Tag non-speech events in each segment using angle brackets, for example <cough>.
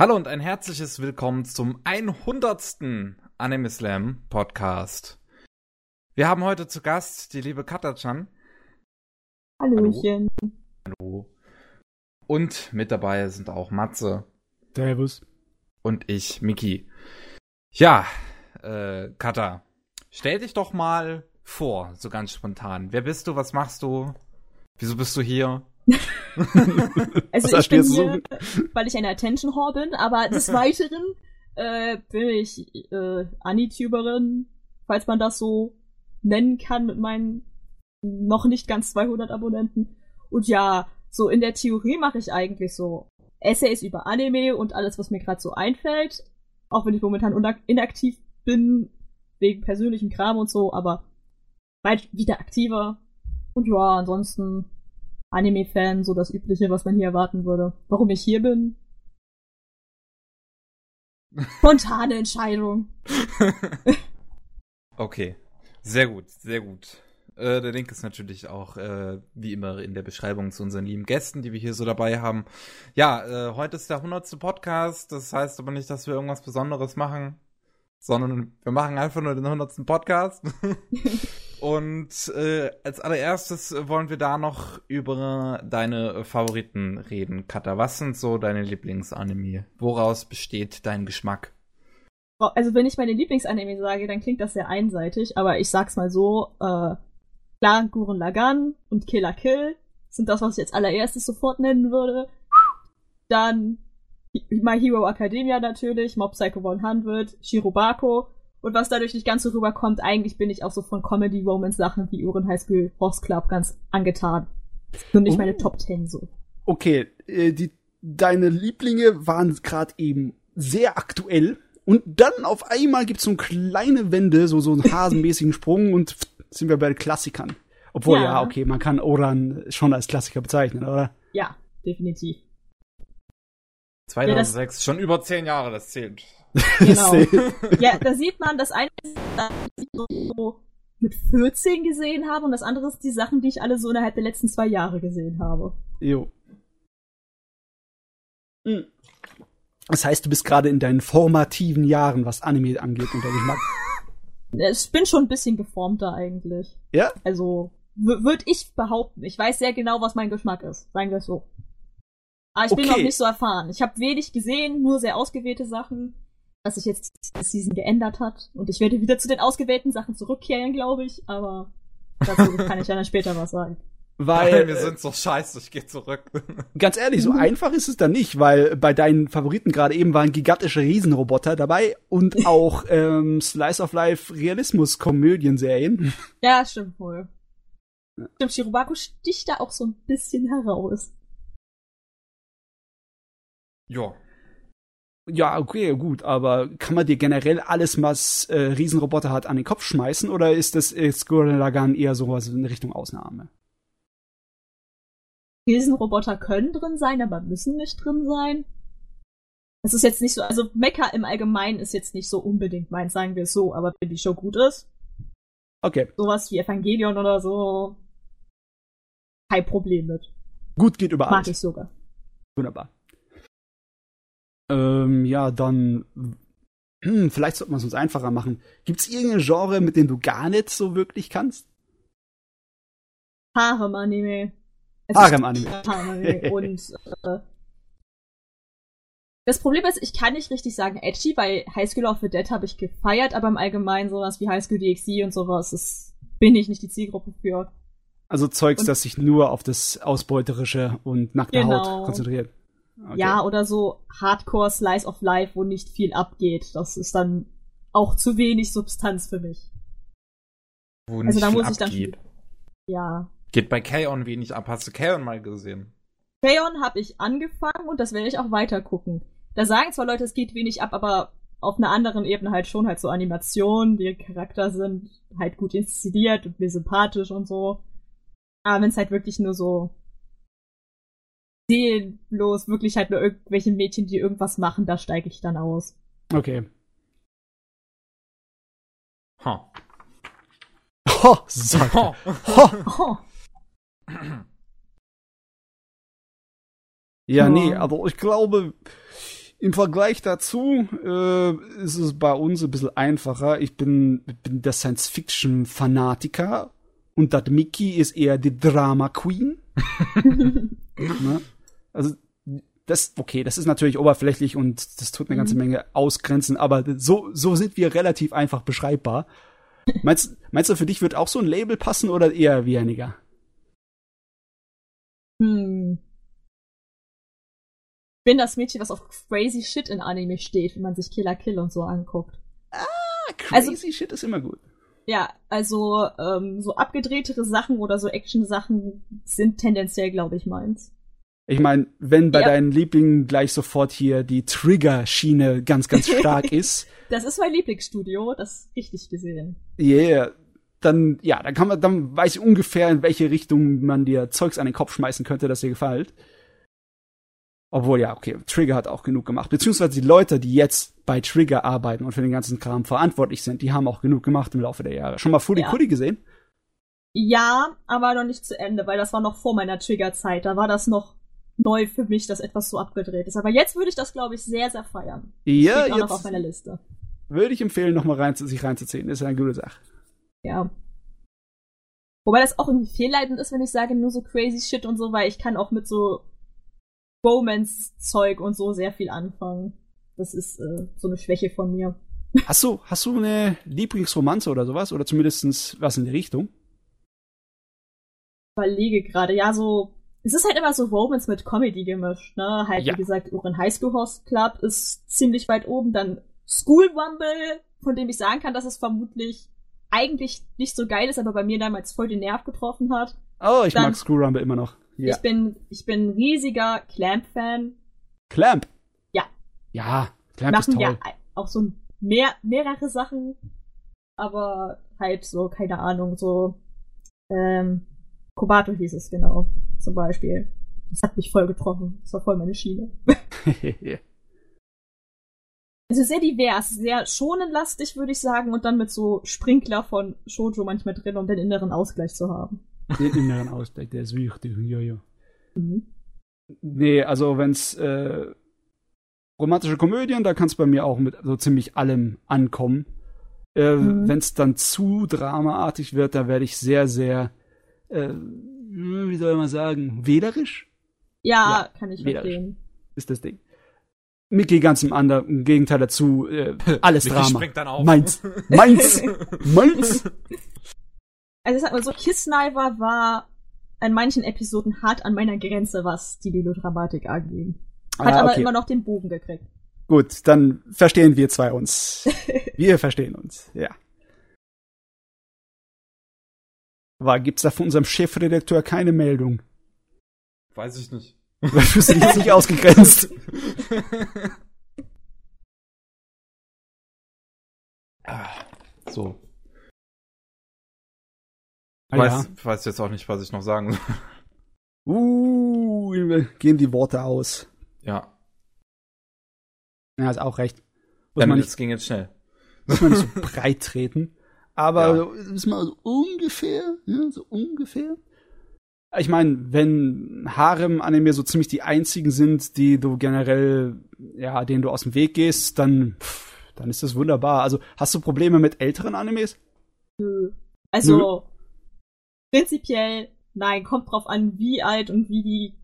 Hallo und ein herzliches Willkommen zum 100. Anime Slam Podcast. Wir haben heute zu Gast die liebe Katachan. Hallöchen. Hallo. Und mit dabei sind auch Matze. Servus. Und ich, Miki. Ja, äh, Kata, stell dich doch mal vor, so ganz spontan. Wer bist du? Was machst du? Wieso bist du hier? <laughs> also ich bin hier, so? weil ich eine Attention Whore bin, aber des <laughs> Weiteren äh, bin ich äh, Anituberin, falls man das so nennen kann mit meinen noch nicht ganz 200 Abonnenten. Und ja, so in der Theorie mache ich eigentlich so Essays über Anime und alles, was mir gerade so einfällt. Auch wenn ich momentan inaktiv bin, wegen persönlichem Kram und so, aber bald wieder aktiver. Und ja, ansonsten Anime-Fan, so das Übliche, was man hier erwarten würde. Warum ich hier bin? <laughs> Spontane Entscheidung. <laughs> okay. Sehr gut, sehr gut. Äh, der Link ist natürlich auch äh, wie immer in der Beschreibung zu unseren lieben Gästen, die wir hier so dabei haben. Ja, äh, heute ist der 100. Podcast. Das heißt aber nicht, dass wir irgendwas Besonderes machen, sondern wir machen einfach nur den 100. Podcast. <laughs> Und äh, als allererstes wollen wir da noch über deine Favoriten reden, Kata. Was sind so deine Lieblingsanime? Woraus besteht dein Geschmack? Also wenn ich meine Lieblingsanime sage, dann klingt das sehr einseitig, aber ich sag's mal so, äh, klar, Gurren Lagann und Killer Kill sind das, was ich als allererstes sofort nennen würde. Dann My Hero Academia natürlich, Mob Psycho 100, Shirobako und was dadurch nicht ganz so rüberkommt, eigentlich bin ich auch so von Comedy-Romance-Sachen wie Uhren High School Horse Club ganz angetan. Nur nicht oh. meine Top Ten so. Okay, äh, die, deine Lieblinge waren gerade eben sehr aktuell. Und dann auf einmal gibt's so eine kleine Wende, so, so einen hasenmäßigen Sprung und sind wir bei Klassikern. Obwohl, ja. ja, okay, man kann Oran schon als Klassiker bezeichnen, oder? Ja, definitiv. 2006, ja, schon über zehn Jahre, das zählt. <laughs> Genau. ja, da sieht man, das eine ist, dass ich so mit 14 gesehen habe und das andere ist die Sachen, die ich alle so innerhalb der letzten zwei Jahre gesehen habe. Jo. Hm. Das heißt, du bist gerade in deinen formativen Jahren, was Anime angeht und der Geschmack. <laughs> Ich bin schon ein bisschen geformter eigentlich. Ja? Also, würde ich behaupten. Ich weiß sehr genau, was mein Geschmack ist. Sagen wir es so. Aber ich okay. bin noch nicht so erfahren. Ich habe wenig gesehen, nur sehr ausgewählte Sachen was sich jetzt die Season geändert hat. Und ich werde wieder zu den ausgewählten Sachen zurückkehren, glaube ich, aber dazu <laughs> kann ich ja dann später was sagen. Weil wir sind so scheiße, ich gehe zurück. <laughs> Ganz ehrlich, so einfach ist es dann nicht, weil bei deinen Favoriten gerade eben waren gigantische Riesenroboter dabei und <laughs> auch ähm, Slice of Life Realismus-Komödienserien. Ja, stimmt wohl. Ja. Stimmt, Shirobako sticht da auch so ein bisschen heraus. Ja, ja, okay, gut, aber kann man dir generell alles, was äh, Riesenroboter hat, an den Kopf schmeißen oder ist das Gurren eher sowas in Richtung Ausnahme? Riesenroboter können drin sein, aber müssen nicht drin sein. Es ist jetzt nicht so, also Mecha im Allgemeinen ist jetzt nicht so unbedingt meins, sagen wir es so, aber wenn die Show gut ist. Okay. Sowas wie Evangelion oder so. Kein Problem mit. Gut geht überall. Mag ich sogar. Wunderbar. Ähm, ja, dann hm, vielleicht sollte man es uns einfacher machen. Gibt es irgendein Genre, mit dem du gar nicht so wirklich kannst? Harem-Anime. Harem-Anime. <laughs> Harem-Anime. Und äh, das Problem ist, ich kann nicht richtig sagen edgy, weil High School of the Dead habe ich gefeiert, aber im Allgemeinen sowas wie High School DxD und sowas, das bin ich nicht die Zielgruppe für. Also Zeugs, und, das sich nur auf das Ausbeuterische und nackte genau. Haut konzentriert. Okay. Ja, oder so Hardcore Slice of Life, wo nicht viel abgeht. Das ist dann auch zu wenig Substanz für mich. Wo also da muss ich dann. Ja. Geht bei Kaon wenig ab. Hast du Kaon mal gesehen? Kaon habe ich angefangen und das werde ich auch weiter gucken. Da sagen zwar Leute, es geht wenig ab, aber auf einer anderen Ebene halt schon halt so Animationen, die Charakter sind halt gut inszeniert und mir sympathisch und so. Aber wenn es halt wirklich nur so seelenlos, wirklich halt nur irgendwelche Mädchen, die irgendwas machen, da steige ich dann aus. Okay. Ha. Ho, sag. Ho. Ho. Ja, nee, aber ich glaube, Im Vergleich dazu äh, ist es bei uns ein bisschen einfacher. Ich bin, bin der Science-Fiction-Fanatiker und das Mickey ist eher die Drama-Queen. <laughs> ne? Also das, okay, das ist natürlich oberflächlich und das tut eine ganze mhm. Menge ausgrenzen, aber so, so sind wir relativ einfach beschreibbar. Meinst, meinst du, für dich wird auch so ein Label passen oder eher weniger? Hm. Ich bin das Mädchen, was auf crazy shit in Anime steht, wenn man sich Killer Kill und so anguckt. Ah, crazy also, shit ist immer gut. Ja, also ähm, so abgedrehtere Sachen oder so Action-Sachen sind tendenziell, glaube ich, meins. Ich meine, wenn bei ja. deinen Lieblingen gleich sofort hier die Trigger-Schiene ganz, ganz <laughs> stark ist. Das ist mein Lieblingsstudio, das richtig gesehen. Yeah. Dann, ja, dann kann man, dann weiß ich ungefähr, in welche Richtung man dir Zeugs an den Kopf schmeißen könnte, das dir gefällt. Obwohl, ja, okay, Trigger hat auch genug gemacht. Beziehungsweise die Leute, die jetzt bei Trigger arbeiten und für den ganzen Kram verantwortlich sind, die haben auch genug gemacht im Laufe der Jahre. Schon mal Fully ja. Gesehen? Ja, aber noch nicht zu Ende, weil das war noch vor meiner Trigger-Zeit. Da war das noch neu für mich, dass etwas so abgedreht ist. Aber jetzt würde ich das, glaube ich, sehr, sehr feiern. Ja, Steht auch noch auf meiner Liste. Würde ich empfehlen, nochmal rein, sich reinzuziehen. Das ist eine gute Sache. Ja. Wobei das auch irgendwie fehlleitend ist, wenn ich sage, nur so crazy shit und so, weil ich kann auch mit so Romance-Zeug und so sehr viel anfangen. Das ist äh, so eine Schwäche von mir. Hast du, hast du eine Lieblingsromanze oder sowas? Oder zumindest was in die Richtung? Ich überlege gerade, ja, so. Es ist halt immer so Romance mit Comedy gemischt, ne? Halt, ja. wie gesagt, Urin High School Host Club ist ziemlich weit oben. Dann School Rumble, von dem ich sagen kann, dass es vermutlich eigentlich nicht so geil ist, aber bei mir damals voll den Nerv getroffen hat. Oh, ich Dann, mag School Rumble immer noch. Ja. Ich bin, ich bin ein riesiger Clamp-Fan. Clamp? Ja. Ja, Clamp Machen ist toll. ja auch so mehr, mehrere Sachen, aber halt so, keine Ahnung, so, ähm, Kobato hieß es genau, zum Beispiel. Das hat mich voll getroffen. Das war voll meine Schiene. <laughs> Also sehr divers, sehr schonenlastig, würde ich sagen, und dann mit so Sprinkler von Shoujo manchmal drin, um den inneren Ausgleich zu haben. Den inneren Ausgleich, der ist wichtig, ja, ja. Mhm. Nee, also wenn's äh, romantische Komödien, da kann es bei mir auch mit so ziemlich allem ankommen. Äh, mhm. Wenn es dann zu dramaartig wird, da werde ich sehr, sehr, äh, wie soll man sagen, wählerisch? Ja, ja kann ich verstehen. Ist das Ding. Mickey ganz im anderen im Gegenteil dazu, äh, alles <laughs> Mickey Drama. Springt dann auf. Meins, <laughs> meins, meins. Also sag mal so, Kiss Sniper war an manchen Episoden hart an meiner Grenze, was die Melodramatik angeht. Hat ah, aber immer noch den Bogen gekriegt. Gut, dann verstehen wir zwei uns. <laughs> wir verstehen uns, ja. War, gibt's da von unserem Chefredakteur keine Meldung? Weiß ich nicht. Du fühlst dich jetzt nicht ausgegrenzt. ah, so. Ich weiß, ja. weiß jetzt auch nicht, was ich noch sagen soll. Uh, gehen die Worte aus. Ja. Ja, ist auch recht. Muss ja, man nicht, ging jetzt schnell. Muss man nicht so breit treten. Aber ja. ist mal so ungefähr, ja, so ungefähr. Ich meine, wenn Harem-Anime so ziemlich die einzigen sind, die du generell, ja, denen du aus dem Weg gehst, dann, pff, dann ist das wunderbar. Also, hast du Probleme mit älteren Animes? Nö. Also, Nö. prinzipiell, nein, kommt drauf an, wie alt und wie die,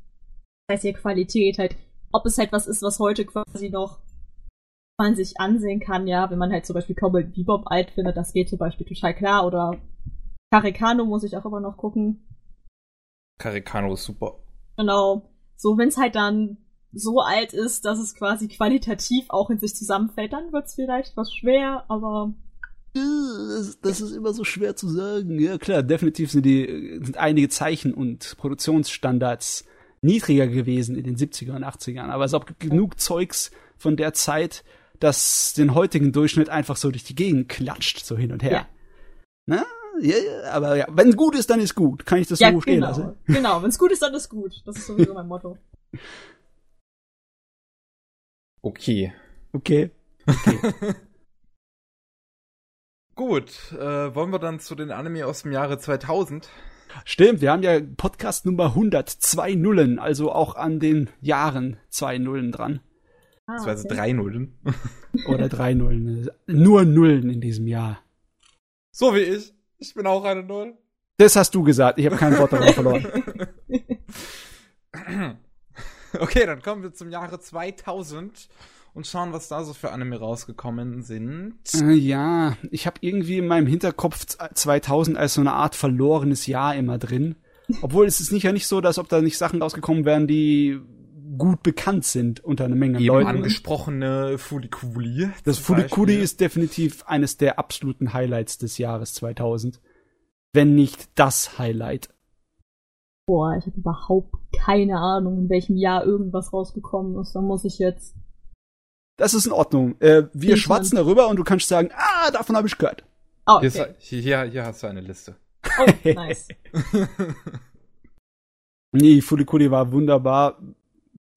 das heißt ja Qualität halt ob es halt was ist, was heute quasi noch man sich ansehen kann, ja, wenn man halt zum Beispiel Cowboy Bebop alt findet, das geht zum Beispiel total klar, oder Karikano muss ich auch immer noch gucken. Karikano ist super. Genau. So, wenn es halt dann so alt ist, dass es quasi qualitativ auch in sich zusammenfällt, dann wird es vielleicht was schwer, aber das, das, ist immer so schwer zu sagen. Ja, klar, definitiv sind die, sind einige Zeichen und Produktionsstandards niedriger gewesen in den 70er und 80ern. Aber es gibt genug Zeugs von der Zeit, das den heutigen Durchschnitt einfach so durch die Gegend klatscht, so hin und her. Ja. Na? Ja, aber ja, wenn es gut ist, dann ist gut. Kann ich das ja, so stehen genau. lassen? <laughs> Genau, wenn es gut ist, dann ist gut. Das ist sowieso mein Motto. Okay. Okay. okay. <laughs> gut, äh, wollen wir dann zu den Anime aus dem Jahre 2000? Stimmt, wir haben ja Podcast Nummer 100, zwei Nullen, also auch an den Jahren zwei Nullen dran. Ah, das war okay. drei Nullen. <laughs> Oder drei Nullen. Nur Nullen in diesem Jahr. So wie ich. Ich bin auch eine Null. Das hast du gesagt. Ich habe kein Wort darüber verloren. <laughs> Okay, dann kommen wir zum Jahre 2000 und schauen, was da so für Anime rausgekommen sind. Äh, ja, ich habe irgendwie in meinem Hinterkopf 2000 als so eine Art verlorenes Jahr immer drin. Obwohl es ist nicht ja nicht so, dass ob da nicht Sachen rausgekommen wären, die gut bekannt sind unter einer Menge Eben Leuten. angesprochene Fulikuli. Das Fulikuli ist definitiv eines der absoluten Highlights des Jahres 2000. Wenn nicht das Highlight. Boah, ich habe überhaupt keine Ahnung, in welchem Jahr irgendwas rausgekommen ist. Da muss ich jetzt. Das ist in Ordnung. Äh, wir ich schwatzen darüber und du kannst sagen, ah, davon habe ich gehört. Oh, okay. hier, hier, hier hast du eine Liste. Oh, nice. <laughs> nee, Fulikuli war wunderbar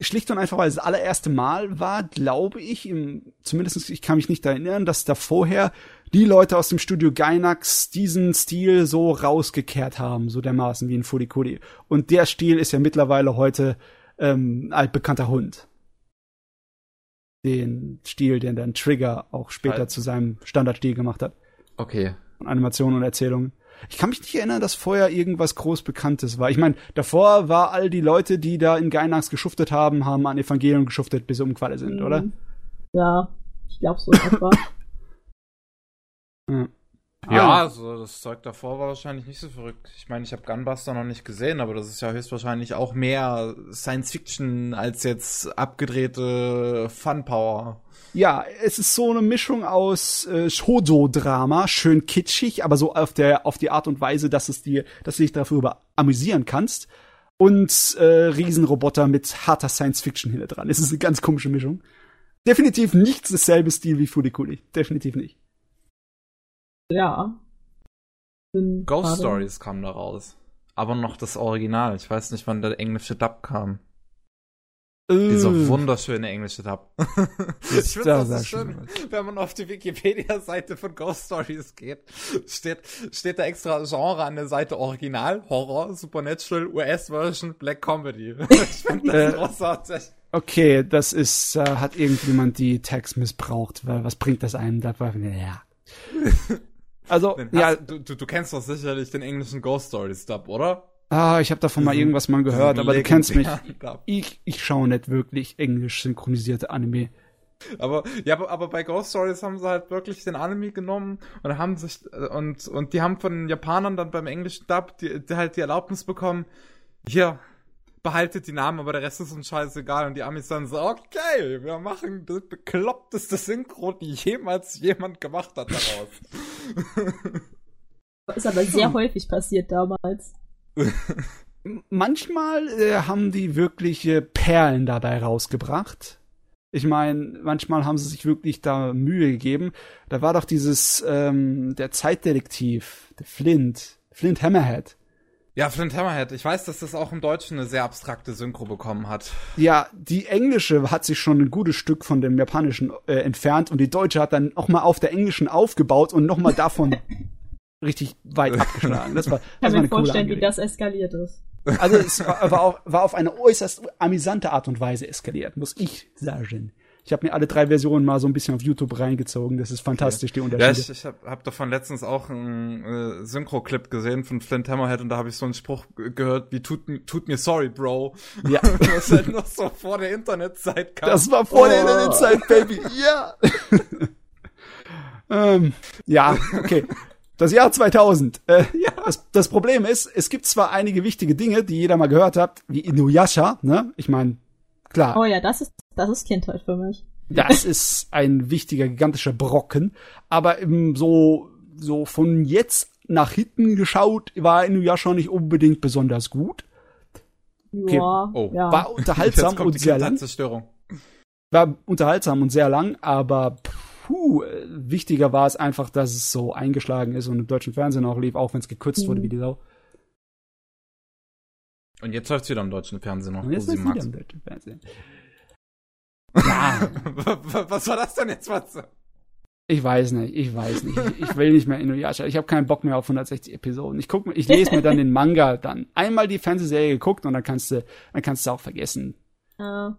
schlicht und einfach, weil es das allererste Mal war, glaube ich, im, zumindest ich kann mich nicht erinnern, dass da vorher die Leute aus dem Studio Gainax diesen Stil so rausgekehrt haben, so dermaßen wie in Furikuri. Und der Stil ist ja mittlerweile heute ähm, altbekannter Hund. Den Stil, den dann Trigger auch später halt. zu seinem Standardstil gemacht hat. Okay. Animationen und Erzählungen. Ich kann mich nicht erinnern, dass vorher irgendwas groß Bekanntes war. Ich meine, davor war all die Leute, die da in Gainax geschuftet haben, haben an Evangelium geschuftet, bis sie umgefallen sind, mhm. oder? Ja, ich glaube so etwa. <laughs> ja. Ja, ah. also das Zeug davor war wahrscheinlich nicht so verrückt. Ich meine, ich habe Gunbuster noch nicht gesehen, aber das ist ja höchstwahrscheinlich auch mehr Science Fiction als jetzt abgedrehte Fun Power. Ja, es ist so eine Mischung aus äh, Shoujo-Drama, schön kitschig, aber so auf der auf die Art und Weise, dass es dir, dass du dich darüber amüsieren kannst. Und äh, Riesenroboter mit harter Science Fiction hinter dran. Es ist eine ganz komische Mischung. Definitiv nicht dasselbe Stil wie Furikuli. Definitiv nicht. Ja. Bin Ghost Stories kam da raus. Aber noch das Original. Ich weiß nicht, wann der englische Dub kam. Dieser äh. wunderschöne englische Dub. <laughs> ich finde das so schön, wenn man auf die Wikipedia-Seite von Ghost Stories geht, steht, steht da extra Genre an der Seite Original, Horror, Supernatural, US-Version, Black Comedy. <laughs> ich finde das äh, großartig. Okay, das ist, äh, hat irgendjemand die Tags missbraucht, weil was bringt das einem? Da ja. <laughs> Also, hast, ja. Du, du, du kennst doch sicherlich den englischen Ghost Stories Dub, oder? Ah, ich habe davon mal irgendwas mal gehört, aber du kennst mich. <laughs> Ich, ich schaue nicht wirklich englisch synchronisierte Anime. Aber ja, aber, aber bei Ghost Stories haben sie halt wirklich den Anime genommen und haben sich und und die haben von den Japanern dann beim englischen Dub die, die halt die Erlaubnis bekommen, hier behaltet die Namen, aber der Rest ist uns scheißegal und die Amis dann so, okay, wir machen das bekloppteste Synchro, die jemals jemand gemacht hat daraus. <laughs> ist aber sehr häufig passiert damals. Manchmal äh, haben die wirkliche Perlen dabei rausgebracht. Ich meine, manchmal haben sie sich wirklich da Mühe gegeben. Da war doch dieses, ähm, der Zeitdetektiv, der Flint, Flint Hammerhead. Ja, Flint Hammerhead. Ich weiß, dass das auch im Deutschen eine sehr abstrakte Synchro bekommen hat. Ja, die englische hat sich schon ein gutes Stück von dem japanischen äh, entfernt und die deutsche hat dann noch mal auf der englischen aufgebaut und noch mal davon <laughs> richtig weit <laughs> abgeschlagen. Das war, das war eine coole vorstellen, wie das eskaliert ist. Also es war, war, auf, war auf eine äußerst amüsante Art und Weise eskaliert, muss ich sagen. Ich habe mir alle drei Versionen mal so ein bisschen auf YouTube reingezogen. Das ist fantastisch, die Unterschiede. Ja, ich, ich habe hab davon letztens auch einen äh, Synchro-Clip gesehen von Flint Hammerhead und da habe ich so einen Spruch gehört wie tut, tut mir sorry, Bro. Ja. <laughs> Was halt noch so vor der Internetzeit kam. Das war vor oh. der Internetzeit, Baby. Ja. <laughs> ähm, ja, okay. Das Jahr 2000. Äh, ja. das, das Problem ist, es gibt zwar einige wichtige Dinge, die jeder mal gehört hat, wie Inuyasha, ne? Ich meine, klar. Oh ja, das ist, das ist Kindheit für mich. Das ist ein wichtiger, gigantischer Brocken. Aber eben so, so von jetzt nach hinten geschaut, war Inuyasha nicht unbedingt besonders gut. Okay. Ja, oh. ja. War unterhaltsam <laughs> und sehr lang. War unterhaltsam und sehr lang, aber puh, wichtiger war es einfach, dass es so eingeschlagen ist und im deutschen Fernsehen auch lief, auch wenn es gekürzt mhm. wurde wie die Sau. Und jetzt läuft es wieder im deutschen Fernsehen noch. Und jetzt läuft wieder im deutschen Fernsehen. Ja. <laughs> was war das denn jetzt, was? Ich weiß nicht, ich weiß nicht. Ich will nicht mehr Inuyasha. Ich habe keinen Bock mehr auf 160 Episoden. Ich guck ich lese mir dann den Manga dann. Einmal die Fernsehserie geguckt und dann kannst du, dann kannst du auch vergessen. Uh,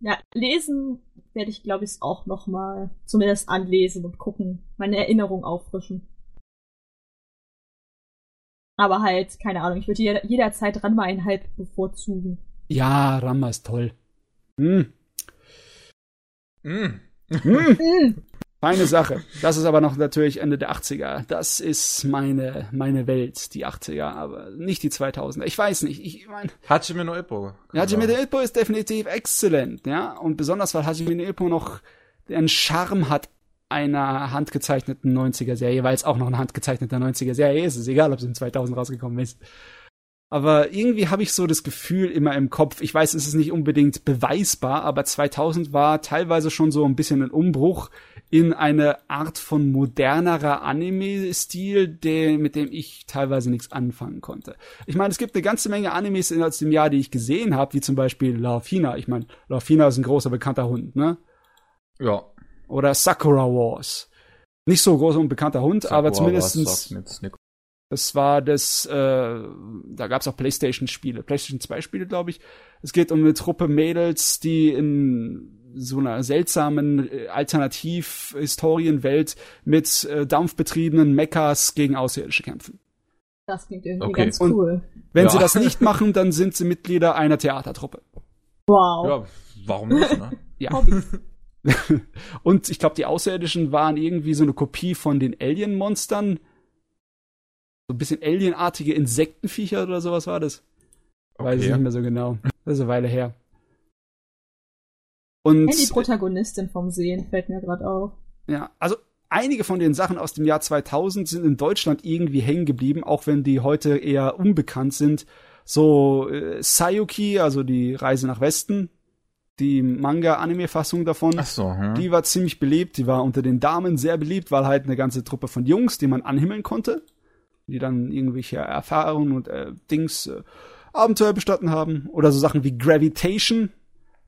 Ja, lesen werde ich, glaube ich, auch noch mal zumindest anlesen und gucken, meine Erinnerung auffrischen. Aber halt, keine Ahnung, ich würde jeder, jederzeit Ranma einhalb bevorzugen. Ja, Ranma ist toll. Hm. Mm. Hm. Feine Sache. Das ist aber noch natürlich Ende der 80er. Das ist meine, meine Welt, die 80er, aber nicht die 2000er. Ich weiß nicht. Ich meine. Hajime no Ippo. Hajime no Ippo ist definitiv exzellent, ja. Und besonders, weil Hajime no Ippo noch den Charme hat einer handgezeichneten 90er-Serie, weil es auch noch eine handgezeichnete 90er-Serie ist. Es ist egal, ob sie in 2000 rausgekommen ist. Aber irgendwie habe ich so das Gefühl immer im Kopf, ich weiß, es ist nicht unbedingt beweisbar, aber 2000 war teilweise schon so ein bisschen ein Umbruch in eine Art von modernerer Anime-Stil, mit dem ich teilweise nichts anfangen konnte. Ich meine, es gibt eine ganze Menge Animes aus dem Jahr, die ich gesehen habe, wie zum Beispiel Laufina. Ich meine, Laufina ist ein großer bekannter Hund, ne? Ja. Oder Sakura Wars. Nicht so großer und bekannter Hund, Sakura aber zumindestens das war das, äh, da gab es auch Playstation-Spiele, Playstation 2 Spiele, glaube ich. Es geht um eine Truppe Mädels, die in so einer seltsamen äh, Alternativ-Historienwelt mit äh, dampfbetriebenen Mechas gegen Außerirdische kämpfen. Das klingt irgendwie okay. ganz cool. Und wenn ja. sie das nicht machen, dann sind sie Mitglieder einer Theatertruppe. Wow. Ja, warum nicht, ne? <laughs> ja. <laughs> Und ich glaube, die Außerirdischen waren irgendwie so eine Kopie von den Alien-Monstern so ein bisschen alienartige Insektenviecher oder sowas war das. Okay. Weiß ich nicht mehr so genau. Das ist eine Weile her. Und ja, die Protagonistin vom Sehen fällt mir gerade auf. Ja, also einige von den Sachen aus dem Jahr 2000 sind in Deutschland irgendwie hängen geblieben, auch wenn die heute eher unbekannt sind. So äh, Sayuki, also die Reise nach Westen, die Manga-Anime-Fassung davon, Ach so, hm. die war ziemlich beliebt. Die war unter den Damen sehr beliebt, weil halt eine ganze Truppe von Jungs, die man anhimmeln konnte die dann irgendwelche Erfahrungen und äh, Dings, äh, Abenteuer bestatten haben. Oder so Sachen wie Gravitation,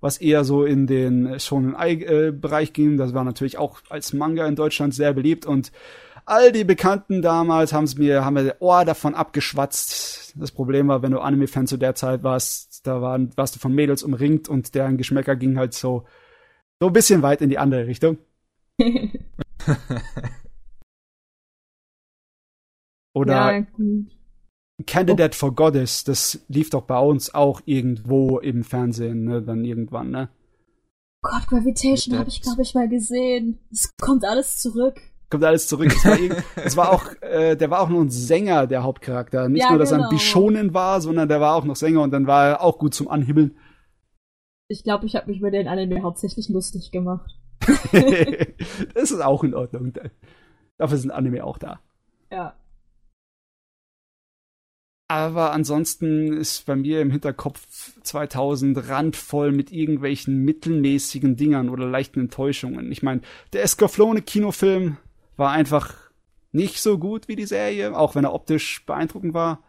was eher so in den äh, Bereich ging. Das war natürlich auch als Manga in Deutschland sehr beliebt und all die Bekannten damals haben es mir, haben mir Ohr davon abgeschwatzt. Das Problem war, wenn du Anime-Fan zu der Zeit warst, da waren, warst du von Mädels umringt und deren Geschmäcker ging halt so, so ein bisschen weit in die andere Richtung. <laughs> Oder ja, Candidate oh. for Goddess, das lief doch bei uns auch irgendwo im Fernsehen, ne, dann irgendwann, ne? Gott, Gravitation habe ich, glaube ich, mal gesehen. Es kommt alles zurück. Kommt alles zurück. Es war, <laughs> es war auch, äh, der war auch nur ein Sänger, der Hauptcharakter. Nicht ja, nur, dass genau. er ein genau. Bishonen war, sondern der war auch noch Sänger und dann war er auch gut zum Anhibbeln. Ich glaube, ich habe mich über den Anime hauptsächlich lustig gemacht. <laughs> das ist auch in Ordnung. Dafür sind Anime auch da. Ja. Aber ansonsten ist bei mir im Hinterkopf 2000 randvoll mit irgendwelchen mittelmäßigen Dingern oder leichten Enttäuschungen. Ich meine, der Escaflowne Kinofilm war einfach nicht so gut wie die Serie, auch wenn er optisch beeindruckend war.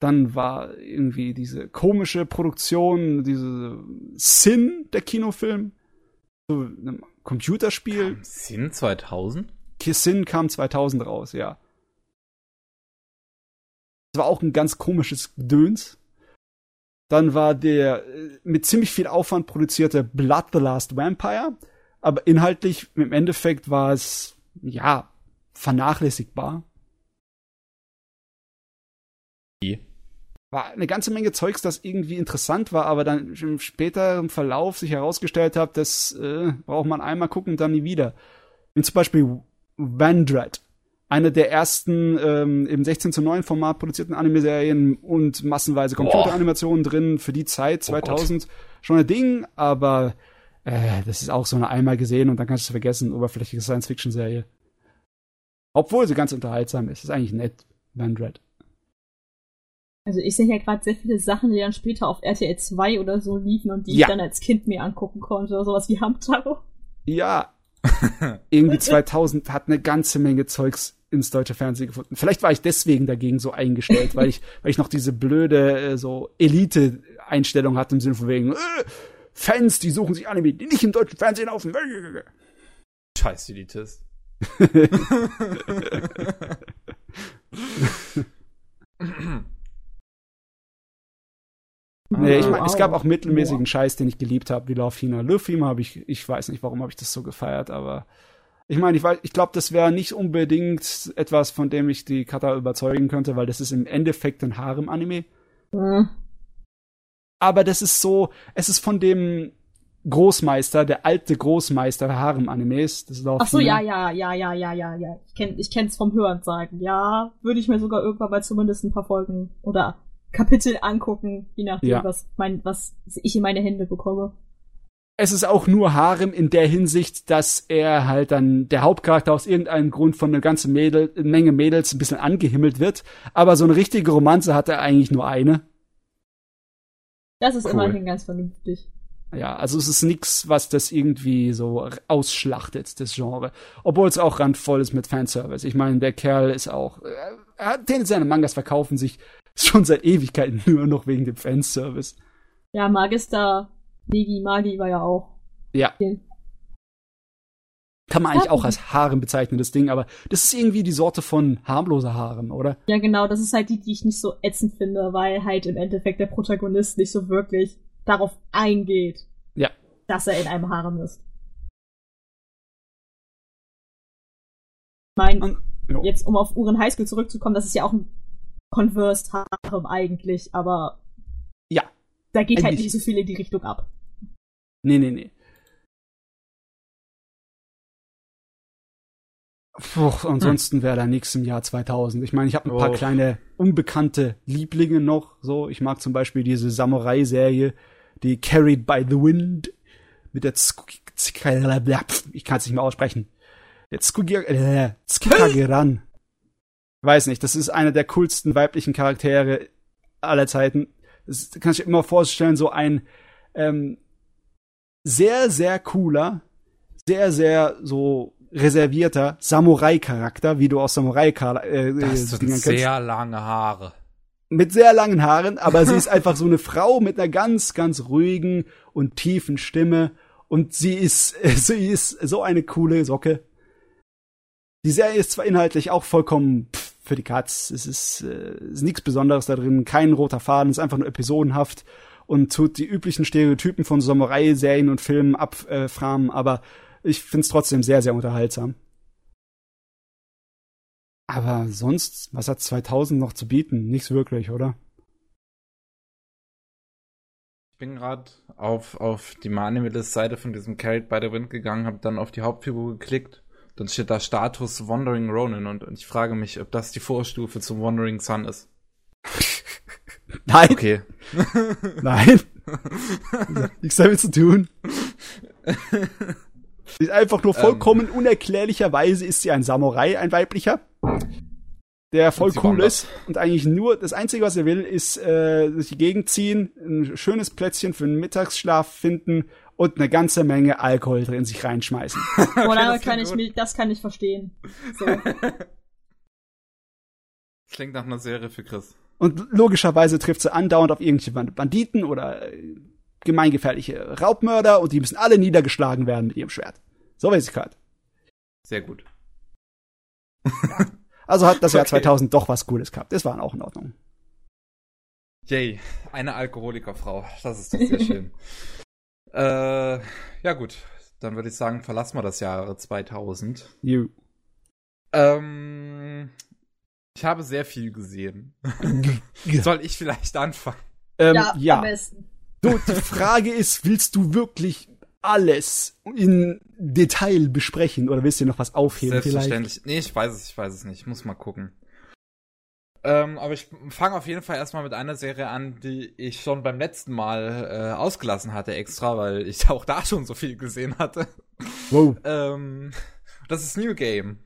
Dann war irgendwie diese komische Produktion, diese Sin, der Kinofilm, so einem Computerspiel. Sin 2000? Sin kam 2000 raus, ja. Das war auch ein ganz komisches Döns. Dann war der äh, mit ziemlich viel Aufwand produzierte Blood the Last Vampire. Aber inhaltlich, im Endeffekt war es, ja, vernachlässigbar. War eine ganze Menge Zeugs, das irgendwie interessant war, aber dann im späteren Verlauf sich herausgestellt hat, das äh, braucht man einmal gucken und dann nie wieder. Wie zum Beispiel Vandred eine der ersten ähm, im 16 zu 9 Format produzierten Anime-Serien und massenweise Computeranimationen drin für die Zeit 2000 oh schon ein Ding, aber äh, das ist auch so eine einmal gesehen und dann kannst du es vergessen, oberflächliche Science-Fiction-Serie. Obwohl sie ganz unterhaltsam ist. Ist eigentlich nett, Vandred. Also ich sehe ja gerade sehr viele Sachen, die dann später auf RTL 2 oder so liefen und die ja. ich dann als Kind mir angucken konnte. Oder sowas wie Hamtaro. Ja. <laughs> Irgendwie 2000 hat eine ganze Menge Zeugs ins deutsche Fernsehen gefunden. Vielleicht war ich deswegen dagegen so eingestellt, weil ich, <laughs> weil ich noch diese blöde äh, so Elite-Einstellung hatte im Sinne von wegen äh, Fans, die suchen sich Anime, die nicht im deutschen Fernsehen laufen. Scheiß Elitist. <laughs> Nee, ich meine, es gab auch mittelmäßigen Scheiß, den ich geliebt habe, wie Love Hina Lufima habe ich, ich weiß nicht, warum habe ich das so gefeiert, aber ich meine, ich, ich glaube, das wäre nicht unbedingt etwas, von dem ich die Kata überzeugen könnte, weil das ist im Endeffekt ein Harem-Anime. Mhm. Aber das ist so, es ist von dem Großmeister, der alte Großmeister Harem-Animes. Ach so, ja, ja, ja, ja, ja, ja, ja. Ich kenn, ich kenn's vom Hören sagen. Ja, würde ich mir sogar irgendwann mal zumindest ein paar Folgen oder Kapitel angucken, je nachdem, ja. was, mein, was ich in meine Hände bekomme. Es ist auch nur Harem in der Hinsicht, dass er halt dann der Hauptcharakter aus irgendeinem Grund von einer ganzen Mädel, Menge Mädels ein bisschen angehimmelt wird. Aber so eine richtige Romanze hat er eigentlich nur eine. Das ist cool. immerhin ganz vernünftig. Ja, also es ist nix, was das irgendwie so ausschlachtet, das Genre. Obwohl es auch randvoll ist mit Fanservice. Ich meine, der Kerl ist auch, äh, er hat seine Mangas verkaufen sich <laughs> schon seit Ewigkeiten nur noch wegen dem Fanservice. Ja, Magister Negi Magi war ja auch. Ja. Okay. Kann man eigentlich auch als Haaren bezeichnen, das Ding, aber das ist irgendwie die Sorte von harmloser Haaren, oder? Ja, genau, das ist halt die, die ich nicht so ätzend finde, weil halt im Endeffekt der Protagonist nicht so wirklich darauf eingeht, ja. dass er in einem Harem ist. Ich meine, jetzt um auf Uhren Highschool zurückzukommen, das ist ja auch ein Conversed Harem eigentlich, aber ja. Da geht halt nicht so viel in die Richtung ab. Nee, nee, nee. Puh, ansonsten wäre da nichts im Jahr 2000. Ich meine, ich habe ein oh. paar kleine unbekannte Lieblinge noch. So, ich mag zum Beispiel diese Samurai-Serie, die Carried by the Wind mit der ich kann es nicht mehr aussprechen. Der Tsukageran. Äh, Weiß nicht, das ist einer der coolsten weiblichen Charaktere aller Zeiten. Das kann ich immer vorstellen, so ein ähm, sehr, sehr cooler, sehr, sehr so reservierter Samurai-Charakter, wie du aus Samurai äh, Das sind sehr lange Haare. Mit sehr langen Haaren, aber sie ist einfach so eine Frau mit einer ganz, ganz ruhigen und tiefen Stimme und sie ist, <laughs> sie ist so eine coole Socke. Die Serie ist zwar inhaltlich auch vollkommen pff, für die Katz, es ist, äh, ist nichts Besonderes da drin, kein roter Faden, ist einfach nur episodenhaft und tut die üblichen Stereotypen von Samurai-Serien und Filmen abframen, aber ich find's trotzdem sehr, sehr unterhaltsam. Aber sonst, was hat 2000 noch zu bieten? Nichts wirklich, oder? Ich bin gerade auf, auf die Manimilist-Seite von diesem Carried by the Wind gegangen, habe dann auf die Hauptfigur geklickt. Dann steht da Status Wandering Ronin und, und ich frage mich, ob das die Vorstufe zum Wandering Sun ist. <laughs> Nein. Okay. <laughs> Nein. Nichts damit zu tun. Sie ist einfach nur ähm. vollkommen ähm. unerklärlicherweise ist sie ein Samurai, ein weiblicher, der voll cool ist und eigentlich nur das einzige, was er will, ist äh, durch die Gegend ziehen, ein schönes Plätzchen für einen Mittagsschlaf finden und eine ganze Menge Alkohol drin sich reinschmeißen. <laughs> Oder kann ich mich, das kann ich verstehen. So. <laughs> Klingt nach einer Serie für Chris. Und logischerweise trifft sie andauernd auf irgendwelche Banditen oder äh, gemeingefährliche Raubmörder und die müssen alle niedergeschlagen werden mit ihrem Schwert. So weiß ich gerade. Sehr gut. <laughs> Also hat das Jahr 2000 doch was Cooles gehabt. Das war auch in Ordnung. Yay, eine Alkoholikerfrau. Das ist doch sehr <laughs> schön. äh, ja gut, dann würde ich sagen, verlassen wir das Jahr 2000. You. Ähm, ich habe sehr viel gesehen. <laughs> Soll ich vielleicht anfangen? Ähm, ja, ja. am besten. So, die Frage ist, willst du wirklich alles in Detail besprechen oder willst du noch was aufheben Selbstverständlich. Vielleicht? Nee, ich weiß es, ich weiß es nicht. Ich muss mal gucken. Ähm, aber ich fange auf jeden Fall erstmal mit einer Serie an, die ich schon beim letzten Mal äh, ausgelassen hatte extra, weil ich <laughs> auch da schon so viel gesehen hatte. Wow. ähm, das ist New Game.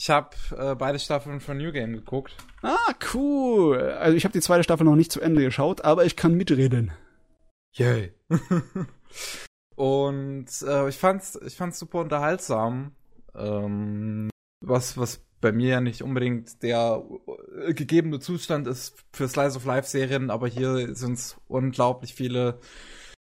Ich habe äh, beide Staffeln von New Game geguckt. Ah, cool. Also ich habe die zweite Staffel noch nicht zu Ende geschaut, aber ich kann mitreden. Yay. <laughs> Und äh, ich fand's, ich fand's super unterhaltsam. Ähm, was, was bei mir ja nicht unbedingt der äh, gegebene Zustand ist für Slice of Life Serien, aber hier sind's unglaublich viele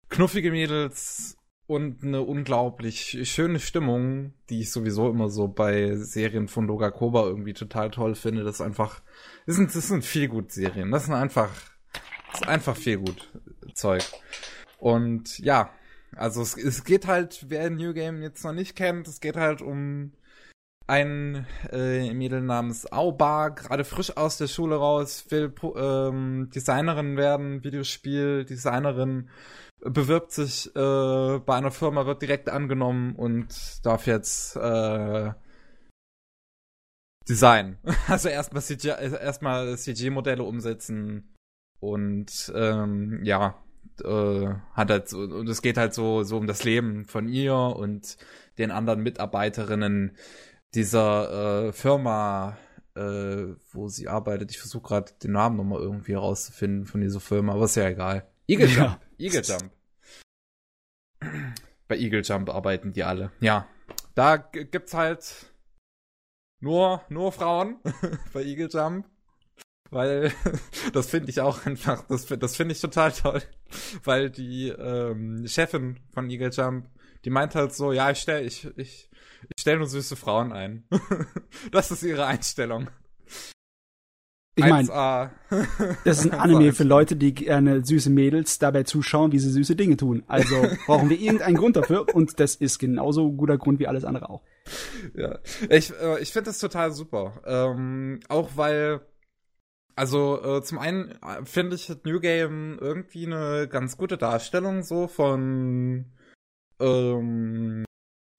knuffige Mädels und eine unglaublich schöne Stimmung, die ich sowieso immer so bei Serien von Loga Koba irgendwie total toll finde. Das ist einfach, das sind, das sind viel gut Serien. Das sind einfach Ist einfach viel gut Zeug. Und ja, also es, es geht halt, wer New Game jetzt noch nicht kennt, es geht halt um ein äh, Mädel namens Aubar, gerade frisch aus der Schule raus, will ähm, Designerin werden, Videospieldesignerin, bewirbt sich äh, bei einer Firma, wird direkt angenommen und darf jetzt äh, Design. <laughs> Also erstmal CG, erstmal CG-Modelle umsetzen und ähm, ja, äh, hat halt so, und es geht halt so, so um das Leben von ihr und den anderen Mitarbeiterinnen dieser äh, Firma, äh, wo sie arbeitet. Ich versuche gerade den Namen nochmal irgendwie herauszufinden von dieser Firma, aber ist ja egal. Eagle Jump. Ja. Eagle Jump. Bei Eagle Jump arbeiten die alle. Ja. Da gibt's halt nur, nur Frauen <laughs> bei Eagle Jump. Weil <laughs> das finde ich auch einfach, das, das finde ich total toll. Weil die ähm, Chefin von Eagle Jump, die meint halt so, ja, ich stell, ich, ich, ich stell nur süße Frauen ein. <laughs> das ist ihre Einstellung. Ich meine, das ist ein <laughs> Anime für Leute, die gerne süße Mädels dabei zuschauen, wie sie süße Dinge tun. Also brauchen wir irgendeinen Grund dafür und das ist genauso ein guter Grund wie alles andere auch. Ja, ich, äh, ich finde das total super. Ähm, auch weil, also äh, zum einen äh, finde ich New Game irgendwie eine ganz gute Darstellung so von ähm,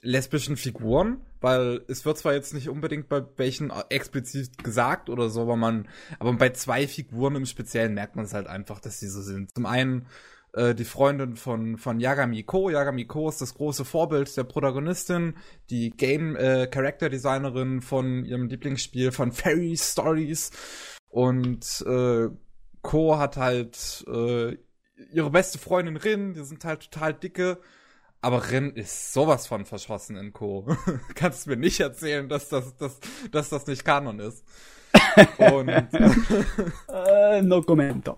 lesbischen Figuren, weil es wird zwar jetzt nicht unbedingt bei welchen explizit gesagt oder so, aber man, aber bei zwei Figuren im Speziellen merkt man es halt einfach, dass die so sind. Zum einen äh, die Freundin von von Yagami Ko. Yagami Ko ist das große Vorbild der Protagonistin, die Game äh, Character Designerin von ihrem Lieblingsspiel von Fairy Stories und äh, Ko hat halt äh, ihre beste Freundin Rin, die sind halt total dicke aber Rin ist sowas von verschossen in Co. <laughs> Kannst mir nicht erzählen, dass das, dass, dass das nicht Kanon ist. Und uh, <laughs> no commento.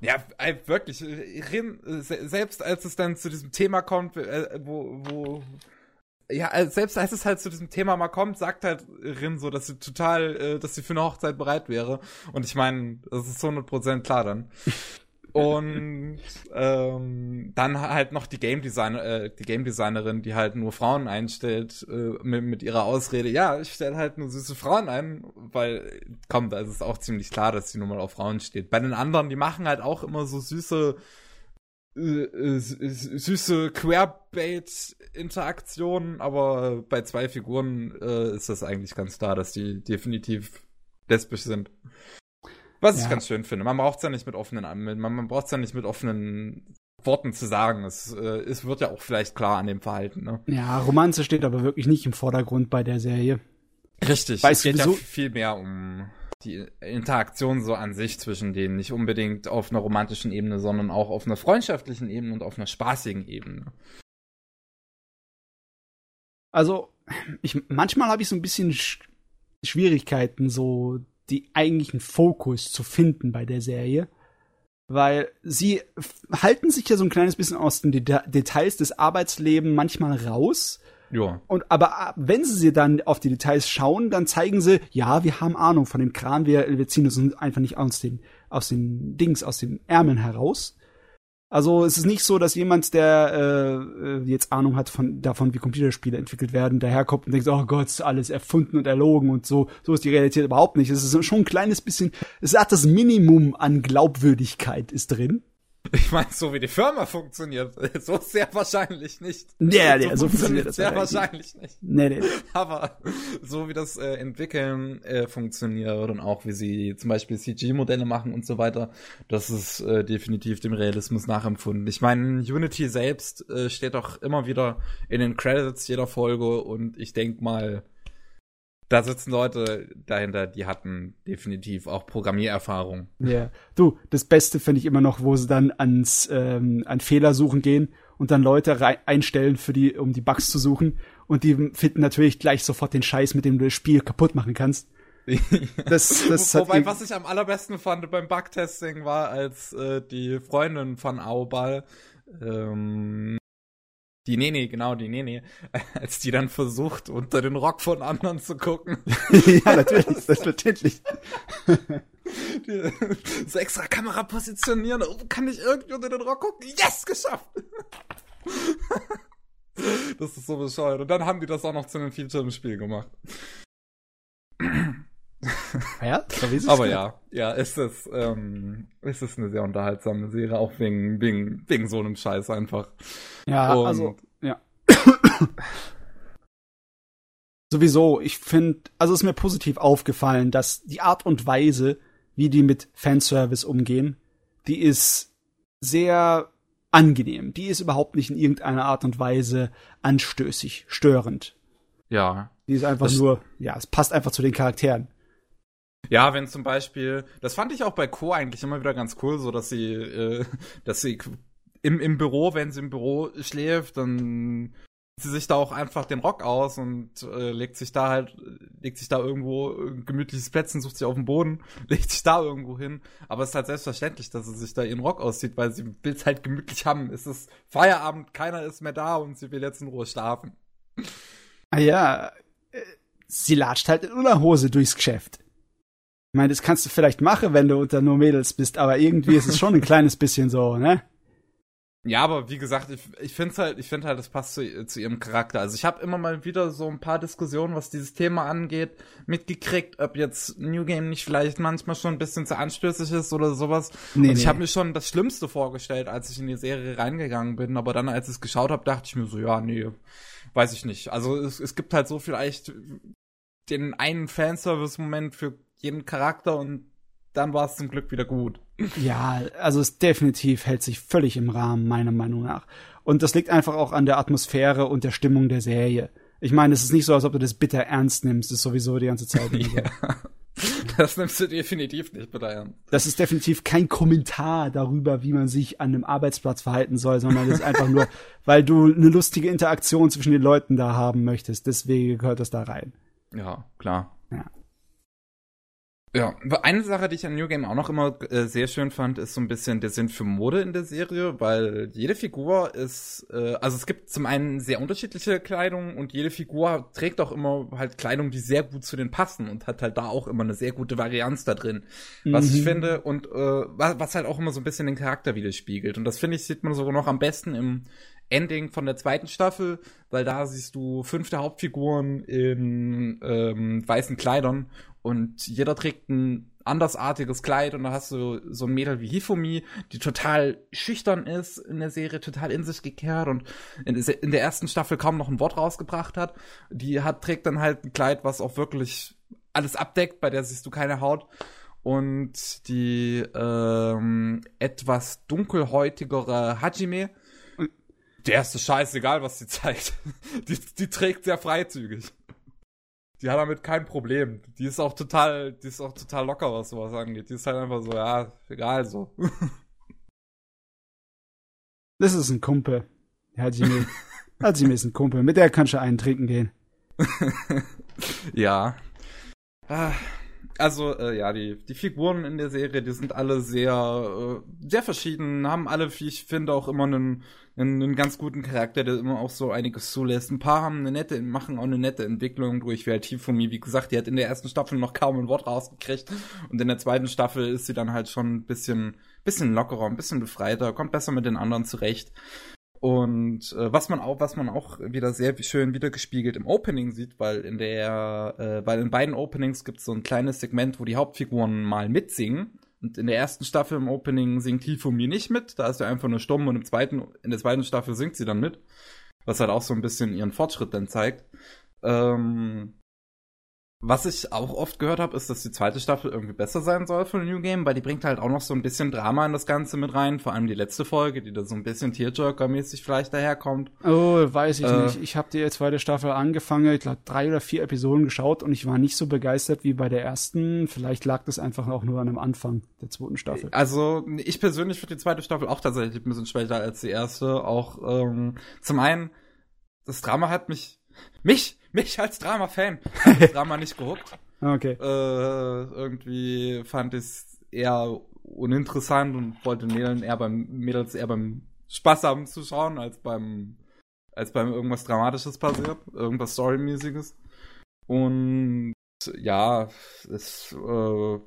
Ja, wirklich. Rin, selbst als es dann zu diesem Thema kommt, äh, wo, wo ja, selbst als es halt zu diesem Thema mal kommt, sagt halt Rin so, dass sie total, äh, dass sie für eine Hochzeit bereit wäre. Und ich meine, das ist 100% klar dann. Und ähm, dann halt noch die Game Designer, äh, die Game Designerin, die halt nur Frauen einstellt, äh, mit, mit ihrer Ausrede, ja, ich stelle halt nur süße Frauen ein, weil, komm, da ist es auch ziemlich klar, dass sie nur mal auf Frauen steht. Bei den anderen, die machen halt auch immer so süße, äh, äh, süße Querbait-Interaktionen, aber bei zwei Figuren äh, ist das eigentlich ganz klar, dass die definitiv lesbisch sind. Was ja. ich ganz schön finde. Man braucht es ja nicht mit offenen, man, man braucht es ja nicht mit offenen Worten zu sagen. Es, äh, es wird ja auch vielleicht klar an dem Verhalten. Ne? Ja, Romanze steht aber wirklich nicht im Vordergrund bei der Serie. Richtig. Weißt es geht ja viel mehr um die Interaktion so an sich zwischen denen. Nicht unbedingt auf einer romantischen Ebene, sondern auch auf einer freundschaftlichen Ebene und auf einer spaßigen Ebene. Also, ich, manchmal habe ich so ein bisschen Sch Schwierigkeiten, so die eigentlichen Fokus zu finden bei der Serie. Weil sie halten sich ja so ein kleines bisschen aus den Deta Details des Arbeitslebens manchmal raus. Ja. Und aber wenn sie dann auf die Details schauen, dann zeigen sie, ja, wir haben Ahnung von dem Kran, wir, wir ziehen uns einfach nicht aus den, aus den Dings, aus den Ärmeln heraus. Also es ist nicht so, dass jemand, der äh, äh, jetzt Ahnung hat von davon, wie Computerspiele entwickelt werden, daherkommt und denkt, oh Gott, alles erfunden und erlogen und so. So ist die Realität überhaupt nicht. Es ist schon ein kleines bisschen, es hat das Minimum an Glaubwürdigkeit ist drin. Ich meine, so wie die Firma funktioniert, <laughs> so sehr wahrscheinlich nicht. Nee, nee, so, so funktioniert das sehr wahrscheinlich nicht. Nee, nee. <laughs> Aber so wie das äh, Entwickeln äh, funktioniert und auch wie sie zum Beispiel CG-Modelle machen und so weiter, das ist äh, definitiv dem Realismus nachempfunden. Ich meine, Unity selbst äh, steht doch immer wieder in den Credits jeder Folge und ich denk mal, da sitzen Leute dahinter, die hatten definitiv auch Programmiererfahrung. Ja, yeah. du, das Beste finde ich immer noch, wo sie dann ans ähm, an Fehlersuchen gehen und dann Leute einstellen für die, um die Bugs zu suchen und die finden natürlich gleich sofort den Scheiß, mit dem du das Spiel kaputt machen kannst. <laughs> das, das Wobei, was ich am allerbesten fand beim Bugtesting war, als äh, die Freundin von Aubal ähm, die Nene, genau, die Nene, <laughs> als die dann versucht, unter den Rock von anderen zu gucken. <laughs> ja, natürlich, selbstverständlich. Die, <laughs> so extra Kamera positionieren. Oh, kann ich irgendwie unter den Rock gucken? Yes, geschafft! das ist so bescheuert. Und dann haben die das auch noch zu einem Feature im Spiel gemacht. <clears throat> Ja, aber ja, ja, ist es, ähm, ist es eine sehr unterhaltsame Serie, auch wegen, wegen, wegen so einem Scheiß einfach. Ja, Und, also, ja. <coughs> Sowieso, ich finde, also ist mir positiv aufgefallen, dass die Art und Weise, wie die mit Fanservice umgehen, die ist sehr angenehm. Die ist überhaupt nicht in irgendeiner Art und Weise anstößig, störend. Ja. Die ist einfach nur, ja, es passt einfach zu den Charakteren. Ja, wenn zum Beispiel, das fand ich auch bei Co eigentlich immer wieder ganz cool, so dass sie, äh, dass sie im, im Büro, wenn sie im Büro schläft, dann sie sich da auch einfach den Rock aus und äh, legt sich da halt, legt sich da irgendwo ein gemütliches Plätzchen, sucht sich auf den Boden, <laughs> legt sich da irgendwo hin. Aber es ist halt selbstverständlich, dass sie sich da ihren Rock auszieht, weil sie will es halt gemütlich haben. Es ist Feierabend, keiner ist mehr da und sie will jetzt in Ruhe schlafen. Ah ja, äh, sie latscht halt in Unterhose durchs Geschäft. Ich meine, das kannst du vielleicht machen, wenn du unter nur Mädels bist, aber irgendwie ist es schon ein kleines bisschen so, ne? Ja, aber wie gesagt, ich, ich finde halt, ich finde halt, das passt zu, zu ihrem Charakter. Also ich habe immer mal wieder so ein paar Diskussionen, was dieses Thema angeht, mitgekriegt, ob jetzt New Game nicht vielleicht manchmal schon ein bisschen zu anstößig ist oder sowas. Nee, Und ich nee. habe mir schon das Schlimmste vorgestellt, als ich in die Serie reingegangen bin, aber dann, als ich es geschaut habe, dachte ich mir so, ja, nee, weiß ich nicht. Also es, es gibt halt so vielleicht den einen Fanservice-Moment für jeden Charakter und dann war es zum Glück wieder gut. <laughs> Ja, also es definitiv hält sich völlig im Rahmen, meiner Meinung nach. Und das liegt einfach auch an der Atmosphäre und der Stimmung der Serie. Ich meine, es ist nicht so, als ob du das bitter ernst nimmst, das ist sowieso die ganze Zeit. <laughs> ja. Das nimmst du definitiv nicht bitter ernst. Das ist definitiv kein Kommentar darüber, wie man sich an einem Arbeitsplatz verhalten soll, sondern es ist einfach nur, <laughs> weil du eine lustige Interaktion zwischen den Leuten da haben möchtest. Deswegen gehört das da rein. Ja, klar. Ja. Ja, eine Sache, die ich an New Game auch noch immer äh, sehr schön fand, ist so ein bisschen der Sinn für Mode in der Serie, weil jede Figur ist, äh, also es gibt zum einen sehr unterschiedliche Kleidung und jede Figur trägt auch immer halt Kleidung, die sehr gut zu den passen und hat halt da auch immer eine sehr gute Varianz da drin, was mhm. ich finde und äh, was, was halt auch immer so ein bisschen den Charakter widerspiegelt und das finde ich sieht man sogar noch am besten im Ending von der zweiten Staffel, weil da siehst du fünf der Hauptfiguren in ähm, weißen Kleidern und jeder trägt ein andersartiges Kleid und da hast du so ein Mädel wie Hifumi, die total schüchtern ist in der Serie, total in sich gekehrt und in, der ersten Staffel kaum noch ein Wort rausgebracht hat. Die hat, trägt dann halt ein Kleid, was auch wirklich alles abdeckt, bei der siehst du keine Haut. Und die ähm, etwas dunkelhäutigere Hajime, der ist scheißegal, was sie zeigt. <laughs> Die, die trägt sehr freizügig die hat damit kein Problem. Die ist auch total, die ist auch total locker, was sowas angeht. Die ist halt einfach so, ja, egal so. <laughs> Das ist ein Kumpel. Hajime. Hajime <laughs> ist ein Kumpel. Mit der kannst du einen trinken gehen. ja. Ah, also, äh, ja, die, die Figuren in der Serie, die sind alle sehr, äh, sehr verschieden, haben alle, wie ich finde, auch immer einen, einen, einen ganz guten Charakter, der immer auch so einiges zulässt. Ein paar haben eine nette, machen auch eine nette Entwicklung durch, wie halt wie gesagt, die hat in der ersten Staffel noch kaum ein Wort rausgekriegt und in der zweiten Staffel ist sie dann halt schon ein bisschen, bisschen lockerer, ein bisschen befreiter, kommt besser mit den anderen zurecht. Und äh, was man auch, was man auch wieder sehr schön wiedergespiegelt im Opening sieht, weil in der, äh, weil in beiden Openings gibt es so ein kleines Segment, wo die Hauptfiguren mal mitsingen. Und in der ersten Staffel im Opening singt Hifumi nicht mit, da ist er einfach nur stumm und im zweiten, in der zweiten Staffel singt sie dann mit. Was halt auch so ein bisschen ihren Fortschritt dann zeigt. Ähm, was ich auch oft gehört habe, ist, dass die zweite Staffel irgendwie besser sein soll von New Game, weil die bringt halt auch noch so ein bisschen Drama in das Ganze mit rein. Vor allem die letzte Folge, die da so ein bisschen Tearjerker-mäßig vielleicht daherkommt. Oh, weiß ich äh, nicht. Ich habe die zweite Staffel angefangen, ich glaube drei oder vier Episoden geschaut und ich war nicht so begeistert wie bei der ersten. Vielleicht lag das einfach auch nur an dem Anfang der zweiten Staffel. Also ich persönlich finde die zweite Staffel auch tatsächlich ein bisschen schwächer als die erste. Auch ähm, zum einen, das Drama hat mich mich mich als Drama-Fan <laughs> das Drama nicht gehuckt. Okay. Äh, irgendwie fand ich es eher uninteressant und wollte Mädels eher beim Mädels eher beim Spaß haben zu schauen, als beim als beim irgendwas Dramatisches passiert, irgendwas Storymäßiges. Und ja, es äh,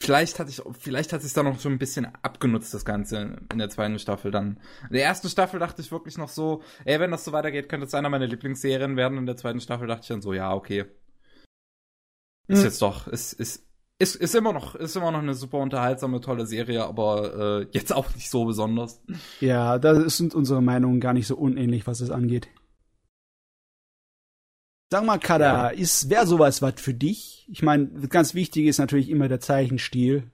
vielleicht hatte ich, vielleicht hat sich da noch schon ein bisschen abgenutzt, das Ganze in der zweiten Staffel dann. In der ersten Staffel dachte ich wirklich noch so, ey, wenn das so weitergeht, könnte es einer meiner Lieblingsserien werden. In der zweiten Staffel dachte ich dann so, ja, okay. Ist mhm. jetzt doch, ist, ist, ist, ist immer noch, ist immer noch eine super unterhaltsame, tolle Serie, aber äh, jetzt auch nicht so besonders. Ja, da sind unsere Meinungen gar nicht so unähnlich, was es angeht. Sag mal, Kada, ist wäre sowas was für dich? Ich meine, ganz wichtig ist natürlich immer der Zeichenstil.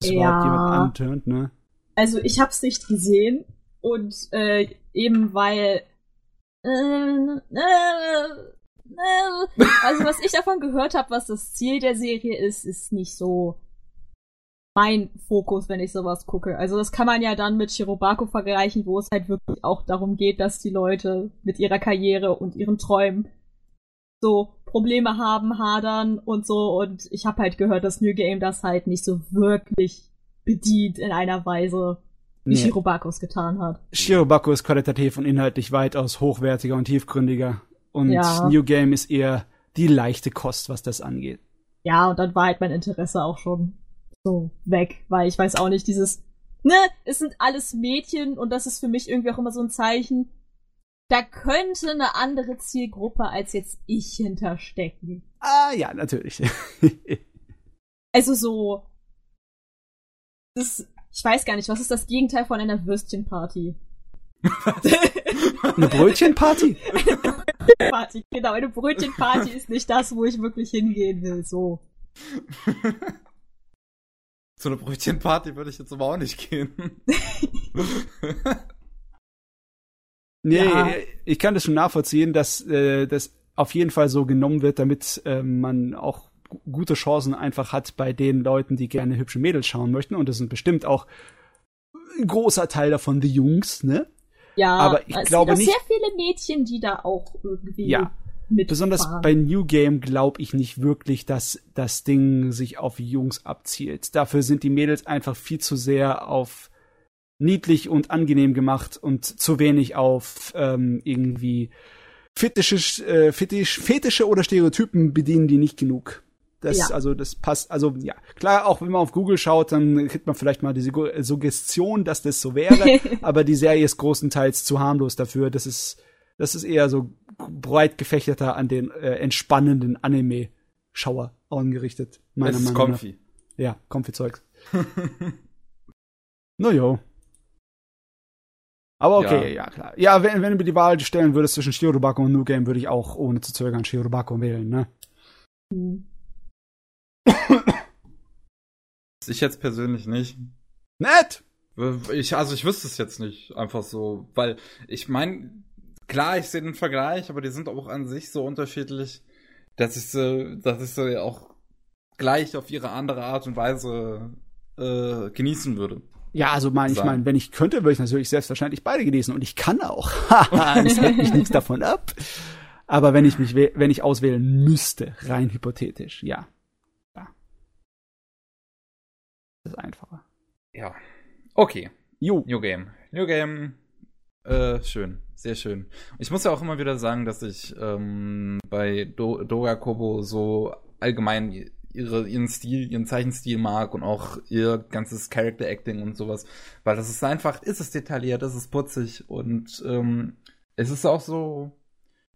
Dass ja. überhaupt jemand antönt, ne? Also ich hab's nicht gesehen und äh, eben weil äh, äh, äh, also was ich davon gehört habe, was das Ziel der Serie ist, ist nicht so mein Fokus, wenn ich sowas gucke. Also das kann man ja dann mit Shirobako vergleichen, wo es halt wirklich auch darum geht, dass die Leute mit ihrer Karriere und ihren Träumen so Probleme haben, hadern und so. Und ich habe halt gehört, dass New Game das halt nicht so wirklich bedient in einer Weise, wie nee. Shirobako getan hat. Shirobako ist qualitativ und inhaltlich weitaus hochwertiger und tiefgründiger. Und ja. New Game ist eher die leichte Kost, was das angeht. Ja, und dann war halt mein Interesse auch schon so weg, weil ich weiß auch nicht, dieses, ne, es sind alles Mädchen und das ist für mich irgendwie auch immer so ein Zeichen, da könnte eine andere Zielgruppe als jetzt ich hinterstecken. Ah, ja, natürlich. <laughs> also so. Das, ich weiß gar nicht, was ist das Gegenteil von einer Würstchenparty? eine Brötchenparty? Party, genau, eine Brötchenparty ist nicht das, wo ich wirklich hingehen will, so. <laughs> Zu einer Brötchenparty würde ich jetzt aber auch nicht gehen. <laughs> Nee, ja. ich kann das schon nachvollziehen, dass äh, das auf jeden Fall so genommen wird, damit äh, man auch gute Chancen einfach hat bei den Leuten, die gerne hübsche Mädels schauen möchten. Und das sind bestimmt auch ein großer Teil davon die Jungs, ne? Ja, aber ich es glaube gibt nicht. sehr viele Mädchen, die da auch irgendwie. Ja. Besonders bei New Game glaube ich nicht wirklich, dass das Ding sich auf Jungs abzielt. Dafür sind die Mädels einfach viel zu sehr auf niedlich und angenehm gemacht und zu wenig auf ähm, irgendwie fetische, äh, fetisch, fetische oder Stereotypen bedienen die nicht genug. Das, ja. also, das passt, also, ja. Klar, auch wenn man auf Google schaut, dann kriegt man vielleicht mal diese Suggestion, dass das so wäre, <laughs> aber die Serie ist großenteils zu harmlos dafür. Das ist, das ist eher so breit gefächerter an den äh, entspannenden Anime-Schauer angerichtet, meiner Meinung nach. Comfy. Ja, comfy Zeugs. <laughs> naja. Aber okay, ja, ja klar. Ja, wenn, wenn du mir die Wahl stellen würdest zwischen Shirobako und New Game, würde ich auch ohne zu zögern Shirobako wählen, ne? Ich jetzt persönlich nicht. Nett! Ich, also ich wüsste es jetzt nicht, einfach so, weil ich meine, klar, ich sehe den Vergleich, aber die sind auch an sich so unterschiedlich, dass ich sie, dass ich sie auch gleich auf ihre andere Art und Weise äh, genießen würde. Ja, also mein, ich meine, wenn ich könnte, würde ich natürlich selbstverständlich beide genießen und ich kann auch. <laughs> das hält mich nichts davon ab. Aber wenn ich mich, wenn ich auswählen müsste, rein hypothetisch, ja. Ja. Das ist einfacher. Ja. Okay. Jo. New Game. New Game. Äh, schön. Sehr schön. Ich muss ja auch immer wieder sagen, dass ich ähm, bei Do Doga Kobo so allgemein ihre, ihren Stil, ihren Zeichenstil mag und auch ihr ganzes Character Acting und sowas. Weil das ist einfach, ist es detailliert, ist es putzig und ähm, es ist auch so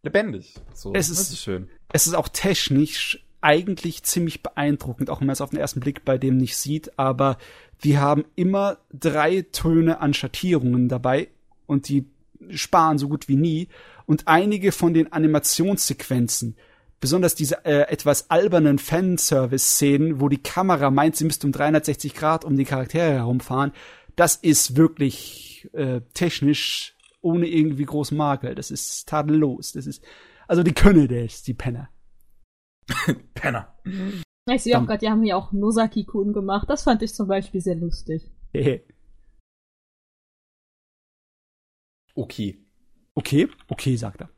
lebendig. So, es ist, ist schön. Es ist auch technisch eigentlich ziemlich beeindruckend, auch wenn man es auf den ersten Blick bei dem nicht sieht, aber die haben immer drei Töne an Schattierungen dabei und die sparen so gut wie nie. Und einige von den Animationssequenzen, besonders diese äh, etwas albernen Fanservice-Szenen, wo die Kamera meint, sie müsste um 360 Grad um die Charaktere herumfahren, das ist wirklich äh, technisch ohne irgendwie großen Makel. Das ist tadellos. Das ist, also die können das, die Penner. <laughs> Penner. Ich sehe auch gerade, die haben hier auch Nosaki-Kun gemacht. Das fand ich zum Beispiel sehr lustig. <laughs> okay. Okay, okay, sagt er.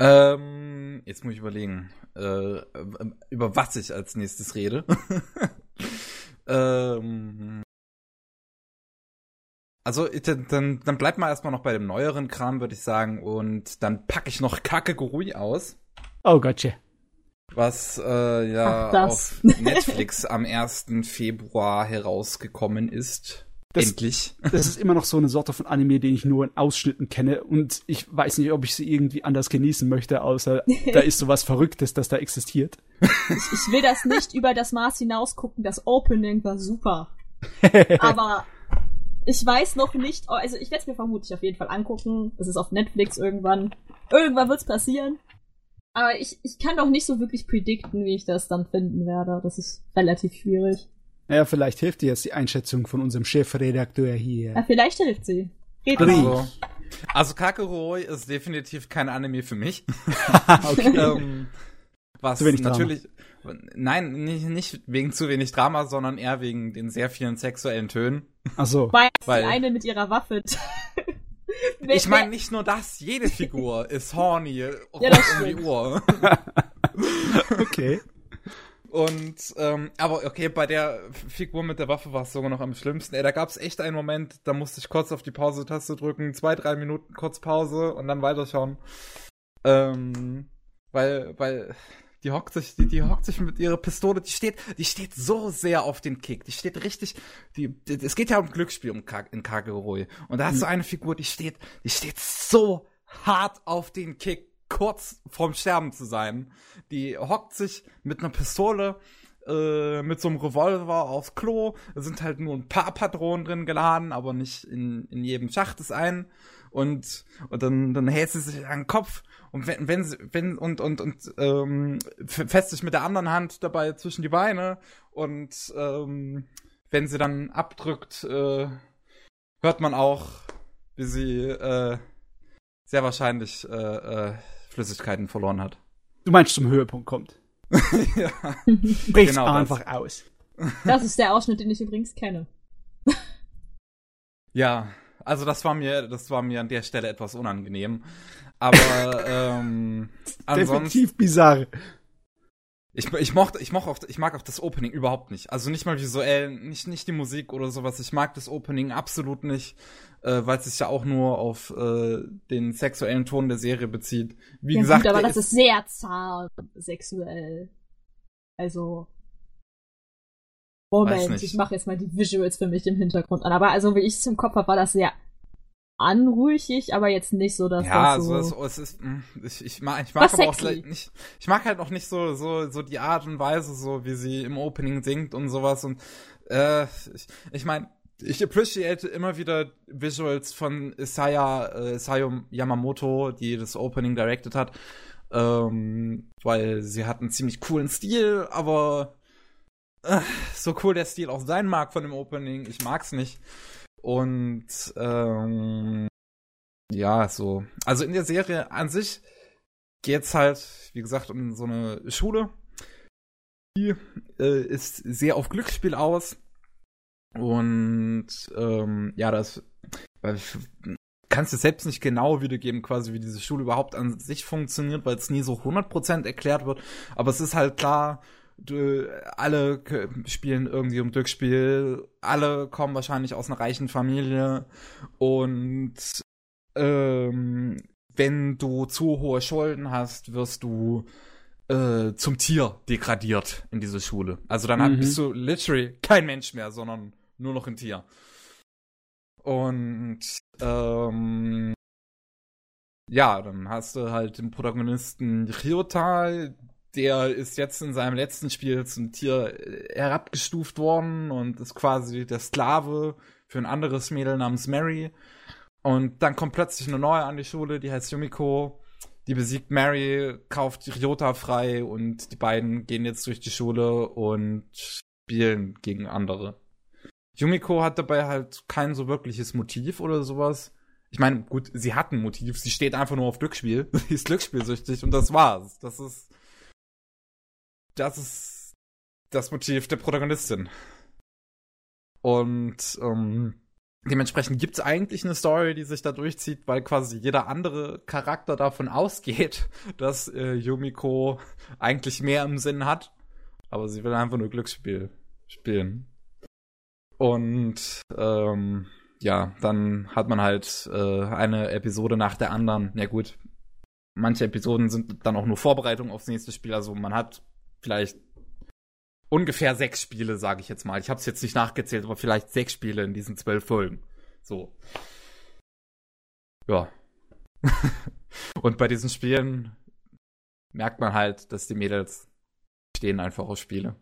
Ähm, jetzt muss ich überlegen, äh, über was ich als nächstes rede. <laughs> ähm, also, dann, dann bleibt mal erstmal noch bei dem neueren Kram, würde ich sagen. Und dann packe ich noch Kakegurui aus. Oh Gottche. was äh, ja Ach, auf Netflix am 1. Februar herausgekommen ist. Das, Endlich. Das ist immer noch so eine Sorte von Anime, den ich nur in Ausschnitten kenne und ich weiß nicht, ob ich sie irgendwie anders genießen möchte, außer <laughs> da ist sowas Verrücktes, das da existiert. Ich, ich will das nicht über das Maß hinaus gucken, das Opening war super. <laughs> Aber ich weiß noch nicht, also ich werde es mir vermutlich auf jeden Fall angucken. Es ist auf Netflix irgendwann. Irgendwann wird's passieren. Aber ich, ich kann doch nicht so wirklich predikten, wie ich das dann finden werde. Das ist relativ schwierig. Naja, vielleicht hilft dir jetzt die Einschätzung von unserem Chefredakteur hier. Ja, vielleicht hilft sie. Red also, also Kakeroi ist definitiv kein Anime für mich. <laughs> okay. ähm, was natürlich, nein, nicht, nicht wegen zu wenig Drama, sondern eher wegen den sehr vielen sexuellen Tönen. Ach so. Weil, Weil die eine mit ihrer Waffe. <laughs> ich meine nicht nur das, jede Figur ist horny ja, um die Uhr. <laughs> okay. Und, ähm, aber okay, bei der Figur mit der Waffe war es sogar noch am schlimmsten. Ey, da gab es echt einen Moment, da musste ich kurz auf die Pause-Taste drücken, zwei, drei Minuten kurz Pause und dann weiterschauen. Ähm, weil, weil die hockt sich, die, die hockt sich mit ihrer Pistole, die steht, die steht so sehr auf den Kick. Die steht richtig, die, die es geht ja um Glücksspiel um Ka in Kaguroi. Und da hast mhm. du eine Figur, die steht, die steht so hart auf den Kick kurz vorm Sterben zu sein. Die hockt sich mit einer Pistole äh, mit so einem Revolver aufs Klo. Da sind halt nur ein paar Patronen drin geladen, aber nicht in, in jedem Schacht ist ein. Und, und dann, dann hält sie sich an den Kopf und wenn, wenn sie, wenn, und, und, und, ähm, fest sich mit der anderen Hand dabei zwischen die Beine und, ähm, wenn sie dann abdrückt, äh, hört man auch, wie sie, äh, sehr wahrscheinlich, äh, äh, Flüssigkeiten verloren hat. Du meinst, zum Höhepunkt kommt. <laughs> ja. Bricht genau einfach das. aus. Das ist der Ausschnitt, den ich übrigens kenne. ja, also das war mir, das war mir an der Stelle etwas unangenehm. Aber <laughs> ähm, ansonsten. Definitiv bizarr. Ich, ich, mochte, ich, mochte auch, ich mag auch das Opening überhaupt nicht. Also nicht mal visuell, nicht, nicht die Musik oder sowas. Ich mag das Opening absolut nicht, äh, weil es sich ja auch nur auf äh, den sexuellen Ton der Serie bezieht. Wie ja, gesagt, gut, aber das ist, ist sehr zart sexuell. Also. Moment, ich mache jetzt mal die Visuals für mich im Hintergrund an. Aber also wie ich es im Kopf habe, war das sehr anrüchig, aber jetzt nicht so, dass ja, das so... Ja, so, es ist, hm, ich, ich mag, ich mag aber auch nicht, ich mag halt auch nicht so, so, so die Art und Weise, so wie sie im Opening singt und sowas und, äh, ich, ich meine, ich appreciate immer wieder Visuals von Isaya, äh, Isayo Yamamoto, die das Opening directed hat, ähm, weil sie hat einen ziemlich coolen Stil, aber äh, so cool der Stil auch sein mag von dem Opening, ich mag's nicht. Und ähm, ja, so. Also in der Serie an sich geht's halt, wie gesagt, um so eine Schule. Die äh, ist sehr auf Glücksspiel aus. Und ähm, ja, das kannst du selbst nicht genau wiedergeben, quasi wie diese Schule überhaupt an sich funktioniert, weil es nie so 100% erklärt wird. Aber es ist halt klar, du, alle spielen irgendwie um Glücksspiel, alle kommen wahrscheinlich aus einer reichen Familie und ähm, wenn du zu hohe Schulden hast, wirst du äh, zum Tier degradiert in diese Schule. Also dann mhm. bist du literally kein Mensch mehr, sondern nur noch ein Tier. Und ähm, ja, dann hast du halt den Protagonisten Ryota, der ist jetzt in seinem letzten Spiel zum Tier äh, herabgestuft worden und ist quasi der Sklave für ein anderes Mädel namens Mary. Und dann kommt plötzlich eine neue an die Schule, die heißt Yumiko. Die besiegt Mary, kauft Ryota frei und die beiden gehen jetzt durch die Schule und spielen gegen andere. Yumiko hat dabei halt kein so wirkliches Motiv oder sowas. Ich meine, gut, sie hat ein Motiv, sie steht einfach nur auf Glücksspiel. <laughs> sie ist glücksspielsüchtig und das war's. Das ist das ist das Motiv der Protagonistin. Und ähm, dementsprechend gibt es eigentlich eine Story, die sich da durchzieht, weil quasi jeder andere Charakter davon ausgeht, <laughs> dass äh, Yumiko eigentlich mehr im Sinn hat. Aber sie will einfach nur Glücksspiel spielen. Und ähm, ja, dann hat man halt äh, eine Episode nach der anderen. Ja gut, manche Episoden sind dann auch nur Vorbereitung aufs nächste Spiel. Also man hat vielleicht ungefähr sechs Spiele, sage ich jetzt mal. Ich habe es jetzt nicht nachgezählt, aber vielleicht sechs Spiele in diesen zwölf Folgen. So. Ja. <laughs> Und bei diesen Spielen merkt man halt, dass die Mädels stehen einfach auf Spiele.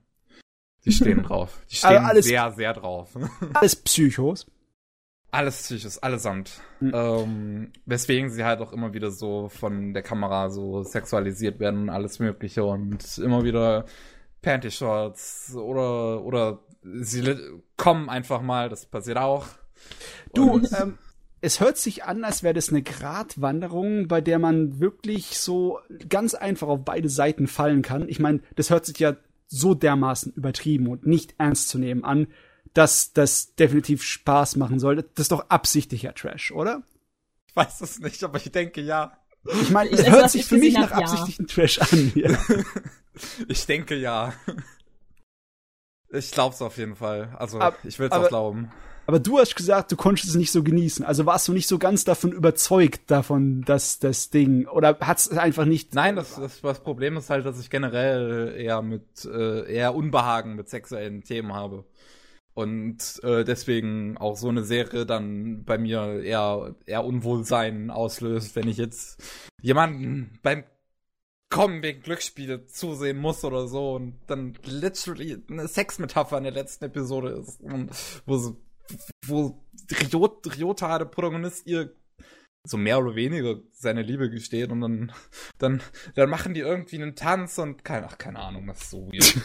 Die stehen <laughs> drauf. Die stehen alles, sehr, sehr drauf. <laughs> Alles Psychos. Alles Psychos, allesamt. Mhm. Ähm, weswegen sie halt auch immer wieder so von der Kamera so sexualisiert werden und alles Mögliche und immer wieder Panty-Shorts oder, oder sie kommen einfach mal, das passiert auch. Du, ähm, es hört sich an, als wäre das eine Gratwanderung, bei der man wirklich so ganz einfach auf beide Seiten fallen kann. Ich meine, das hört sich ja so dermaßen übertrieben und nicht ernst zu nehmen an, dass das definitiv Spaß machen soll. Das ist doch absichtlicher Trash, oder? Ich weiß es nicht, aber ich denke ja. Ich meine, es hört sich für mich nach ja. absichtlichen Trash an. Ja. <laughs> ich denke ja. Ich glaub's auf jeden Fall. Also, aber, ich will's auch glauben. Aber du hast gesagt, du konntest es nicht so genießen. Also warst du nicht so ganz davon überzeugt davon, dass das Ding oder hat es einfach nicht? Nein, das, das, das Problem ist halt, dass ich generell eher mit äh, eher Unbehagen mit sexuellen Themen habe und äh, deswegen auch so eine Serie dann bei mir eher eher Unwohlsein auslöst, wenn ich jetzt jemanden beim Kommen wegen Glücksspiele zusehen muss oder so und dann literally eine Sexmetapher in der letzten Episode ist, wo sie wo Ryota, Ryota, der Protagonist, ihr so mehr oder weniger seine Liebe gesteht und dann, dann, dann machen die irgendwie einen Tanz und keine, ach, keine Ahnung, das ist so weird.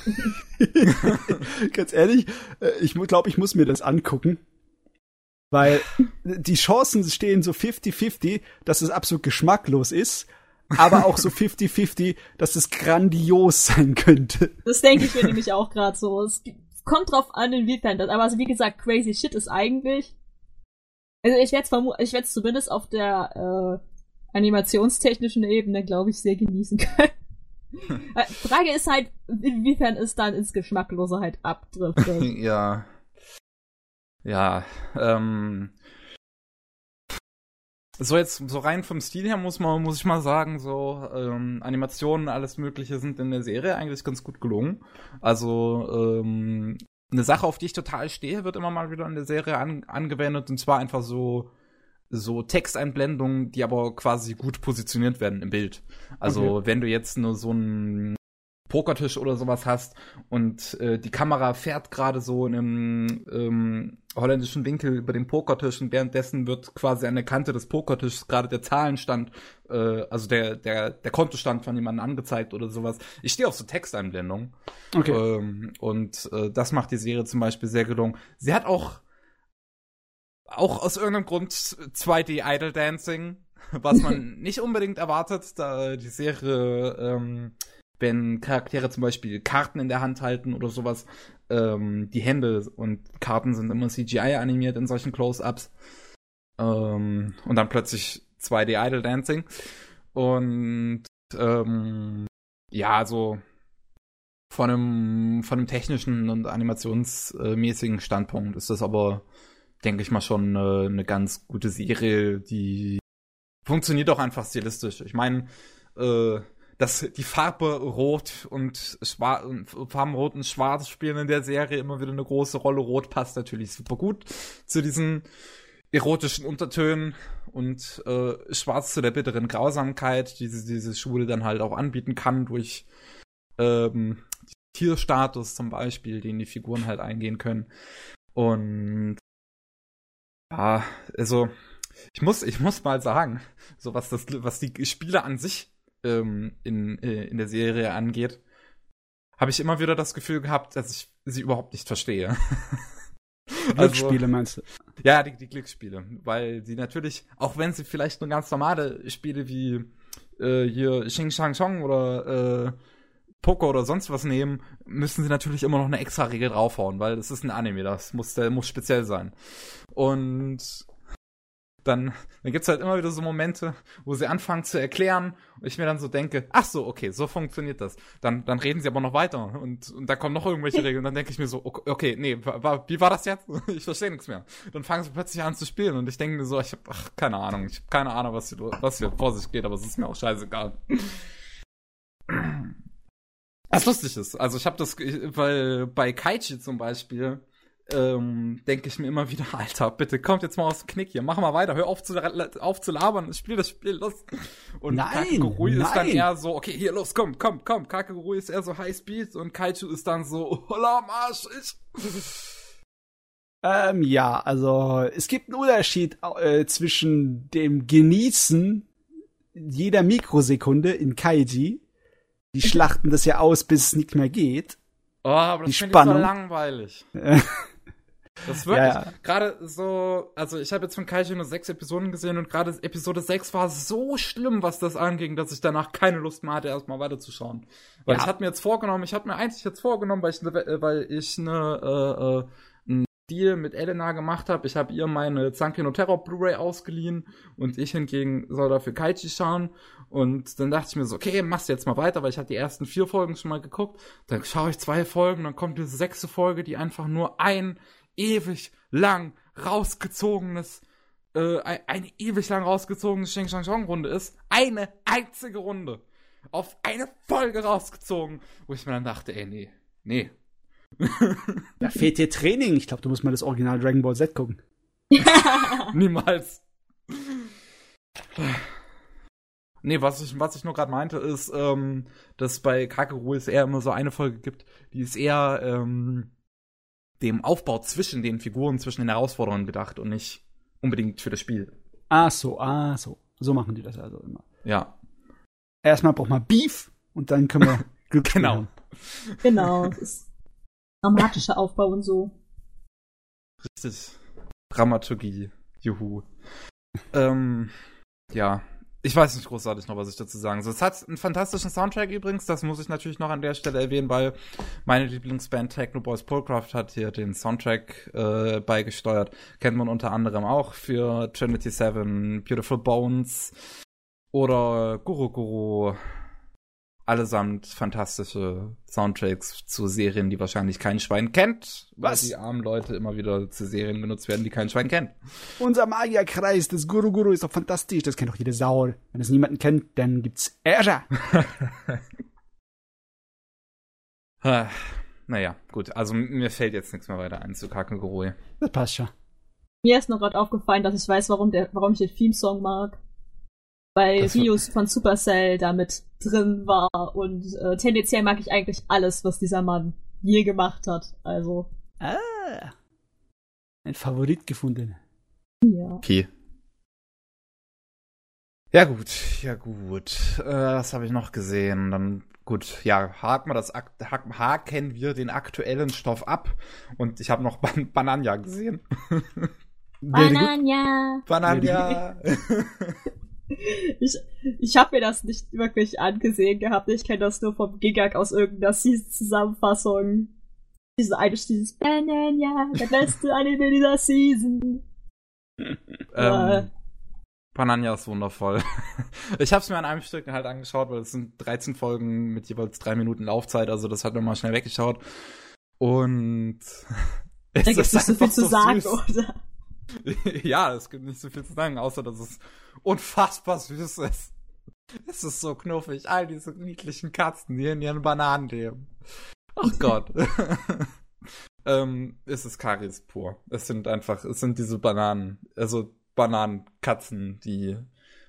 <laughs> Ganz ehrlich, äh, ich glaube, ich muss mir das angucken. Weil die Chancen stehen so 50-50, dass es absolut geschmacklos ist, aber auch so 50-50, dass es grandios sein könnte. Das denke ich mir nämlich auch gerade so. Es kommt drauf an, inwiefern das. Aber also, wie gesagt, crazy shit ist eigentlich. Also ich werde es ich werde zumindest auf der äh, animationstechnischen Ebene, glaube ich, sehr genießen können. <laughs> Äh, Frage ist halt, inwiefern es dann ins Geschmacklose halt abdriftet. <laughs> ja. Ja, ähm, so jetzt, so rein vom Stil her muss man, muss ich mal sagen, so ähm, Animationen, alles Mögliche sind in der Serie eigentlich ganz gut gelungen. Also ähm, eine Sache, auf die ich total stehe, wird immer mal wieder in der Serie an, angewendet und zwar einfach so so Texteinblendungen, die aber quasi gut positioniert werden im Bild. Also okay. wenn du jetzt nur so ein Pokertisch oder sowas hast und äh, die Kamera fährt gerade so in einem ähm, holländischen Winkel über den Pokertisch und währenddessen wird quasi an der Kante des Pokertisches gerade der Zahlenstand, äh, also der, der, der Kontostand von jemandem angezeigt oder sowas. Ich stehe auf so Texteinblendungen. Okay. Ähm, und äh, das macht die Serie zum Beispiel sehr gelungen. Sie hat auch auch aus irgendeinem Grund 2D Idle Dancing, was man <laughs> nicht unbedingt erwartet, da die Serie ähm, wenn Charaktere zum Beispiel Karten in der Hand halten oder sowas, ähm, die Hände und Karten sind immer CGI animiert in solchen Close-Ups. Ähm, und dann plötzlich 2D Idle Dancing. Und ähm, ja, so von einem, von einem technischen und animationsmäßigen Standpunkt ist das aber, denke ich mal, schon eine, eine ganz gute Serie, die funktioniert auch einfach stilistisch. Ich meine, äh, dass die Farbe Rot und Schwarz, Farben Rot und Schwarz spielen in der Serie immer wieder eine große Rolle. Rot passt natürlich super gut zu diesen erotischen Untertönen und äh, Schwarz zu der bitteren Grausamkeit, die diese Schule dann halt auch anbieten kann durch ähm, Tierstatus zum Beispiel, den die Figuren halt eingehen können. Und ja, also ich muss, ich muss mal sagen, so was das, was die Spiele an sich ähm, in, äh, in der Serie angeht, habe ich immer wieder das Gefühl gehabt, dass ich sie überhaupt nicht verstehe. <laughs> Glücksspiele also, meinst du? Ja, die, die Glücksspiele. Weil sie natürlich, auch wenn sie vielleicht nur ganz normale Spiele wie äh, hier Xing Shang Chong oder äh, Poker oder sonst was nehmen, müssen sie natürlich immer noch eine extra Regel draufhauen, weil es ist ein Anime, das muss, der muss speziell sein. Und dann, dann gibt's halt immer wieder so Momente, wo sie anfangen zu erklären und ich mir dann so denke, ach so, okay, so funktioniert das. Dann, dann reden sie aber noch weiter und, und da kommen noch irgendwelche <laughs> Regeln und dann denke ich mir so, okay, nee, war, wie war das jetzt? <laughs> Ich verstehe nichts mehr. Dann fangen sie plötzlich an zu spielen und ich denke mir so, ich habe ach, keine Ahnung, ich habe keine Ahnung, was hier, was hier vor sich geht, aber es ist mir auch scheißegal. <clears throat> Was lustig ist, also ich habe das, weil bei Kaichi zum Beispiel, ähm, denke ich mir immer wieder, <laughs> Alter, bitte kommt jetzt mal aus dem Knick hier, mach mal weiter, hör auf zu, auf zu labern, spiel das Spiel, los. Und Kakegurui ist dann eher so, okay, hier, los, komm, komm, komm. Kakegurui ist eher so High Speed und Kaichu ist dann so, <laughs> holla, Marsch, ich. Ähm, ja, also es gibt einen Unterschied äh, zwischen dem Genießen jeder Mikrosekunde in Kaiji die schlachten das ja aus, bis es nicht mehr geht. Oh, aber das finde ich so langweilig. <laughs> Das ist wirklich, ja, ja. gerade so, also ich habe jetzt von Kaiju nur sechs Episoden gesehen und gerade Episode 6 war so schlimm, was das anging, dass ich danach keine Lust mehr hatte, erstmal weiterzuschauen. Weil ja. ich hatte mir jetzt vorgenommen, ich hatte mir eigentlich jetzt vorgenommen, weil ich, ne, weil ich eine, äh, äh, Deal mit Elena gemacht habe. Ich habe ihr meine Zankino Terror Blu-ray ausgeliehen und ich hingegen soll dafür Kaichi schauen. Und dann dachte ich mir so, okay, machst du jetzt mal weiter, weil ich hatte die ersten vier Folgen schon mal geguckt. Dann schaue ich zwei Folgen, dann kommt diese sechste Folge, die einfach nur ein ewig lang rausgezogenes äh, eine ewig lang rausgezogene Sheng Shang Chong Runde ist. Eine einzige Runde. Auf eine Folge rausgezogen. Wo ich mir dann dachte, ey, nee, nee, <laughs> da fehlt dir Training. Ich glaube, du musst mal das Original Dragon Ball Z gucken. <laughs> <laughs> Niemals. Nee, was ich, was ich nur gerade meinte, ist, ähm, dass bei Kakeru es eher immer so eine Folge gibt, die ist eher ähm, dem Aufbau zwischen den Figuren, zwischen den Herausforderungen gedacht und nicht unbedingt für das Spiel. Ah so, ah so. So machen die das also immer. Ja. Erstmal braucht man Beef und dann können wir Glück <laughs> Genau. Genau. Das dramatischer Aufbau und so. Richtig. Dramaturgie. Juhu. ähm, ja. Ich weiß nicht großartig noch, was ich dazu sagen soll. Es hat einen fantastischen Soundtrack übrigens, das muss ich natürlich noch an der Stelle erwähnen, weil meine Lieblingsband Techno Boys Polcraft hat hier den Soundtrack äh, beigesteuert. Kennt man unter anderem auch für Trinity Seven, Beautiful Bones oder Guru Guru allesamt fantastische Soundtracks zu Serien, die wahrscheinlich kein Schwein kennt. Was? Weil die armen Leute immer wieder zu Serien genutzt werden, die kein Schwein kennt. Unser Magierkreis des Guru Guru ist doch fantastisch. Das kennt doch jede Sau. Wenn es niemanden kennt, dann gibt's Ärger. <laughs> naja, gut. Also mir fällt jetzt nichts mehr weiter ein zu Kakegurui. Das passt schon. Mir ist noch gerade aufgefallen, dass ich weiß, warum, der, warum ich den Theme-Song mag weil Rios von Supercell damit drin war und äh, tendenziell mag ich eigentlich alles, was dieser Mann je gemacht hat. Also. Ah. Ein Favorit gefunden. Ja. Okay. Ja gut, ja gut. Äh, was habe ich noch gesehen? Dann gut, ja, haken wir das haken wir den aktuellen Stoff ab und ich habe noch Ban Banania gesehen. Banania. Banania. <laughs> ich ich habe mir das nicht wirklich angesehen gehabt. Ich kenne das nur vom Gigak aus irgendeiner Season-Zusammenfassung. Diese eine dieses Banania, der beste Anime dieser Season. <laughs> ähm, Banania ist wundervoll. <laughs> ich habe es mir an einem Stück halt angeschaut, weil es sind 13 Folgen mit jeweils drei Minuten Laufzeit, also das hat mir mal schnell weggeschaut. Und <laughs> es da gibt nicht so viel zu sagen, süß. oder? <laughs> ja, es gibt nicht so viel zu sagen, außer dass es unfassbar süß ist. Es ist so knuffig. All diese niedlichen Katzen, die in ihren Bananen leben. Ach <laughs> Gott. <laughs> ähm, es ist Karies pur. Es sind einfach, es sind diese Bananen, also Bananenkatzen, die,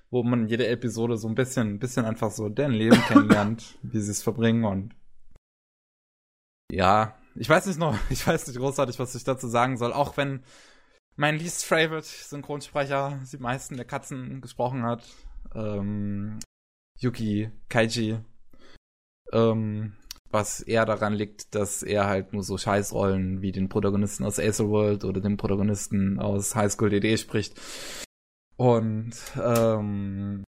wo man jede Episode so ein bisschen, ein bisschen einfach so deren Leben kennenlernt, wie sie es verbringen und ja, ich weiß nicht noch, ich weiß nicht großartig, was ich dazu sagen soll, auch wenn mein least favorite Synchronsprecher die meisten der Katzen gesprochen hat. Ähm, Yuki Kaiji. Ähm, was eher daran liegt, dass er halt nur so Scheißrollen wie den Protagonisten aus Acer World oder den Protagonisten aus High School DD spricht. Und ähm,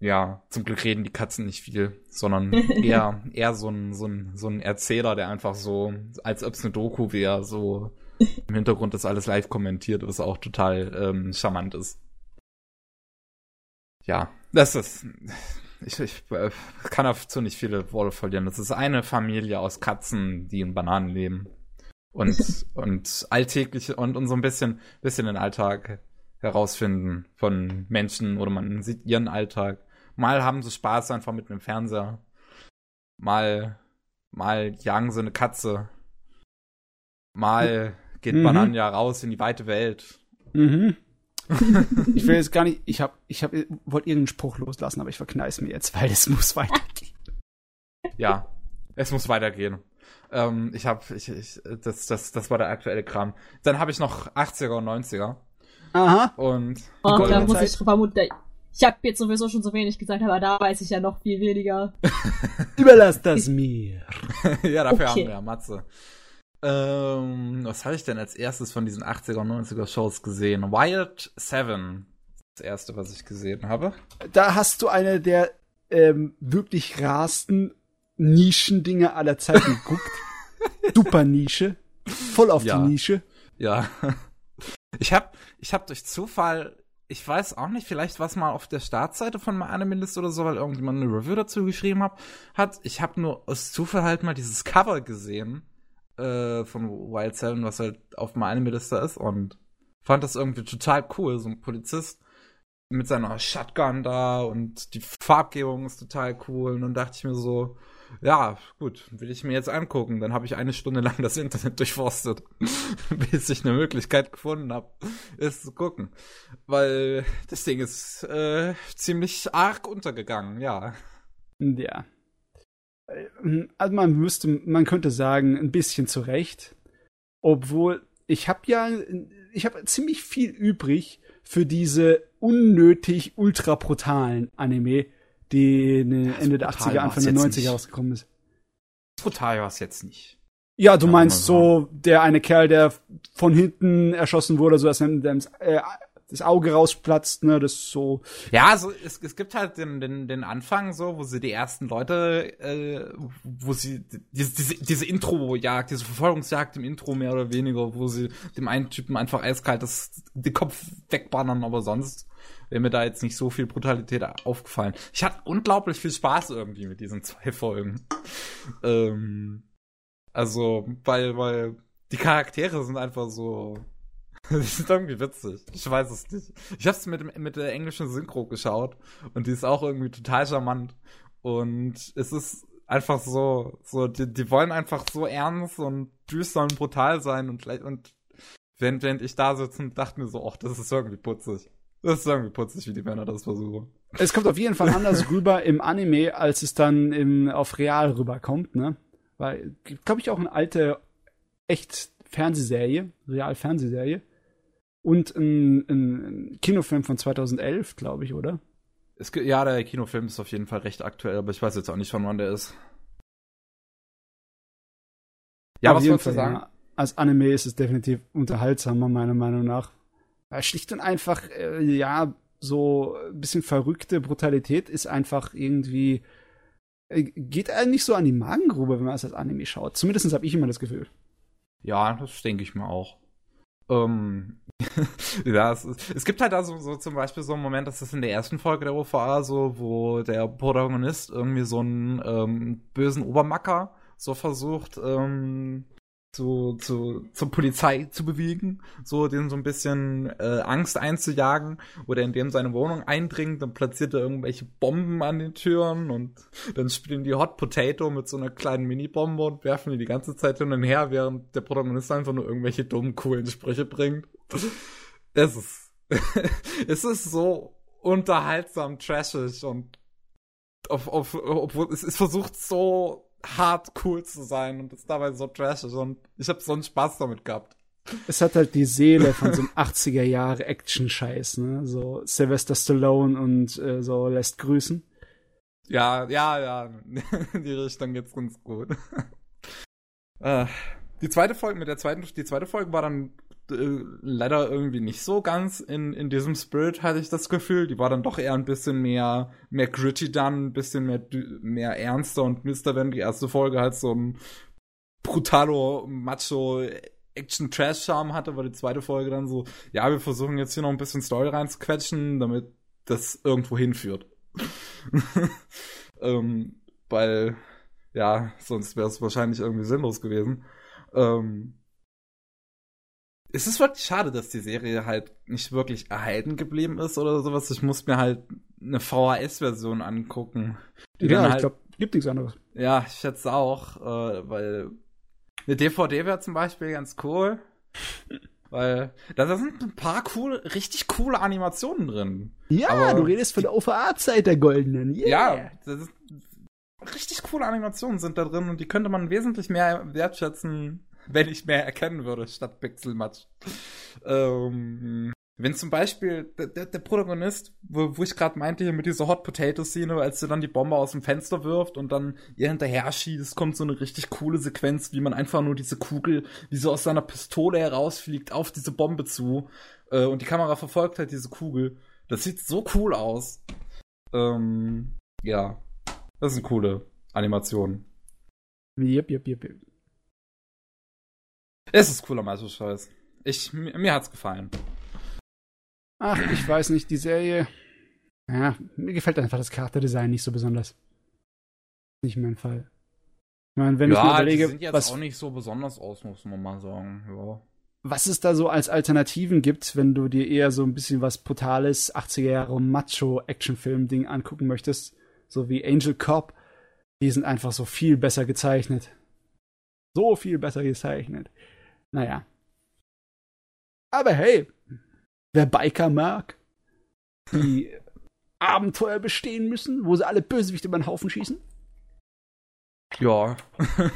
ja, zum Glück reden die Katzen nicht viel, sondern <laughs> eher, eher so ein, so ein, so ein Erzähler, der einfach so, als ob es eine Doku wäre, so im Hintergrund das alles live kommentiert, was auch total ähm, charmant ist. ja, das ist. Ich, ich äh, kann dazu nicht viele Worte verlieren. Das ist eine Familie aus Katzen, die in Bananen leben. Und, <laughs> und alltäglich und, und so ein bisschen, bisschen den Alltag herausfinden von Menschen oder man sieht ihren Alltag. Mal haben sie Spaß einfach mit dem Fernseher. Mal, mal jagen sie eine Katze. Mal geht mhm. Banania raus in die weite Welt. Mhm. <laughs> ich will jetzt gar nicht, ich hab, ich hab, wollte irgendeinen Spruch loslassen, aber ich verkneiß mir jetzt, weil es muss weitergehen. Ja, es muss weitergehen. Ähm, ich hab, ich, ich, das, das, das war der aktuelle Kram. Dann habe ich noch 80er und 90er. Aha. Und oh, da muss ich vermuten, ich habe jetzt sowieso schon so wenig gesagt, aber da weiß ich ja noch viel weniger. <laughs> Überlass das mir. <laughs> ja, dafür okay. haben wir ja Matze. Ähm, was habe ich denn als erstes von diesen 80er und 90er Shows gesehen? Wild Seven. Das erste, was ich gesehen habe. Da hast du eine der ähm, wirklich rasten Nischendinge aller Zeiten <laughs> geguckt. Super Nische. Voll auf ja. die Nische. Ja. <laughs> Ich hab, ich hab durch Zufall, ich weiß auch nicht, vielleicht was mal auf der Startseite von My Anime List oder so, weil irgendjemand eine Review dazu geschrieben hat, hat. Ich habe nur aus Zufall halt mal dieses Cover gesehen äh, von Wild Seven, was halt auf meinem Anime-Liste ist und fand das irgendwie total cool. So ein Polizist mit seiner Shotgun da und die Farbgebung ist total cool. Und dann dachte ich mir so, ja, gut, will ich mir jetzt angucken. Dann habe ich eine Stunde lang das Internet durchforstet, <laughs> bis ich eine Möglichkeit gefunden habe, es zu gucken. Weil das Ding ist äh, ziemlich arg untergegangen, ja. Ja. Also man müsste, man könnte sagen, ein bisschen zurecht. Obwohl, ich habe ja, ich habe ziemlich viel übrig für diese unnötig ultra brutalen Anime, die Ende der 80er, Anfang der 90er nicht. rausgekommen ist. Brutal war es jetzt nicht. Ja, du meinst so, der eine Kerl, der von hinten erschossen wurde, so dass er äh, das Auge rausplatzt, ne, das so. Ja, also es, es gibt halt den, den, den Anfang so, wo sie die ersten Leute, äh, wo sie diese, diese, diese Intro-Jagd, diese Verfolgungsjagd im Intro mehr oder weniger, wo sie dem einen Typen einfach eiskalt das, den Kopf wegbannern, aber sonst wäre mir da jetzt nicht so viel Brutalität aufgefallen. Ich hatte unglaublich viel Spaß irgendwie mit diesen zwei Folgen. ähm, also, weil, weil die Charaktere sind einfach so <laughs> Das ist irgendwie witzig. Ich weiß es nicht. Ich habe es mit, mit der englischen Synchro geschaut und die ist auch irgendwie total charmant. Und es ist einfach so, so die, die wollen einfach so ernst und düster und brutal sein und, und während, während ich da sitze und dachte mir so, ach, das ist irgendwie putzig. Das ist irgendwie putzig, wie die Männer das versuchen. Es kommt auf jeden Fall <laughs> anders rüber im Anime, als es dann im, auf Real rüberkommt, ne? Weil, glaube ich, auch eine alte, echt Fernsehserie, Real-Fernsehserie und ein, ein Kinofilm von 2011, glaube ich, oder? Es, ja, der Kinofilm ist auf jeden Fall recht aktuell, aber ich weiß jetzt auch nicht, von wann der ist. Ja, auf was wolltest du sagen? Ja. Als Anime ist es definitiv unterhaltsamer, meiner Meinung nach. Weil schlicht und einfach, äh, ja, so ein bisschen verrückte Brutalität ist einfach irgendwie äh, geht einem nicht so an die Magengrube, wenn man es als Anime schaut. Zumindest habe ich immer das Gefühl. Ja, das denke ich mir auch. Ähm, <laughs> ja, es, es, gibt halt da so, so, zum Beispiel so einen Moment, das ist in der ersten Folge der OVA so, wo der Protagonist irgendwie so einen ähm, bösen Obermacker so versucht, ähm, zu, zu, zur Polizei zu bewegen, so den so ein bisschen äh, Angst einzujagen oder indem seine Wohnung eindringt, dann platziert er irgendwelche Bomben an den Türen und dann spielen die Hot Potato mit so einer kleinen Mini-Bombe und werfen die die ganze Zeit hin und her, während der Protagonist einfach nur irgendwelche dummen, coolen Sprüche bringt. Es ist, <laughs> es ist so unterhaltsam, trashig und auf, auf, obwohl es, es versucht so hart cool zu sein und ist dabei so trashig und ich habe so einen Spaß damit gehabt. Es hat halt die Seele von so einem <laughs> 80er Jahre Action-Scheiß, ne? So Sylvester Stallone und äh, so lässt grüßen. Ja, ja, ja. <laughs> die Richtung geht's ganz gut. <laughs> äh, die zweite Folge, mit der zweiten, die zweite Folge war dann äh, leider irgendwie nicht so ganz in, in diesem Spirit, hatte ich das Gefühl. Die war dann doch eher ein bisschen mehr, mehr gritty dann, ein bisschen mehr, mehr ernster und Mr. wenn die erste Folge halt so ein brutalo, macho Action-Trash-Charme hatte, war die zweite Folge dann so, ja, wir versuchen jetzt hier noch ein bisschen Story reinzuquetschen, damit das irgendwo hinführt. <laughs> ähm, weil, ja, sonst wäre es wahrscheinlich irgendwie sinnlos gewesen. Ähm, es ist wirklich schade, dass die Serie halt nicht wirklich erhalten geblieben ist oder sowas. Ich muss mir halt eine VHS-Version angucken. Die ja, halt, ich glaube, gibt nichts anderes. Ja, ich schätze auch, äh, weil eine DVD wäre zum Beispiel ganz cool. Weil da sind ein paar coole, richtig coole Animationen drin. Ja, Aber du redest von der OVA-Zeit der Goldenen. Yeah. Ja, das ist, richtig coole Animationen sind da drin und die könnte man wesentlich mehr wertschätzen, <laughs> wenn ich mehr erkennen würde, statt Pixelmatch. Ähm, wenn zum Beispiel der, der, der Protagonist, wo, wo ich gerade meinte, hier mit dieser Hot Potato-Szene, als sie dann die Bombe aus dem Fenster wirft und dann ihr hinterher schießt, kommt so eine richtig coole Sequenz, wie man einfach nur diese Kugel, wie so aus seiner Pistole herausfliegt, auf diese Bombe zu. Äh, und die Kamera verfolgt halt diese Kugel. Das sieht so cool aus. Ähm, ja. Das ist eine coole Animation. Yep, yep, yep, yep. Es ist cooler Meisterscheiß. Ich, mir, mir hat's gefallen. Ach, ich weiß nicht, die Serie. Ja, mir gefällt einfach das Charakterdesign nicht so besonders. Nicht mein Fall. Ich meine, wenn ja, ich mir überlege, die sind jetzt was auch nicht so besonders aus, muss man mal sagen. Ja. Was es da so als Alternativen gibt, wenn du dir eher so ein bisschen was brutales 80er Jahre Macho Actionfilm Ding angucken möchtest, so wie Angel Cop, die sind einfach so viel besser gezeichnet. So viel besser gezeichnet. Naja. Aber hey, wer Biker mag, die <laughs> Abenteuer bestehen müssen, wo sie alle Bösewichte über den Haufen schießen. Ja. <laughs>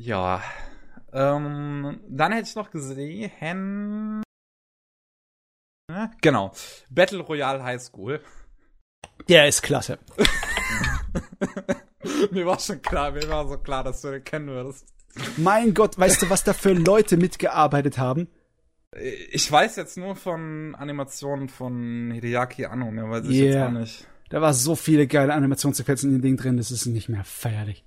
ja. Ähm, dann hätte ich noch gesehen. Genau. Battle Royale High School. Der ist klasse. <laughs> mir war schon klar, mir war so klar, dass du den kennen würdest. Mein Gott, weißt du, was da für Leute mitgearbeitet haben? Ich weiß jetzt nur von Animationen von Hideaki Anno, mehr weiß ich yeah. jetzt auch nicht. Da war so viele geile Animationssequenzen in dem Ding drin, das ist nicht mehr feierlich.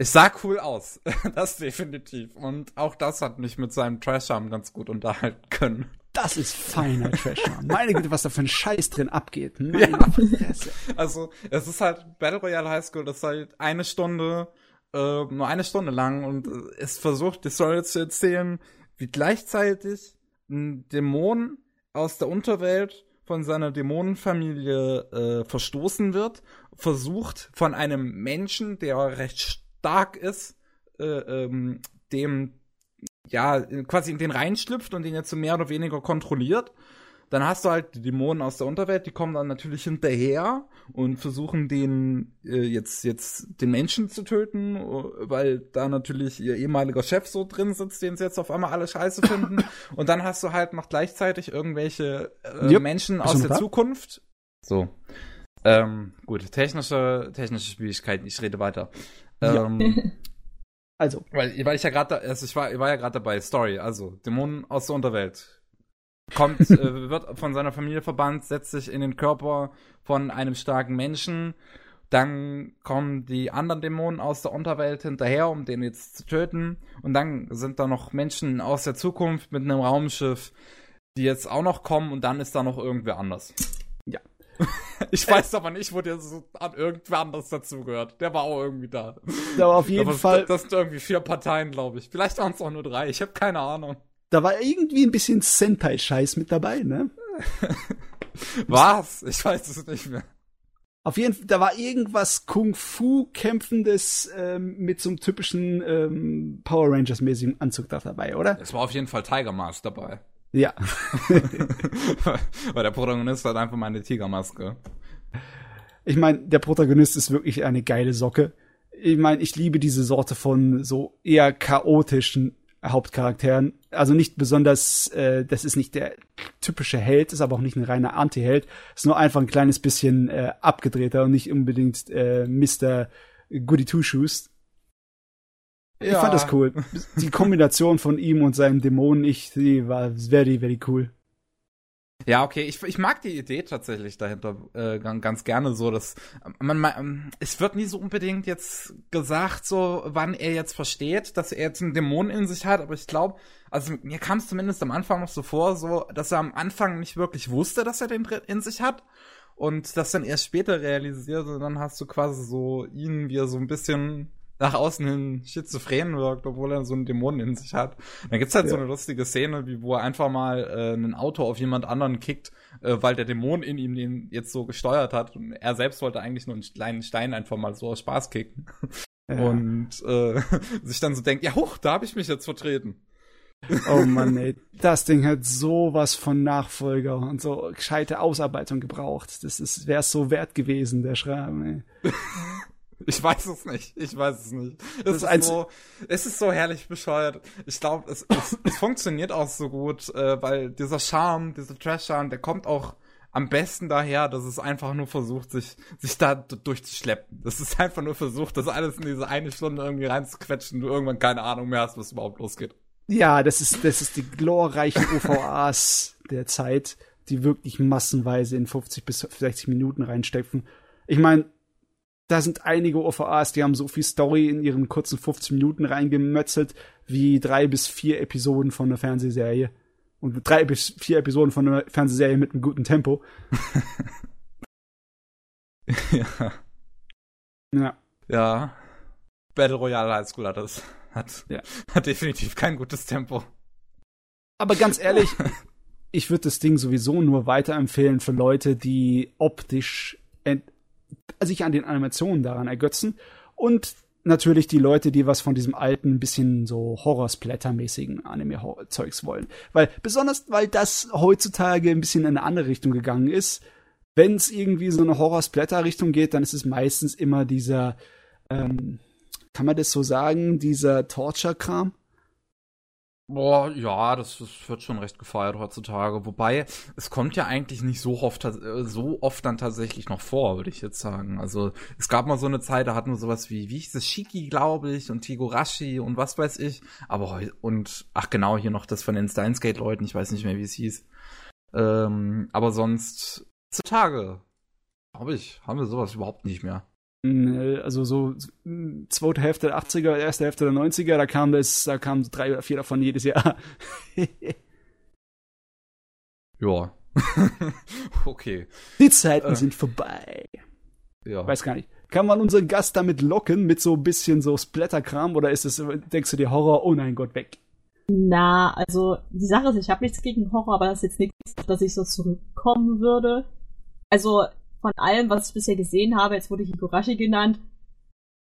Es sah cool aus, <laughs> das definitiv. Und auch das hat mich mit seinem Trash-Arm ganz gut unterhalten können. Das ist feiner Trash-Arm. Meine Güte, was da für ein Scheiß drin abgeht. Meine ja. Fresse. Also, es ist halt Battle Royale High School, das ist halt eine Stunde, äh, nur eine Stunde lang und es versucht, die Story zu erzählen, wie gleichzeitig ein Dämon aus der Unterwelt von seiner Dämonenfamilie äh, verstoßen wird, versucht von einem Menschen, der recht stark ist, äh, ähm, dem ja quasi in den reinschlüpft und den jetzt so mehr oder weniger kontrolliert. Dann hast du halt die Dämonen aus der Unterwelt, die kommen dann natürlich hinterher und versuchen den äh, jetzt jetzt den Menschen zu töten, äh, weil da natürlich ihr ehemaliger Chef so drin sitzt, den sie jetzt auf einmal alle scheiße finden. <laughs> und dann hast du halt noch gleichzeitig irgendwelche äh, yep. Menschen aus der Zukunft. So. Ähm, gut, technische, technische Schwierigkeiten, ich rede weiter. Ähm, ja. <laughs> also. Weil, weil ich ja gerade, also ich war, ich war ja gerade dabei, Story, also Dämonen aus der Unterwelt kommt, äh, wird von seiner Familie verbannt, setzt sich in den Körper von einem starken Menschen. Dann kommen die anderen Dämonen aus der Unterwelt hinterher, um den jetzt zu töten. Und dann sind da noch Menschen aus der Zukunft mit einem Raumschiff, die jetzt auch noch kommen. Und dann ist da noch irgendwer anders. Ja. <laughs> Ich weiß aber nicht, wo der so an irgendwer anders dazugehört. Der war auch irgendwie da. Da war auf jeden das, Fall. Das sind irgendwie vier Parteien, glaube ich. Vielleicht waren es auch nur drei. Ich habe keine Ahnung. Da war irgendwie ein bisschen Sentai-Scheiß mit dabei, ne? <laughs> Was? Ich weiß es nicht mehr. Auf jeden Fall, da war irgendwas Kung-Fu-kämpfendes ähm, mit so einem typischen ähm, Power Rangers-mäßigen Anzug da dabei, oder? Es war auf jeden Fall Tiger Mask dabei. Ja. <laughs> Weil der Protagonist hat einfach mal eine Tigermaske. Ich meine, der Protagonist ist wirklich eine geile Socke. Ich meine, ich liebe diese Sorte von so eher chaotischen Hauptcharakteren. Also nicht besonders, äh, das ist nicht der typische Held, ist aber auch nicht ein reiner Anti-Held. Ist nur einfach ein kleines bisschen äh, abgedrehter und nicht unbedingt äh, Mr. Goody Two Shoes. Ja. Ich fand das cool. Die Kombination von ihm und seinem Dämonen, ich, die war very, very cool. Ja, okay, ich, ich mag die Idee tatsächlich dahinter äh, ganz gerne so, dass man, man es wird nie so unbedingt jetzt gesagt, so wann er jetzt versteht, dass er jetzt einen Dämon in sich hat, aber ich glaube, also mir kam es zumindest am Anfang noch so vor, so dass er am Anfang nicht wirklich wusste, dass er den in sich hat und das dann erst später realisiert und dann hast du quasi so ihn, wie er so ein bisschen nach außen hin schizophren wirkt, obwohl er so einen Dämonen in sich hat. Dann gibt's halt ja. so eine lustige Szene, wie wo er einfach mal äh, ein Auto auf jemand anderen kickt, äh, weil der Dämon in ihm den jetzt so gesteuert hat. Und er selbst wollte eigentlich nur einen kleinen Stein einfach mal so aus Spaß kicken. Ja. Und äh, <laughs> sich dann so denkt, ja hoch, da habe ich mich jetzt vertreten. Oh Mann, <laughs> ey, das Ding hat sowas von Nachfolger und so gescheite Ausarbeitung gebraucht. Das ist, wäre so wert gewesen, der Schreiben, ey. <laughs> Ich weiß es nicht. Ich weiß es nicht. Es ist, so, es ist so herrlich bescheuert. Ich glaube, es, es, es funktioniert auch so gut, äh, weil dieser Charme, dieser Trash-Charme, der kommt auch am besten daher, dass es einfach nur versucht, sich, sich da durchzuschleppen. Das ist einfach nur versucht, das alles in diese eine Stunde irgendwie reinzuquetschen und du irgendwann keine Ahnung mehr hast, was überhaupt losgeht. Ja, das ist, das ist die glorreichen OVAs der Zeit, die wirklich massenweise in 50 bis 60 Minuten reinstecken. Ich meine, da sind einige OVAs, die haben so viel Story in ihren kurzen 15 Minuten reingemötzelt, wie drei bis vier Episoden von einer Fernsehserie. Und drei bis vier Episoden von einer Fernsehserie mit einem guten Tempo. <laughs> ja. Ja. Ja. Battle Royale High School hat das. Hat, ja. hat definitiv kein gutes Tempo. Aber ganz ehrlich, <laughs> ich würde das Ding sowieso nur weiterempfehlen für Leute, die optisch sich an den Animationen daran ergötzen und natürlich die Leute, die was von diesem alten, bisschen so Horror-Splatter-mäßigen Anime-Zeugs wollen. Weil, besonders, weil das heutzutage ein bisschen in eine andere Richtung gegangen ist. Wenn es irgendwie so eine Horror-Splatter-Richtung geht, dann ist es meistens immer dieser, ähm, kann man das so sagen, dieser Torture-Kram. Boah, ja, das, das wird schon recht gefeiert heutzutage. Wobei, es kommt ja eigentlich nicht so oft, äh, so oft dann tatsächlich noch vor, würde ich jetzt sagen. Also, es gab mal so eine Zeit, da hatten wir sowas wie, wie hieß es, Shiki, glaube ich, und Tigorashi und was weiß ich. Aber, und, ach genau, hier noch das von den Steins Leuten, ich weiß nicht mehr, wie es hieß. Ähm, aber sonst, heutzutage, glaube ich, haben wir sowas überhaupt nicht mehr. Also so zweite Hälfte der 80er, erste Hälfte der 90er, da kam es, da kamen drei oder vier davon jedes Jahr. <laughs> ja. <laughs> okay. Die Zeiten äh, sind vorbei. Ja. Weiß gar nicht. Kann man unseren Gast damit locken, mit so ein bisschen so Splatterkram, oder ist es, denkst du dir Horror, oh nein Gott, weg? Na, also die Sache ist, ich habe nichts gegen Horror, aber das ist jetzt nichts, dass ich so zurückkommen würde. Also von allem, was ich bisher gesehen habe, jetzt wurde Higurashi genannt,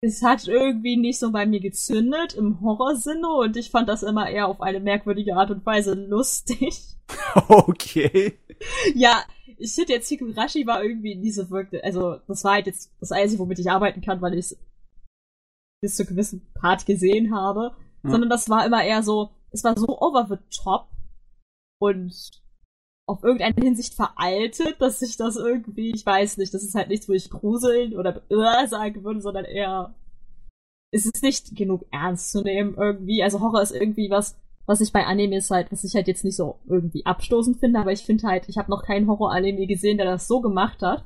es hat irgendwie nicht so bei mir gezündet im Horrorsinne und ich fand das immer eher auf eine merkwürdige Art und Weise lustig. <laughs> Okay. Ja, ich finde jetzt Higurashi war irgendwie nie so wirkte, also das war halt jetzt das Einzige, womit ich arbeiten kann, weil ich es bis zu gewissen Part gesehen habe, hm. sondern das war immer eher so, es war so over the top und auf irgendeine Hinsicht veraltet, dass sich das irgendwie, ich weiß nicht, das ist halt nichts, wo ich gruseln oder äh, sagen würde, sondern eher, es ist nicht genug ernst zu nehmen irgendwie. Also Horror ist irgendwie was, was ich bei Animes halt, was ich halt jetzt nicht so irgendwie abstoßend finde, aber ich finde halt, ich habe noch keinen Horror-Anime gesehen, der das so gemacht hat,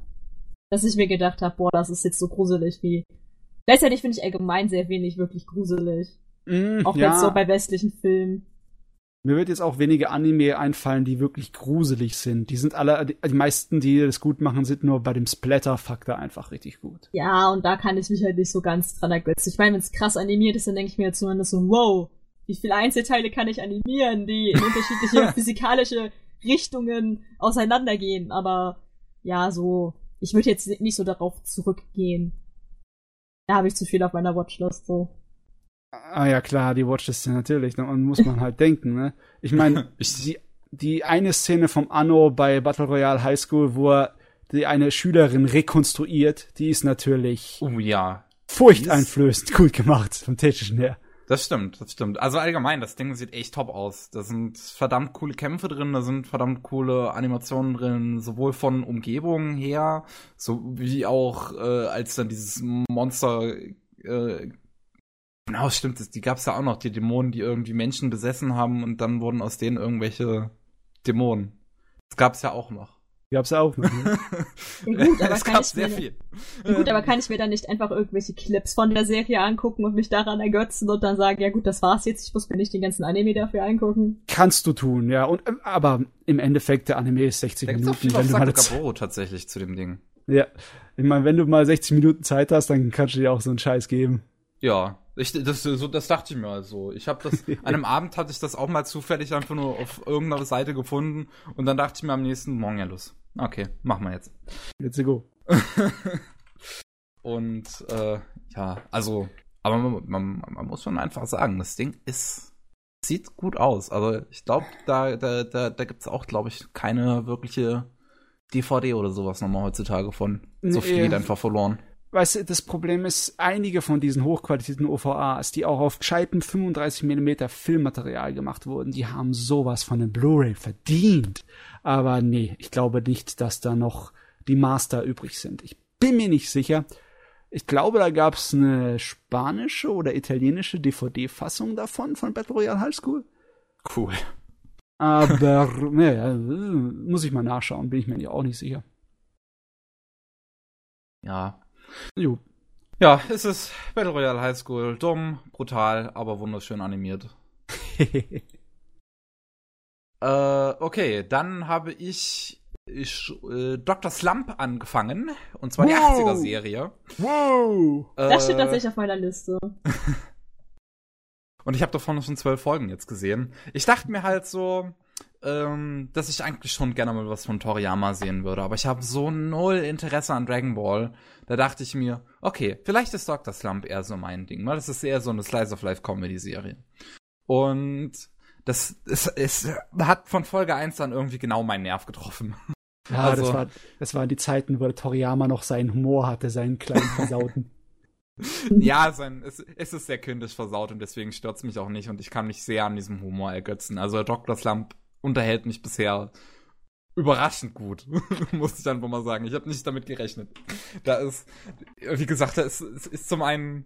dass ich mir gedacht habe, boah, das ist jetzt so gruselig wie. Gleichzeitig finde ich allgemein sehr wenig wirklich gruselig. Mm, auch ja. jetzt so bei westlichen Filmen. Mir wird jetzt auch wenige Anime einfallen, die wirklich gruselig sind. Die sind alle, die, die meisten, die das gut machen, sind nur bei dem Splatter-Faktor einfach richtig gut. Ja, und da kann ich mich halt nicht so ganz dran ergötzen. Ich meine, wenn es krass animiert ist, dann denke ich mir zumindest so, wow, wie viele Einzelteile kann ich animieren, die in <laughs> unterschiedliche physikalische Richtungen auseinandergehen. Aber ja, so, ich würde jetzt nicht so darauf zurückgehen. Da habe ich zu viel auf meiner Watchlist so. Ah ja, klar, die Watchliste natürlich? Und muss man halt denken, ne? Ich meine, <laughs> die, die eine Szene vom Anno bei Battle Royale High School, wo er die eine Schülerin rekonstruiert, die ist natürlich oh, ja. furchteinflößend <laughs> gut gemacht vom Technischen her. Das stimmt, das stimmt. Also allgemein, das Ding sieht echt top aus. Da sind verdammt coole Kämpfe drin, da sind verdammt coole Animationen drin, sowohl von Umgebungen her, so wie auch äh, als dann dieses Monster äh, Genau, stimmt. Die gab es ja auch noch, die Dämonen, die irgendwie Menschen besessen haben und dann wurden aus denen irgendwelche Dämonen. Das gab's ja auch noch. Gab's auch noch. Ne? <laughs> ja, <laughs> gut, aber es gab ich sehr mir, viel. Ja, gut, aber kann ich mir dann nicht einfach irgendwelche Clips von der Serie angucken und mich daran ergötzen und dann sagen, ja gut, das war's jetzt, ich muss mir nicht den ganzen Anime dafür angucken? Kannst du tun, ja. Und ähm, aber im Endeffekt der Anime ist 60 da Minuten. viel Wenn du mal tatsächlich zu dem Ding. ja, ich meine, wenn du mal 60 Minuten Zeit hast, dann kannst du dir auch so einen Scheiß geben. Ja, ich, das, so, das dachte ich mir also. Ich habe das, <laughs> an einem Abend hatte ich das auch mal zufällig einfach nur auf irgendeiner Seite gefunden und dann dachte ich mir am nächsten Morgen ja los. Okay, machen wir jetzt. Let's go. <laughs> und äh, ja, also, aber man, man, man muss schon einfach sagen, das Ding ist sieht gut aus. Also ich glaube, da, da, da, da gibt's auch, glaube ich, keine wirkliche DVD oder sowas nochmal heutzutage von. So viel geht einfach verloren. Weißt du, das Problem ist, einige von diesen hochqualitierten OVAs, die auch auf gescheitem 35 mm Filmmaterial gemacht wurden, die haben sowas von einem Blu-ray verdient. Aber nee, ich glaube nicht, dass da noch die Master übrig sind. Ich bin mir nicht sicher. Ich glaube, da gab es eine spanische oder italienische DVD-Fassung davon, von Battle Royale High School. Cool. Aber, <laughs> naja, muss ich mal nachschauen, bin ich mir auch nicht sicher. Ja. Jo. Ja, es ist Battle Royale High School. Dumm, brutal, aber wunderschön animiert. <laughs> Äh, okay, dann habe ich, ich äh, Dr. Slump angefangen. Und zwar die Wow. 80er-Serie. wow! Das steht Äh, tatsächlich auf meiner Liste. <laughs> Und ich habe davon schon zwölf Folgen jetzt gesehen. Ich dachte mir halt so, ähm, dass ich eigentlich schon gerne mal was von Toriyama sehen würde. Aber ich habe so null Interesse an Dragon Ball. Da dachte ich mir, okay, vielleicht ist Dr. Slump eher so mein Ding. Weil das ist eher so eine Slice-of-Life-Comedy-Serie. Und das es, es hat von Folge 1 dann irgendwie genau meinen Nerv getroffen. Ja, das, Also- war, das waren die Zeiten, wo Toriyama noch seinen Humor hatte, seinen kleinen <laughs> Versauten. ja, sein, es, es ist sehr kindisch versaut und deswegen stört's mich auch nicht und ich kann mich sehr an diesem Humor ergötzen. Also Dr. Slump unterhält mich bisher überraschend gut, <laughs> muss ich einfach mal sagen. Ich habe nicht damit gerechnet. Da ist, wie gesagt, da ist, es ist zum einen.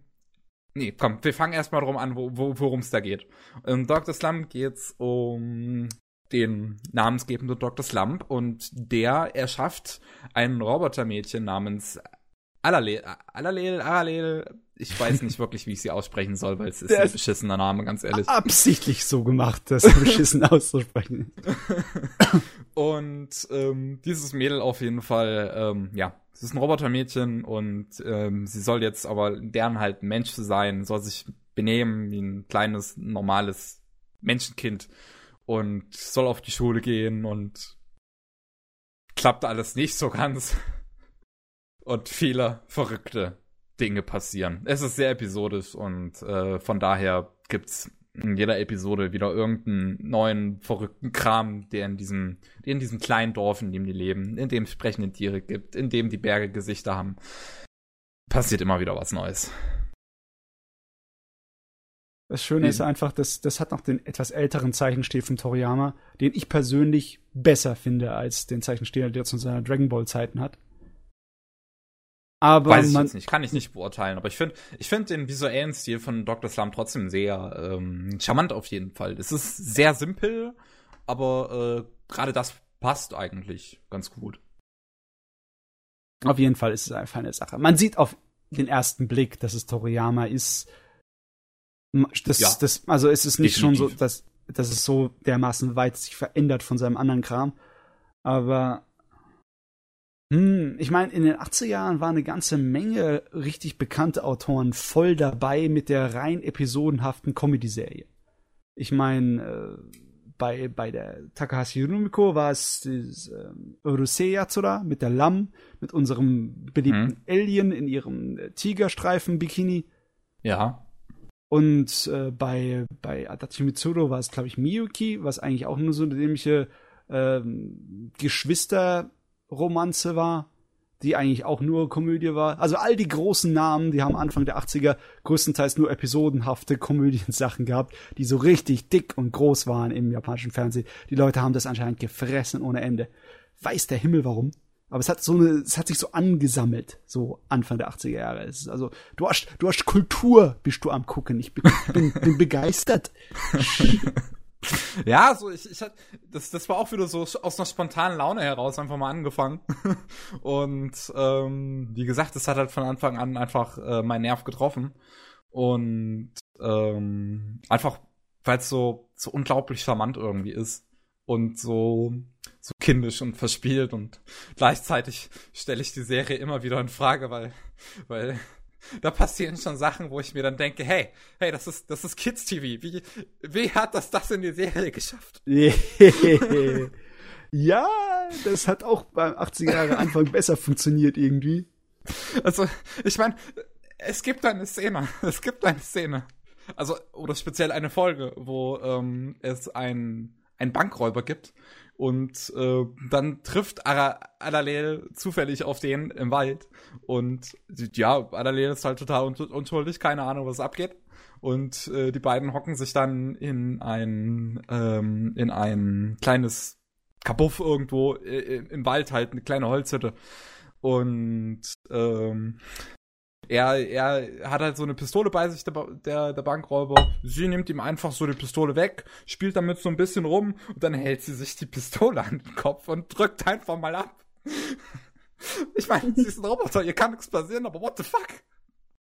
Nee, komm, wir fangen erstmal drum an, wo, wo, worum es da geht. In Dr. Slump geht's um den namensgebenden Dr. Slump und der erschafft ein Robotermädchen namens Alalel, Alalel, Alalel, ich weiß nicht wirklich, wie ich sie aussprechen soll, weil es ist ein beschissener Name, ganz ehrlich. Absichtlich so gemacht, das <laughs> beschissen auszusprechen. <laughs> Und ähm, dieses Mädel auf jeden Fall, ähm, ja, es ist ein Robotermädchen und ähm, sie soll jetzt aber lernen halt ein Mensch zu sein, soll sich benehmen wie ein kleines, normales Menschenkind und soll auf die Schule gehen und klappt alles nicht so ganz. Und viele verrückte Dinge passieren. Es ist sehr episodisch und äh, von daher gibt's in jeder Episode wieder irgendeinen neuen verrückten Kram, der in diesem, der in diesem kleinen Dorf, in dem die leben, in dem es sprechende Tiere gibt, in dem die Berge Gesichter haben. Passiert immer wieder was Neues. Das Schöne ist einfach, dass das hat noch den etwas älteren Zeichenstil von Toriyama, den ich persönlich besser finde als den Zeichenstil, der zu seiner Dragon Ball Zeiten hat. Aber Weiß ich man, jetzt nicht, kann ich nicht beurteilen, aber ich finde ich find den visuellen Stil von Dr. Slump trotzdem sehr ähm, charmant auf jeden Fall. Es ist sehr simpel, aber äh, gerade das passt eigentlich ganz gut. auf jeden Fall ist es einfach eine Sache. Man sieht auf den ersten Blick, dass es Toriyama ist. Das, Ja. das, also es ist nicht schon so, Definitiv. dass, dass es so dermaßen weit sich verändert von seinem anderen Kram. Aber ich meine, in den 80er Jahren waren eine ganze Menge richtig bekannte Autoren voll dabei mit der rein episodenhaften Comedy-Serie. Ich meine, äh, bei, bei der Takahashi Rumiko war es dieses, ähm, Urusei Yatsura mit der Lamm, mit unserem beliebten Alien in ihrem äh, Tigerstreifen-Bikini. Ja. Und äh, bei, bei Adachi Mitsuru war es, glaube ich, Miyuki, was eigentlich auch nur so eine dämliche ähm, Geschwisterromanze war, die eigentlich auch nur Komödie war. Also all die großen Namen, die haben Anfang der 80er größtenteils nur episodenhafte Komödiensachen gehabt, die so richtig dick und groß waren im japanischen Fernsehen. Die Leute haben das anscheinend gefressen ohne Ende. Weiß der Himmel warum. Aber es hat so eine, es hat sich so angesammelt, so Anfang der 80er Jahre. Also, du hast, du hast Kultur, bist du am gucken. Ich bin, bin, bin begeistert. <laughs> <laughs> ja, so ich, ich hatte, das, das war auch wieder so aus einer spontanen Laune heraus einfach mal angefangen. <laughs> Und ähm, wie gesagt, das hat halt von Anfang an einfach äh, meinen Nerv getroffen. Und ähm, einfach, weil es so, so unglaublich charmant irgendwie ist. Und so, so kindisch und verspielt und gleichzeitig stelle ich die Serie immer wieder in Frage, weil, weil da passieren schon Sachen, wo ich mir dann denke, hey, hey, das ist, das ist Kids TV. Wie, wie hat das das in die Serie geschafft? <laughs> ja, das hat auch beim 80er Jahre Anfang besser funktioniert irgendwie. Also, ich meine, es gibt eine Szene, <laughs> es gibt eine Szene. Also, oder speziell eine Folge, wo ähm, es ein, ein Bankräuber gibt und äh, dann trifft Adalel zufällig auf den im Wald und ja, Adalel ist halt total un unschuldig, keine Ahnung, was abgeht. Und äh, die beiden hocken sich dann in ein ähm, in ein kleines Kabuff irgendwo äh, im Wald halt, eine kleine Holzhütte. Und ähm, er, er hat halt so eine Pistole bei sich, der, der, der Bankräuber. Sie nimmt ihm einfach so die Pistole weg, spielt damit so ein bisschen rum und dann hält sie sich die Pistole an den Kopf und drückt einfach mal ab. <laughs> Ich meine, sie ist ein Roboter, ihr kann nichts passieren, aber what the fuck?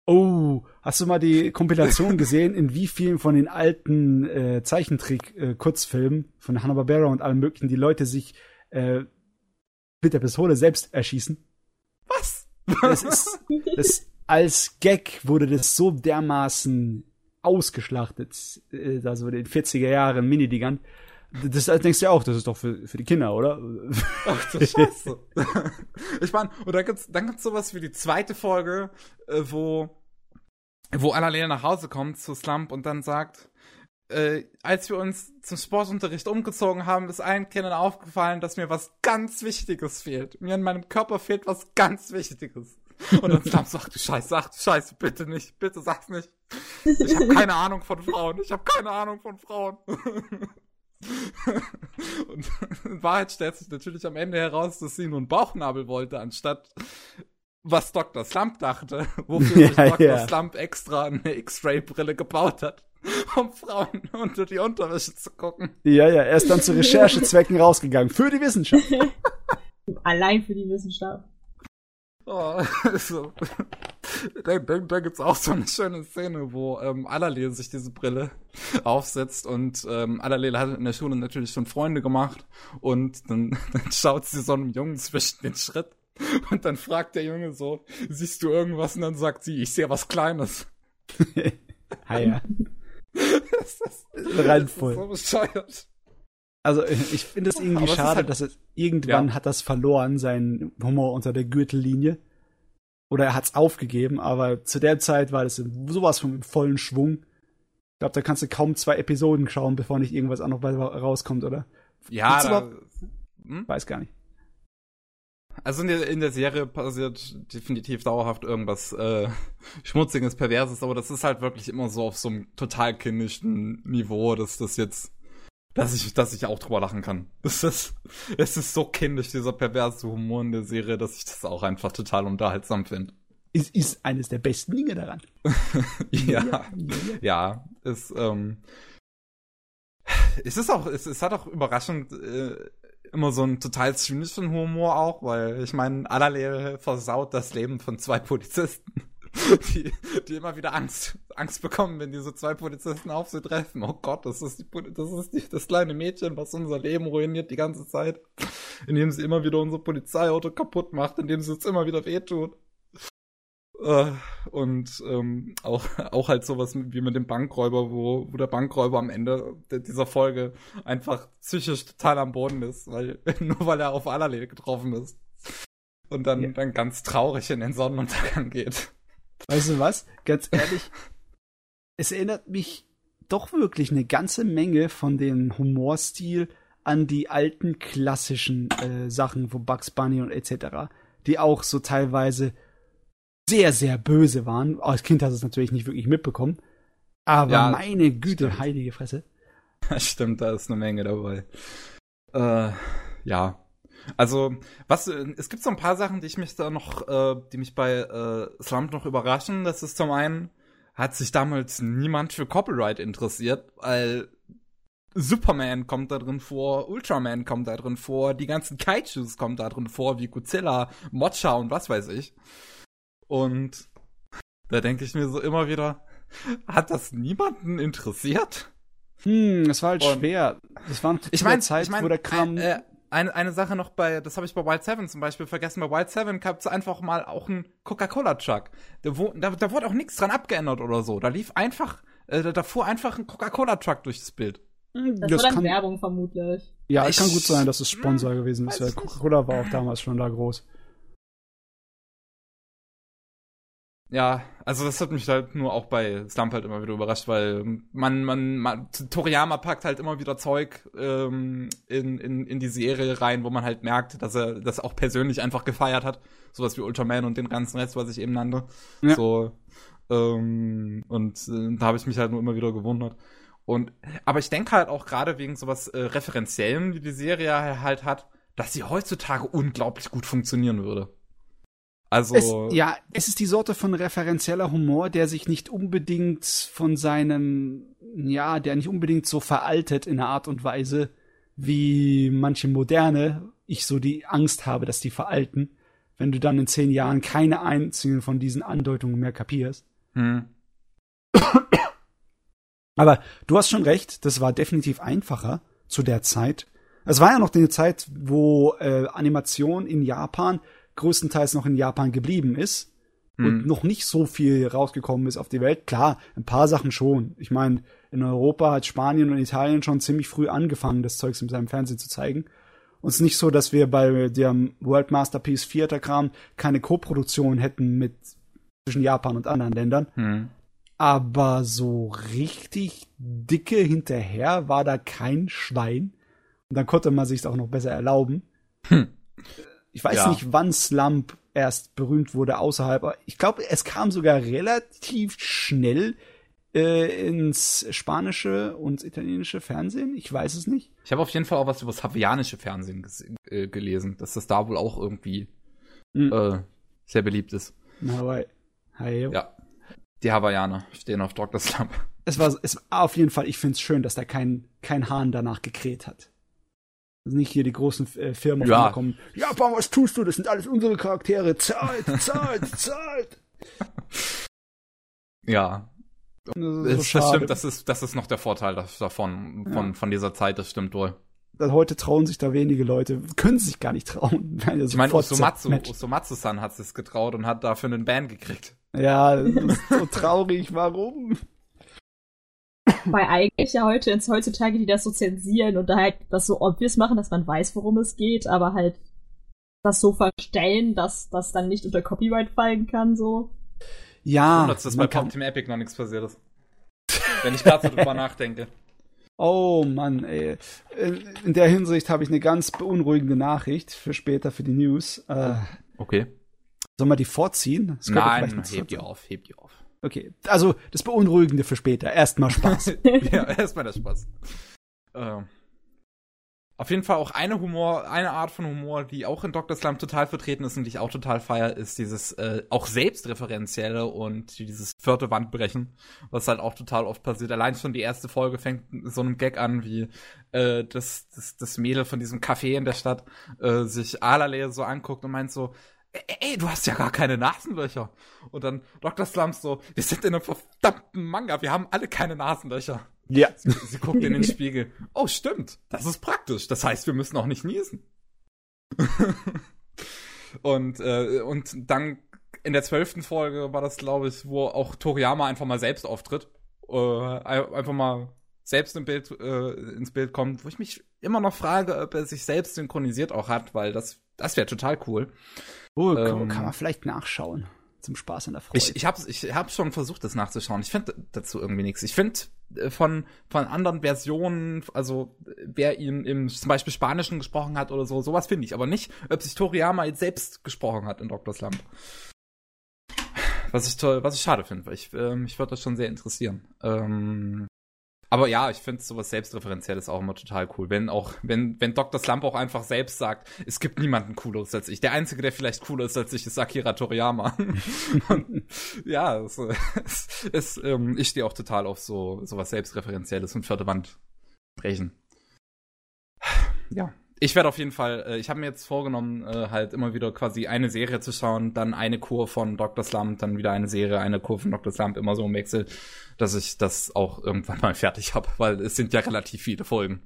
Oh, hast du mal die Kompilation <laughs> gesehen, in wie vielen von den alten äh, Zeichentrick-Kurzfilmen äh, von Hanna-Barbera und allem möglichen die Leute sich äh, mit der Pistole selbst erschießen? Was? Das ist, das <laughs> als Gag wurde das so dermaßen ausgeschlachtet, äh, also in den 40er Jahren Mini-Digern. Das denkst du ja auch, das ist doch für, für die Kinder, oder? Ach du <laughs> Scheiße. ich meine, und dann gibt's, dann gibt's sowas wie die zweite Folge, äh, wo, wo Annalena nach Hause kommt zu Slump und dann sagt, äh, als wir uns zum Sportunterricht umgezogen haben, ist allen Kindern aufgefallen, dass mir was ganz Wichtiges fehlt. Mir in meinem Körper fehlt was ganz Wichtiges. Und dann Slum sagt, du Scheiße, sag du Scheiße, bitte nicht, bitte sag's nicht. Ich habe keine Ahnung von Frauen, ich habe keine Ahnung von Frauen. Und in Wahrheit stellt sich natürlich am Ende heraus, dass sie nur einen Bauchnabel wollte, anstatt was Dr. Slump dachte, wofür ja, sich Dr. Ja. Slump extra eine X-Ray-Brille gebaut hat, um Frauen unter die Unterwäsche zu gucken. Ja, ja, er ist dann zu <laughs> Recherchezwecken rausgegangen. Für die Wissenschaft. Allein für die Wissenschaft. Oh, <laughs> so. da, da, da gibt's auch so eine schöne Szene, wo ähm, Alalel sich diese Brille aufsetzt und ähm, Alalel hat in der Schule natürlich schon Freunde gemacht und dann, <laughs> dann schaut sie so einem Jungen zwischen den Schritt und dann fragt der Junge so, siehst du irgendwas? Und dann sagt sie, ich sehe was Kleines. <laughs> ah ja. das ist, das ist so bescheuert. Also ich finde es irgendwie schade, halt, dass es irgendwann ja. hat das verloren, sein Humor unter der Gürtellinie. Oder er hat es aufgegeben, aber zu der Zeit war das sowas von vollen Schwung. Ich glaube, da kannst du kaum zwei Episoden schauen, bevor nicht irgendwas auch noch rauskommt, oder? Ja, da, hm? weiß gar nicht. Also in der, in der Serie passiert definitiv dauerhaft irgendwas äh, Schmutziges, Perverses, aber das ist halt wirklich immer so auf so einem total kindischen Niveau, dass das jetzt dass ich, dass ich auch drüber lachen kann. <laughs> Das ist, es ist so kindisch, dieser perverse Humor in der Serie, dass ich das auch einfach total unterhaltsam finde. Es ist eines der besten Dinge daran. <laughs> ja, ja, ja, es, ähm, es ist auch, es, es hat auch überraschend äh, immer so einen total zynischen Humor auch, weil ich meine, Adalel versaut das Leben von zwei Polizisten. <laughs> die, die immer wieder Angst, Angst bekommen, wenn diese zwei Polizisten auf sie treffen. Oh Gott, das ist, die, das ist die, das kleine Mädchen, was unser Leben ruiniert die ganze Zeit. Indem sie immer wieder unser Polizeiauto kaputt macht, indem sie uns immer wieder wehtut. Uh, und ähm, auch, auch halt sowas wie mit dem Bankräuber, wo, wo der Bankräuber am Ende dieser Folge einfach psychisch total am Boden ist, weil <laughs> nur weil er auf Allerlei getroffen ist. Und dann, ja. dann ganz traurig in den Sonnenuntergang geht. Weißt du was? Ganz ehrlich, es erinnert mich doch wirklich eine ganze Menge von dem Humorstil an die alten klassischen äh, Sachen von Bugs Bunny und etc., die auch so teilweise sehr, sehr böse waren. Als Kind hast du es natürlich nicht wirklich mitbekommen. Aber ja, meine Güte, stimmt. heilige Fresse. <laughs> Stimmt, da ist eine Menge dabei. Äh, ja, also, was, es gibt so ein paar Sachen, die ich mich da noch, äh, die mich bei äh, Slump noch überraschen. Das ist zum einen, hat sich damals niemand für Copyright interessiert, weil Superman kommt da drin vor, Ultraman kommt da drin vor, die ganzen Kaijus kommen da drin vor, wie Godzilla, Mocha und was weiß ich. Und da denke ich mir so immer wieder, hat das niemanden interessiert? Hm, es war halt und schwer. Das war eine ich mein, Zeit, ich mein, wo der Kram. Äh, eine, eine Sache noch bei, das habe ich bei Wild Seven zum Beispiel vergessen. Bei Wild Seven gab es einfach mal auch einen Coca-Cola-Truck. Da, da, da wurde auch nichts dran abgeändert oder so. Da lief einfach, äh, da, da fuhr einfach ein Coca-Cola-Truck durchs Bild. Hm, das, das war dann kann, Werbung vermutlich. Ja, es kann gut sein, dass es Sponsor hm, gewesen ist. Coca-Cola war auch damals schon da groß. Ja, also das hat mich halt nur auch bei Slump halt immer wieder überrascht, weil man, man, man Toriyama packt halt immer wieder Zeug ähm, in, in, in die Serie rein, wo man halt merkt, dass er das auch persönlich einfach gefeiert hat. Sowas wie Ultraman und den ganzen Rest, was ich eben nannte. Ja. So, ähm, und äh, da habe ich mich halt nur immer wieder gewundert. Und, aber ich denke halt auch gerade wegen sowas äh, Referenziellen, wie die Serie halt hat, dass sie heutzutage unglaublich gut funktionieren würde. Also. Es, ja, es ist die Sorte von referenzieller Humor, der sich nicht unbedingt von seinem, ja, der nicht unbedingt so veraltet in einer Art und Weise, wie manche moderne, ich so die Angst habe, dass die veralten, wenn du dann in zehn Jahren keine einzigen von diesen Andeutungen mehr kapierst. Hm. <coughs> Aber du hast schon recht, das war definitiv einfacher zu der Zeit. Es war ja noch die Zeit, wo äh, Animation in Japan größtenteils noch in Japan geblieben ist hm. und noch nicht so viel rausgekommen ist auf die Welt. Klar, ein paar Sachen schon. Ich meine, in Europa hat Spanien und Italien schon ziemlich früh angefangen, das Zeugs in seinem Fernsehen zu zeigen. Und es ist nicht so, dass wir bei dem World Masterpiece Theater Kram keine Co-Produktion hätten mit zwischen Japan und anderen Ländern. Hm. Aber so richtig dicke hinterher war da kein Schwein. Und dann konnte man sich auch noch besser erlauben. Hm. Ich weiß ja. nicht, wann Slump erst berühmt wurde außerhalb. Aber ich glaube, es kam sogar relativ schnell äh, ins spanische und italienische Fernsehen. Ich weiß es nicht. Ich habe auf jeden Fall auch was über das hawaiianische Fernsehen äh, gelesen, dass das da wohl auch irgendwie mhm. äh, sehr beliebt ist. Hawaii. Hi. Ja. Die Hawaiianer stehen auf Dr. Slump. Es war, es auf jeden Fall, ich finde es schön, dass da kein, kein Hahn danach gekräht hat. Nicht hier die großen äh, Firmen ja. kommen. Japan, was tust du? Das sind alles unsere Charaktere. Zeit, <laughs> Zeit, Zeit. Ja. Das, das, so das stimmt, das ist, das ist noch der Vorteil davon, von, ja. von dieser Zeit, das stimmt wohl. Heute trauen sich da wenige Leute, können sich gar nicht trauen. <laughs> ich meine, Osomatsu, Osomatsu-san hat es getraut und hat dafür einen Ban gekriegt. Ja, das ist so <laughs> traurig. Warum? <laughs> Weil eigentlich ja heute, heutzutage, die das so zensieren und da halt das so obvious machen, dass man weiß, worum es geht, aber halt das so verstellen, dass das dann nicht unter Copyright fallen kann, so. Ja. Und dass bei Pop Team Epic noch nichts passiert ist. Wenn ich gerade so drüber <laughs> nachdenke. Oh Mann, ey. In der Hinsicht habe ich eine ganz beunruhigende Nachricht für später für die News. Äh, okay. Sollen wir die vorziehen? Nein, heb die auf, heb die auf. Okay, also das Beunruhigende für später. Erstmal Spaß. <laughs> ja, erstmal der Spaß. Äh, auf jeden Fall auch eine Humor, eine Art von Humor, die auch in Dr. Slump total vertreten ist und die ich auch total feier, ist dieses äh, auch selbstreferenzielle und dieses vierte Wandbrechen, was halt auch total oft passiert. Allein schon die erste Folge fängt so einem Gag an, wie äh, das, das, das Mädel von diesem Café in der Stadt äh, sich Alale so anguckt und meint so, ey, du hast ja gar keine Nasenlöcher. Und dann Dr. Slumps so, wir sind in einem verdammten Manga, wir haben alle keine Nasenlöcher. Ja. Sie, sie guckt in den Spiegel. Oh, stimmt. Das ist praktisch. Das heißt, wir müssen auch nicht niesen. <laughs> und, äh, und dann in der zwölften Folge war das, glaube ich, wo auch Toriyama einfach mal selbst auftritt. Äh, einfach mal selbst im Bild, äh, ins Bild kommt, wo ich mich immer noch frage, ob er sich selbst synchronisiert auch hat, weil das, das wäre total cool. Oh, ähm, kann, man vielleicht nachschauen. Zum Spaß und der Freude. Ich, ich habe ich hab schon versucht, das nachzuschauen. Ich finde dazu irgendwie nichts. Ich finde äh, von, von anderen Versionen, also wer ihn im zum Beispiel Spanischen gesprochen hat oder so, sowas finde ich. Aber nicht, ob sich Toriyama jetzt selbst gesprochen hat in Dr. Slump. Was ich toll, was ich schade finde, weil ich, ähm, ich würde das schon sehr interessieren. Ähm, aber ja, ich finde sowas Selbstreferenzielles auch immer total cool. Wenn auch, wenn, wenn Dr. Slump auch einfach selbst sagt, es gibt niemanden cooleres als ich. Der Einzige, der vielleicht cooler ist als ich, ist Akira Toriyama. und, <laughs> ja, es, es, es, ähm, ich stehe auch total auf so sowas Selbstreferenzielles und vierte Wand sprechen. Ja, ich werde auf jeden Fall, äh, ich habe mir jetzt vorgenommen, äh, halt immer wieder quasi eine Serie zu schauen, dann eine Kur von Dr. Slump, dann wieder eine Serie, eine Kur von Dr. Slump, immer so im Wechsel, dass ich das auch irgendwann <laughs> mal fertig habe, weil es sind ja relativ viele Folgen.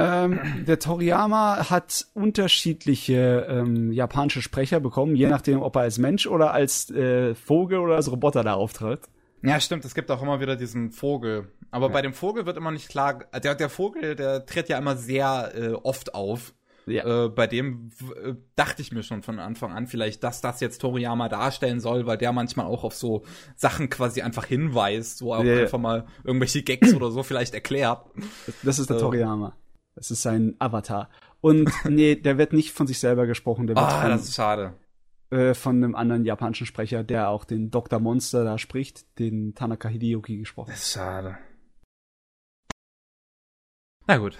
Ähm, der Toriyama hat unterschiedliche ähm, japanische Sprecher bekommen, je nachdem, ob er als Mensch oder als äh, Vogel oder als Roboter da auftritt. Ja, stimmt, es gibt auch immer wieder diesen Vogel. Aber ja. bei dem Vogel wird immer nicht klar, der, der Vogel, der tritt ja immer sehr äh, oft auf. Ja. Äh, bei dem äh, dachte ich mir schon von Anfang an vielleicht, dass das jetzt Toriyama darstellen soll, weil der manchmal auch auf so Sachen quasi einfach hinweist, wo er ja, einfach mal irgendwelche Gags oder so vielleicht erklärt. Das ist der äh, Toriyama. Das ist sein Avatar. Und nee, der wird nicht von sich selber gesprochen. Der wird ah, von, das ist schade. Äh, von einem anderen japanischen Sprecher, der auch den Dr. Monster da spricht, den Tanaka Hideyoki gesprochen. Das ist schade. Na gut.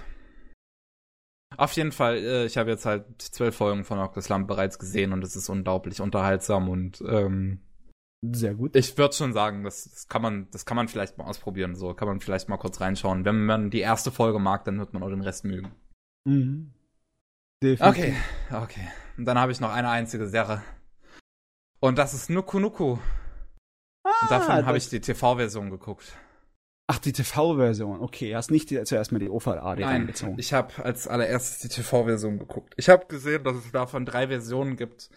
Auf jeden Fall, äh, ich habe jetzt halt zwölf Folgen von Dr. Slump bereits gesehen und es ist unglaublich unterhaltsam und ähm, sehr gut. Ich würde schon sagen, das, das kann man, das kann man vielleicht mal ausprobieren. So kann man vielleicht mal kurz reinschauen. Wenn man die erste Folge mag, dann wird man auch den Rest mögen. Mhm. Definitiv. Okay, okay. Und dann habe ich noch eine einzige Sache. Und das ist Nuku Nuku. Ah, und davon habe ich die TV-Version geguckt. Ach, die TV-Version. Okay, hast nicht die, zuerst mal die OVA Nein, reingezogen. Ich habe als allererstes die TV-Version geguckt. Ich habe gesehen, dass es davon drei Versionen gibt.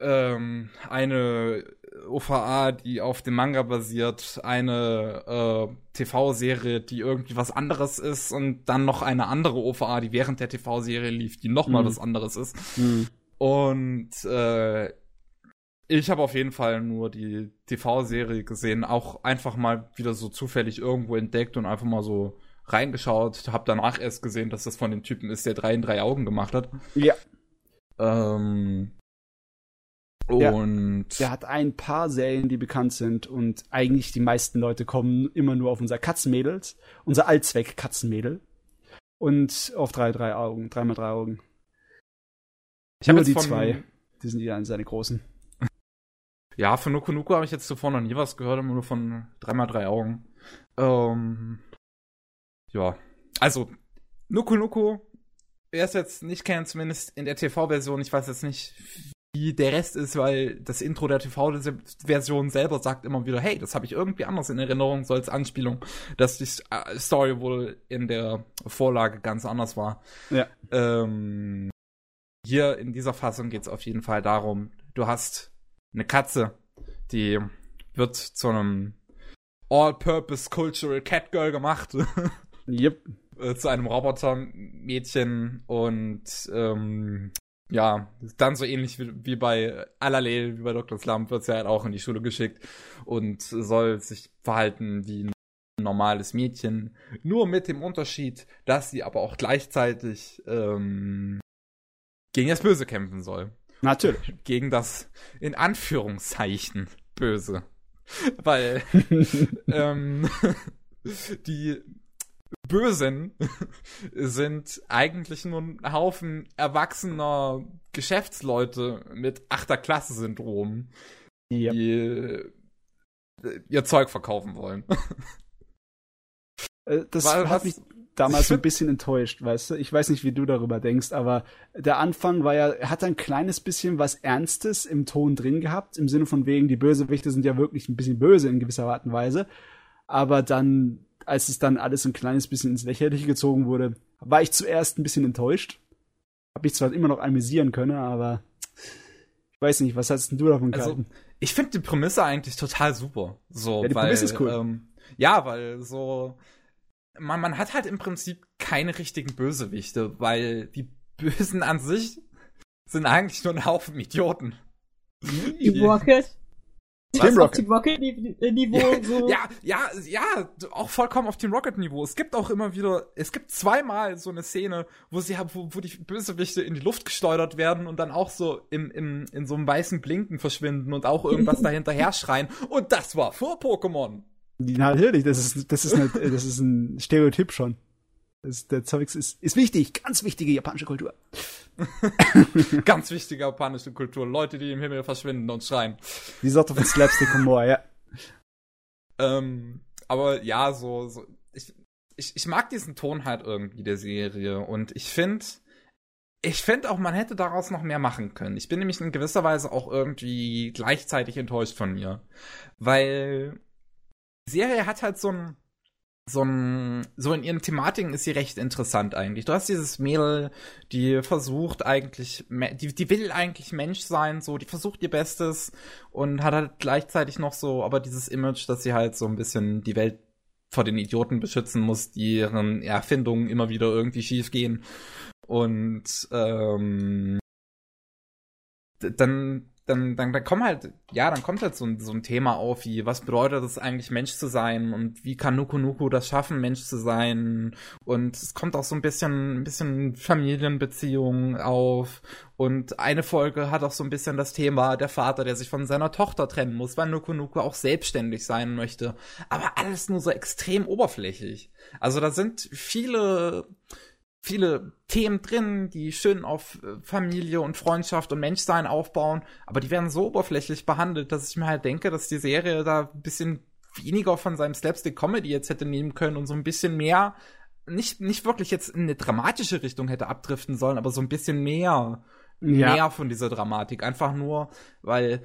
Ähm, eine OVA, die auf dem Manga basiert, eine äh, TV-Serie, die irgendwie was anderes ist und dann noch eine andere OVA, die während der TV-Serie lief, die nochmal mhm. was anderes ist. Mhm. Und äh, ich habe auf jeden Fall nur die TV-Serie gesehen, auch einfach mal wieder so zufällig irgendwo entdeckt und einfach mal so reingeschaut. Hab danach erst gesehen, dass das von dem Typen ist, der drei in drei Augen gemacht hat. Ja. Ähm, und der, hat ein paar Serien, die bekannt sind und eigentlich die meisten Leute kommen immer nur auf unser Katzenmädels, unser Allzweck Katzenmädel und auf drei drei Augen, dreimal drei Augen. Ich habe die zwei, die sind ja seine großen. Ja, von Nuku Nuku habe ich jetzt zuvor noch nie was gehört, immer nur von 3x3 Augen. Ähm, ja, also Nuku Nuku, wer es jetzt nicht kennt, zumindest in der TV-Version, ich weiß jetzt nicht, wie der Rest ist, weil das Intro der TV-Version selber sagt immer wieder, hey, das habe ich irgendwie anders in Erinnerung, so als Anspielung, dass die äh, Story wohl in der Vorlage ganz anders war. Ja. Ähm, hier in dieser Fassung geht es auf jeden Fall darum, du hast eine Katze, die wird zu einem All-Purpose Cultural Catgirl gemacht. <laughs> yep. Äh, zu einem Robotermädchen und ähm, ja, dann so ähnlich wie, wie bei Alalel, wie bei Dr. Slump, wird sie halt auch in die Schule geschickt und soll sich verhalten wie ein normales Mädchen. Nur mit dem Unterschied, dass sie aber auch gleichzeitig ähm, gegen das Böse kämpfen soll. Natürlich. <laughs> Gegen das in Anführungszeichen Böse. Weil <laughs> ähm, <laughs> die Bösen sind eigentlich nur ein Haufen erwachsener Geschäftsleute mit Achterklasse-Syndrom, yep. die äh, ihr Zeug verkaufen wollen. Äh, das Weil, hat mich damals so ein <laughs> bisschen enttäuscht, weißt du? Ich weiß nicht, wie du darüber denkst, aber der Anfang war ja, er hat ein kleines bisschen was Ernstes im Ton drin gehabt, im Sinne von wegen, die Bösewichte sind ja wirklich ein bisschen böse in gewisser Art und Weise. Aber dann, als es dann alles ein kleines bisschen ins Lächerliche gezogen wurde, war ich zuerst ein bisschen enttäuscht. Hab ich zwar immer noch amüsieren können, aber ich weiß nicht, was hast denn du davon also, gehalten? Ich finde die Prämisse eigentlich total super. So, ja, die weil, Prämisse ist cool. Ähm, ja, weil so man, man hat halt im Prinzip keine richtigen Bösewichte, weil die <laughs> Bösen an sich sind eigentlich nur ein Haufen Idioten. Team Rocket. Team Rocket. Team Rocket Niveau ja, so. Ja, ja, ja, auch vollkommen auf Team Rocket Niveau. Es gibt auch immer wieder, es gibt zweimal so eine Szene, wo sie wo, wo die Bösewichte in die Luft gesteuert werden und dann auch so im, im, in so einem weißen Blinken verschwinden und auch irgendwas <laughs> dahinter schreien. Und das war vor Pokémon. Natürlich, das ist, das ist, eine, das ist ein Stereotyp schon. Das, der Zeugs ist, ist wichtig, ganz wichtige japanische Kultur. <laughs> ganz wichtige japanische Kultur. Leute, die im Himmel verschwinden und schreien. Die Sorte von Slapstick-Humor, ja. Ähm, aber ja, so, so ich, ich, ich mag diesen Ton halt irgendwie der Serie und ich finde, ich finde auch, man hätte daraus noch mehr machen können. Ich bin nämlich in gewisser Weise auch irgendwie gleichzeitig enttäuscht von mir. Weil Serie hat halt so ein, so ein, so in ihren Thematiken ist sie recht interessant eigentlich. Du hast dieses Mädel, die versucht eigentlich, die, die will eigentlich Mensch sein, so, die versucht ihr Bestes und hat halt gleichzeitig noch so, aber dieses Image, dass sie halt so ein bisschen die Welt vor den Idioten beschützen muss, die ihren Erfindungen immer wieder irgendwie schief gehen. Und ähm, dann dann, dann, dann kommt halt, ja, dann kommt halt so ein, so ein Thema auf, wie, was bedeutet es eigentlich, Mensch zu sein? Und wie kann Nuku Nuku das schaffen, Mensch zu sein? Und es kommt auch so ein bisschen, ein bisschen Familienbeziehungen auf. Und eine Folge hat auch so ein bisschen das Thema der Vater, der sich von seiner Tochter trennen muss, weil Nuku Nuku auch selbstständig sein möchte, aber alles nur so extrem oberflächlich. Also da sind viele, viele Themen drin, die schön auf äh, Familie und Freundschaft und Menschsein aufbauen, aber die werden so oberflächlich behandelt, dass ich mir halt denke, dass die Serie da ein bisschen weniger von seinem Slapstick-Comedy jetzt hätte nehmen können und so ein bisschen mehr, nicht, nicht wirklich jetzt in eine dramatische Richtung hätte abdriften sollen, aber so ein bisschen mehr, ja. mehr von dieser Dramatik. Einfach nur, weil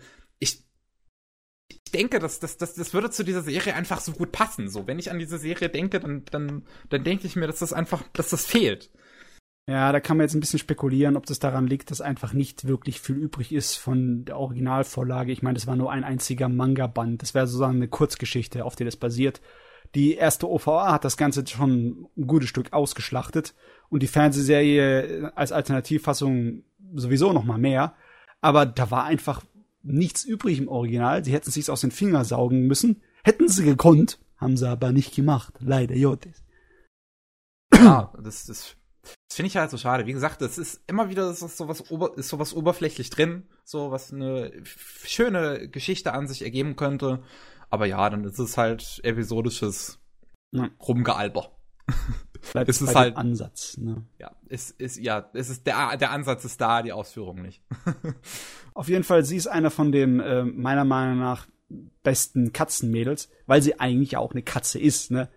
ich, denke, dass das, das, das würde zu dieser Serie einfach so gut passen. So, wenn ich an diese Serie denke, dann, dann, dann denke ich mir, dass das einfach, dass das fehlt. Ja, da kann man jetzt ein bisschen spekulieren, ob das daran liegt, dass einfach nicht wirklich viel übrig ist von der Originalvorlage. Ich meine, das war nur ein einziger Manga-Band. Das wäre sozusagen eine Kurzgeschichte, auf der das basiert. Die erste OVA hat das Ganze schon ein gutes Stück ausgeschlachtet und die Fernsehserie als Alternativfassung sowieso noch mal mehr. Aber da war einfach nichts übrig im Original. Sie hätten es sich aus den Fingern saugen müssen. Hätten sie gekonnt, haben sie aber nicht gemacht. Leider Jotis. Ja, das, das, das finde ich halt so schade. Wie gesagt, das ist immer wieder das ist sowas, ober, ist sowas oberflächlich drin, so was eine schöne Geschichte an sich ergeben könnte. Aber ja, dann ist es halt episodisches ja. Rumgealber. <laughs> Bleibt es ist halt Ansatz. Ne? Ja, es ist ja, es ist der der Ansatz ist da, die Ausführung nicht. <laughs> Auf jeden Fall, sie ist einer von den äh, meiner Meinung nach besten Katzenmädels, weil sie eigentlich auch eine Katze ist. Ne?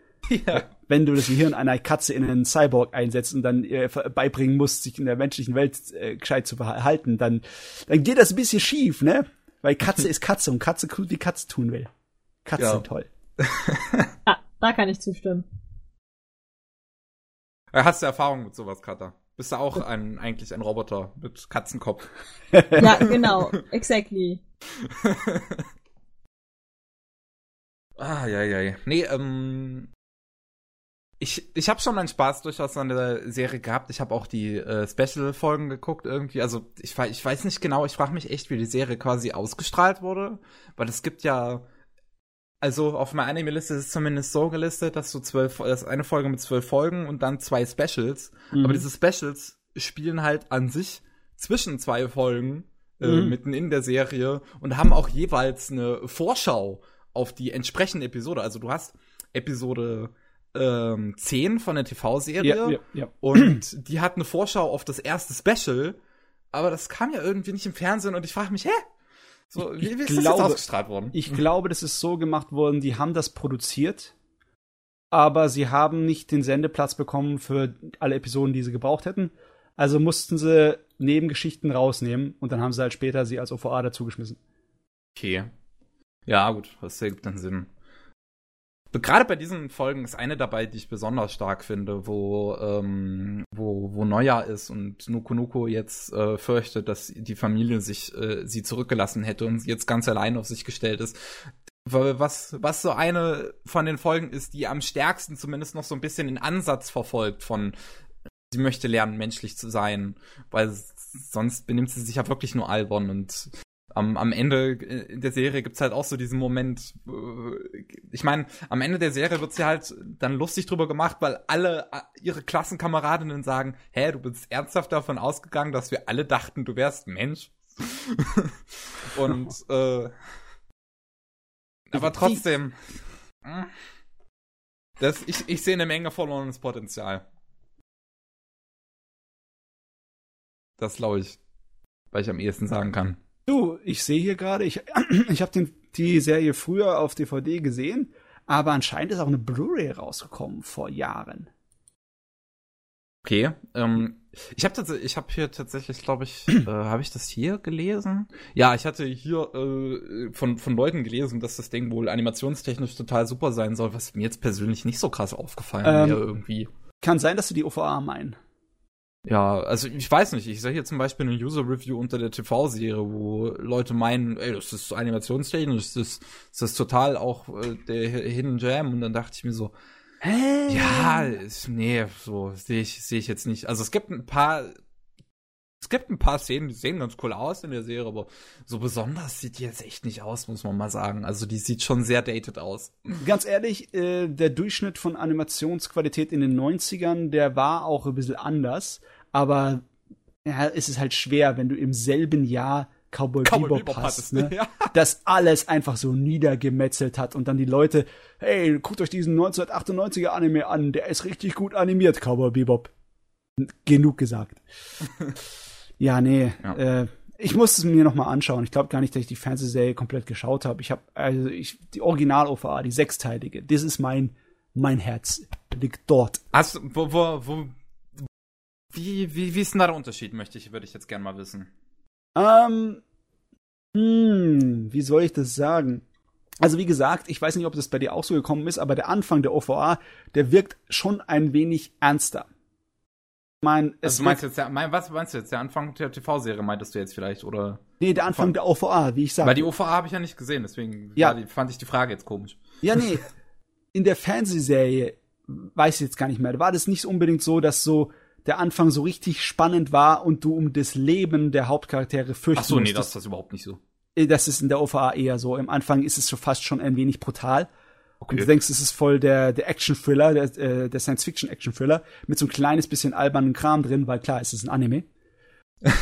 Ja. Wenn du das Gehirn einer Katze in einen Cyborg einsetzt und dann ihr beibringen musst, sich in der menschlichen Welt äh, gescheit zu verhalten, dann, dann geht das ein bisschen schief, ne? Weil Katze <laughs> ist Katze und Katze tut, wie Katze tun will. Katze ja. sind toll. <laughs> ah, da kann ich zustimmen. Hast du Erfahrung mit sowas, Katha? Bist du auch ein, eigentlich ein Roboter mit Katzenkopf? ja, genau. Exactly. <laughs> ah, ja, ja, ja. Nee, ähm, ich, ich habe schon meinen Spaß durchaus an der Serie gehabt. Ich habe auch die äh, Special-Folgen geguckt irgendwie. Also ich, ich weiß nicht genau, ich frage mich echt, wie die Serie quasi ausgestrahlt wurde. Weil es gibt ja also auf meiner Anime-Liste ist es zumindest so gelistet, dass du zwölf, das ist eine Folge mit zwölf Folgen und dann zwei Specials. Mhm. Aber diese Specials spielen halt an sich zwischen zwei Folgen äh, mhm. mitten in der Serie und haben auch jeweils eine Vorschau auf die entsprechende Episode. Also du hast Episode ähm, 10 von der TV-Serie ja, ja, ja. und die hat eine Vorschau auf das erste Special, aber das kam ja irgendwie nicht im Fernsehen und ich frage mich, hä? So, wie, wie ist glaube, das jetzt ausgestrahlt worden? Ich glaube, das ist so gemacht worden, die haben das produziert, aber sie haben nicht den Sendeplatz bekommen für alle Episoden, die sie gebraucht hätten. Also mussten sie Nebengeschichten rausnehmen und dann haben sie halt später sie als OVA dazugeschmissen. Okay. Ja, gut, das ergibt dann Sinn gerade bei diesen Folgen ist eine dabei, die ich besonders stark finde, wo, ähm, wo, wo Neujahr ist und Nuku jetzt äh, fürchtet, dass die Familie sich äh, sie zurückgelassen hätte und jetzt ganz allein auf sich gestellt ist. Was, was so eine von den Folgen ist, die am stärksten zumindest noch so ein bisschen den Ansatz verfolgt von sie möchte lernen, menschlich zu sein, weil sonst benimmt sie sich ja wirklich nur albern und am, am Ende in der Serie gibt's halt auch so diesen Moment, ich meine, am Ende der Serie wird sie halt dann lustig drüber gemacht, weil alle äh, ihre Klassenkameradinnen sagen, hä, du bist ernsthaft davon ausgegangen, dass wir alle dachten, du wärst Mensch. <laughs> Und äh, aber trotzdem, das, ich, ich sehe eine Menge verlorenes Potenzial. Das glaube ich, weil ich am ehesten sagen kann. Du, ich sehe hier gerade, ich, <clears throat> ich habe die Serie früher auf DVD gesehen, Aber anscheinend ist auch eine Blu-ray rausgekommen vor Jahren. Okay, ähm, ich habe ich habe hier tatsächlich, glaube ich, <clears throat> äh, habe ich das hier gelesen? Ja, ich hatte hier äh, von von Leuten gelesen, dass das Ding wohl animationstechnisch total super sein soll, was mir jetzt persönlich nicht so krass aufgefallen ähm, wäre irgendwie. Kann sein, dass du die OVA meinen. Ja, also ich weiß nicht. Ich sehe hier zum Beispiel eine User-Review unter der TV-Serie, wo Leute meinen, ey, das ist animationstechnisch, das ist, das ist total auch äh, der Hidden Jam. Und dann dachte ich mir so, Hä? Ja, nee, so sehe ich, sehe ich jetzt nicht. Also es gibt ein paar, es gibt ein paar Szenen, die sehen ganz cool aus in der Serie, aber so besonders sieht die jetzt echt nicht aus, muss man mal sagen. Also die sieht schon sehr dated aus. Ganz ehrlich, äh, der Durchschnitt von Animationsqualität in den 90ern, der war auch ein bisschen anders aber ja, es ist halt schwer, wenn du im selben Jahr Cowboy, Cowboy Bebop, Bebop hast, ne? <laughs> ja. das alles einfach so niedergemetzelt hat und dann die Leute, hey, guckt euch diesen 1998er Anime an, der ist richtig gut animiert, Cowboy Bebop. Genug gesagt. <laughs> ja, nee, ja. Äh, ich muss es mir noch mal anschauen. Ich glaube gar nicht, dass ich die Fernsehserie komplett geschaut habe. Ich habe also ich die Original OVA, die sechsteilige. Das ist mein mein Herz liegt dort. Hast wo wo wo wie, wie, wie ist denn da der Unterschied, möchte ich, würde ich jetzt gerne mal wissen. Ähm, hm, wie soll ich das sagen? Also wie gesagt, ich weiß nicht, ob das bei dir auch so gekommen ist, aber der Anfang der OVA, der wirkt schon ein wenig ernster. Mein, es also meinst du jetzt der, mein, was meinst du jetzt? Der Anfang der TV-Serie meintest du jetzt vielleicht, oder? Nee, der Anfang der OVA, wie ich sage. Weil die OVA habe ich ja nicht gesehen, deswegen ja. die, fand ich die Frage jetzt komisch. Ja, nee. <laughs> In der Fernsehserie weiß ich jetzt gar nicht mehr. Da war das nicht unbedingt so, dass so der Anfang so richtig spannend war und du um das Leben der Hauptcharaktere fürchten Ach so, nee, das ist das überhaupt nicht so. Äh, das ist in der OVA eher so. Im Anfang ist es so fast schon ein wenig brutal. Okay. Und du denkst, es ist voll der, der Action-Thriller, der, äh, der Science-Fiction-Action-Thriller, mit so ein kleines bisschen albernen Kram drin, weil klar, es ist ein Anime. <laughs>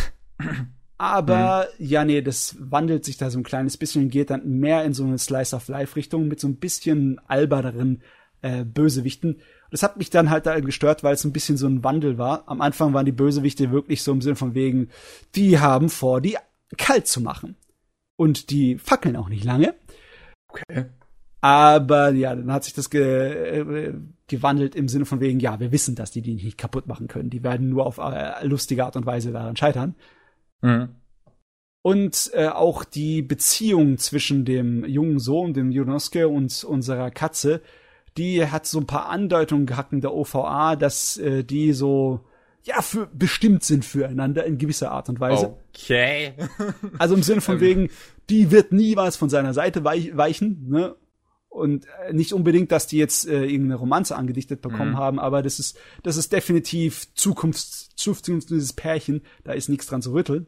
Aber mhm. ja, nee, das wandelt sich da so ein kleines bisschen und geht dann mehr in so eine Slice-of-Life-Richtung mit so ein bisschen alberneren äh, Bösewichten. Das hat mich dann halt da gestört, weil es ein bisschen so ein Wandel war. Am Anfang waren die Bösewichte wirklich so im Sinne von wegen, die haben vor, die kalt zu machen. Und die fackeln auch nicht lange. Okay. Aber ja, dann hat sich das ge äh, gewandelt im Sinne von wegen, ja, wir wissen, dass die die nicht kaputt machen können. Die werden nur auf äh, lustige Art und Weise daran scheitern. Mhm. Und äh, auch die Beziehung zwischen dem jungen Sohn, dem Junosuke und unserer Katze, die hat so ein paar Andeutungen gehabt in der OVA, dass äh, die so ja für bestimmt sind füreinander in gewisser Art und Weise. Okay. also im Sinne von <laughs> wegen, die wird nie was von seiner Seite weich, weichen, ne? Und äh, nicht unbedingt, dass die jetzt äh, irgendeine Romanze angedichtet bekommen mhm. haben, aber das ist das ist definitiv Zukunfts zukünftiges Pärchen, da ist nichts dran zu rütteln.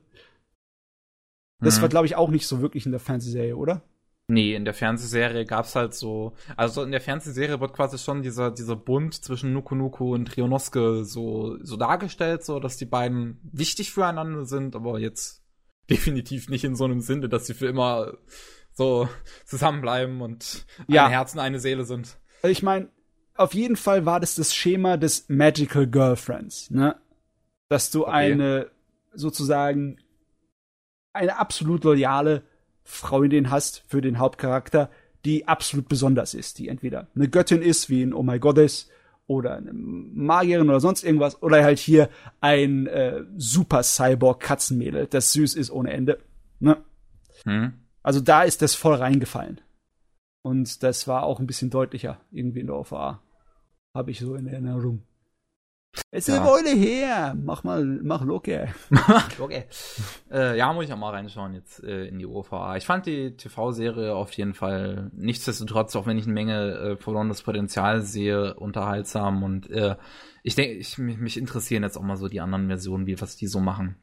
Das mhm. war glaube ich auch nicht so wirklich in der Fernsehserie, oder? Nee, in der Fernsehserie gab's halt so, also in der Fernsehserie wird quasi schon dieser, dieser Bund zwischen Nuku Nuku und Rionosuke so, so dargestellt, so dass die beiden wichtig füreinander sind, aber jetzt <laughs> definitiv nicht in so einem Sinne, dass sie für immer so <laughs> zusammenbleiben und ja. ein Herz und eine Seele sind. Also ich meine, auf jeden Fall war das das Schema des Magical Girlfriends, ne? Dass du okay. eine, sozusagen, eine absolut loyale Freundin hast für den Hauptcharakter, die absolut besonders ist, die entweder eine Göttin ist, wie in Oh My Goddess, oder eine Magierin oder sonst irgendwas, oder halt hier ein äh, super Cyborg-Katzenmädel, das süß ist ohne Ende. Ne? Hm. Also da ist das voll reingefallen. Und das war auch ein bisschen deutlicher irgendwie in der OVA. Habe ich so in Erinnerung. Es ist ja. eine Weile her. Mach mal, mach locker. Mach <laughs> locker. Äh, ja, muss ich auch mal reinschauen jetzt äh, in die OVA. Ich fand die TV-Serie auf jeden Fall nichtsdestotrotz, auch wenn ich eine Menge äh, verlorenes Potenzial sehe, unterhaltsam und äh, ich denke, ich, mich, mich interessieren jetzt auch mal so die anderen Versionen, wie was die so machen.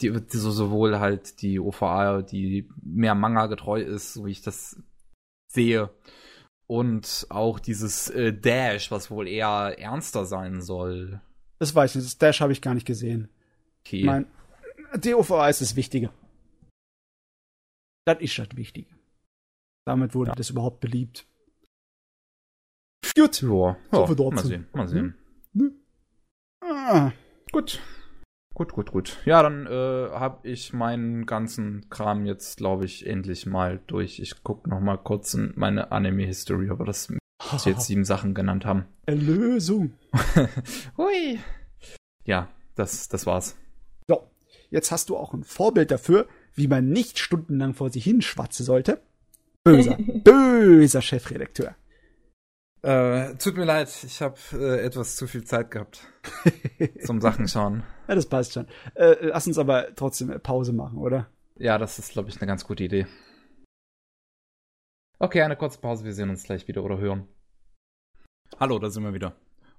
Die, die so sowohl halt die OVA, die mehr Manga getreu ist, so wie ich das sehe, und auch dieses äh, Dash, was wohl eher ernster sein soll. Das weiß ich, das Dash habe ich gar nicht gesehen. Okay. Mein DOVA ist das Wichtige. Das ist das Wichtige. Damit wurde ja. das überhaupt beliebt. Gut. Ja, so ja, mal sehen, mal sehen. Hm? Ah, gut. Gut, gut, gut. Ja, dann äh, habe ich meinen ganzen Kram jetzt, glaube ich, endlich mal durch. Ich gucke noch mal kurz in meine Anime-History, aber das dass <laughs> wir jetzt sieben Sachen genannt haben. Erlösung. <laughs> Hui. Ja, das, das war's. So, jetzt hast du auch ein Vorbild dafür, wie man nicht stundenlang vor sich hin schwatzen sollte. Böser, <laughs> böser Chefredakteur. Äh, tut mir leid, ich habe äh, etwas zu viel Zeit gehabt <laughs> zum Sachen schauen. Ja, das passt schon. Äh, lass uns aber trotzdem Pause machen, oder? Ja, das ist, glaube ich, eine ganz gute Idee. Okay, eine kurze Pause, wir sehen uns gleich wieder oder hören. Hallo, da sind wir wieder.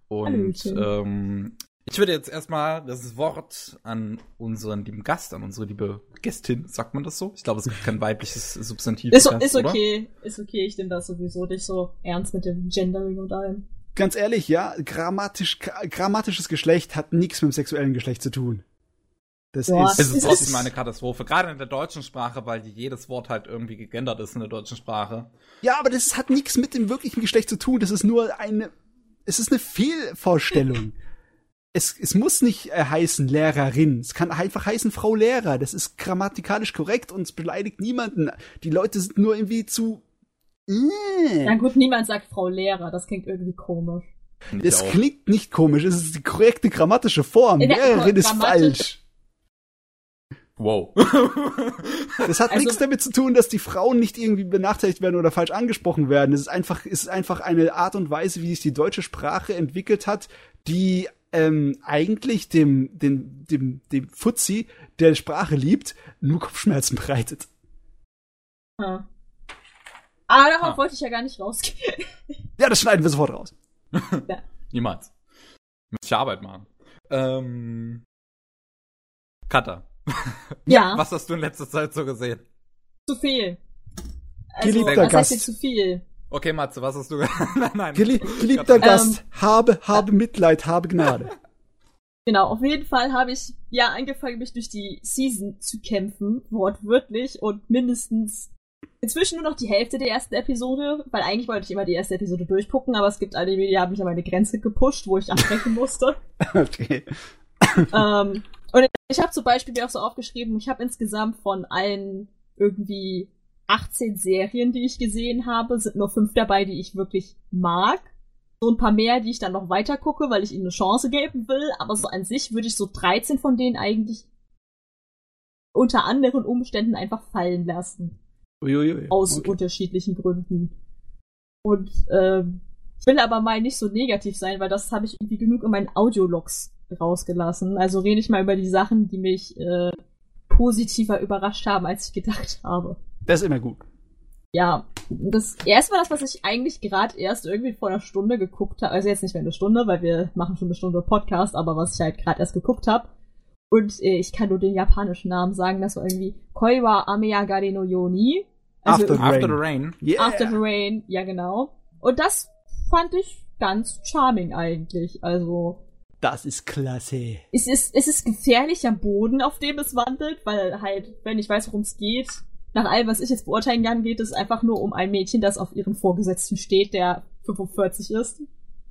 Und ähm, ich würde jetzt erstmal das Wort an unseren lieben Gast, an unsere liebe Gästin, sagt man das so? Ich glaube, es gibt kein weibliches Substantiv. Ist, Gast, ist okay, oder? ist okay, ich nehme das sowieso nicht so ernst mit dem Gendering und allem. Ganz ehrlich, ja, grammatisch, grammatisches Geschlecht hat nichts mit dem sexuellen Geschlecht zu tun. Das Boah, ist, es ist trotzdem eine Katastrophe. Gerade in der deutschen Sprache, weil jedes Wort halt irgendwie gegendert ist in der deutschen Sprache. Ja, aber das hat nichts mit dem wirklichen Geschlecht zu tun. Das ist nur eine, es ist eine Fehlvorstellung. <laughs> es, es muss nicht äh, heißen Lehrerin. Es kann einfach heißen Frau Lehrer. Das ist grammatikalisch korrekt und es beleidigt niemanden. Die Leute sind nur irgendwie zu. Äh. Na gut, niemand sagt Frau Lehrer. Das klingt irgendwie komisch. Das klingt nicht komisch. Es ist die korrekte grammatische Form. Lehrerin ist falsch. Wow. <laughs> das hat also, nichts damit zu tun, dass die Frauen nicht irgendwie benachteiligt werden oder falsch angesprochen werden. Es ist einfach, es ist einfach eine Art und Weise, wie sich die deutsche Sprache entwickelt hat, die ähm, eigentlich dem, dem, dem, dem Fuzzi, der Sprache liebt, nur Kopfschmerzen bereitet. Ah, ah darauf ah. wollte ich ja gar nicht rausgehen. ja, das schneiden wir sofort raus. ja. <laughs> Niemals. Muss ich Arbeit machen. Ähm. Cutter. <laughs> Ja. Was hast du in letzter Zeit so gesehen? Zu viel. Also, Geliebter was Gast. heißt zu viel? Okay, Matze, was hast du <laughs> nein, nein. Gelie geliebter Gast, ähm, habe, habe Mitleid, habe Gnade. <laughs> Genau, auf jeden Fall habe ich ja angefangen, mich durch die Season zu kämpfen, wortwörtlich, und mindestens inzwischen nur noch die Hälfte der ersten Episode, weil eigentlich wollte ich immer die erste Episode durchgucken, aber es gibt Anime, die haben mich an meine Grenze gepusht, wo ich abbrechen musste. <laughs> okay. ähm, und ich habe zum Beispiel mir auch so aufgeschrieben, ich habe insgesamt von allen irgendwie 18 Serien, die ich gesehen habe, sind nur fünf dabei, die ich wirklich mag. So ein paar mehr, die ich dann noch weiter gucke, weil ich ihnen eine Chance geben will. Aber so an sich würde ich so 13 von denen eigentlich unter anderen Umständen einfach fallen lassen. Uiuiui. Aus okay. unterschiedlichen Gründen. Und ähm, ich will aber mal nicht so negativ sein, weil das habe ich irgendwie genug in meinen Audiologs rausgelassen. Also rede ich mal über die Sachen, die mich äh, positiver überrascht haben, als ich gedacht habe. Das ist immer gut. Ja, das erste war das, was ich eigentlich gerade erst irgendwie vor einer Stunde geguckt habe. Also jetzt nicht mehr eine Stunde, weil wir machen schon eine Stunde Podcast, aber was ich halt gerade erst geguckt habe. Und äh, ich kann nur den japanischen Namen sagen, das war irgendwie Koiwa Ameyagari no Yoni. Also After, the After the Rain. Yeah. After the Rain, ja genau. Und das fand ich ganz charming eigentlich. Also das ist klasse. Es ist, es ist gefährlicher Boden, auf dem es wandelt, weil halt, wenn ich weiß, worum es geht, nach allem, was ich jetzt beurteilen kann, geht es einfach nur um ein Mädchen, das auf ihren Vorgesetzten steht, der 45 ist.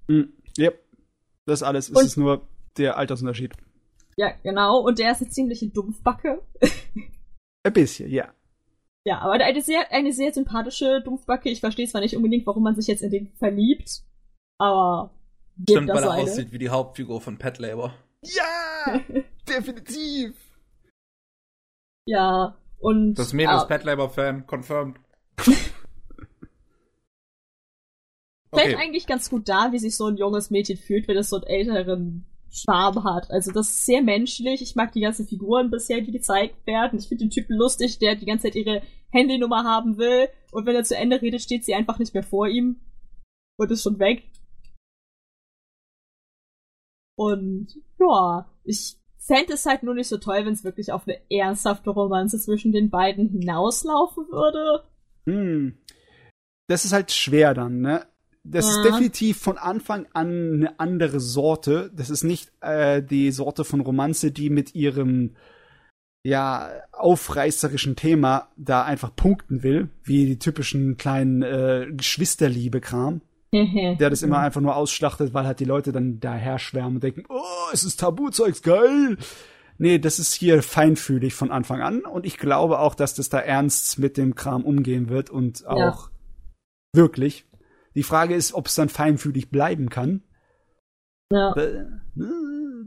Mm, yep. Das alles. Und, es ist nur der Altersunterschied. Ja, genau. Und der ist eine ziemliche Dumpfbacke. <laughs> ein bisschen, ja. Ja, aber eine sehr, eine sehr sympathische Dumpfbacke. Ich verstehe zwar nicht unbedingt, warum man sich jetzt in den verliebt, aber Stimmt, weil er eine. aussieht wie die Hauptfigur von Pet Labor. Ja! <laughs> definitiv! Ja, und. Das Mädel ist Pet Labor Fan, confirmed. <laughs> Fällt okay. eigentlich ganz gut da, wie sich so ein junges Mädchen fühlt, wenn es so einen älteren Charme hat. Also das ist sehr menschlich. Ich mag die ganzen Figuren bisher, die gezeigt werden. Ich finde den Typen lustig, der die ganze Zeit ihre Handynummer haben will. Und wenn er zu Ende redet, steht sie einfach nicht mehr vor ihm. Und ist schon weg. Und ja, ich fände es halt nur nicht so toll, wenn es wirklich auf eine ernsthafte Romanze zwischen den beiden hinauslaufen würde. Hm. Das ist halt schwer dann, ne? Das ja. ist definitiv von Anfang an eine andere Sorte. Das ist nicht äh, die Sorte von Romanze, die mit ihrem ja aufreißerischen Thema da einfach punkten will, wie die typischen kleinen äh, Geschwisterliebe-Kram. <laughs> der das immer einfach nur ausschlachtet, weil halt die Leute dann daher schwärmen und denken, oh, es ist Tabuzeugs, geil. nee, das ist hier feinfühlig von Anfang an und ich glaube auch, dass das da ernst mit dem Kram umgehen wird und auch ja. wirklich. Die Frage ist, ob es dann feinfühlig bleiben kann. Ja. Ne,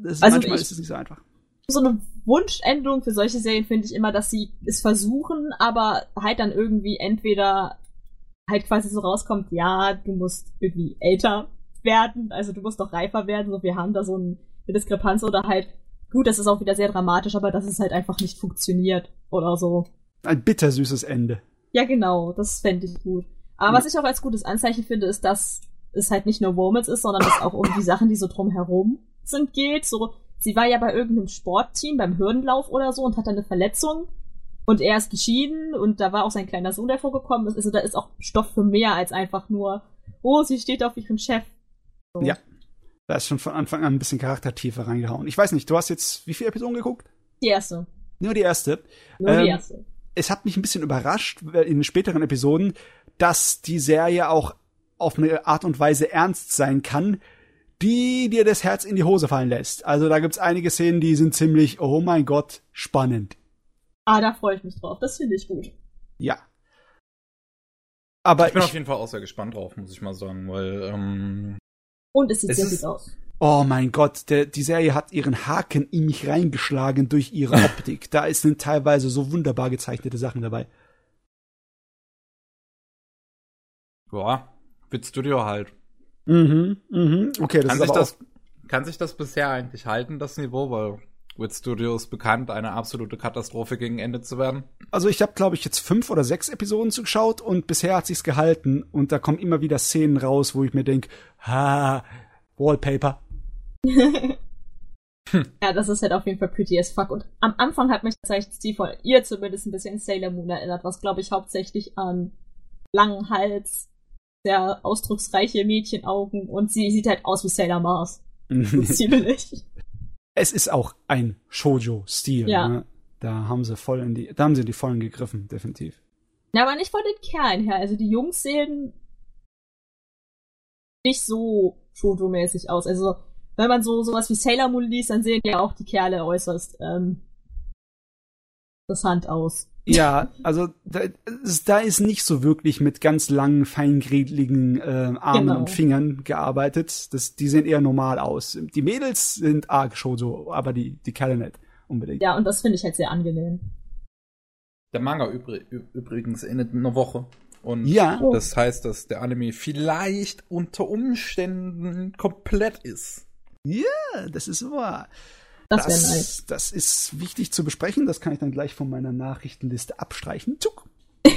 ist, also manchmal ich, ist es nicht so einfach. So eine Wunschendung für solche Serien finde ich immer, dass sie es versuchen, aber halt dann irgendwie entweder halt quasi so rauskommt, ja, du musst irgendwie älter werden, also du musst doch reifer werden, so wir haben da so eine Diskrepanz oder halt, gut, das ist auch wieder sehr dramatisch, aber dass es halt einfach nicht funktioniert oder so. Ein bittersüßes Ende. Ja, genau, das fände ich gut. Aber ja. was ich auch als gutes Anzeichen finde, ist, dass es halt nicht nur Romance ist, sondern es auch um die Sachen, die so drumherum sind, geht. So, sie war ja bei irgendeinem Sportteam, beim Hürdenlauf oder so und hat dann eine Verletzung. Und er ist geschieden und da war auch sein kleiner Sohn, der vorgekommen ist. Also da ist auch Stoff für mehr als einfach nur, oh, sie steht auf ihren Chef. So. Ja. Da ist schon von Anfang an ein bisschen Charaktertiefe reingehauen. Ich weiß nicht, du hast jetzt wie viele Episoden geguckt? Die erste. Nur die erste. Nur ähm, die erste. Es hat mich ein bisschen überrascht in den späteren Episoden, dass die Serie auch auf eine Art und Weise ernst sein kann, die dir das Herz in die Hose fallen lässt. Also da gibt's einige Szenen, die sind ziemlich, oh mein Gott, spannend. Ah, da freue ich mich drauf. Das finde ich gut. Ja. Aber ich bin ich, auf jeden Fall auch sehr gespannt drauf, muss ich mal sagen, weil ähm, und es sieht es sehr gut aus. Oh mein Gott, der, die Serie hat ihren Haken in mich reingeschlagen durch ihre <laughs> Optik. da sind teilweise so wunderbar gezeichnete Sachen dabei. Ja, Bit Studio halt. Mhm, mhm. Okay, das kann ist sich das, kann sich das bisher eigentlich halten, das Niveau, weil Wit Studio ist bekannt, eine absolute Katastrophe gegen Ende zu werden. Also ich habe, glaube ich, jetzt fünf oder sechs Episoden zugeschaut und bisher hat sich's gehalten und da kommen immer wieder Szenen raus, wo ich mir denk, ha, Wallpaper. <laughs> Ja, das ist halt auf jeden Fall pretty as fuck. Und am Anfang hat mich tatsächlich Steve von ihr zumindest ein bisschen Sailor Moon erinnert, was glaube ich hauptsächlich an langen Hals, sehr ausdrucksreiche Mädchenaugen und sie sieht halt aus wie Sailor Mars. <laughs> Ziemlich. Es ist auch ein Shoujo-Stil. Ja. Ne? Da haben sie voll in die, da haben sie in die vollen gegriffen, definitiv. Ja, aber nicht von den Kerlen her. Also die Jungs sehen nicht so Shoujo-mäßig aus. Also wenn man so sowas wie Sailor Moon liest, dann sehen ja auch die Kerle äußerst ähm, interessant aus. Ja, also da ist, da ist nicht so wirklich mit ganz langen, feingrädligen äh, Armen genau. und Fingern gearbeitet. Das, die sehen eher normal aus. Die Mädels sind arg schon so, aber die, die Kerle nicht unbedingt. Ja, und das finde ich halt sehr angenehm. Der Manga übr übrigens endet in einer Woche. Und ja. das heißt, dass der Anime vielleicht unter Umständen komplett ist. Ja, das ist wahr. Das, das wäre nice. Das ist wichtig zu besprechen. Das kann ich dann gleich von meiner Nachrichtenliste abstreichen. Zuck. <laughs>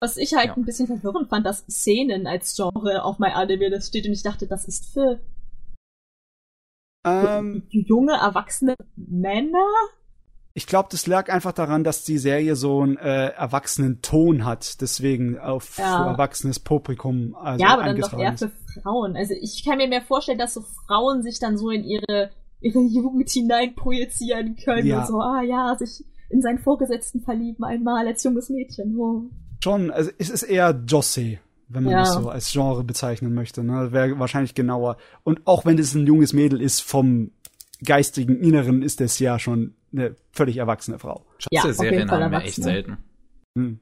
Was ich halt ja. ein bisschen verwirrend fand, dass Szenen als Genre auf My Anime das steht und ich dachte, das ist für ähm, junge, erwachsene Männer? Ich glaube, das lag einfach daran, dass die Serie so einen äh, erwachsenen Ton hat, deswegen auf ja. erwachsenes Publikum also Ja, aber dann doch eher für Frauen. Also ich kann mir mehr vorstellen, dass so Frauen sich dann so in ihre ihre Jugend hinein projizieren können ja. und so, ah ja, sich in seinen Vorgesetzten verlieben einmal als junges Mädchen. Oh. Schon, also es ist eher Josse, wenn man ja. das so als Genre bezeichnen möchte. Ne? Wäre wahrscheinlich genauer. Und auch wenn es ein junges Mädel ist, vom geistigen Inneren ist es ja schon eine völlig erwachsene Frau. Josse-Serien haben wir echt selten. Hm.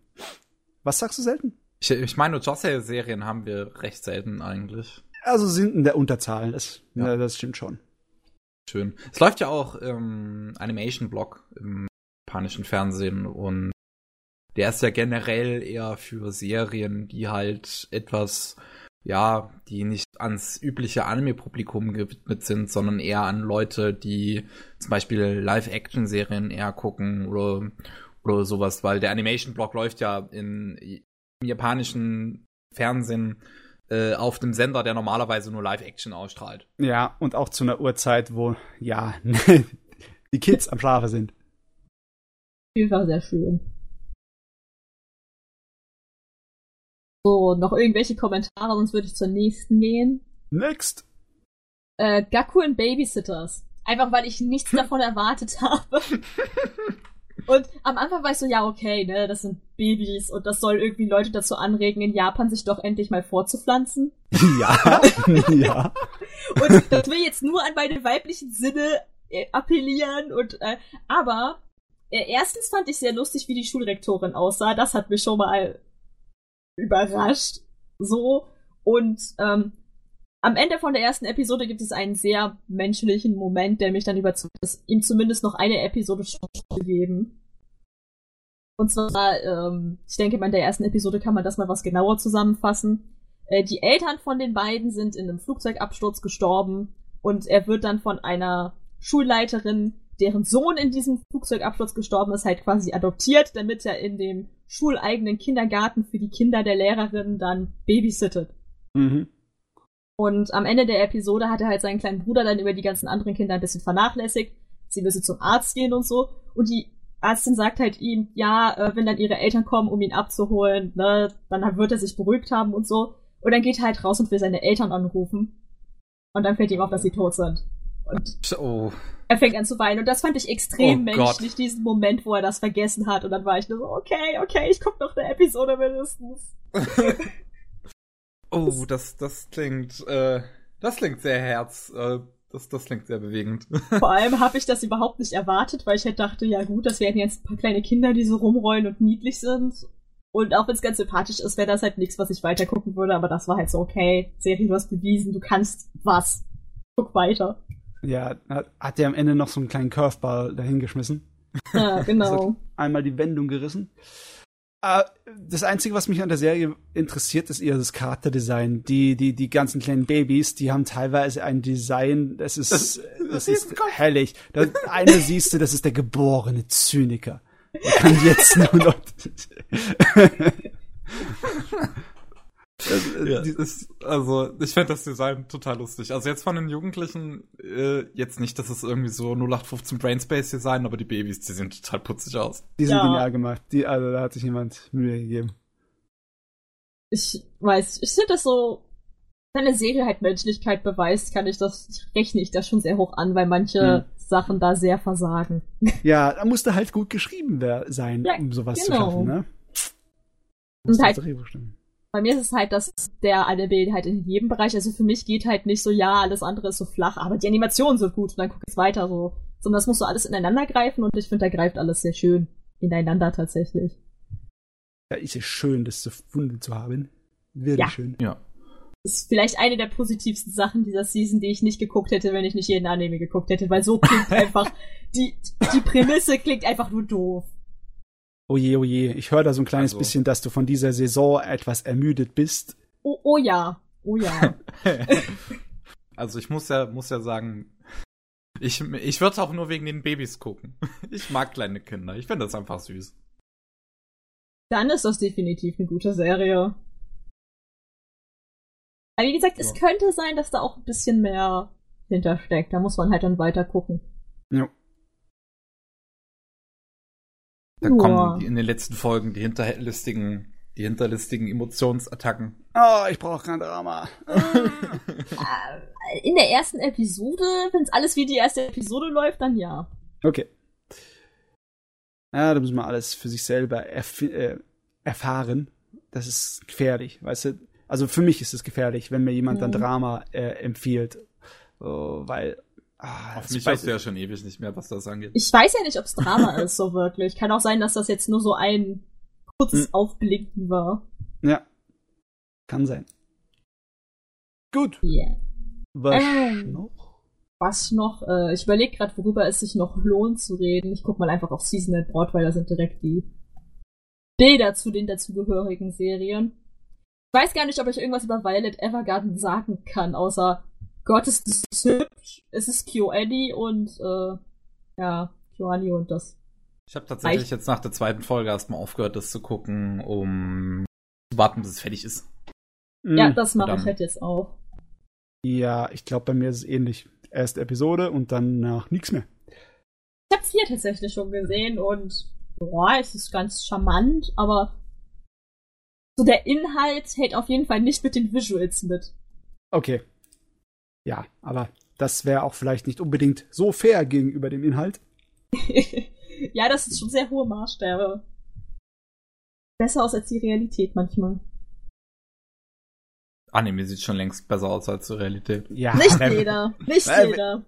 Was sagst du selten? Ich, ich meine, Josse-Serien haben wir recht selten eigentlich. Also sind in der Unterzahl, das, ja. ja das stimmt schon. Schön. Es läuft ja auch ähm, Animation-Blog im japanischen Fernsehen und der ist ja generell eher für Serien, die halt etwas ja, die nicht ans übliche Anime-Publikum gewidmet sind, sondern eher an Leute, die zum Beispiel Live-Action-Serien eher gucken oder, oder sowas, weil der Animation-Blog läuft ja in, im japanischen Fernsehen äh, auf dem Sender, der normalerweise nur Live-Action ausstrahlt. Ja, und auch zu einer Uhrzeit, wo, ja, <laughs> die Kids am Schlafen sind. War sehr schön. So, noch irgendwelche Kommentare, sonst würde ich zur nächsten gehen. Next! Äh, Gaku und Babysitters. Einfach weil ich nichts <laughs> davon erwartet habe. Und am Anfang war ich so, ja, okay, ne, das sind Babys und das soll irgendwie Leute dazu anregen, in Japan sich doch endlich mal vorzupflanzen. <laughs> Ja, <laughs> ja. Und das will jetzt nur an meine weiblichen Sinne äh, appellieren und äh, aber äh, erstens fand ich sehr lustig, wie die Schulrektorin aussah. Das hat mich schon mal überrascht. So. Und ähm, am Ende von der ersten Episode gibt es einen sehr menschlichen Moment, der mich dann überzeugt, dass ihm zumindest noch eine Episode zu geben. Und zwar, ähm, ich denke, bei der ersten Episode kann man das mal was genauer zusammenfassen. Äh, die Eltern von den beiden sind in einem Flugzeugabsturz gestorben und er wird dann von einer Schulleiterin, deren Sohn in diesem Flugzeugabsturz gestorben ist, halt quasi adoptiert, damit er in dem schuleigenen Kindergarten für die Kinder der Lehrerin dann babysittet. Mhm. Und am Ende der Episode hat er halt seinen kleinen Bruder dann über die ganzen anderen Kinder ein bisschen vernachlässigt. Sie müsse zum Arzt gehen und so. Und die Ärztin sagt halt ihm, ja, äh, wenn dann ihre Eltern kommen, um ihn abzuholen, ne, dann wird er sich beruhigt haben und so. Und dann geht er halt raus und will seine Eltern anrufen. Und dann fällt ihm auf, dass sie tot sind. Und oh. Er fängt an zu weinen. Und das fand ich extrem oh menschlich, Gott. diesen Moment, wo er das vergessen hat. Und dann war ich nur so, okay, okay, ich guck noch eine Episode mindestens. <laughs> oh, das, das klingt, äh, das klingt sehr herz, äh, das, das klingt sehr bewegend. <laughs> Vor allem habe ich das überhaupt nicht erwartet, weil ich halt dachte, ja gut, das werden jetzt ein paar kleine Kinder, die so rumrollen und niedlich sind. Und auch wenn es ganz sympathisch ist, wäre das halt nichts, was ich weiter gucken würde, aber das war halt so, okay, Serie, du hast bewiesen, du kannst was. Guck weiter. Ja, hat, hat der am Ende noch so einen kleinen Curveball dahingeschmissen. Ja, <laughs> genau. einmal die Wendung gerissen. Uh, das Einzige, was mich an der Serie interessiert, ist eher das Charakterdesign. Die, die, die ganzen kleinen Babys, die haben teilweise ein Design, das ist, das, <laughs> das ist herrlich. Das eine siehst du, das ist der geborene Zyniker. Er kann jetzt nur noch. <laughs> Äh, ja, ist, also, ich fände das Design total lustig. Also jetzt von den Jugendlichen, äh, jetzt nicht, dass es irgendwie so 0815 Brainspace Design, aber die Babys, die sehen total putzig aus. Die sind ja. genial gemacht. Die, also da hat sich jemand Mühe gegeben. Ich weiß, ich finde das so, wenn eine Serie halt Menschlichkeit beweist, kann ich das, ich rechne ich das schon sehr hoch an, weil manche hm. Sachen da sehr versagen. <laughs> Ja, da musste halt gut geschrieben sein, ja, um sowas genau. zu schaffen, ne? Und halt, bei mir ist es halt, dass der eine Bild halt in jedem Bereich, also für mich geht halt nicht so, ja, alles andere ist so flach, aber die Animation so gut und dann guck ich weiter so. Sondern das muss so alles ineinander greifen und ich finde, da greift alles sehr schön ineinander tatsächlich. Ja, ist es schön, das gefunden zu haben. Wirklich ja. schön. Ja. Das ist vielleicht eine der positivsten Sachen dieser Season, die ich nicht geguckt hätte, wenn ich nicht jeden Anime geguckt hätte, weil so klingt <laughs> einfach, die, die Prämisse klingt einfach nur doof. Oje, oje, ich höre da so ein kleines also. bisschen, dass du von dieser Saison etwas ermüdet bist. Oh, oh ja, oh ja. <laughs> also ich muss ja, muss ja sagen, ich, ich würde auch nur wegen den Babys gucken. <laughs> Ich mag kleine Kinder. Ich finde das einfach süß. Dann ist das definitiv eine gute Serie. Aber wie gesagt, ja. es könnte sein, dass da auch ein bisschen mehr hintersteckt. Da muss man halt dann weiter gucken. Ja. Da Boah. kommen in den letzten Folgen die hinterlistigen, die hinterlistigen Emotionsattacken. Oh, ich brauche kein Drama. Äh, in der ersten Episode, wenn es alles wie die erste Episode läuft, dann ja. Okay. Ja, da muss man alles für sich selber erf äh, erfahren. Das ist gefährlich, weißt du? Also für mich ist es gefährlich, wenn mir jemand dann Drama äh, empfiehlt. Oh, weil Ah, Auf mich hast du ja schon ewig nicht mehr, was das angeht. Ich weiß ja nicht, ob es Drama <laughs> ist, so wirklich. Kann auch sein, dass das jetzt nur so ein kurzes hm. Aufblinken war. Ja. Kann sein. Gut. Yeah. Was ähm, noch? Was noch? Äh, ich überlege gerade, worüber es sich noch lohnt zu reden. Ich guck mal einfach auf Seasonal Broad, weil da sind direkt die Bilder zu den dazugehörigen Serien. Ich weiß gar nicht, ob ich irgendwas über Violet Evergarden sagen kann, außer Gott, ist das hübsch. Es ist KyoAni und äh, ja, KyoAni und das. Ich habe tatsächlich jetzt nach der zweiten Folge erstmal aufgehört, das zu gucken, um zu warten, bis es fertig ist. Mhm. Ja, das mache ich halt jetzt auch. Ja, ich glaube, bei mir ist es ähnlich. Erste Episode und dann nach nichts mehr. Ich habe vier tatsächlich schon gesehen und boah, es ist ganz charmant, aber so der Inhalt hält auf jeden Fall nicht mit den Visuals mit. Okay, ja, aber das wäre auch vielleicht nicht unbedingt so fair gegenüber dem Inhalt. <laughs> ja, das ist schon sehr hohe Maßstäbe. Besser aus als die Realität manchmal. Anime sieht schon längst besser aus als die Realität. Ja, nicht <laughs> jeder. Nicht jeder.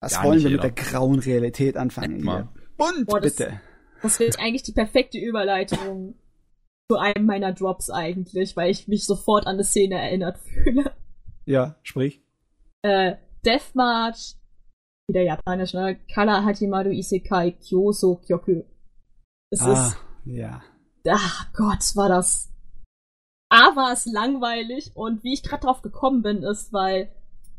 Was wollen wir jeder. mit der grauen Realität anfangen? Bunt, Boah, das, bitte. Das wird eigentlich die perfekte Überleitung zu einem meiner Drops eigentlich, weil ich mich sofort an eine Szene erinnert fühle. Ja, sprich. Äh, Death March, wieder japanisch, ne? Kala Hajimaru Isekai Kyoso Kyoku. Es ah, ist. Ja. Ach Gott, war das. A war es langweilig und wie ich gerade drauf gekommen bin, ist, weil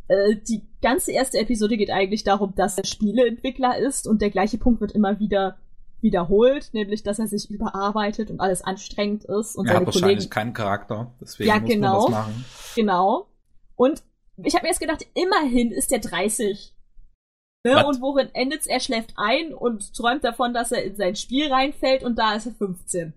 äh, die ganze erste Episode geht eigentlich darum, dass er Spieleentwickler ist und der gleiche Punkt wird immer wieder wiederholt, nämlich dass er sich überarbeitet und alles anstrengend ist und er seine hat wahrscheinlich Kollegen keinen Charakter, deswegen ja, muss genau, man das machen. Genau. Und ich habe mir jetzt gedacht, immerhin ist er 30. Ne? Und worin endet's? Er schläft ein und träumt davon, dass er in sein Spiel reinfällt und da ist er 15.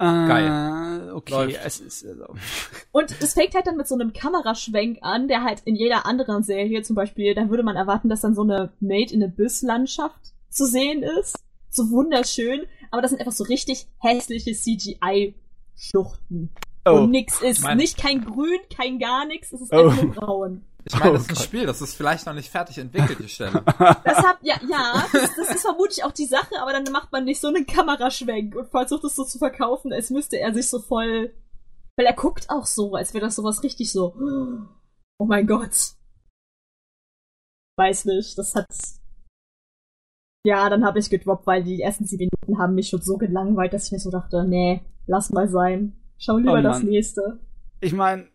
Geil. Okay, es ist also. <laughs> Und es fängt halt dann mit so einem Kameraschwenk an, der halt in jeder anderen Serie zum Beispiel, dann würde man erwarten, dass dann so eine Made in Abyss-Landschaft zu sehen ist. So wunderschön, aber das sind einfach so richtig hässliche CGI-Schluchten. Oh. Und nix ist. Mein... Nicht kein Grün, kein gar nichts, es ist oh. einfach nur braun. Ich meine, das ist ein oh Spiel, das ist vielleicht noch nicht fertig entwickelt, die Stelle. <laughs> Das hat, ja, ja, das, das, ist vermutlich auch die Sache, aber dann macht man nicht so einen Kameraschwenk und versucht es so zu verkaufen, als müsste er sich so voll, weil er guckt auch so, als wäre das sowas richtig so, oh mein Gott. Weiß nicht, das hat, ja, dann habe ich gedroppt, weil die ersten sieben Minuten haben mich schon so gelangweilt, dass ich mir so dachte, nee, lass mal sein. Schau lieber oh das nächste. Ich meine,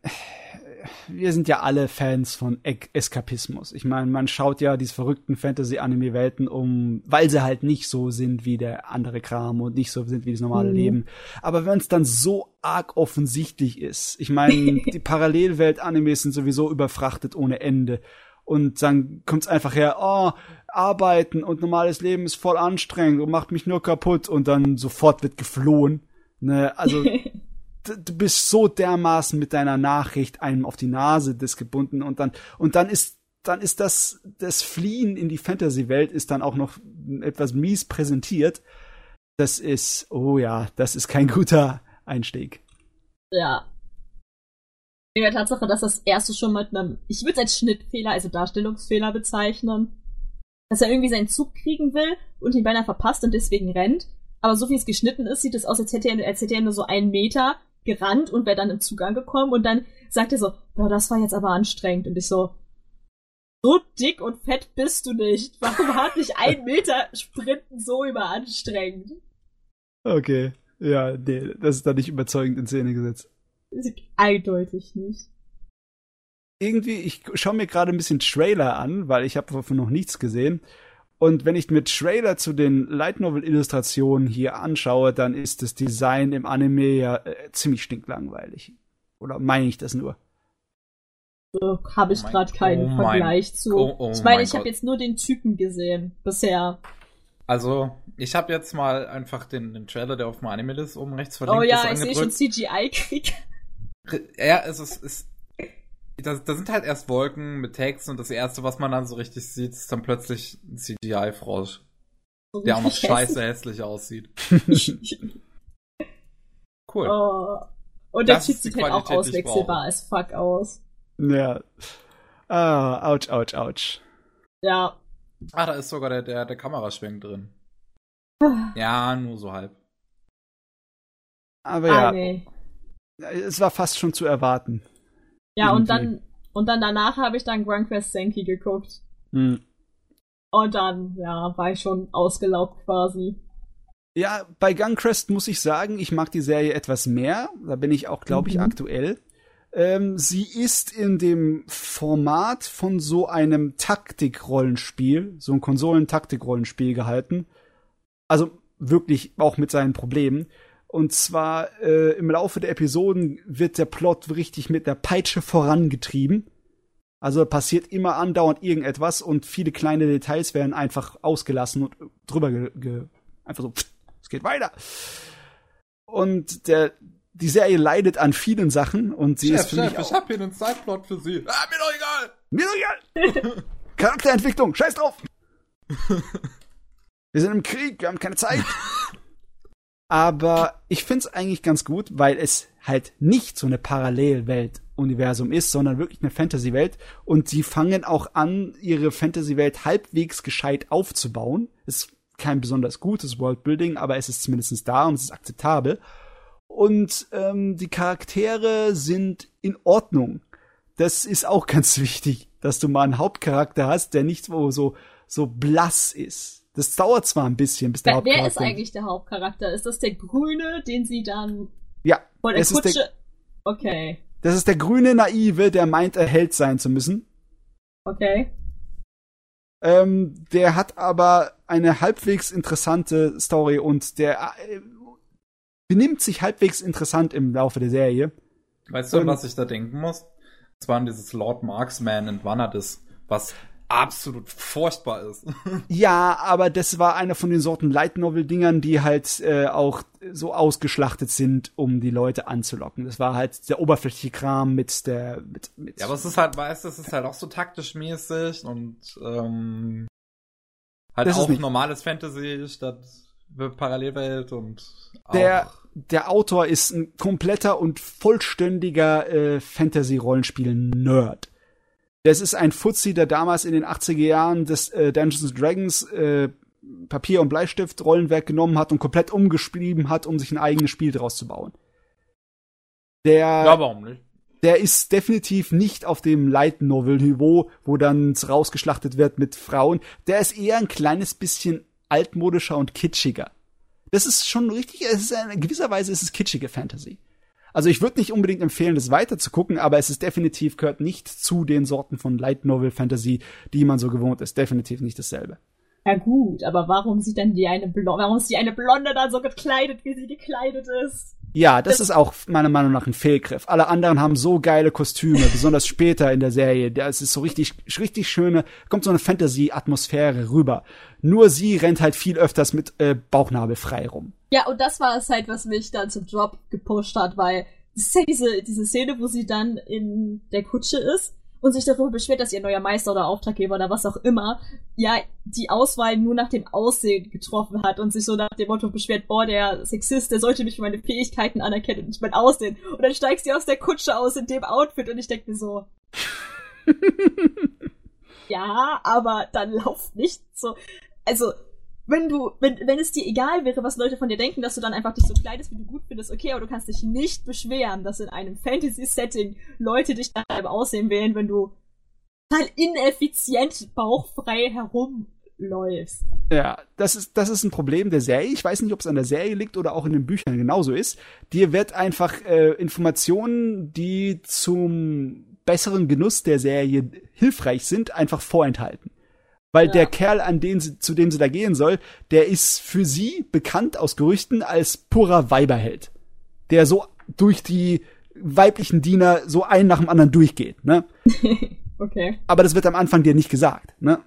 wir sind ja alle Fans von e Eskapismus. Ich meine, man schaut ja diese verrückten Fantasy-Anime-Welten um, weil sie halt nicht so sind wie der andere Kram und nicht so sind wie das normale mhm. Leben. Aber wenn es dann so arg offensichtlich ist, ich meine, <laughs> die Parallelwelt-Animes sind sowieso überfrachtet ohne Ende. Und dann kommt's einfach her, oh, arbeiten und normales Leben ist voll anstrengend und macht mich nur kaputt und dann sofort wird geflohen. Ne, also <laughs> du bist so dermaßen mit deiner Nachricht einem auf die Nase des gebunden und dann und dann ist dann ist das das Fliehen in die Fantasy-Welt ist dann auch noch etwas mies präsentiert. Das ist oh ja, das ist kein <laughs> guter Einstieg. Ja. In der Tatsache, dass das erste schon mit einem, ich würde es als Schnittfehler, also Darstellungsfehler bezeichnen, dass er irgendwie seinen Zug kriegen will und ihn beinahe verpasst und deswegen rennt. Aber so wie es geschnitten ist, sieht es aus, als hätte er, als hätte er nur so einen Meter gerannt und wäre dann im Zug angekommen und dann sagt er so, boah, das war jetzt aber anstrengend. Und ich so, so dick und fett bist du nicht. Warum hat dich ein <laughs> Meter Sprinten so überanstrengend? Okay. Ja, nee, das ist da nicht überzeugend in Szene gesetzt. Eindeutig nicht. Irgendwie, ich schaue mir gerade ein bisschen Trailer an, weil ich habe davon noch nichts gesehen. Und wenn ich mir Trailer zu den Light Novel Illustrationen hier anschaue, dann ist das Design im Anime ja äh, ziemlich stinklangweilig. Oder meine ich das nur? So, habe ich oh gerade keinen oh Vergleich zu. Oh, oh ich meine, ich habe jetzt nur den Typen gesehen bisher. Also, ich habe jetzt mal einfach den, den Trailer, der auf dem Anime ist, oben rechts verlinkt. Oh ja, ich sehe schon CGI-Krieg. Ja, es ist, es da, da sind halt erst Wolken mit Text und das erste, was man dann so richtig sieht, ist dann plötzlich ein CGI-Frosch. der auch noch <laughs> scheiße hässlich aussieht. <laughs> cool. Oh. Und der Typ sieht halt auch auswechselbar als fuck aus. Ja. Ah, ouch, ouch, ouch. Ja. Ah, da ist sogar der, der, der Kameraschwenk drin. ja, nur so halb. Aber ja. Ah, nee. Es war fast schon zu erwarten. Ja, und dann, und dann danach habe ich dann Grand Quest Senki geguckt. Hm. Und dann, ja, war ich schon ausgelaugt quasi. Ja, bei Gunquest muss ich sagen, ich mag die Serie etwas mehr. Da bin ich auch, glaube ich, mhm. aktuell. Ähm, sie ist in dem Format von so einem Taktikrollenspiel, so ein Konsolen-Taktikrollenspiel gehalten. Also wirklich auch mit seinen Problemen. Und zwar äh, im Laufe der Episoden wird der Plot richtig mit der Peitsche vorangetrieben. Also passiert immer andauernd irgendetwas und viele kleine Details werden einfach ausgelassen und drüber ge, ge einfach so, pff, es geht weiter. Und der die Serie leidet an vielen Sachen und sie Chef, ist für Chef, mich auch, ich hab hier einen Sideplot für Sie. Ah, mir doch egal. Mir doch egal. <laughs> Charakterentwicklung, scheiß drauf. <laughs> wir sind im Krieg, wir haben keine Zeit. Aber ich find's eigentlich ganz gut, weil es halt nicht so eine Parallelwelt Universum ist, sondern wirklich eine Fantasy-Welt. Und sie fangen auch an, ihre Fantasy-Welt halbwegs gescheit aufzubauen. Ist kein besonders gutes Worldbuilding, aber es ist zumindest da und es ist akzeptabel. Und ähm, die Charaktere sind in Ordnung. Das ist auch <laughs> ganz wichtig, dass du mal einen Hauptcharakter hast, der nicht so, so, so blass ist. Das dauert zwar ein bisschen, bis der Wer, Hauptcharakter. wer ist eigentlich der Hauptcharakter? Ist das der Grüne, den sie dann Ja, vor der Kutsche. der, okay. das ist der grüne Naive, der meint, er Held sein zu müssen. Okay. Ähm, der hat aber eine halbwegs interessante Story und der äh, benimmt sich halbwegs interessant im Laufe der Serie. Weißt du, an Und- was ich da denken muss? Das war an dieses Lord Marksman in Vanadis, was absolut furchtbar ist. <laughs> Ja, aber das war einer von den Sorten Light Novel Dingern, die halt äh, auch so ausgeschlachtet sind, um die Leute anzulocken. Das war halt der oberflächliche Kram mit der mit, mit Ja, aber es ist halt, weißt du, es ist halt auch so taktisch mäßig und ähm, halt Das auch normales Fantasy statt Parallelwelt und der auch, der Autor ist ein kompletter und vollständiger äh, Fantasy Rollenspiel Nerd. Das ist ein Fuzzi, der damals in den 80er Jahren des äh, Dungeons and Dragons äh, Papier und Bleistift Rollenwerk genommen hat und komplett umgeschrieben hat, um sich ein eigenes Spiel draus zu bauen. Der ja, warum nicht? der ist definitiv nicht auf dem Light Novel Niveau, wo dann rausgeschlachtet wird mit Frauen. Der ist eher ein kleines bisschen altmodischer und kitschiger. Das ist schon richtig, es ist in gewisser Weise ist es kitschige Fantasy. Also ich würde nicht unbedingt empfehlen, das weiter zu gucken, aber es ist definitiv gehört nicht zu den Sorten von Light Novel Fantasy, die man so gewohnt ist. Definitiv nicht dasselbe. Ja gut, aber warum sieht dann die eine Blonde, warum ist die eine Blonde dann so gekleidet, wie sie gekleidet ist? Ja, das ist auch meiner Meinung nach ein Fehlgriff. Alle anderen haben so geile Kostüme, besonders später in der Serie. Da ist es so richtig, richtig schöne, kommt so eine Fantasy-Atmosphäre rüber. Nur sie rennt halt viel öfters mit äh, Bauchnabel frei rum. Ja, und das war es halt, was mich dann zum Job gepusht hat, weil es ist ja diese, diese Szene, wo sie dann in der Kutsche ist und sich darüber beschwert, dass ihr neuer Meister oder Auftraggeber oder was auch immer, ja, die Auswahl nur nach dem Aussehen getroffen hat und sich so nach dem Motto beschwert, boah, der Sexist, der sollte mich für meine Fähigkeiten anerkennen und nicht mein Aussehen. Und dann steigst du aus der Kutsche aus in dem Outfit und ich denk mir so, <laughs> ja, aber dann lauf nicht so. Also, wenn du, wenn, wenn es dir egal wäre, was Leute von dir denken, dass du dann einfach dich so kleidest, wie du gut findest, okay, aber du kannst dich nicht beschweren, dass in einem Fantasy-Setting Leute dich nach deinem Aussehen wählen, wenn du total ineffizient bauchfrei herumläufst. Ja, das ist, das ist ein Problem der Serie. Ich weiß nicht, ob es an der Serie liegt oder auch in den Büchern genauso ist. Dir wird einfach äh, Informationen, die zum besseren Genuss der Serie hilfreich sind, einfach vorenthalten. Weil Ja. der Kerl, an den sie, zu dem sie da gehen soll, der ist für sie bekannt aus Gerüchten als purer Weiberheld. Der so durch die weiblichen Diener so einen nach dem anderen durchgeht, ne? <laughs> okay. aber das wird am Anfang dir nicht gesagt, ne?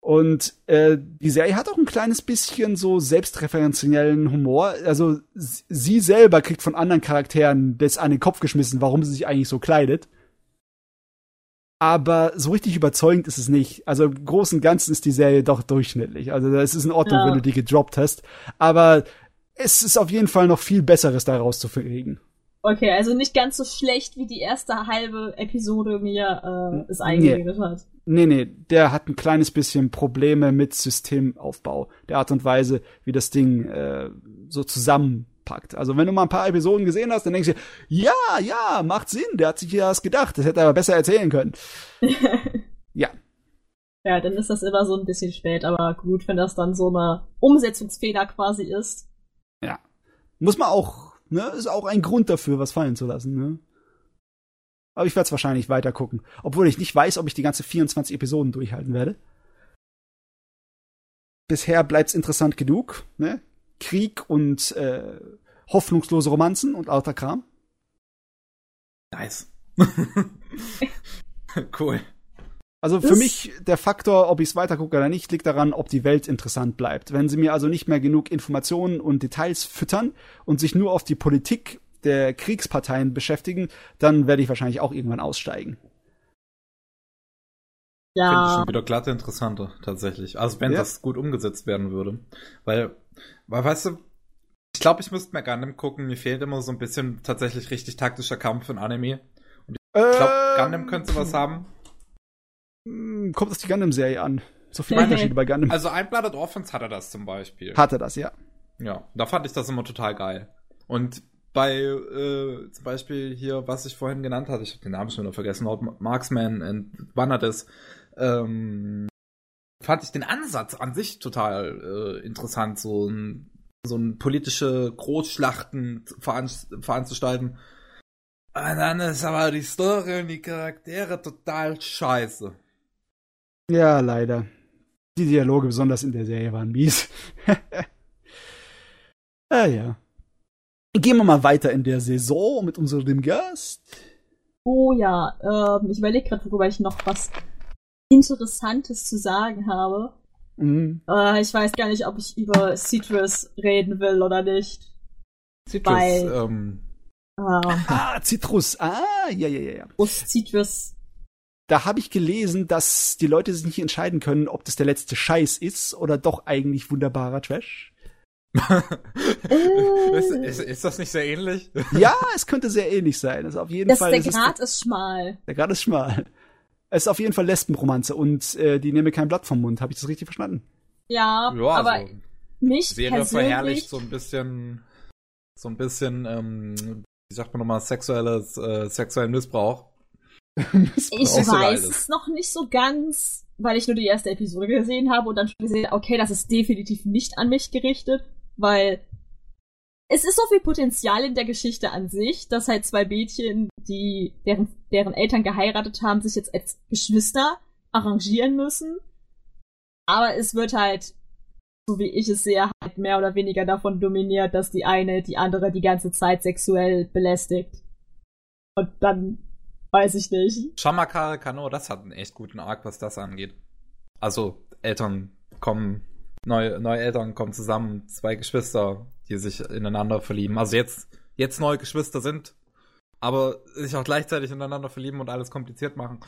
Und äh, die Serie hat auch ein kleines bisschen so selbstreferenziellen Humor. Also sie selber kriegt von anderen Charakteren das an den Kopf geschmissen, warum sie sich eigentlich so kleidet. Aber so richtig überzeugend ist es nicht. Also im Großen und Ganzen ist die Serie doch durchschnittlich. Also es ist in Ordnung, Ja. wenn du die gedroppt hast. Aber es ist auf jeden Fall noch viel Besseres da rauszukriegen. Okay, also nicht ganz so schlecht, wie die erste halbe Episode mir äh, es Nee. eingeredet hat. Nee, nee, der hat ein kleines bisschen Probleme mit Systemaufbau, der Art und Weise, wie das Ding äh, so zusammenpackt. Also wenn du mal ein paar Episoden gesehen hast, dann denkst du dir, ja, ja, macht Sinn, der hat sich ja das gedacht, das hätte er aber besser erzählen können. <laughs> ja, Ja, dann ist das immer so ein bisschen spät, aber gut, wenn das dann so eine Umsetzungsfehler quasi ist. ja. Muss man auch, ne, ist auch ein Grund dafür, was fallen zu lassen, ne. Aber ich werde es wahrscheinlich weiter gucken, obwohl ich nicht weiß, ob ich die ganze 24 Episoden durchhalten werde. Bisher bleibt's interessant genug, ne? Krieg und äh, hoffnungslose Romanzen und lauter Kram. Nice. <laughs> cool. Also für Das- mich der Faktor, ob ich es weitergucke oder nicht, liegt daran, ob die Welt interessant bleibt. Wenn sie mir also nicht mehr genug Informationen und Details füttern und sich nur auf die Politik der Kriegsparteien beschäftigen, dann werde ich wahrscheinlich auch irgendwann aussteigen. Finde ich Ja, schon wieder glatt interessanter, tatsächlich. Also wenn Ja. das gut umgesetzt werden würde. Weil, weil weißt du, ich glaube, ich müsste mehr Gundam gucken. Mir fehlt immer so ein bisschen tatsächlich richtig taktischer Kampf in Anime. Und ich glaube, ähm, Gundam könnte was haben. Hm, kommt auf die Gundam-Serie an. So viele <laughs> Unterschiede bei Gundam. Also ein Blooded Orphans hat er das zum Beispiel. Hat er das, ja. Ja, da fand ich das immer total geil. Und bei äh, zum Beispiel hier, was ich vorhin genannt hatte, ich habe den Namen schon wieder vergessen, Marksman and Vanades, ähm, fand ich den Ansatz an sich total äh, interessant, so ein so ein politische Großschlachten veranstalten. Und dann ist aber die Story und die Charaktere total scheiße. Ja, leider. Die Dialoge, besonders in der Serie, waren mies. <laughs> ah ja. Gehen wir mal weiter in der Saison mit unserem Gast. Oh ja, ähm, ich überlege gerade, worüber ich noch was Interessantes zu sagen habe. Mhm. Äh, ich weiß gar nicht, ob ich über Citrus reden will oder nicht. Citrus, Weil, ähm. Äh, ah, Citrus, ah, ja, ja, ja. Citrus. Da habe ich gelesen, dass die Leute sich nicht entscheiden können, ob das der letzte Scheiß ist oder doch eigentlich wunderbarer Trash. äh, ist, ist, ist, das nicht sehr ähnlich? ja, es könnte sehr ähnlich sein. Also auf jeden das, Fall. Der Grad ist, ist schmal. Der Grad ist schmal. Es ist auf jeden Fall Lesbenromanze und äh, die nehme kein Blatt vom Mund. Habe ich das richtig verstanden? Ja, ja aber also, mich Serie persönlich verherrlicht so ein bisschen, so ein bisschen, ähm, wie sagt man nochmal, sexuelles, äh, sexuellen Missbrauch. Missbrauch. <laughs> Ich weiß es noch nicht so ganz, weil ich nur die erste Episode gesehen habe und dann schon gesehen, okay, das ist definitiv nicht an mich gerichtet, weil es ist so viel Potenzial in der Geschichte an sich, dass halt zwei Mädchen, die deren, deren Eltern geheiratet haben, sich jetzt als Geschwister arrangieren müssen. Aber es wird halt, so wie ich es sehe, halt mehr oder weniger davon dominiert, dass die eine die andere die ganze Zeit sexuell belästigt. Und dann weiß ich nicht. Shamakare Kano, das hat einen echt guten Arc, was das angeht. Also, Eltern kommen, neue, neue Eltern kommen zusammen, zwei Geschwister, die sich ineinander verlieben. Also jetzt, jetzt neue Geschwister sind, aber sich auch gleichzeitig ineinander verlieben und alles kompliziert machen.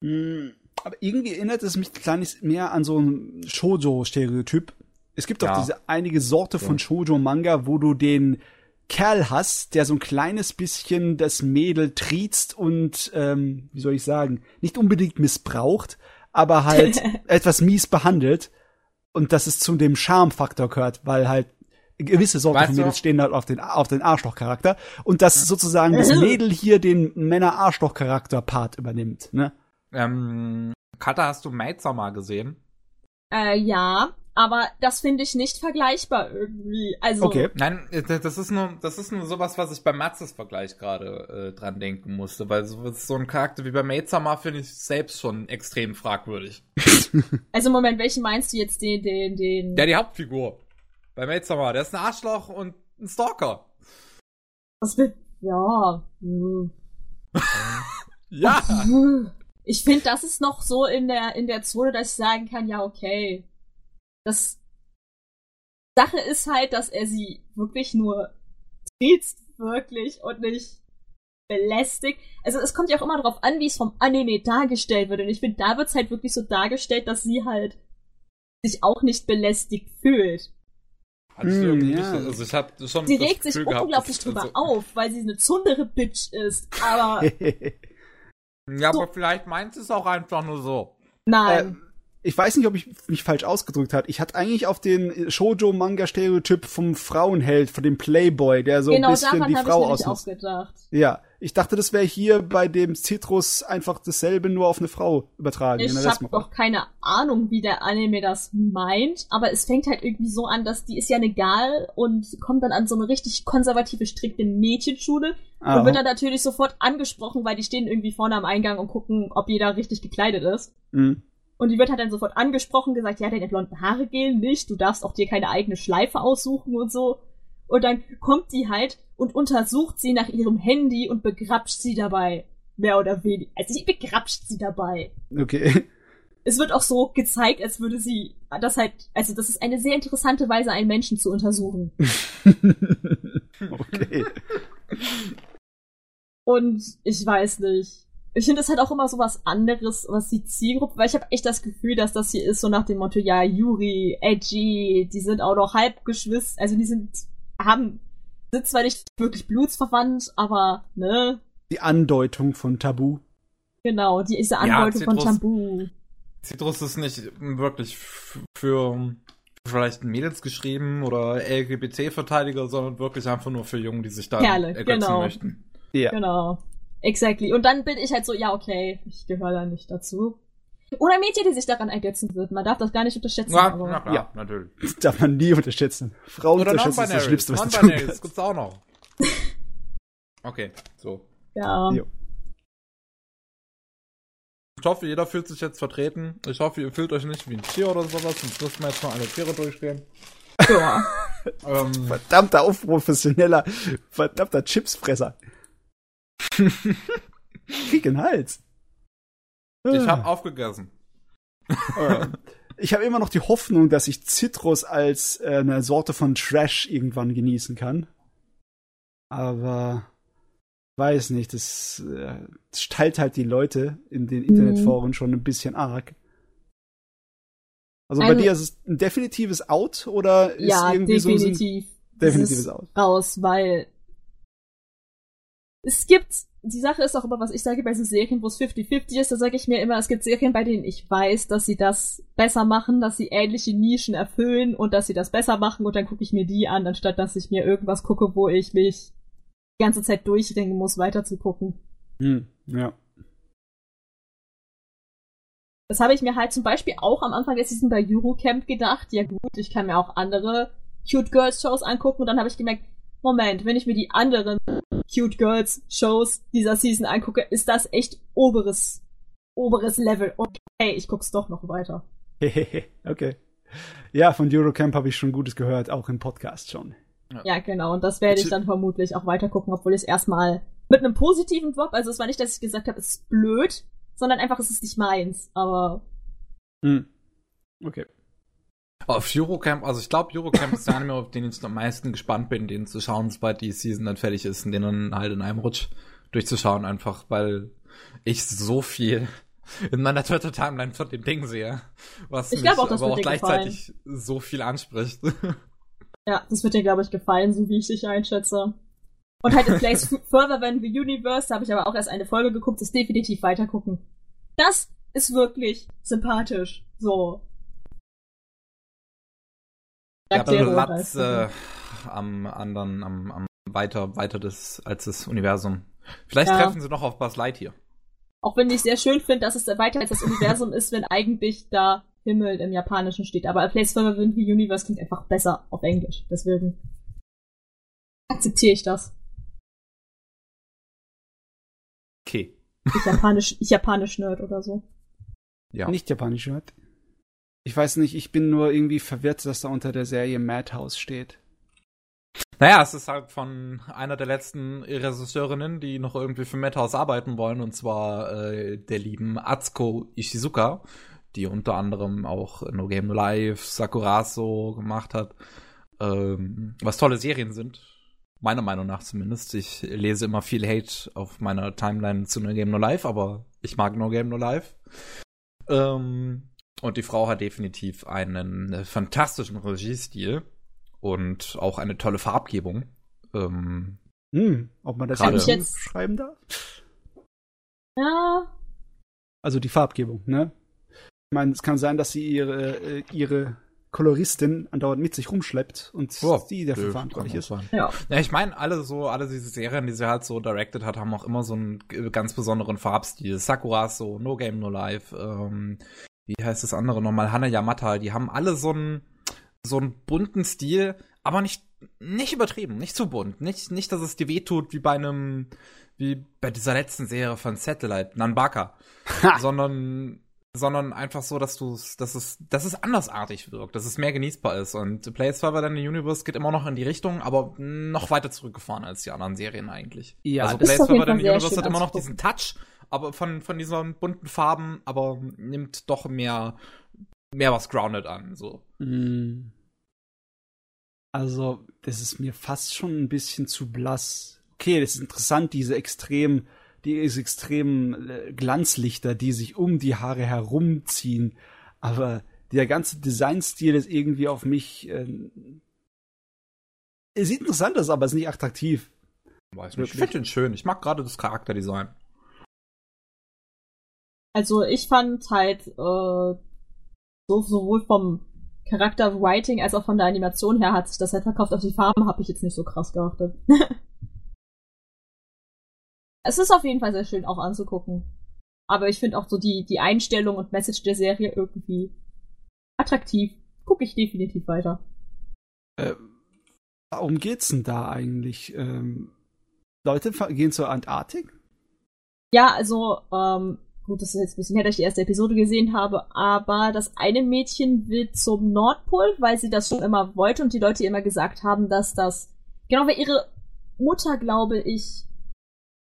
Hm, aber irgendwie erinnert es mich ein kleines mehr an so ein Shoujo-Stereotyp. Es gibt doch ja. diese einige Sorte von Shoujo-Manga, wo du den Kerl hast, der so ein kleines bisschen das Mädel triezt und, ähm, wie soll ich sagen, nicht unbedingt missbraucht, aber halt <laughs> etwas mies behandelt. Und dass es zu dem Charmfaktor gehört, weil halt gewisse Sorten weißt von Mädels stehen halt auf den, auf den Arschloch-Charakter und dass sozusagen das <laughs> Mädel hier den Männer-Arschloch-Charakter-Part übernimmt, ne? Ähm, Katha, hast du Maidsommer gesehen? Äh, ja, aber das finde ich nicht vergleichbar irgendwie. Also okay. Nein, das ist nur, das ist nur sowas, was ich beim Matzes Vergleich gerade äh, dran denken musste, weil so, so ein Charakter wie bei Maidsommer finde ich selbst schon extrem fragwürdig. <laughs> also Moment, welchen meinst du jetzt den, den, den? Ja, die Hauptfigur. Bei Maidsomer. Der ist ein Arschloch und ein Stalker. Was will. Ja. Hm. <laughs> ja. <laughs> Ich finde, das ist noch so in der, in der Zone, dass ich sagen kann, ja, okay. Das Sache ist halt, dass er sie wirklich nur triezt, wirklich, und nicht belästigt. Also es kommt ja auch immer darauf an, wie es vom Anime dargestellt wird. Und ich finde, da wird es halt wirklich so dargestellt, dass sie halt sich auch nicht belästigt fühlt. Hm, ja. nicht, also ich hab schon sie regt sich gehabt, unglaublich drüber also auf, weil sie eine zundere Bitch ist, aber. <laughs> ja, so. aber vielleicht meint es auch einfach nur so. Nein. Äh, ich weiß nicht, ob ich mich falsch ausgedrückt hat. Ich hatte eigentlich auf den Shoujo-Manga-Stereotyp vom Frauenheld, von dem Playboy, der so genau, ein bisschen die Frau ausmacht. Ja, ich dachte, das wäre hier bei dem Citrus einfach dasselbe, nur auf eine Frau übertragen. Ich habe doch keine Ahnung, wie der Anime das meint, aber es fängt halt irgendwie so an, dass die ist ja eine Gal und kommt dann an so eine richtig konservative, strikte Mädchenschule Aha. und wird dann natürlich sofort angesprochen, weil die stehen irgendwie vorne am Eingang und gucken, ob jeder richtig gekleidet ist. Mhm. Und die wird halt dann sofort angesprochen, gesagt, ja, deine blonden Haare gehen nicht, du darfst auch dir keine eigene Schleife aussuchen und so. Und dann kommt die halt und untersucht sie nach ihrem Handy und begrapscht sie dabei. Mehr oder weniger. Also sie begrapscht sie dabei. Okay. <laughs> Es wird auch so gezeigt, als würde sie das halt, also das ist eine sehr interessante Weise, einen Menschen zu untersuchen. <laughs> okay. Und ich weiß nicht ich finde es halt auch immer so was anderes, was die Zielgruppe, weil ich habe echt das Gefühl, dass das hier ist so nach dem Motto, ja, Yuri, Edgy, die sind auch noch Halbgeschwister, also die sind haben, sind zwar nicht wirklich blutsverwandt, aber, ne? Die Andeutung von Tabu. Genau, diese Andeutung ja, von Tabu. Citrus ist nicht wirklich für vielleicht Mädels geschrieben oder LGBT-Verteidiger, sondern wirklich einfach nur für Jungen, die sich da Kerle, genau. möchten. Ja. Genau. Exactly. Und dann bin ich halt so, ja, okay, ich gehöre da nicht dazu. Oder Mädchen, die sich daran ergötzen würden. Man darf das gar nicht unterschätzen. Ja, na klar, ja. natürlich. Das darf man nie unterschätzen. Frauen Oder unterschätzen ist das Schlimmste, was du tun kannst. Das gibt's auch noch. <laughs> Okay, so. Ja. Jo. Ich hoffe, jeder fühlt sich jetzt vertreten. Ich hoffe, ihr fühlt euch nicht wie ein Tier oder sowas, sonst müssen wir jetzt mal alle Tiere durchgehen. Ja. <laughs> ähm, verdammter unprofessioneller, verdammter Chipsfresser. <laughs> Krieg in Hals. Ich habe aufgegessen. ich habe immer noch die Hoffnung, dass ich Zitrus als äh, eine Sorte von Trash irgendwann genießen kann. Aber weiß nicht, das, äh, das teilt halt die Leute in den Internetforen mhm. schon ein bisschen arg. Also, also bei dir ist es ein definitives Out oder ist ja, irgendwie definitiv. so ein definitives Out? Raus, weil es gibt, die Sache ist auch immer, was ich sage bei so Serien, wo es 50-50 ist, da sage ich mir immer, es gibt Serien, bei denen ich weiß, dass sie das besser machen, dass sie ähnliche Nischen erfüllen und dass sie das besser machen und dann gucke ich mir die an, anstatt dass ich mir irgendwas gucke, wo ich mich die ganze Zeit durchdenken muss, weiter zu gucken. Hm, ja. Das habe ich mir halt zum Beispiel auch am Anfang der Season bei Eurocamp gedacht. Ja gut, ich kann mir auch andere Cute Girls Shows angucken und dann habe ich gemerkt, Moment, wenn ich mir die anderen Cute Girls Shows dieser Season angucke, ist das echt oberes, oberes Level. Hey, ich guck's doch noch weiter. <laughs> okay. Ja, von Eurocamp habe ich schon Gutes gehört, auch im Podcast schon. Ja. ja, genau. Und das werde ich dann vermutlich auch weiter gucken, obwohl ich es erstmal mit einem positiven Drop, also es war nicht, dass ich gesagt habe, es ist blöd, sondern einfach, es ist nicht meins, aber. Hm. Okay. Auf Eurocamp, also ich glaube, Eurocamp ist der Anime, auf den ich am meisten gespannt bin, den zu schauen, sobald die Season dann fertig ist und den dann halt in einem Rutsch durchzuschauen, einfach weil ich so viel in meiner Twitter-Timeline von dem Ding sehe, was ich mich auch, aber auch gleichzeitig gefallen. so viel anspricht. Ja, das wird dir, glaube ich, gefallen, so wie ich dich einschätze. Und halt in Place <laughs> Further Than the Universe, da habe ich aber auch erst eine Folge geguckt, ist definitiv weitergucken. Das ist wirklich sympathisch. So. Ja, Latz äh, am anderen, am, am weiter, weiter des, als das Universum. Vielleicht ja. treffen sie noch auf Buzz Lightyear. Auch wenn ich sehr schön finde, dass es weiter als das Universum ist, wenn eigentlich da Himmel im Japanischen steht. Aber A Place Than the Universe klingt einfach besser auf Englisch. Deswegen akzeptiere ich das. Okay. Ich japanisch, ich japanisch Nerd oder so. Ja. Nicht japanisch Nerd. Ich weiß nicht, ich bin nur irgendwie verwirrt, dass da unter der Serie Madhouse steht. Naja, es ist halt von einer der letzten Regisseurinnen, die noch irgendwie für Madhouse arbeiten wollen, und zwar äh, der lieben Atsuko Ishizuka, die unter anderem auch No Game No Life, Sakurazo gemacht hat, ähm, was tolle Serien sind. Meiner Meinung nach zumindest. Ich lese immer viel Hate auf meiner Timeline zu No Game No Life, aber ich mag No Game No Life. Ähm, und die Frau hat definitiv einen fantastischen Regiestil und auch eine tolle Farbgebung. Ähm, hm, ob man das jetzt schreiben darf? Ja. Also die Farbgebung, ne? Ich meine, es kann sein, dass sie ihre, äh, ihre Koloristin andauernd mit sich rumschleppt und oh, die dafür nö, verantwortlich ist. Ja. ja, ich meine, alle so, alle diese Serien, die sie halt so directed hat, haben auch immer so einen ganz besonderen Farbstil. Sakura so, No Game No Life, ähm, wie heißt das andere nochmal, Hana Yamata, die haben alle so einen, so einen bunten Stil, aber nicht, nicht übertrieben, nicht zu bunt, nicht, nicht, dass es dir wehtut wie bei einem, wie bei dieser letzten Serie von Satellite, Nanbaka, sondern sondern einfach so, dass du dass es, dass es andersartig wirkt, dass es mehr genießbar ist. Und Play Survivor the Universe geht immer noch in die Richtung, aber noch weiter zurückgefahren als die anderen Serien eigentlich. Ja, also Play Survivor the Universe hat immer noch diesen Touch, aber von, von diesen bunten Farben, aber nimmt doch mehr, mehr was grounded an, so. Mm. Also, das ist mir fast schon ein bisschen zu blass. Okay, das ist interessant, diese extrem die ist extrem äh, Glanzlichter, die sich um die Haare herumziehen. Aber der ganze Designstil ist irgendwie auf mich äh, sieht interessant aus, aber ist nicht attraktiv. Weiß nicht. Ich finde ihn schön. Ich mag gerade das Charakterdesign. Also ich fand halt äh, so, sowohl vom Charakterwriting als auch von der Animation her hat sich das halt verkauft. Auf die Farben habe ich jetzt nicht so krass geachtet. <laughs> es ist auf jeden Fall sehr schön auch anzugucken. Aber ich finde auch so die, die Einstellung und Message der Serie irgendwie attraktiv. Gucke ich definitiv weiter. Äh, warum geht's denn da eigentlich? Ähm, Leute gehen zur Antarktik? Ja, also, ähm, gut, das ist jetzt ein bisschen her, dass ich die erste Episode gesehen habe, aber das eine Mädchen will zum Nordpol, weil sie das schon immer wollte und die Leute immer gesagt haben, dass das, genau, weil ihre Mutter, glaube ich,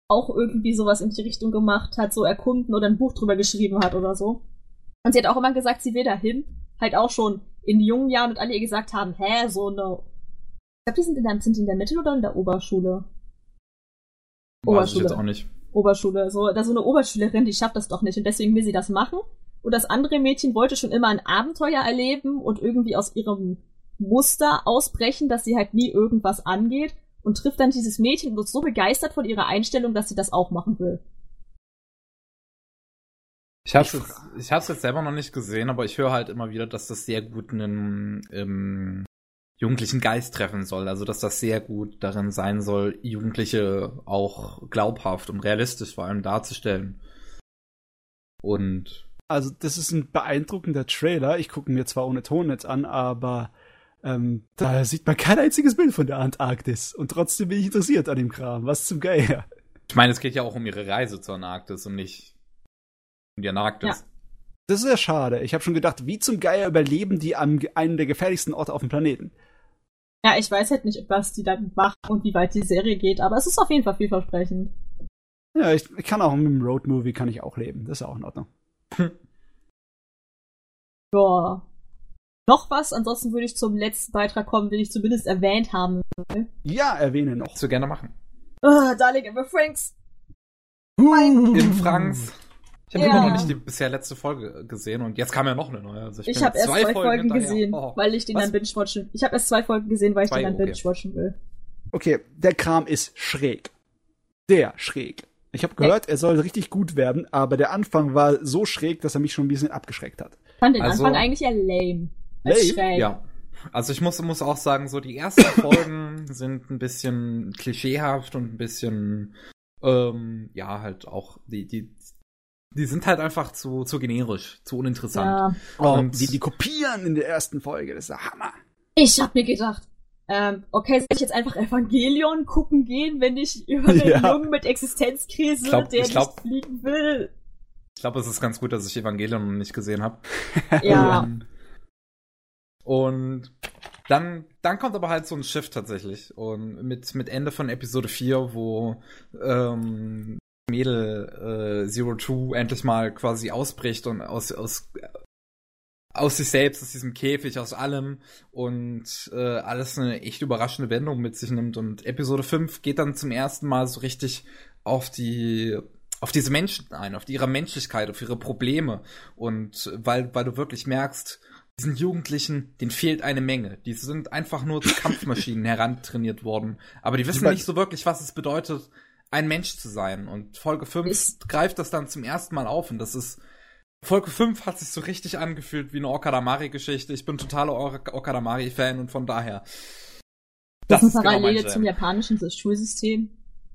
auch irgendwie sowas in die Richtung gemacht hat, so erkunden oder ein Buch drüber geschrieben hat oder so. Und sie hat auch immer gesagt, sie will dahin. Halt auch schon in jungen Jahren und alle ihr gesagt haben, hä, so eine. Ich glaube, die sind in der, sind die in der Mittel- oder in der Oberschule? Weiß ich jetzt auch nicht. Oberschule. So, da so eine Oberschülerin, die schafft das doch nicht und deswegen will sie das machen. Und das andere Mädchen wollte schon immer ein Abenteuer erleben und irgendwie aus ihrem Muster ausbrechen, dass sie halt nie irgendwas angeht und trifft dann dieses Mädchen und ist so begeistert von ihrer Einstellung, dass sie das auch machen will. Ich habe es jetzt selber noch nicht gesehen, aber ich höre halt immer wieder, dass das sehr gut einen ähm, jugendlichen Geist treffen soll. Also dass das sehr gut darin sein soll, Jugendliche auch glaubhaft und realistisch vor allem darzustellen. Und also das ist ein beeindruckender Trailer. Ich gucke mir zwar ohne Ton jetzt an, aber ähm, da sieht man kein einziges Bild von der Antarktis. Und trotzdem bin ich interessiert an dem Kram. Was zum Geier. Ich meine, es geht ja auch um ihre Reise zur Antarktis und nicht um die Antarktis. Ja. Das ist ja schade. Ich habe schon gedacht, wie zum Geier überleben die an einem der gefährlichsten Orte auf dem Planeten. Ja, ich weiß halt nicht, was die dann machen und wie weit die Serie geht, aber es ist auf jeden Fall vielversprechend. Ja, ich, ich kann auch mit dem Roadmovie kann ich auch leben. Das ist auch in Ordnung. <laughs> ja. Noch was? Ansonsten würde ich zum letzten Beitrag kommen, den ich zumindest erwähnt haben will. Ja, erwähne noch. Zu gerne machen. Uh, Darling Ever Franks. Uh. In Franks. Ich habe ja. immer noch nicht die bisher letzte Folge gesehen und jetzt kam ja noch eine neue. Also ich ich habe erst zwei Folgen, Folgen gesehen, oh. weil ich den Was? dann binge-watchen. Ich habe erst zwei Folgen gesehen, weil ich zwei, den dann okay. binge-watchen will. Okay, der Kram ist schräg. Sehr schräg. Ich habe gehört, ja. er soll richtig gut werden, aber der Anfang war so schräg, dass er mich schon ein bisschen abgeschreckt hat. Ich fand den also, Anfang eigentlich eher lame. Lame? Schräg. Ja. Also ich muss, muss auch sagen, so die ersten <laughs> Folgen sind ein bisschen klischeehaft und ein bisschen ähm, ja, halt auch die, die die sind halt einfach zu, zu generisch, zu uninteressant. Ja. Oh, und die, die kopieren in der ersten Folge, das ist der Hammer. Ich hab mir gedacht, ähm, okay, soll ich jetzt einfach Evangelion gucken gehen, wenn ich über den <laughs> ja. Jungen mit Existenzkrise, glaub, der glaub, nicht fliegen will? Ich glaube, es ist ganz gut, dass ich Evangelion noch nicht gesehen habe. <laughs> Ja. <laughs> und dann, dann kommt aber halt so ein Shift tatsächlich. Und mit, mit Ende von Episode 4, wo ähm, Mädel äh, Zero Two endlich mal quasi ausbricht und aus, aus, aus sich selbst, aus diesem Käfig, aus allem und äh, alles eine echt überraschende Wendung mit sich nimmt. Und Episode 5 geht dann zum ersten Mal so richtig auf die auf diese Menschen ein, auf ihre Menschlichkeit, auf ihre Probleme. Und weil, weil du wirklich merkst, diesen Jugendlichen, denen fehlt eine Menge. Die sind einfach nur zu <laughs> Kampfmaschinen herantrainiert worden. Aber die wissen nicht so wirklich, was es bedeutet, ein Mensch zu sein. Und Folge 5 ich greift das dann zum ersten Mal auf und das ist Folge 5 hat sich so richtig angefühlt wie eine Okadamari-Geschichte. Ich bin totaler Okadamari-Fan und von daher. Das, das ist eine Parallele genau zum japanischen Schulsystem.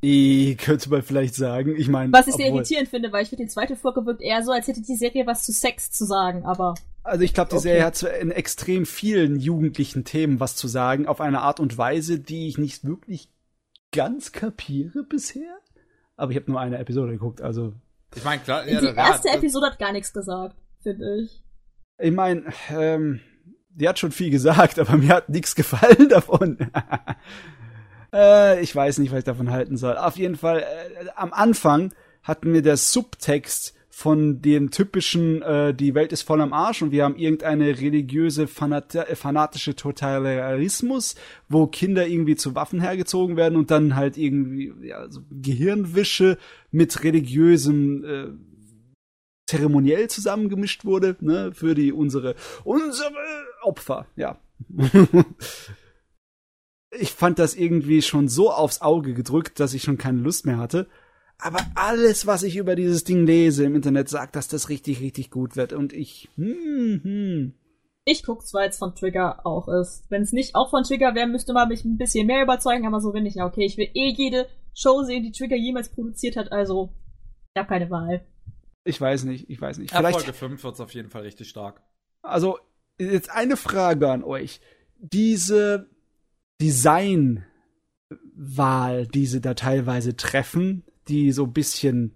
Ich könnte man vielleicht sagen. Ich meine. Was ich sehr irritierend finde, weil ich finde, die zweite Folge wirkt eher so, als hätte die Serie was zu Sex zu sagen, aber. Also ich glaube, die okay. Serie hat in extrem vielen jugendlichen Themen was zu sagen, auf eine Art und Weise, die ich nicht wirklich ganz kapiere bisher. Aber ich habe nur eine Episode geguckt, also. Ich meine, klar, ja, Die erste hat, Episode hat gar nichts gesagt, finde ich. Ich meine, ähm, die hat schon viel gesagt, <laughs> aber mir hat nichts gefallen davon. <laughs> äh, ich weiß nicht, was ich davon halten soll. Auf jeden Fall, äh, am Anfang hat mir der Subtext von dem typischen, äh, die Welt ist voll am Arsch und wir haben irgendeine religiöse, fanat äh, fanatische Totalitarismus, wo Kinder irgendwie zu Waffen hergezogen werden und dann halt irgendwie ja, so Gehirnwische mit religiösem äh, zeremoniell zusammengemischt wurde, ne, für die unsere unsere Opfer, ja. <laughs> ich fand das irgendwie schon so aufs Auge gedrückt, dass ich schon keine Lust mehr hatte. Aber alles, was ich über dieses Ding lese im Internet, sagt, dass das richtig, richtig gut wird. Und ich, hm, hm. Ich guck's, weil es von Trigger auch ist. Wenn es nicht auch von Trigger wäre, müsste man mich ein bisschen mehr überzeugen, aber so bin ich ja okay. Ich will eh jede Show sehen, die Trigger jemals produziert hat, also ich habe keine Wahl. Ich weiß nicht, ich weiß nicht. Vielleicht, Folge 5 wird's auf jeden Fall richtig stark. Also, jetzt eine Frage an euch. Diese Designwahl, die sie da teilweise treffen, die so ein bisschen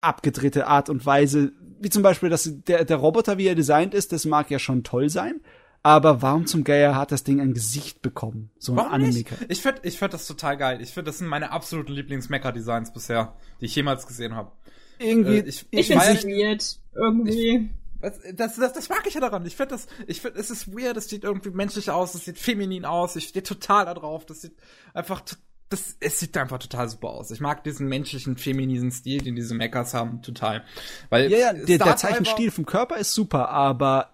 abgedrehte Art und Weise, wie zum Beispiel, dass der, der Roboter, wie er designt ist, das mag ja schon toll sein. Aber warum zum Geier hat das Ding ein Gesicht bekommen? So ein Anime. Ich finde ich find das total geil. Ich finde, das sind meine absoluten Lieblings-Mecha-Designs bisher, die ich jemals gesehen habe. Irgendwie. Äh, ich ich, ich finde es weird. Irgendwie. Ich, das, das, das mag ich ja daran. Ich finde das, ich finde, es ist weird, es sieht irgendwie menschlich aus, es sieht feminin aus, ich stehe total da drauf, das sieht einfach das, es sieht einfach total super aus. Ich mag diesen menschlichen, femininen Stil, den diese Mechas haben, total. Weil ja, ja, der, der Zeichenstil vom Körper ist super, aber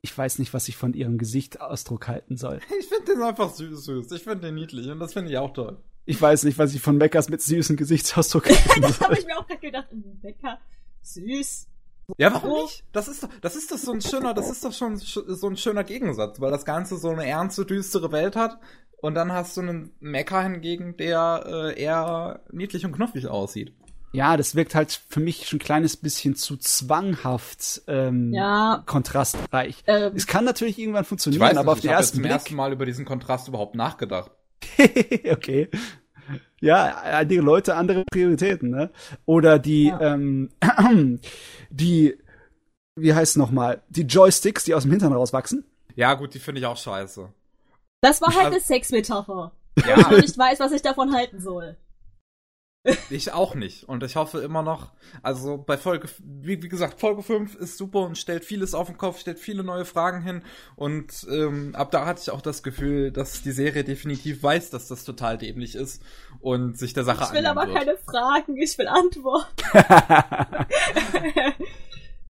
ich weiß nicht, was ich von ihrem Gesichtsausdruck halten soll. <laughs> Ich finde den einfach süß, süß. Ich finde den niedlich und das finde ich auch toll. Ich weiß nicht, was ich von Mechas mit süßem Gesichtsausdruck halten <laughs> soll. das habe ich mir auch gerade gedacht. Mecha, süß. Ja, warum nicht? Das ist doch, das ist doch so ein schöner, das ist doch schon so ein schöner Gegensatz, weil das Ganze so eine ernste, düstere Welt hat und dann hast du einen Mecha hingegen, der äh, eher niedlich und knuffig aussieht. Ja, das wirkt halt für mich schon ein kleines bisschen zu zwanghaft ähm, ja. kontrastreich. Ähm, es kann natürlich irgendwann funktionieren, ich weiß aber auf den ersten Blick. Ich habe zum ersten Mal über diesen Kontrast überhaupt nachgedacht. <laughs> okay. Ja, einige Leute andere Prioritäten, ne? Oder die, ja. ähm, <clears throat> die, wie heißt es nochmal, die Joysticks, die aus dem Hintern rauswachsen. Ja, gut, die finde ich auch scheiße. Das war halt eine Sexmetapher. Ja. Ich nicht weiß, was ich davon halten soll. <laughs> Ich auch nicht. Und ich hoffe immer noch, also bei Folge, wie, wie, gesagt, Folge 5 ist super und stellt vieles auf den Kopf, stellt viele neue Fragen hin. Und ähm, ab da hatte ich auch das Gefühl, dass die Serie definitiv weiß, dass das total dämlich ist und sich der Sache Ich will aber wird. keine Fragen, ich will Antworten. <laughs>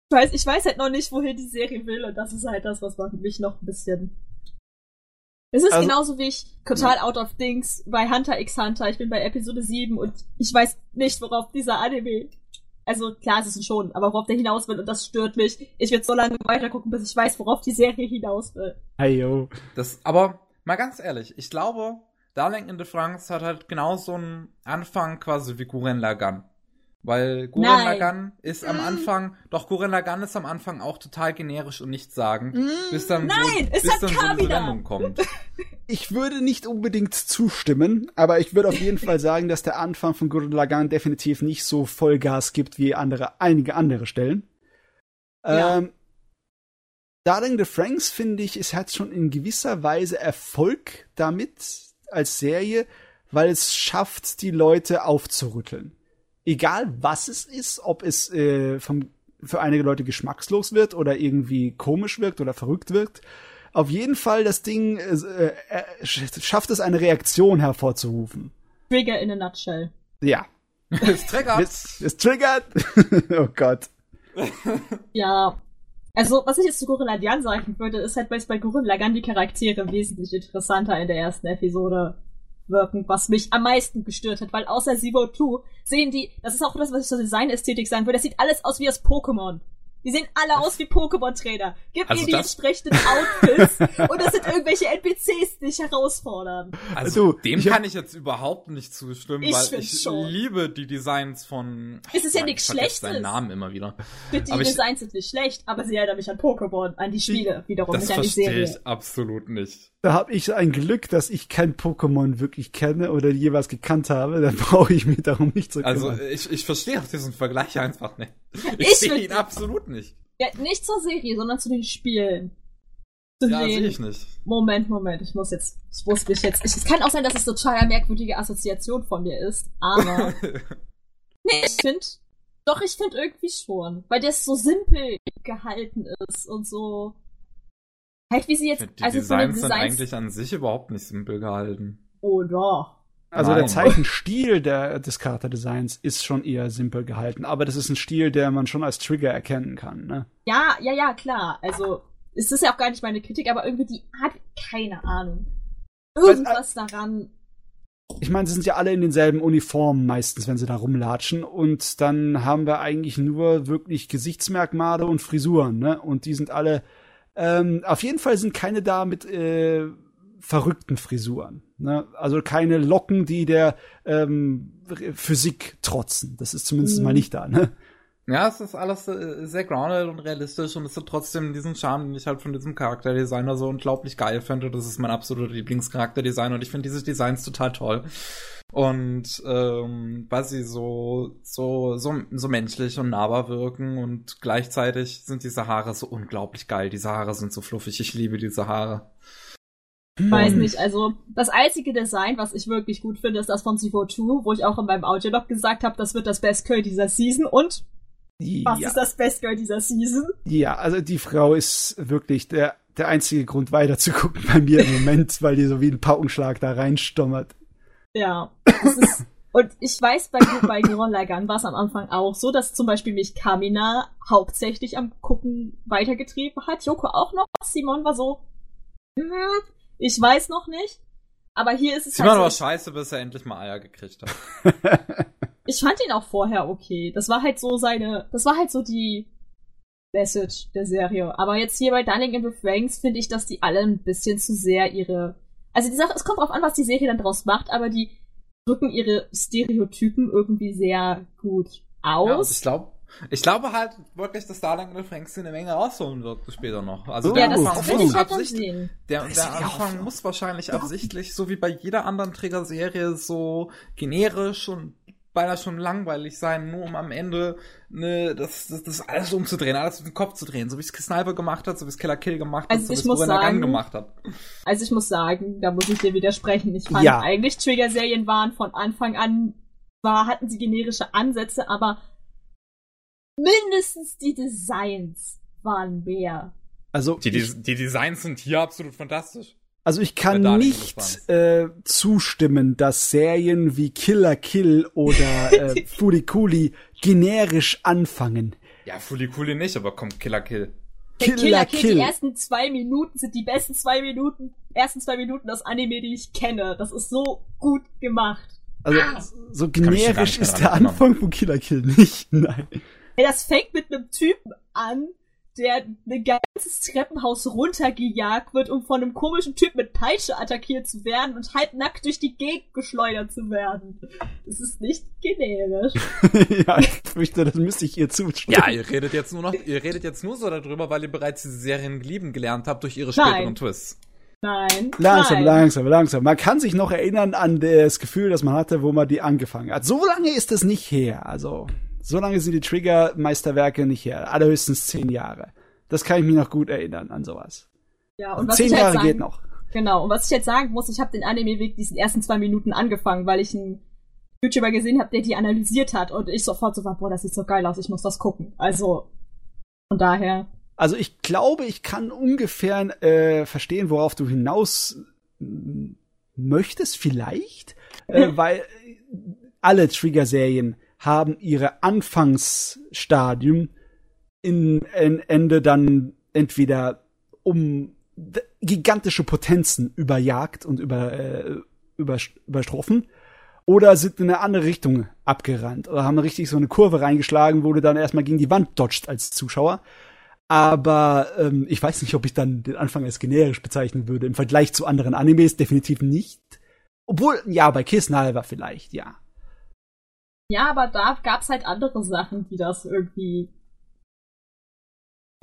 ich, weiß, ich weiß halt noch nicht, wohin die Serie will und das ist halt das, was mich noch ein bisschen es ist also, genauso wie ich total out of things bei Hunter x Hunter. Ich bin bei Episode 7 und ich weiß nicht, worauf dieser Anime. Also klar, es ist ein schon, aber worauf der hinaus will und das stört mich. Ich werde so lange weitergucken, bis ich weiß, worauf die Serie hinaus will. Hey yo. Das, aber mal ganz ehrlich, ich glaube, Darling in the France hat halt genauso einen Anfang quasi wie Guren Lagan. Weil Gurren Lagann ist am mm. Anfang, doch Gurren Lagann ist am Anfang auch total generisch und nichtssagend, mm. bis dann, Nein, so, bis dann so eine Wendung kommt. <laughs> Ich würde nicht unbedingt zustimmen, aber ich würde auf jeden Fall sagen, dass der Anfang von Gurren Lagann definitiv nicht so Vollgas gibt wie andere, einige andere Stellen. Ja. Ähm, Darling the Franks finde ich, es hat schon in gewisser Weise Erfolg damit als Serie, weil es schafft, die Leute aufzurütteln egal was es ist, ob es äh, vom, für einige Leute geschmackslos wird oder irgendwie komisch wirkt oder verrückt wirkt, auf jeden Fall das Ding äh, äh, schafft es eine Reaktion hervorzurufen. Trigger in a nutshell. Ja. es triggert. Es, es triggert. <laughs> oh Gott. ja. Also, was ich jetzt zu Gurren Lagann sagen würde, ist halt, weil bei Gurren Lagann die Charaktere wesentlich interessanter in der ersten Episode wirken, was mich am meisten gestört hat, weil außer Zero 2 sehen die, das ist auch das, was ich zur Designästhetik sagen würde, das sieht alles aus wie das Pokémon. Die sehen alle aus wie Pokémon-Trainer. Gib also mir die entsprechenden Outfits <laughs> und das sind irgendwelche NPCs, die dich herausfordern. Also, also dem ich kann ich jetzt überhaupt nicht zustimmen, ich weil ich schon. liebe die Designs von. Es ist ja nichts Schlechtes. seinen Namen immer wieder. Die aber Designs sind nicht schlecht, aber sie erinnern mich an Pokémon, an die Spiele wiederum, nicht an die Serie. Das verstehe ich absolut nicht. Da habe ich ein Glück, dass ich kein Pokémon wirklich kenne oder jeweils gekannt habe. Dann <laughs> brauche ich mich darum nicht zu also, kümmern. Also ich, ich verstehe auch diesen Vergleich einfach nicht. <laughs> Ich, ich sehe ihn absolut nicht. Ja, nicht zur Serie, sondern zu den Spielen. Zu ja, sehe ich nicht. Moment, Moment, ich muss jetzt, ich muss mich jetzt, ich, es kann auch sein, dass es eine total merkwürdige Assoziation von mir ist, aber, <laughs> nee, ich finde, doch, ich finde irgendwie schon, weil der so simpel gehalten ist und so, halt wie sie jetzt, die also Designs, Designs sind eigentlich an sich überhaupt nicht simpel gehalten. Oh doch. Also Nein. der Zeichenstil der, des Charakterdesigns ist schon eher simpel gehalten, aber das ist ein Stil, der man schon als Trigger erkennen kann, ne? Ja, ja, ja, klar. Also es ist ja auch gar nicht meine Kritik, aber irgendwie die Art, keine Ahnung. irgendwas Weil, daran. Ich meine, sie sind ja alle in denselben Uniformen meistens, wenn sie da rumlatschen. Und dann haben wir eigentlich nur wirklich Gesichtsmerkmale und Frisuren, ne? Und die sind alle. Ähm, auf jeden Fall sind keine da mit äh, verrückten Frisuren. Ne? Also keine Locken, die der ähm, Physik trotzen. Das ist zumindest mhm. mal nicht da. Ne? Ja, es ist alles äh, sehr grounded und realistisch und es hat trotzdem diesen Charme, den ich halt von diesem Charakterdesigner so unglaublich geil finde. Das ist mein absoluter Lieblingscharakterdesign und ich finde diese Designs total toll. Und ähm, weil sie so, so, so, so menschlich und nahbar wirken und gleichzeitig sind diese Haare so unglaublich geil. Diese Haare sind so fluffig. Ich liebe diese Haare. Weiß nicht, also das einzige Design, was ich wirklich gut finde, ist das von Sivo2, wo ich auch in meinem Audiolog gesagt habe, das wird das Best Girl dieser Season und was ist das Best Girl dieser Season? Ja, also die Frau ist wirklich der, der einzige Grund weiter zu gucken <laughs> bei mir im Moment, weil die so wie ein Paukenschlag da reinstommert. Ja, ist, <coughs> und ich weiß, bei, bei Gurren Lagann war es am Anfang auch so, dass zum Beispiel mich Kamina hauptsächlich am Gucken weitergetrieben hat. Joko auch noch. Simon war so, hm, ich weiß noch nicht. Aber hier ist es Simon halt so, war scheiße, bis er endlich mal Eier gekriegt hat. <laughs> ich fand ihn auch vorher okay. Das war halt so seine, das war halt so die Message der Serie. Aber jetzt hier bei Dining in the Franks finde ich, dass die alle ein bisschen zu sehr ihre, also die Sache, es kommt drauf an, was die Serie dann draus macht, aber die drücken ihre Stereotypen irgendwie sehr gut aus. Ja, ich glaube, ich glaube halt wirklich, dass Darling und Franks eine Menge rausholen wird später noch. Also der Anfang, muss, halt absichtlich, der, der Anfang muss wahrscheinlich absichtlich, so wie bei jeder anderen Trägerserie, so generisch und beinahe schon langweilig sein, nur um am Ende ne, das, das, das alles umzudrehen, alles auf den Kopf zu drehen, so wie es Sniper gemacht hat, so wie es Killer Kill gemacht also hat, so wie es Gun gemacht hat. Also ich muss sagen, da muss ich dir widersprechen. Ich fand ja. eigentlich Trigger-Serien waren von Anfang an, war, hatten sie generische Ansätze, aber mindestens die Designs waren mehr. Also die, die, die Designs sind hier absolut fantastisch. Also ich kann nicht äh, zustimmen, dass Serien wie Killer Kill oder <laughs> äh, Furikuli generisch anfangen. Ja, Furikuli nicht, aber kommt Killer Kill. Killer, Killer Kill, Kill. Die ersten zwei Minuten sind die besten zwei Minuten, ersten zwei Minuten aus Anime, die ich kenne. Das ist so gut gemacht. Also ah. so generisch ist der Anfang von Killer Kill nicht. <laughs> Nein. Ey, das fängt mit einem Typen an, der ein ganzes Treppenhaus runtergejagt wird, um von einem komischen Typ mit Peitsche attackiert zu werden und halbnackt durch die Gegend geschleudert zu werden. Das ist nicht generisch. <laughs> ja, ich fürchte, das müsste ich ihr zustimmen. Ja, ihr redet jetzt nur noch, ihr redet jetzt nur so darüber, weil ihr bereits diese Serien lieben gelernt habt durch ihre späteren Nein. Twists. Nein. Langsam, nein. langsam, langsam. Man kann sich noch erinnern an das Gefühl, das man hatte, wo man die angefangen hat. So lange ist es nicht her. Also, so lange sind die Trigger-Meisterwerke nicht her. Allerhöchstens zehn Jahre. Das kann ich mich noch gut erinnern an sowas. Ja, und was zehn ich halt Jahre sagen, geht noch. Genau, und was ich jetzt sagen muss, ich habe den Anime-Weg diesen ersten zwei Minuten angefangen, weil ich einen YouTuber gesehen habe, der die analysiert hat und ich sofort so war, boah, das sieht so geil aus, ich muss das gucken. Also, von daher. Also ich glaube, ich kann ungefähr äh, verstehen, worauf du hinaus möchtest, vielleicht, äh, <laughs> weil alle Trigger-Serien haben ihre Anfangsstadium in, in Ende dann entweder um gigantische Potenzen überjagt und über, äh, über, überstroffen oder sind in eine andere Richtung abgerannt oder haben richtig so eine Kurve reingeschlagen, wo du dann erstmal gegen die Wand dodgst als Zuschauer. Aber ähm, ich weiß nicht, ob ich dann den Anfang als generisch bezeichnen würde. Im Vergleich zu anderen Animes definitiv nicht. Obwohl, ja, bei Kiss war vielleicht, ja. Ja, aber da gab's halt andere Sachen, die das irgendwie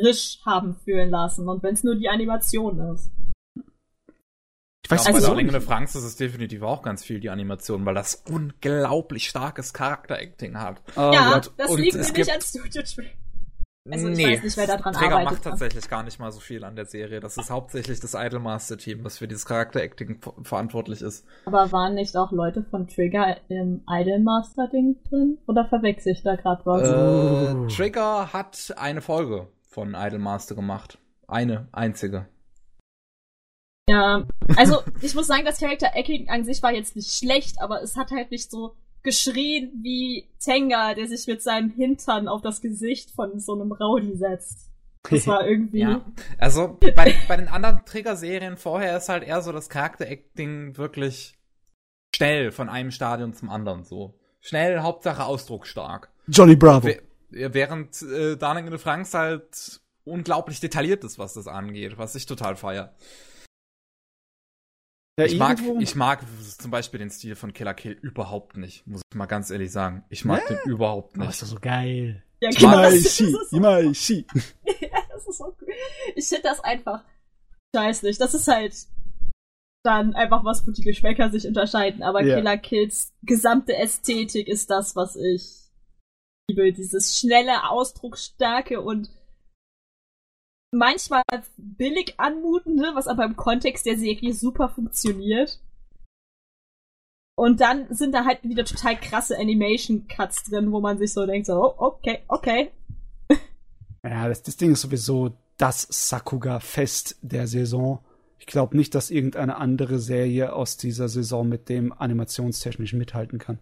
frisch haben fühlen lassen. Und wenn es nur die Animation ist. Ich weiß, also, bei der Franks ist es definitiv auch ganz viel die Animation, weil das unglaublich starkes Charakteracting hat. Oh ja, Gott. das Und liegt nämlich an Studio Trigger. Also ich nee, weiß nicht, wer da dran Träger arbeitet. macht tatsächlich gar nicht mal so viel an der Serie. Das ist hauptsächlich das Idolmaster-Team, was für dieses Charakteracting verantwortlich ist. Aber waren nicht auch Leute von Trigger im Idolmaster-Ding drin? Oder verwechsel ich da gerade was? Äh, oh. Trigger hat eine Folge von Idolmaster gemacht. Eine einzige. Ja, also ich muss sagen, das Character Acting an sich war jetzt nicht schlecht, aber es hat halt nicht so geschrien wie Tenga, der sich mit seinem Hintern auf das Gesicht von so einem Rowdy setzt. Das war <laughs> irgendwie. Ja. Also bei, <laughs> bei den anderen Trigger-Serien vorher ist halt eher so das Charakter-Acting wirklich schnell von einem Stadion zum anderen so. Schnell, Hauptsache ausdrucksstark. Johnny Bravo. Während äh, Darling in the Franks halt unglaublich detailliert ist, was das angeht, was ich total feier. Ja, ich, mag, ich mag zum Beispiel den Stil von Killer Kill überhaupt nicht, muss ich mal ganz ehrlich sagen. Ich mag ja? den überhaupt nicht. Oh, ist doch so geil. Ja, genau. Imaishi, Imaishi. <laughs> ja, das ist so cool. Ich finde das einfach scheiß nicht. Das ist halt dann einfach was, wo die Geschmäcker sich unterscheiden. Aber ja. Killer Kills gesamte Ästhetik ist das, was ich liebe. Dieses schnelle, ausdrucksstarke und manchmal billig anmutende, was aber im Kontext der Serie super funktioniert. Und dann sind da halt wieder total krasse Animation-Cuts drin, wo man sich so denkt, so, oh, okay, okay. <laughs> Ja, das, das Ding ist sowieso das Sakuga-Fest der Saison. Ich glaube nicht, dass irgendeine andere Serie aus dieser Saison mit dem animationstechnisch mithalten kann.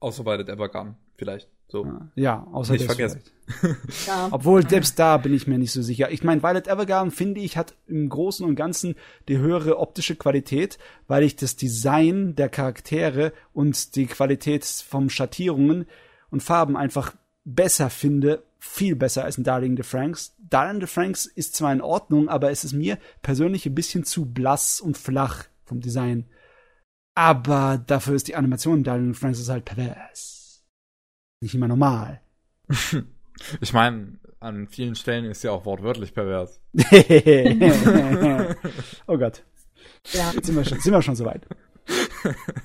Außer bei The Evergun, vielleicht. So. Ja, außer Nicht vergessen. <laughs> ja. Obwohl, selbst da bin ich mir nicht so sicher. Ich meine, Violet Evergarden, finde ich, hat im Großen und Ganzen die höhere optische Qualität, weil ich das Design der Charaktere und die Qualität von Schattierungen und Farben einfach besser finde, viel besser als in Darling the Franks. Darling the Franks ist zwar in Ordnung, aber es ist mir persönlich ein bisschen zu blass und flach vom Design. Aber dafür ist die Animation in Darling the Franks halt pervers nicht immer normal. <laughs> ich meine, an vielen Stellen ist ja auch wortwörtlich pervers. <laughs> oh Gott. Ja. Jetzt sind wir schon, sind wir schon so weit.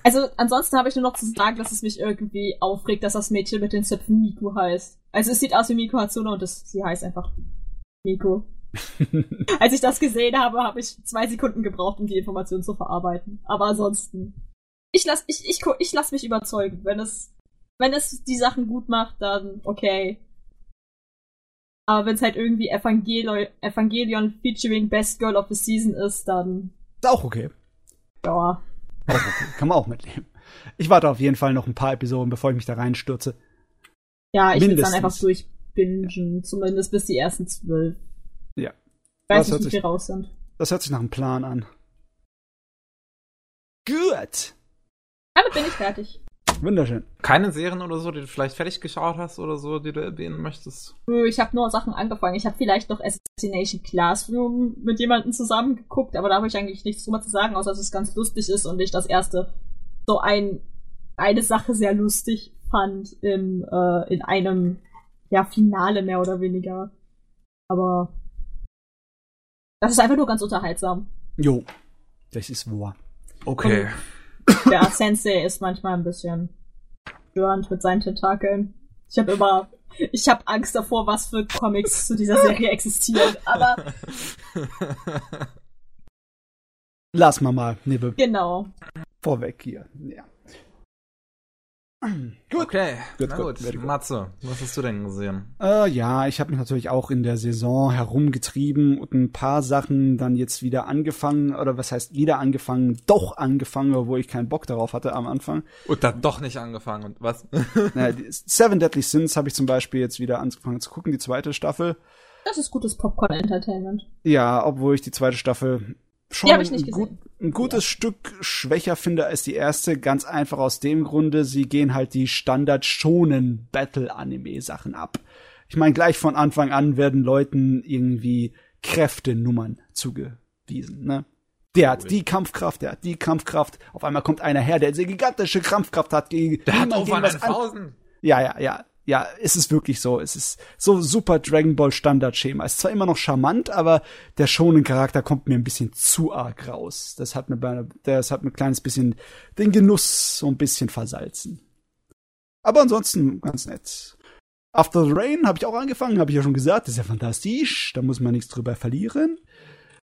Also, ansonsten habe ich nur noch zu sagen, dass es mich irgendwie aufregt, dass das Mädchen mit den Zöpfen Miku heißt. Also, es sieht aus wie Miku Hatsune und das, sie heißt einfach Miku. <laughs> Als ich das gesehen habe, habe ich zwei Sekunden gebraucht, um die Information zu verarbeiten. Aber ansonsten, ich lass, ich, ich, ich lass mich überzeugen. Wenn es wenn es die Sachen gut macht, dann okay. Aber wenn es halt irgendwie Evangelion, Evangelion featuring Best Girl of the Season ist, dann. Ist auch okay. Ja. Auch okay. Kann man auch mitleben. Ich warte auf jeden Fall noch ein paar Episoden, bevor ich mich da reinstürze. Ja, ich will dann einfach durchbingen, ja. zumindest bis die ersten zwölf. Ja. Weiß das nicht, wie viel raus sind. Das hört sich nach einem Plan an. Gut. Damit bin ich fertig. Wunderschön. Keine Serien oder so, die du vielleicht fertig geschaut hast oder so, die du erwähnen möchtest? Ich habe nur Sachen angefangen. Ich habe vielleicht noch Assassination Classroom mit jemandem zusammen geguckt, aber da habe ich eigentlich nichts drüber zu sagen, außer dass es ganz lustig ist und ich das erste so ein eine Sache sehr lustig fand im äh, in einem ja Finale mehr oder weniger. Aber das ist einfach nur ganz unterhaltsam. Jo, das ist wahr. Okay. Und der Sensei ist manchmal ein bisschen störend mit seinen Tentakeln. Ich habe immer, ich habe Angst davor, was für Comics zu dieser Serie existieren. Aber lass mal mal, Nibbe. Genau. Vorweg hier. Ja. Gut. Okay, gut, Na gut. gut. Matze, was hast du denn gesehen? Äh, ja, ich habe mich natürlich auch in der Saison herumgetrieben und ein paar Sachen dann jetzt wieder angefangen, oder was heißt wieder angefangen, doch angefangen, obwohl ich keinen Bock darauf hatte am Anfang. Und dann doch nicht angefangen und was? <laughs> Na, Seven Deadly Sins habe ich zum Beispiel jetzt wieder angefangen zu gucken, die zweite Staffel. Das ist gutes Popcorn-Entertainment. Ja, obwohl ich die zweite Staffel schon ein, gut, ein, gutes ja. Stück schwächer finde als die erste, ganz einfach aus dem Grunde, sie gehen halt die Standard schonen Battle Anime Sachen ab. Ich meine, gleich von Anfang an werden Leuten irgendwie Kräftenummern zugewiesen, ne? Der hat die Kampfkraft, der hat die Kampfkraft. Auf einmal kommt einer her, der eine gigantische Kampfkraft hat gegen. Der hat over was an. Ja, ja, ja ja, es ist wirklich so. Es ist so super Dragon Ball Standardschema. Ist zwar immer noch charmant, aber der schonen Charakter kommt mir ein bisschen zu arg raus. Das hat mir das hat mir ein kleines bisschen den Genuss so ein bisschen versalzen. Aber ansonsten ganz nett. After the Rain habe ich auch angefangen, habe ich ja schon gesagt, ist ja fantastisch, da muss man nichts drüber verlieren.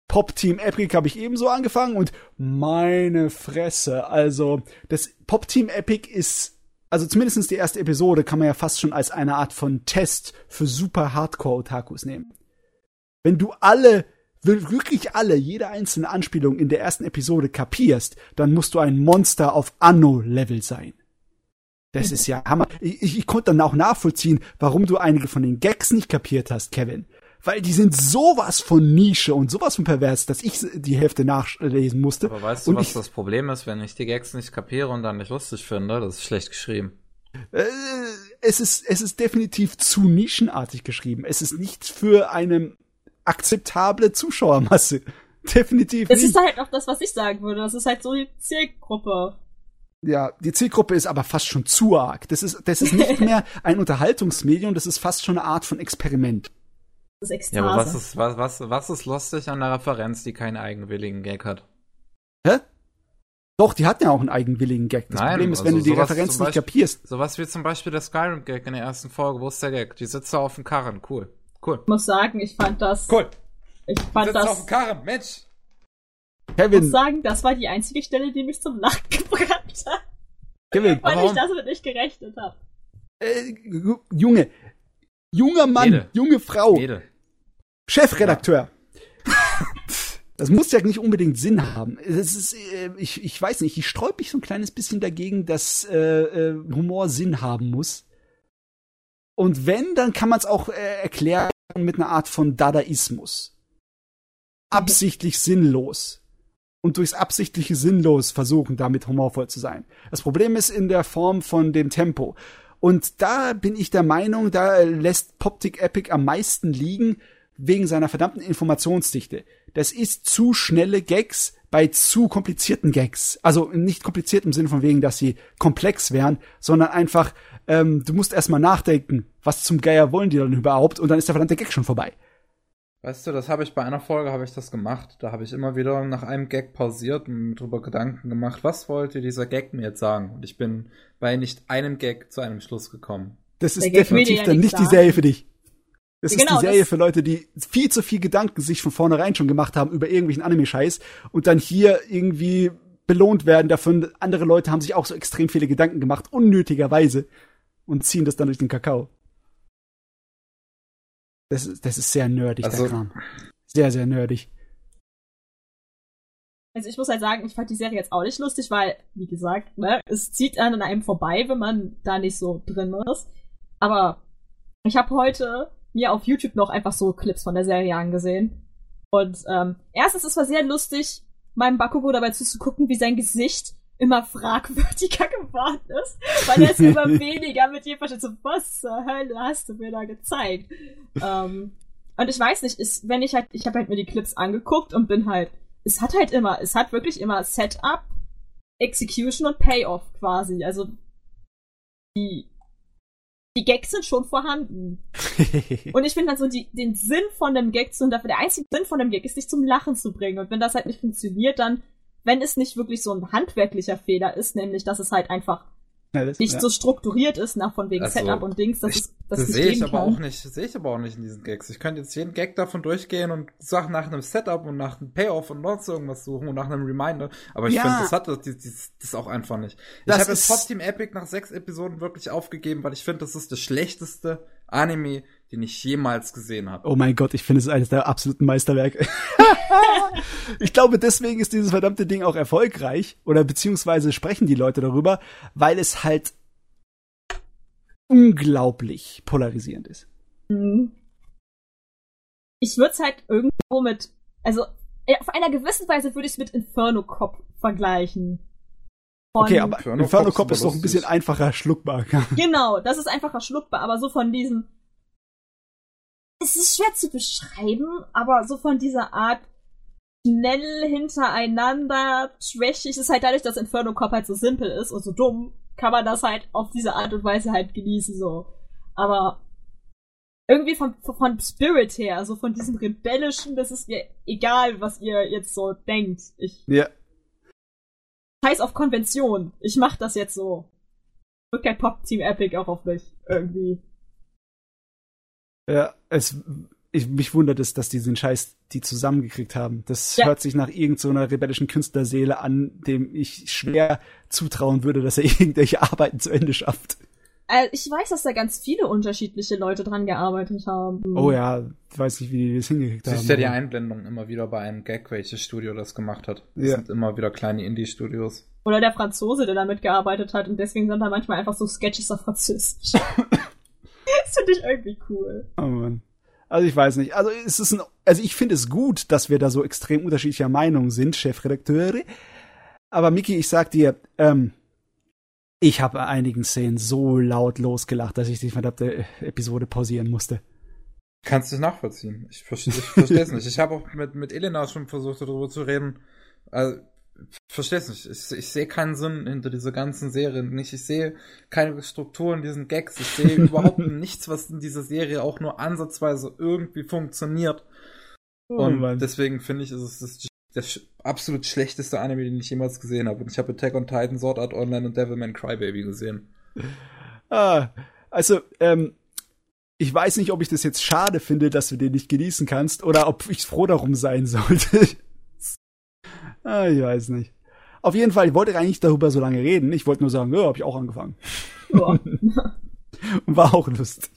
Pop Team Epic habe ich ebenso angefangen und meine Fresse, also das Pop Team Epic ist also zumindest die erste Episode kann man ja fast schon als eine Art von Test für super Hardcore-Otakus nehmen. Wenn du alle, wirklich alle, jede einzelne Anspielung in der ersten Episode kapierst, dann musst du ein Monster auf Anno-Level sein. Das ist ja Hammer. Ich, ich, ich konnte dann auch nachvollziehen, warum du einige von den Gags nicht kapiert hast, Kevin. Weil die sind sowas von Nische und sowas von pervers, dass ich die Hälfte nachlesen musste. Aber weißt du, und was ich, das Problem ist, wenn ich die Gags nicht kapiere und dann nicht lustig finde? Das ist schlecht geschrieben. Äh, es ist, es ist definitiv zu nischenartig geschrieben. Es ist nicht für eine akzeptable Zuschauermasse. <laughs> Definitiv Das nicht. ist halt auch das, was ich sagen würde. Das ist halt so die Zielgruppe. Ja, die Zielgruppe ist aber fast schon zu arg. Das ist, das ist nicht <laughs> mehr ein Unterhaltungsmedium, das ist fast schon eine Art von Experiment. Das ist Ekstase. Ja, aber was ist, was, was, was ist lustig an der Referenz, die keinen eigenwilligen Gag hat? Hä? Doch, die hat ja auch einen eigenwilligen Gag. Das Nein, Problem ist, wenn also du die Referenz nicht Beispiel- kapierst. Sowas wie zum Beispiel der Skyrim-Gag in der ersten Folge. Wo ist der Gag? Die sitzt da auf dem Karren. Cool. Cool. Ich muss sagen, ich fand das. Cool. Ich fand Sitzt auf das. dem Karren, Mensch. Ich muss Kevin, sagen, das war die einzige Stelle, die mich zum Lachen <laughs> gebracht hat. Kevin, Weil Warum? ich damit nicht gerechnet habe. äh, Junge, junger Mann, Mädel. junge Frau, Mädel. Chefredakteur. <laughs> Das muss ja nicht unbedingt Sinn haben. Das ist, äh, ich, ich weiß nicht, ich sträub mich so ein kleines bisschen dagegen, dass äh, äh, Humor Sinn haben muss. Und wenn, dann kann man es auch äh, erklären mit einer Art von Dadaismus. Absichtlich sinnlos. Und durchs absichtliche Sinnlos versuchen, damit humorvoll zu sein. Das Problem ist in der Form von dem Tempo. Und da bin ich der Meinung, da lässt Poptic Epic am meisten liegen, wegen seiner verdammten Informationsdichte. Das ist zu schnelle Gags bei zu komplizierten Gags. Also nicht kompliziert im Sinne von wegen, dass sie komplex wären, sondern einfach, ähm, du musst erstmal nachdenken, was zum Geier wollen die dann überhaupt und dann ist der verdammte Gag schon vorbei. Weißt du, das habe ich bei einer Folge habe ich das gemacht. Da habe ich immer wieder nach einem Gag pausiert und mir drüber Gedanken gemacht, was wollte dieser Gag mir jetzt sagen? Und ich bin bei nicht einem Gag zu einem Schluss gekommen. Das ist definitiv dann nicht die. Serie für dich. Das ist Genau, die Serie für Leute, die viel zu viel Gedanken sich von vornherein schon gemacht haben über irgendwelchen Anime-Scheiß und dann hier irgendwie belohnt werden davon. Andere Leute haben sich auch so extrem viele Gedanken gemacht, unnötigerweise, und ziehen das dann durch den Kakao. Das ist, das ist sehr nerdig, Also- der Kram. Sehr, sehr nerdig. Also ich muss halt sagen, ich fand die Serie jetzt auch nicht lustig, weil, wie gesagt, ne, es zieht an einem vorbei, wenn man da nicht so drin ist. Aber ich habe heute mir auf YouTube noch einfach so Clips von der Serie angesehen. Und ähm, erstens, es war sehr lustig, meinem Bakugo dabei zuzugucken, wie sein Gesicht immer fragwürdiger <laughs> geworden ist, weil er es immer <laughs> weniger mit jedem versteht. So, was zur Hölle hast du mir da gezeigt? ähm, und ich weiß nicht, ist, wenn ich halt, ich habe halt mir die Clips angeguckt und bin halt, es hat halt immer, es hat wirklich immer Setup, Execution und Payoff quasi. Also die, die Gags sind schon vorhanden. <laughs> Und ich finde dann so die, den Sinn von dem Gag zu dafür, der einzige Sinn von dem Gag ist, dich zum Lachen zu bringen. Und wenn das halt nicht funktioniert, dann, wenn es nicht wirklich so ein handwerklicher Fehler ist, nämlich, dass es halt einfach Ja, das- nicht ja. so strukturiert ist, nach von wegen Also, Setup und Dings, dass ich- es das Das nicht sehe ich aber kann. auch nicht, sehe ich aber auch nicht in diesen Gags. Ich könnte jetzt jeden Gag davon durchgehen und Sachen nach einem Setup und nach einem Payoff und sonst irgendwas suchen und nach einem Reminder. Aber ich Ja. finde, das hat das, das, das auch einfach nicht. Ich habe jetzt ist- Top Team Epic nach sechs Episoden wirklich aufgegeben, weil ich finde, das ist das schlechteste Anime, den ich jemals gesehen habe. Oh mein Gott, ich finde es eines der absoluten Meisterwerke. <laughs> ich glaube, deswegen ist dieses verdammte Ding auch erfolgreich oder beziehungsweise sprechen die Leute darüber, weil es halt unglaublich polarisierend ist. Mhm. Ich würde es halt irgendwo mit, also auf einer gewissen Weise würde ich es mit Inferno Cop vergleichen. Von- Okay, aber Inferno Inferno Cop ist doch ein bisschen einfacher schluckbar. Genau, das ist einfach verschluckbar, aber so von diesem. Es ist schwer zu beschreiben, aber so von dieser Art schnell hintereinander, schwächig, es ist halt dadurch, dass Inferno Cop halt so simpel ist und so dumm, kann man das halt auf diese Art und Weise halt genießen, so. Aber irgendwie von, von Spirit her, so von diesem rebellischen, das ist mir egal, was ihr jetzt so denkt. Ich ja. scheiß auf Konvention. Ich mach das jetzt so. Wirkt kein Pop-Team Epic auch auf mich. Irgendwie. Ja, es, ich, mich wundert es, dass die den Scheiß die zusammengekriegt haben. Das Ja. hört sich nach irgendeiner so rebellischen Künstlerseele an, dem ich schwer zutrauen würde, dass er <laughs> irgendwelche Arbeiten zu Ende schafft. Äh, ich weiß, dass da ganz viele unterschiedliche Leute dran gearbeitet haben. Oh ja, ich weiß nicht, wie die das hingekriegt haben. Siehst ja die Einblendung immer wieder bei einem Gag, welches Studio das gemacht hat. Das Ja. sind immer wieder kleine Indie-Studios. Oder der Franzose, der damit gearbeitet hat und deswegen sind da manchmal einfach so Sketches auf Französisch. <laughs> das finde ich irgendwie cool. Oh Mann. Also ich weiß nicht. Also es ist ein, also ich finde es gut, dass wir da so extrem unterschiedlicher Meinung sind, Chefredakteure. Aber Miki, ich sag dir, ähm, ich habe bei einigen Szenen so laut losgelacht, dass ich die verdammte Episode pausieren musste. Kannst du nachvollziehen. Ich verstehe ich verstehe es <laughs> nicht. Ich habe auch mit, mit Elena schon versucht, darüber zu reden. Also, verstehe es nicht. Ich, ich sehe keinen Sinn hinter dieser ganzen Serie nicht. Ich sehe keine Struktur in diesen Gags. Ich sehe <laughs> überhaupt nichts, was in dieser Serie auch nur ansatzweise irgendwie funktioniert. Oh Und Mann. deswegen finde ich, ist es das, der sch- absolut schlechteste Anime, den ich jemals gesehen habe. Und ich habe Attack on Titan, Sword Art Online und Devilman Crybaby gesehen. Ah, also, ähm, ich weiß nicht, ob ich das jetzt schade finde, dass du den nicht genießen kannst, oder ob ich froh darum sein sollte. Ah, ich weiß nicht. Auf jeden Fall, ich wollte eigentlich darüber so lange reden. Ich wollte nur sagen, ja, hab ich auch angefangen. Ja. Und <laughs> war auch lustig.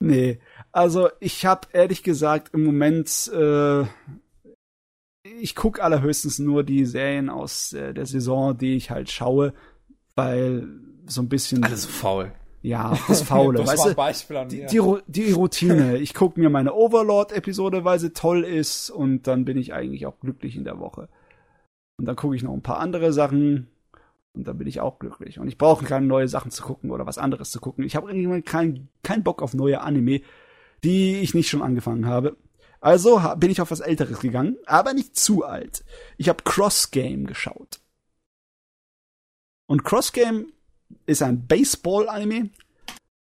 Nee, also ich habe ehrlich gesagt im Moment, äh, ich guck allerhöchstens nur die Serien aus äh, der Saison, die ich halt schaue, weil so ein bisschen Alles faul. Ja <laughs> das Faule, Das weißt war ein? Beispiel an Die, mir. die, die Routine. Ich guck mir meine Overlord-Episode, weil sie toll ist, und dann bin ich eigentlich auch glücklich in der Woche. Und dann gucke ich noch ein paar andere Sachen und dann bin ich auch glücklich. Und ich brauche keine neue Sachen zu gucken oder was anderes zu gucken. Ich habe irgendwie keinen kein Bock auf neue Anime, die ich nicht schon angefangen habe. Also bin ich auf was Älteres gegangen, aber nicht zu alt. Ich habe Cross Game geschaut. Und Cross Game ist ein Baseball-Anime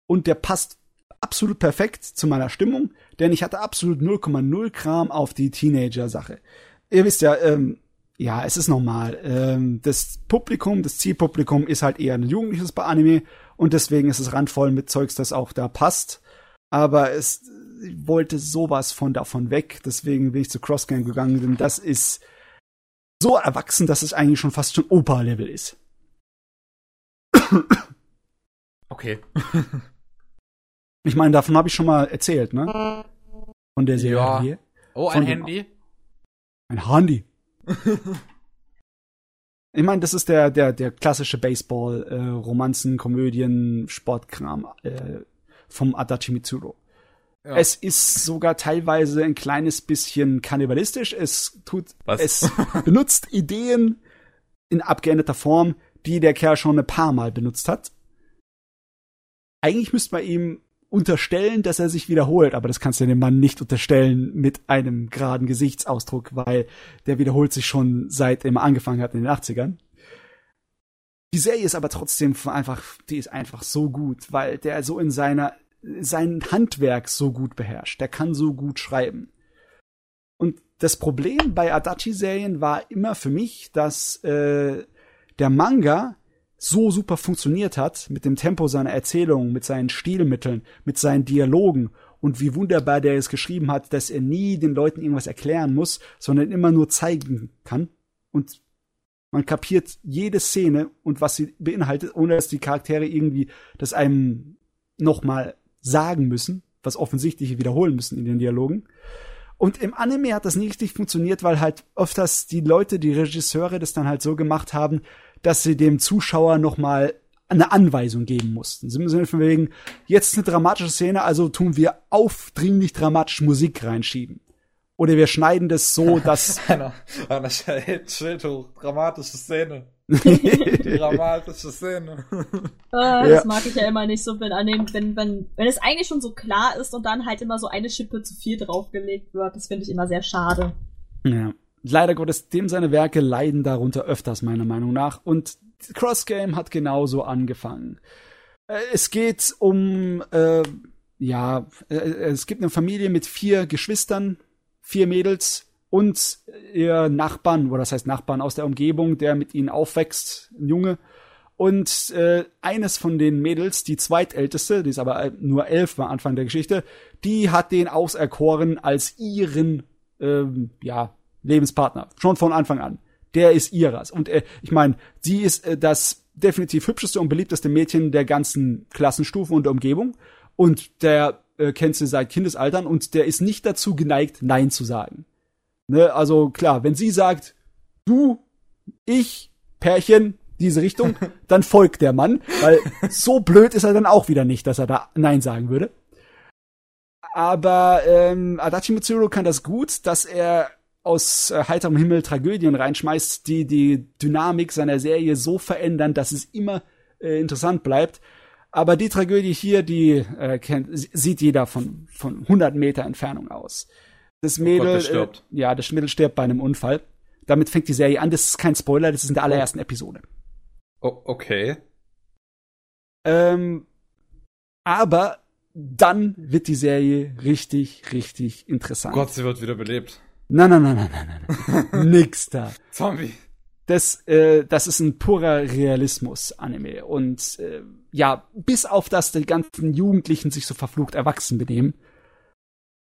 und der passt absolut perfekt zu meiner Stimmung, denn ich hatte absolut 0,0 Kram auf die Teenager-Sache. Ihr wisst ja, ähm, ja, es ist normal. Ähm, das Publikum, das Zielpublikum ist halt eher ein Jugendliches bei Anime und deswegen ist es randvoll mit Zeugs, das auch da passt. Aber es wollte sowas von davon weg, deswegen bin ich zu Cross Game gegangen, denn das ist so erwachsen, dass es eigentlich schon fast schon Opa-Level ist. Okay. Ich meine, davon habe ich schon mal erzählt, ne? Von der Serie Ja. hier. Oh, Von ein dem- Handy? Ein Handy. <laughs> Ich meine, das ist der, der, der klassische Baseball, äh, Romanzen, Komödien, Sportkram äh, vom Adachi Mitsuru. Ja. Es ist sogar teilweise ein kleines bisschen kannibalistisch. Es tut, Was? es benutzt Ideen in abgeänderter Form, die der Kerl schon ein paar Mal benutzt hat. Eigentlich müsste man ihm unterstellen, dass er sich wiederholt, aber das kannst du dem Mann nicht unterstellen mit einem geraden Gesichtsausdruck, weil der wiederholt sich schon seit er angefangen hat in den 80ern. Die Serie ist aber trotzdem einfach, die ist einfach so gut, weil der so in seiner, sein Handwerk so gut beherrscht. Der kann so gut schreiben. Und das Problem bei Adachi-Serien war immer für mich, dass äh, der Manga so super funktioniert hat mit dem Tempo seiner Erzählung, mit seinen Stilmitteln, mit seinen Dialogen und wie wunderbar der es geschrieben hat, dass er nie den Leuten irgendwas erklären muss, sondern immer nur zeigen kann und man kapiert jede Szene und was sie beinhaltet, ohne dass die Charaktere irgendwie das einem nochmal sagen müssen, was offensichtlich wiederholen müssen in den Dialogen. Und im Anime hat das nie richtig funktioniert, weil halt öfters die Leute, die Regisseure das dann halt so gemacht haben, dass sie dem Zuschauer noch mal eine Anweisung geben mussten. Sie müssen von wegen, jetzt ist eine dramatische Szene, also tun wir aufdringlich dramatisch Musik reinschieben. Oder wir schneiden das so, <laughs> dass hält Schild hoch. Dramatische Szene. Dramatische Szene. Äh, Ja. Das mag ich ja immer nicht so, wenn an dem, wenn, wenn, wenn es eigentlich schon so klar ist und dann halt immer so eine Schippe zu viel draufgelegt wird. Das finde ich immer sehr schade. Ja. Leider Gottes, dem seine Werke leiden darunter öfters, meiner Meinung nach. Und Cross Game hat genauso angefangen. Äh, Es geht um, äh, ja, äh, es gibt eine Familie mit vier Geschwistern, vier Mädels und ihr Nachbarn, oder das heißt Nachbarn aus der Umgebung, der mit ihnen aufwächst, ein Junge. Und äh, eines von den Mädels, die zweitälteste, die ist aber äh, nur elf am Anfang der Geschichte, die hat den auserkoren als ihren ähm, ja, Lebenspartner. Schon von Anfang an. Der ist ihres. Und äh, ich meine, sie ist äh, das definitiv hübscheste und beliebteste Mädchen der ganzen Klassenstufe und der Umgebung. Und der äh, kennt sie seit Kindesaltern und der ist nicht dazu geneigt, Nein zu sagen. Ne, also klar, wenn sie sagt, du, ich, Pärchen, diese Richtung, <laughs> dann folgt der Mann, weil so blöd ist er dann auch wieder nicht, dass er da Nein sagen würde. Aber ähm, Adachi Mitsuru kann das gut, dass er aus äh, heiterem Himmel Tragödien reinschmeißt, die die Dynamik seiner Serie so verändern, dass es immer äh, interessant bleibt. Aber die Tragödie hier, die äh, kennt, sieht jeder von von 100 Meter Entfernung aus. Das Mädel, oh Gott, stirbt. Äh, ja, das Mädel stirbt bei einem Unfall. Damit fängt die Serie an. Das ist kein Spoiler, das ist in der allerersten Episode. Oh, okay. Ähm, aber dann wird die Serie richtig, richtig interessant. Gott, sie wird wieder belebt. Nein, nein, nein, nein, nein, nein. <laughs> Nix da. Zombie. Das, äh, das ist ein purer Realismus-Anime. Und äh, ja, bis auf das die ganzen Jugendlichen sich so verflucht erwachsen benehmen.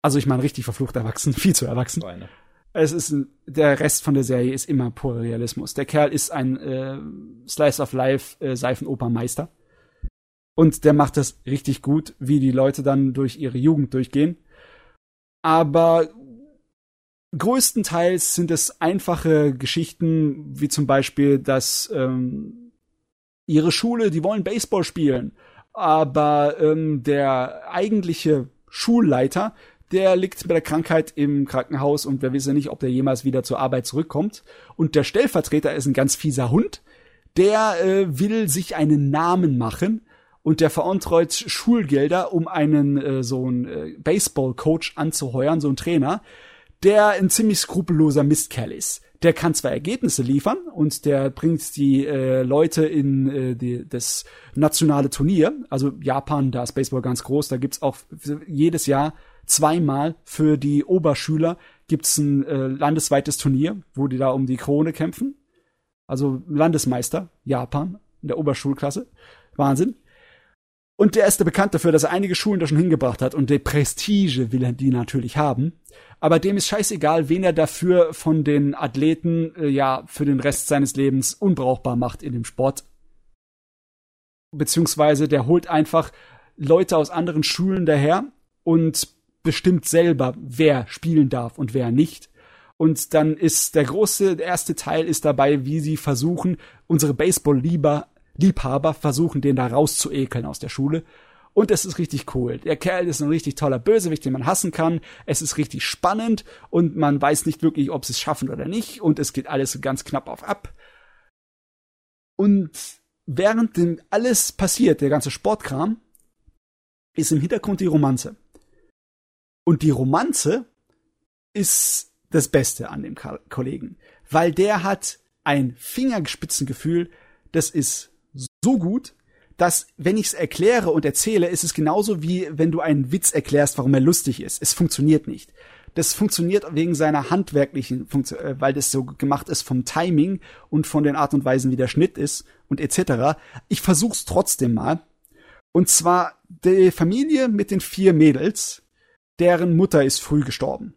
Also ich meine richtig verflucht erwachsen, <laughs> viel zu erwachsen. Eine es ist ein, der Rest von der Serie ist immer purer Realismus. Der Kerl ist ein äh, Slice of Life äh, Seifenopermeister. Und der macht das richtig gut, wie die Leute dann durch ihre Jugend durchgehen. Aber größtenteils sind es einfache Geschichten, wie zum Beispiel, dass ähm, ihre Schule, die wollen Baseball spielen, aber ähm, der eigentliche Schulleiter der liegt mit der Krankheit im Krankenhaus und wir wissen nicht, ob der jemals wieder zur Arbeit zurückkommt. Und der Stellvertreter ist ein ganz fieser Hund, der äh, will sich einen Namen machen und der veruntreut Schulgelder, um einen äh, so einen äh, Baseball-Coach anzuheuern, so einen Trainer, der ein ziemlich skrupelloser Mistkerl ist. Der kann zwar Ergebnisse liefern und der bringt die äh, Leute in äh, die, das nationale Turnier. Also Japan, da ist Baseball ganz groß, da gibt's auch jedes Jahr zweimal für die Oberschüler gibt's ein äh, landesweites Turnier, wo die da um die Krone kämpfen. Also Landesmeister, Japan, in der Oberschulklasse. Wahnsinn. Und der ist der bekannt dafür, dass er einige Schulen da schon hingebracht hat und die Prestige will er die natürlich haben. Aber dem ist scheißegal, wen er dafür von den Athleten äh, ja für den Rest seines Lebens unbrauchbar macht in dem Sport. Beziehungsweise der holt einfach Leute aus anderen Schulen daher und bestimmt selber, wer spielen darf und wer nicht. Und dann ist der große, der erste Teil ist dabei, wie sie versuchen, unsere Baseball-Liebhaber Liebhaber versuchen, den da rauszuekeln aus der Schule. Und es ist richtig cool. Der Kerl ist ein richtig toller Bösewicht, den man hassen kann. Es ist richtig spannend und man weiß nicht wirklich, ob sie es schaffen oder nicht. Und es geht alles ganz knapp auf ab. Und während dem alles passiert, der ganze Sportkram, ist im Hintergrund die Romanze. Und die Romanze ist das Beste an dem Kollegen, weil der hat ein Fingerspitzengefühl, das ist so gut, dass wenn ich es erkläre und erzähle, ist es genauso wie wenn du einen Witz erklärst, warum er lustig ist. Es funktioniert nicht. Das funktioniert wegen seiner handwerklichen Funktion, äh, weil das so gemacht ist vom Timing und von den Art und Weisen, wie der Schnitt ist und etc. Ich versuch's trotzdem mal. Und zwar die Familie mit den vier Mädels deren Mutter ist früh gestorben.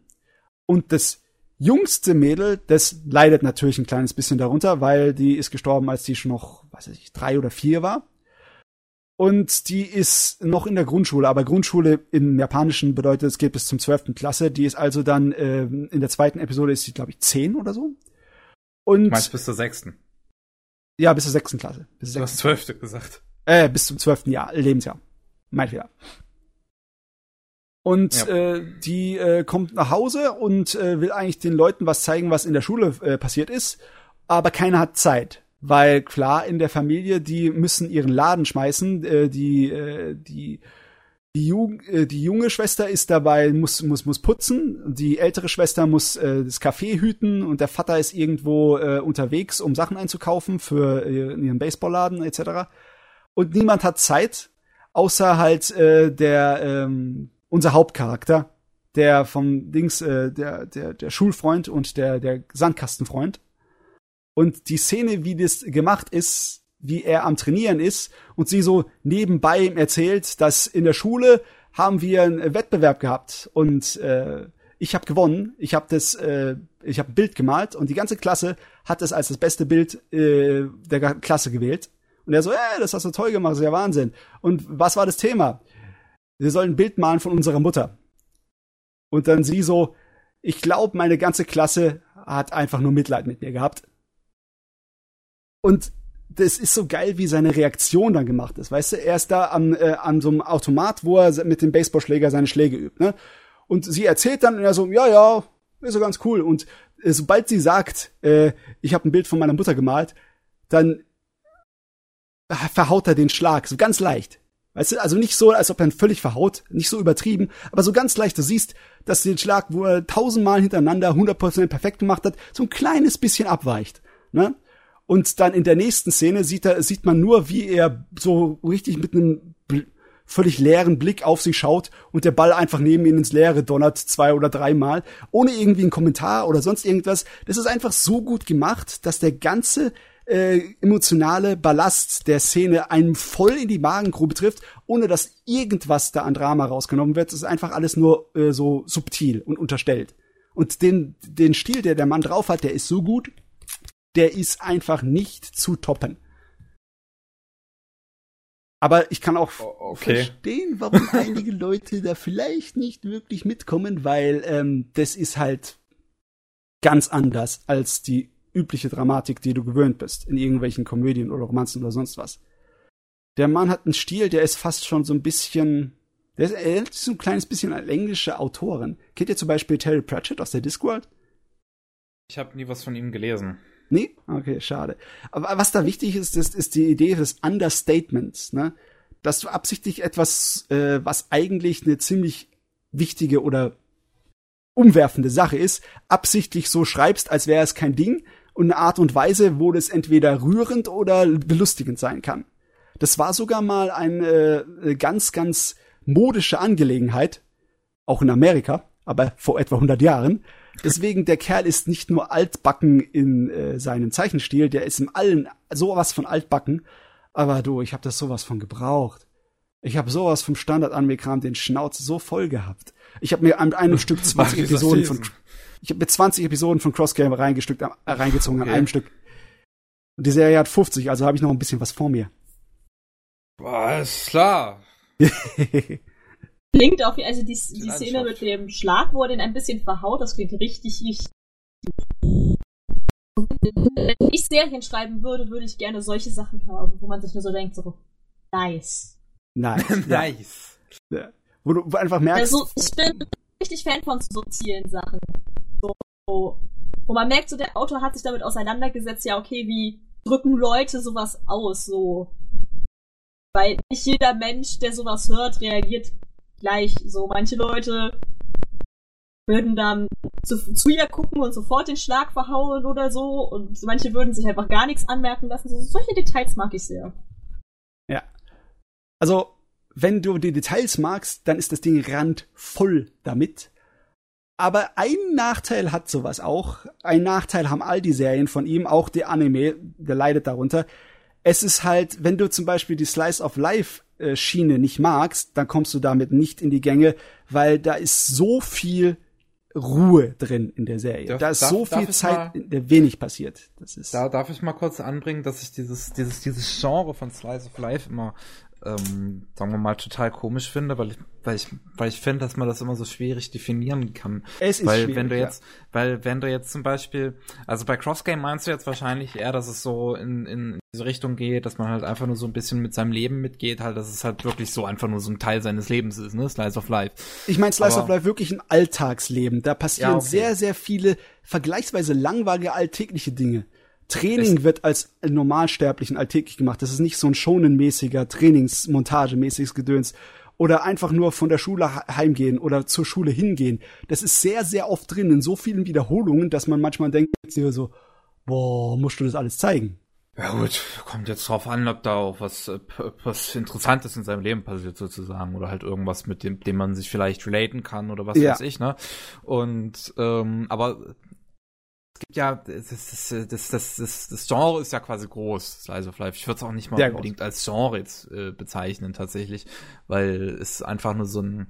Und das jüngste Mädel, das leidet natürlich ein kleines bisschen darunter, weil die ist gestorben, als die schon noch, weiß ich, drei oder vier war. Und die ist noch in der Grundschule, aber Grundschule im Japanischen bedeutet, es geht bis zum zwölften Klasse. Die ist also dann äh, in der zweiten Episode ist sie, glaube ich, zehn oder so. Und du meinst bis zur sechsten? Ja, bis zur sechsten Klasse. Bis zur du hast zwölfte gesagt. Äh, bis zum zwölften Jahr, Lebensjahr. Mein Fehler. Und ja. äh, die äh, kommt nach Hause und äh, will eigentlich den Leuten was zeigen, was in der Schule äh, passiert ist, aber keiner hat Zeit. Weil klar, in der Familie, die müssen ihren Laden schmeißen, äh, die, äh, die, die, Jung, äh, die junge Schwester ist dabei, muss, muss, muss putzen, die ältere Schwester muss äh, das Café hüten und der Vater ist irgendwo äh, unterwegs, um Sachen einzukaufen für äh, ihren Baseballladen etc. Und niemand hat Zeit, außer halt äh, der ähm, unser Hauptcharakter, der vom Dings, äh, der, der, der Schulfreund und der, der Sandkastenfreund. Und die Szene, wie das gemacht ist, wie er am Trainieren ist und sie so nebenbei ihm erzählt, dass in der Schule haben wir einen Wettbewerb gehabt und äh, ich habe gewonnen. Ich habe das, äh, ich habe ein Bild gemalt und die ganze Klasse hat es als das beste Bild äh, der Klasse gewählt. Und er so, äh, das hast du toll gemacht, das ist ja Wahnsinn. Und was war das Thema? Wir sollen ein Bild malen von unserer Mutter. Und dann sie so, ich glaube, meine ganze Klasse hat einfach nur Mitleid mit mir gehabt. Und das ist so geil, wie seine Reaktion dann gemacht ist. Weißt du, er ist da an, äh, an so einem Automat, wo er mit dem Baseballschläger seine Schläge übt, ne? Und sie erzählt dann, und er so, ja, ja, ist so ganz cool. Und äh, sobald sie sagt, äh, ich habe ein Bild von meiner Mutter gemalt, dann verhaut er den Schlag, so ganz leicht. Weißt du, also nicht so, als ob er ihn völlig verhaut, nicht so übertrieben, aber so ganz leicht. Du siehst, dass den Schlag, wo er tausendmal hintereinander 100% perfekt gemacht hat, so ein kleines bisschen abweicht. Ne? Und dann in der nächsten Szene sieht, er, sieht man nur, wie er so richtig mit einem völlig leeren Blick auf sie schaut und der Ball einfach neben ihn ins Leere donnert, zwei oder dreimal, ohne irgendwie einen Kommentar oder sonst irgendwas. Das ist einfach so gut gemacht, dass der ganze äh, emotionale Ballast der Szene einem voll in die Magengrube trifft, ohne dass irgendwas da an Drama rausgenommen wird. Es ist einfach alles nur äh, so subtil und unterstellt. Und den, den Stil, der der Mann drauf hat, der ist so gut, der ist einfach nicht zu toppen. Aber ich kann auch okay. verstehen, warum <laughs> einige Leute da vielleicht nicht wirklich mitkommen, weil ähm, das ist halt ganz anders als die übliche Dramatik, die du gewöhnt bist in irgendwelchen Komödien oder Romanzen oder sonst was. Der Mann hat einen Stil, der ist fast schon so ein bisschen, der ist, er ist so ein kleines bisschen eine englische Autorin. Kennt ihr zum Beispiel Terry Pratchett aus der Discworld? Ich habe nie was von ihm gelesen. Nee? Okay, schade. Aber was da wichtig ist, ist, ist die Idee des Understatements, ne? Dass du absichtlich etwas, äh, was eigentlich eine ziemlich wichtige oder umwerfende Sache ist, absichtlich so schreibst, als wäre es kein Ding und eine Art und Weise, wo das entweder rührend oder belustigend sein kann. Das war sogar mal eine, eine ganz, ganz modische Angelegenheit, auch in Amerika, aber vor etwa 100 Jahren, Deswegen, der Kerl ist nicht nur altbacken in äh, seinem Zeichenstil, der ist im allen sowas von altbacken. Aber du, ich habe das sowas von gebraucht. Ich habe sowas vom Standard Anmekram den Schnauz so voll gehabt. Ich habe mir an einem <laughs> Stück 20 Episoden von ich habe mir 20 Episoden von Crossgame reingestückt, äh, reingezogen okay. an einem Stück. Und die Serie hat 50, also habe ich noch ein bisschen was vor mir. Ist klar. <laughs> Klingt auf, also die, die Szene mit dem Schlag, wo den ein bisschen verhaut, das klingt richtig, richtig. Wenn ich Serien schreiben würde, würde ich gerne solche Sachen haben, wo man sich nur so denkt, so, nice. Nice. <laughs> nice. Ja. Wo du einfach merkst. Also, ich bin richtig Fan von subtilen Sachen. Wo man merkt, so der Autor hat sich damit auseinandergesetzt, ja, okay, wie drücken Leute sowas aus, so. Weil nicht jeder Mensch, der sowas hört, reagiert gleich. So manche Leute würden dann zu, zu ihr gucken und sofort den Schlag verhauen oder so und manche würden sich einfach gar nichts anmerken lassen. So, solche Details mag ich sehr. Ja. Also, wenn du die Details magst, dann ist das Ding randvoll damit. Aber ein Nachteil hat sowas auch. Ein Nachteil haben all die Serien von ihm, auch der Anime, der leidet darunter. Es ist halt, wenn du zum Beispiel die Slice of Life äh, Schiene nicht magst, dann kommst du damit nicht in die Gänge, weil da ist so viel Ruhe drin in der Serie. Darf, da ist darf, so viel Zeit, mal, in der wenig passiert. Das ist. Da darf ich mal kurz anbringen, dass ich dieses, dieses, dieses Genre von Slice of Life immer ähm, sagen wir mal, total komisch finde, weil ich, weil ich, weil ich finde, dass man das immer so schwierig definieren kann. Es ist weil wenn du jetzt, ja. weil wenn du jetzt zum Beispiel, also bei Crossgame meinst du jetzt wahrscheinlich eher, dass es so in, in diese Richtung geht, dass man halt einfach nur so ein bisschen mit seinem Leben mitgeht, halt, dass es halt wirklich so einfach nur so ein Teil seines Lebens ist, ne? Slice of Life. Ich meine Slice Aber, of Life wirklich ein Alltagsleben. Da passieren ja, okay. sehr, sehr viele vergleichsweise langweilige alltägliche Dinge. Training es wird als Normalsterblichen alltäglich gemacht. Das ist nicht so ein schonenmäßiger Trainingsmontagemäßiges Gedöns oder einfach nur von der Schule heimgehen oder zur Schule hingehen. Das ist sehr, sehr oft drin in so vielen Wiederholungen, dass man manchmal denkt so, boah, musst du das alles zeigen? Ja gut, kommt jetzt drauf an, ob da auch was, äh, was Interessantes in seinem Leben passiert sozusagen oder halt irgendwas, mit dem, dem man sich vielleicht relaten kann oder was ja. weiß ich, ne? Und ähm, aber gibt ja, das, das, das, das, das, Genre ist ja quasi groß, Slice of Life. Ich würde es auch nicht mal Sehr unbedingt groß. als Genre jetzt äh, bezeichnen tatsächlich, weil es einfach nur so ein,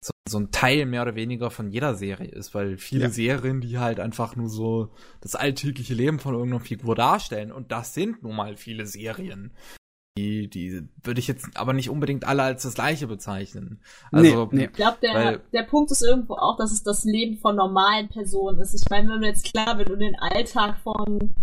so, so, ein Teil mehr oder weniger von jeder Serie ist, weil viele ja. Serien, die halt einfach nur so das alltägliche Leben von irgendeiner Figur darstellen und das sind nun mal viele Serien. Die, die würde ich jetzt aber nicht unbedingt alle als das gleiche bezeichnen. Also, nee, nee. Ich glaube, der, der Punkt ist irgendwo auch, dass es das Leben von normalen Personen ist. Ich meine, wenn du jetzt klar, wenn du den Alltag von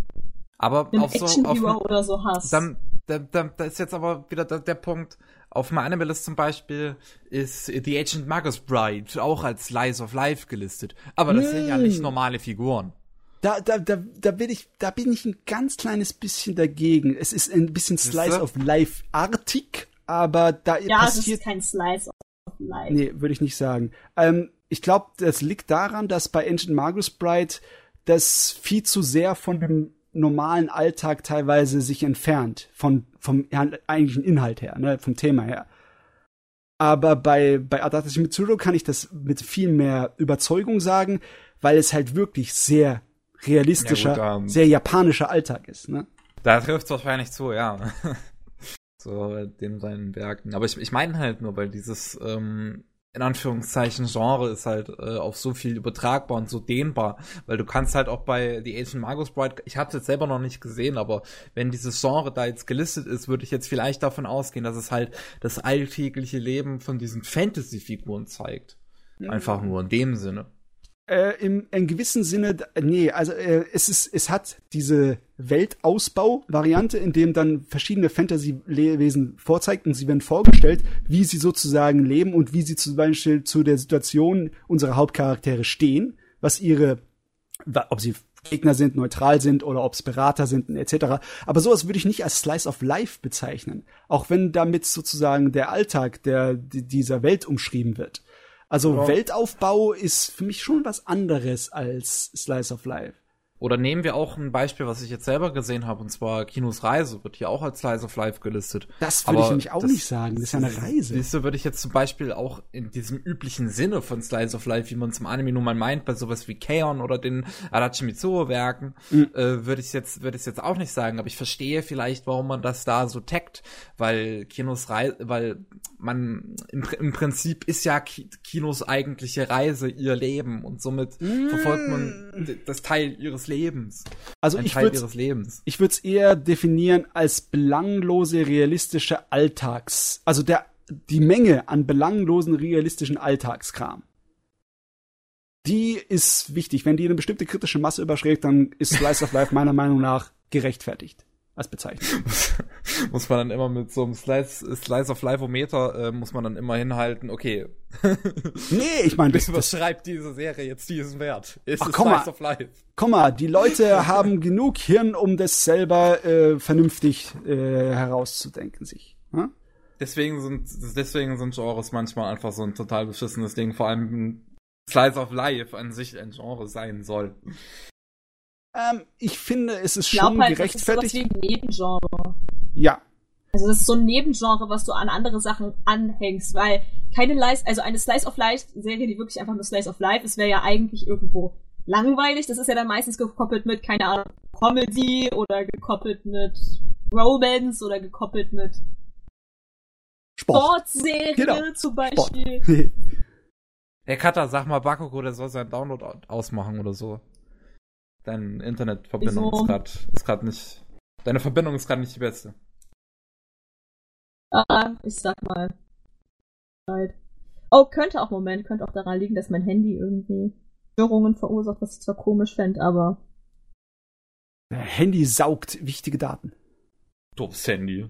aber einem auf so, auf, oder so hast. Dann, da, da, da ist jetzt aber wieder der, der Punkt, auf meiner Animalist zum Beispiel ist The Agent Magus Bride auch als Slice of Life gelistet. Aber das mm. sind ja nicht hm. normale Figuren. Da, da, da, da bin ich, da bin ich ein ganz kleines bisschen dagegen. Es ist ein bisschen Slice of Life-artig, aber da ja, passiert. Ja, es ist kein Slice of Life. Nee, würde ich nicht sagen. Ähm, ich glaube, das liegt daran, dass bei Ancient Magus Bride das viel zu sehr von dem normalen Alltag teilweise sich entfernt, von, vom eigentlichen Inhalt her, ne, vom Thema her. Aber bei, bei Adatashi Mitsuru kann ich das mit viel mehr Überzeugung sagen, weil es halt wirklich sehr realistischer, ja, gut, um, sehr japanischer Alltag ist. Ne? Da trifft es wahrscheinlich zu, ja. <laughs> so den seinen Werken. Aber ich, ich meine halt nur, weil dieses ähm, in Anführungszeichen Genre ist halt äh, auf so viel übertragbar und so dehnbar, weil du kannst halt auch bei The Ancient Magus Bride, ich habe es jetzt selber noch nicht gesehen, aber wenn dieses Genre da jetzt gelistet ist, würde ich jetzt vielleicht davon ausgehen, dass es halt das alltägliche Leben von diesen Fantasy-Figuren zeigt. Einfach nur in dem Sinne äh, im, in gewissem Sinne, nee, also äh, es ist, es hat diese Weltausbau-Variante, in dem dann verschiedene Fantasy-Wesen vorzeigt und sie werden vorgestellt, wie sie sozusagen leben und wie sie zum Beispiel zu der Situation unserer Hauptcharaktere stehen, was ihre, ob sie Gegner sind, neutral sind oder ob es Berater sind etc. Aber sowas würde ich nicht als Slice of Life bezeichnen, auch wenn damit sozusagen der Alltag der dieser Welt umschrieben wird. Also ja. Weltaufbau ist für mich schon was anderes als Slice of Life. Oder nehmen wir auch ein Beispiel, was ich jetzt selber gesehen habe, und zwar Kinos Reise wird hier auch als Slice of Life gelistet. Das würde ich nämlich auch das, nicht sagen. Das ist ja eine Reise. Du, würde ich jetzt zum Beispiel auch in diesem üblichen Sinne von Slice of Life, wie man zum Anime nun mal meint, bei sowas wie Kaon oder den Adachi Mitsuo Werken, mhm. äh, würde ich jetzt, würde ich jetzt auch nicht sagen. Aber ich verstehe vielleicht, warum man das da so taggt, weil Kinos Reise, weil man im, im Prinzip ist ja Kinos eigentliche Reise ihr Leben und somit mhm. verfolgt man das Teil ihres Lebens. Also ich würde ich würde es eher definieren als belanglose realistische Alltags, also der die Menge an belanglosen realistischen Alltagskram. Die ist wichtig. Wenn die eine bestimmte kritische Masse überschlägt, dann ist Slice of Life meiner Meinung nach gerechtfertigt als Bezeichnung. <laughs> muss man dann immer mit so einem Slice, Slice of Life-O-Meter, äh, muss man dann immer hinhalten, okay. <laughs> nee, ich meine, das, <laughs> was schreibt diese Serie jetzt diesen Wert? Ist Ach, komm Slice mal, of Life. Komm mal, die Leute haben genug Hirn, um das selber äh, vernünftig äh, herauszudenken sich. Hm? Deswegen sind, deswegen sind Genres manchmal einfach so ein total beschissenes Ding, vor allem Slice of Life an sich ein Genre sein soll. Ähm, ich finde, es ist schon halt, gerechtfertigt. Das ist sowas wie ein Nebengenre. Ja. Also das ist so ein Nebengenre, was du an andere Sachen anhängst, weil keine Lice, also eine Slice of Life Serie, die wirklich einfach nur Slice of Life ist, wäre ja eigentlich irgendwo langweilig. Das ist ja dann meistens gekoppelt mit, keine Ahnung, Comedy oder gekoppelt mit Romance oder gekoppelt mit Sport. Sportserie genau. zum Beispiel. <laughs> Sport. Hey Kata, sag mal Bakugo, der soll seinen Download ausmachen oder so. Deine Internetverbindung Wieso? ist gerade ist grad nicht. Deine Verbindung ist gerade nicht die beste. Ah, ich sag mal. Oh, könnte auch, Moment, könnte auch daran liegen, dass mein Handy irgendwie Störungen verursacht, was ich zwar komisch fände, aber. Handy saugt wichtige Daten. Doofes Handy.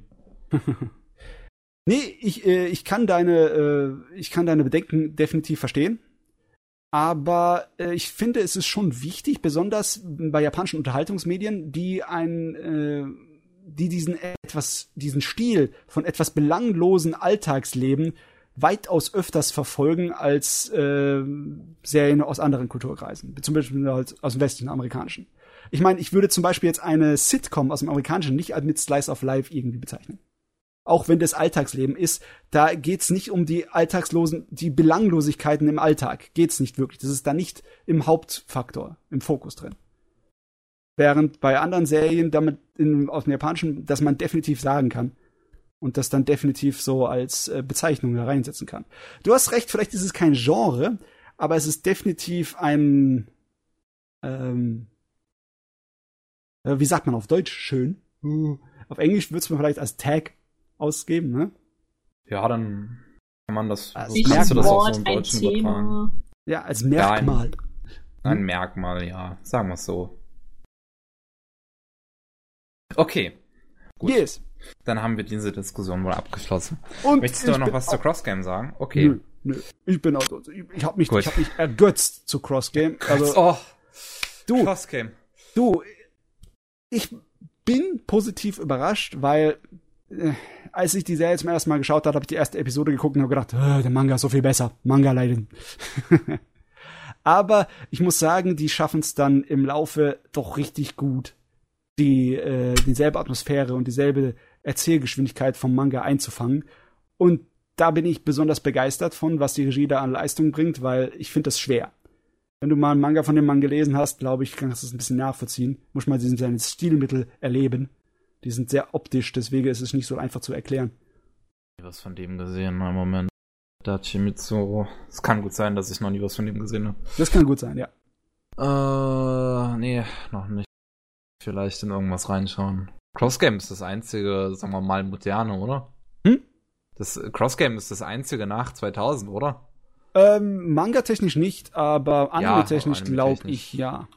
<laughs> nee, ich, äh, ich kann deine, äh, ich kann deine Bedenken definitiv verstehen. Aber äh, ich finde, es ist schon wichtig, besonders bei japanischen Unterhaltungsmedien, die ein, äh, die diesen etwas, diesen Stil von etwas belanglosen Alltagsleben weitaus öfters verfolgen als äh, Serien aus anderen Kulturkreisen, zum Beispiel aus dem westlichen amerikanischen. Ich meine, ich würde zum Beispiel jetzt eine Sitcom aus dem amerikanischen nicht mit Slice of Life irgendwie bezeichnen auch wenn das Alltagsleben ist, da geht's nicht um die alltagslosen, die Belanglosigkeiten im Alltag. Geht's nicht wirklich. Das ist da nicht im Hauptfaktor, im Fokus drin. Während bei anderen Serien damit in, aus dem Japanischen, dass man definitiv sagen kann und das dann definitiv so als äh, Bezeichnung da reinsetzen kann. Du hast recht, vielleicht ist es kein Genre, aber es ist definitiv ein, ähm, äh, wie sagt man auf Deutsch? Schön. Uh, auf Englisch würde man vielleicht als Tag ausgeben, ne? Ja, dann kann man das, Also merke kannst du das auch so im ein Deutschen übertragen. Ja, als Merkmal. Ein Merkmal, ja. Sagen wir es so. Okay, Gut. Yes. dann haben wir diese Diskussion wohl abgeschlossen. Und Möchtest du noch was zu Crossgame sagen? Okay. Nö, nö. Ich bin auch, ich, habe mich, Gut. ich hab mich ergötzt zu Crossgame. Also, oh, du, Crossgame. du, ich bin positiv überrascht, weil als ich die Serie zum ersten Mal geschaut habe, habe ich die erste Episode geguckt und habe gedacht, äh, der Manga ist so viel besser. Manga leiden. <laughs> Aber ich muss sagen, die schaffen es dann im Laufe doch richtig gut, die äh, dieselbe Atmosphäre und dieselbe Erzählgeschwindigkeit vom Manga einzufangen. Und da bin ich besonders begeistert von, was die Regie da an Leistung bringt, weil ich finde das schwer. Wenn du mal einen Manga von dem Mann gelesen hast, glaube ich, kannst du es ein bisschen nachvollziehen. Muss mal diesen seine Stilmittel erleben. Die sind sehr optisch, deswegen ist es nicht so einfach zu erklären. was von dem gesehen, im Moment. Dachimitsu. Es kann gut sein, dass ich noch nie was von dem gesehen habe. Das kann gut sein, ja. Äh, nee, noch nicht. Vielleicht in irgendwas reinschauen. Crossgame ist das einzige, sagen wir mal, moderne, oder? Hm? Das Crossgame ist das einzige nach 2000, oder? Ähm, Manga-technisch nicht, aber Ja, anime-technisch anime-technisch. glaube ich ja.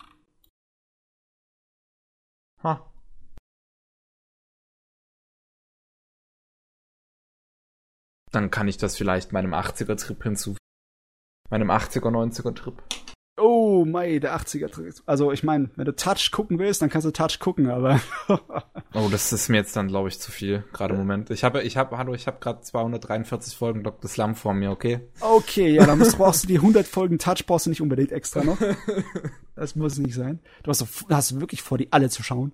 Dann kann ich das vielleicht meinem 80er-Trip hinzufügen. Meinem 80er, 90er-Trip. Oh, mei, der 80er. Also, ich meine, wenn du Touch gucken willst, dann kannst du Touch gucken, aber. <laughs> Oh, das ist mir jetzt dann, glaube ich, zu viel, gerade im Moment. Ich habe, ich habe, hallo, ich habe gerade 243 Folgen Dr. Slum vor mir, okay? okay, ja, dann musst, brauchst du die 100 <laughs> Folgen Touch, brauchst du nicht unbedingt extra noch. <laughs> Das muss nicht sein. Du hast, hast wirklich vor, die alle zu schauen.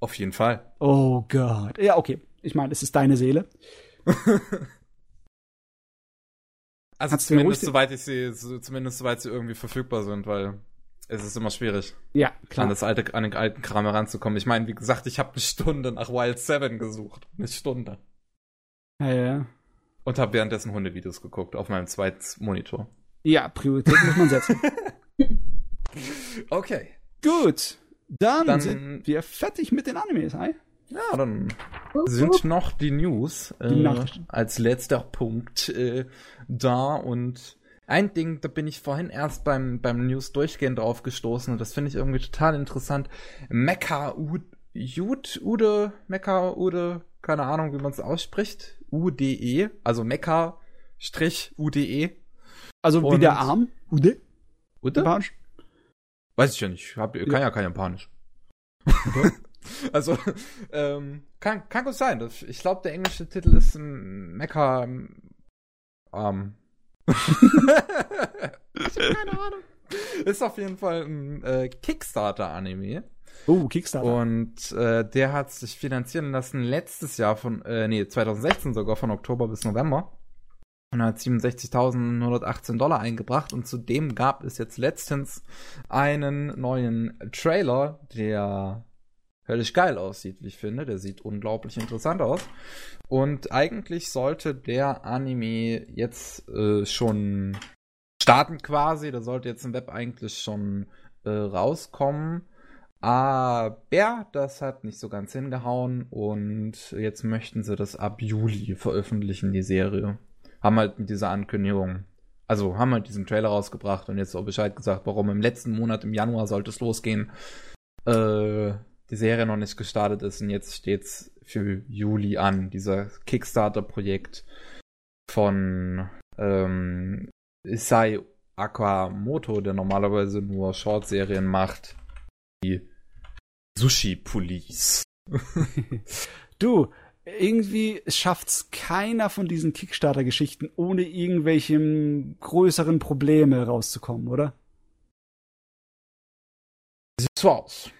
Auf jeden Fall. Oh Gott. Ja, okay. Ich meine, es ist deine Seele. Also Kannst zumindest ruhig- soweit ich sie, so, zumindest soweit sie irgendwie verfügbar sind, weil es ist immer schwierig, Ja, an klar. das alte, an den alten Kram heranzukommen. Ich meine, wie gesagt, ich habe eine Stunde nach Wild Seven gesucht. Eine Stunde. Ja, ja. Und habe währenddessen Hundevideos geguckt auf meinem zweiten Monitor. ja, Priorität muss man setzen. <laughs> <laughs> Okay. Gut. Dann, Dann- sind wir fertig mit den Animes, hi? Ja, dann sind noch die News Die äh, als letzter Punkt äh, da und ein Ding, da bin ich vorhin erst beim, beim News durchgehen drauf gestoßen und das finde ich irgendwie total interessant. Mecha Ud, Ude, Mecha Ude, keine Ahnung, wie man es ausspricht. UDE, also Mecha Strich UDE. Also wie Und- der Arm. Ude? Ude? Japanisch? Weiß ich ja nicht. Hab, kann ja kein Japanisch. <laughs> <laughs> also, ähm, kann, kann gut sein. Ich glaube, der englische Titel ist ein Mecha. Ähm. ich hab keine Ahnung. <laughs> Ist auf jeden Fall ein äh, Kickstarter-Anime. Oh, Kickstarter. Und äh, der hat sich finanzieren lassen letztes Jahr von, äh, nee, 2016 sogar von Oktober bis November. Und hat 67.118 Dollar eingebracht. Und zudem gab es jetzt letztens einen neuen Trailer, der höllisch geil aussieht, wie ich finde. Der sieht unglaublich interessant aus. Und eigentlich sollte der Anime jetzt äh, schon starten quasi. Der sollte jetzt im Web eigentlich schon äh, rauskommen. Aber das hat nicht so ganz hingehauen und jetzt möchten sie das ab Juli veröffentlichen, die Serie. Haben halt mit dieser Ankündigung, also haben halt diesen Trailer rausgebracht und jetzt auch Bescheid gesagt, warum im letzten Monat, im Januar sollte es losgehen, äh, die Serie noch nicht gestartet ist und jetzt steht's für Juli an, dieser Kickstarter-Projekt von ähm, Isai Akamoto, der normalerweise nur Short-Serien macht, die Sushi Police. <laughs> Du, irgendwie schafft's keiner von diesen Kickstarter-Geschichten, ohne irgendwelchen größeren Probleme rauszukommen, oder? Sieht so aus.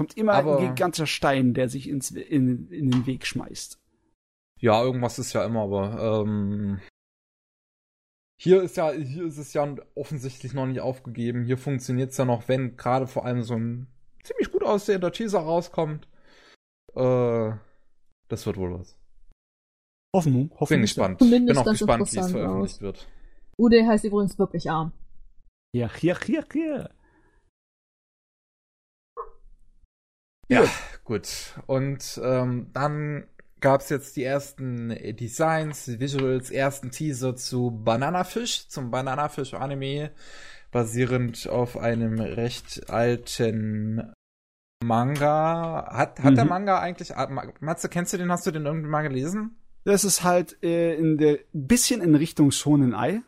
Kommt immer Aber- ein gigantischer Stein, der sich ins, in, in den Weg schmeißt. Ja, irgendwas ist ja immer, aber ähm, hier ist ja, hier ist es ja offensichtlich noch nicht aufgegeben. Hier funktioniert's ja noch, wenn gerade vor allem so ein ziemlich gut aussehender Teaser rauskommt. Äh, das wird wohl was. Hoffen, Bin hoffen. gespannt. Bin auch gespannt, wie es veröffentlicht aus. wird. Ude heißt übrigens wirklich arm. Ja, ja, ja, ja. Ja, gut. Und ähm, dann gab es jetzt die ersten Designs, Visuals, ersten Teaser zu Bananafisch, zum Bananafisch-Anime, basierend auf einem recht alten Manga. Hat, hat mhm. der Manga eigentlich, ah, Matze, kennst du den, hast du den irgendwie mal gelesen? Das ist halt äh, in der bisschen in Richtung Shonen Ei.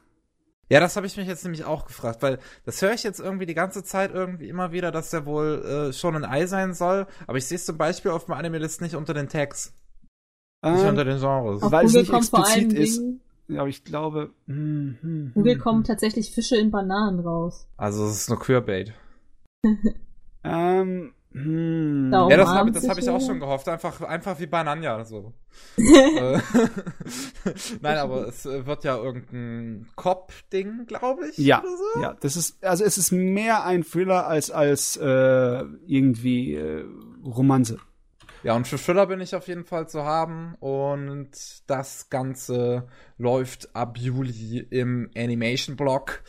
Ja, das habe ich mich jetzt nämlich auch gefragt, weil das höre ich jetzt irgendwie die ganze Zeit irgendwie immer wieder, dass der wohl äh, schon ein Ei sein soll, aber ich sehe es zum Beispiel auf dem Anime-List nicht unter den Tags. Ähm, nicht unter den Genres. Weil es nicht explizit ist. Ja, aber ich glaube. Hm, hm, Google hm, kommen hm. tatsächlich Fische in Bananen raus. Also es ist nur Queerbait. <laughs> ähm, hm. Ja, das habe hab ich auch schon gehofft. Einfach, einfach wie Bananja. So. <laughs> Äh, <laughs> Nein, aber es äh, wird ja irgendein Cop-Ding, glaube ich. Ja, so. ja. Das ist, also es ist mehr ein Thriller als als äh, irgendwie äh, Romanze. Ja, und für Thriller bin ich auf jeden Fall zu haben. Und das Ganze läuft ab Juli im Animation-Blog.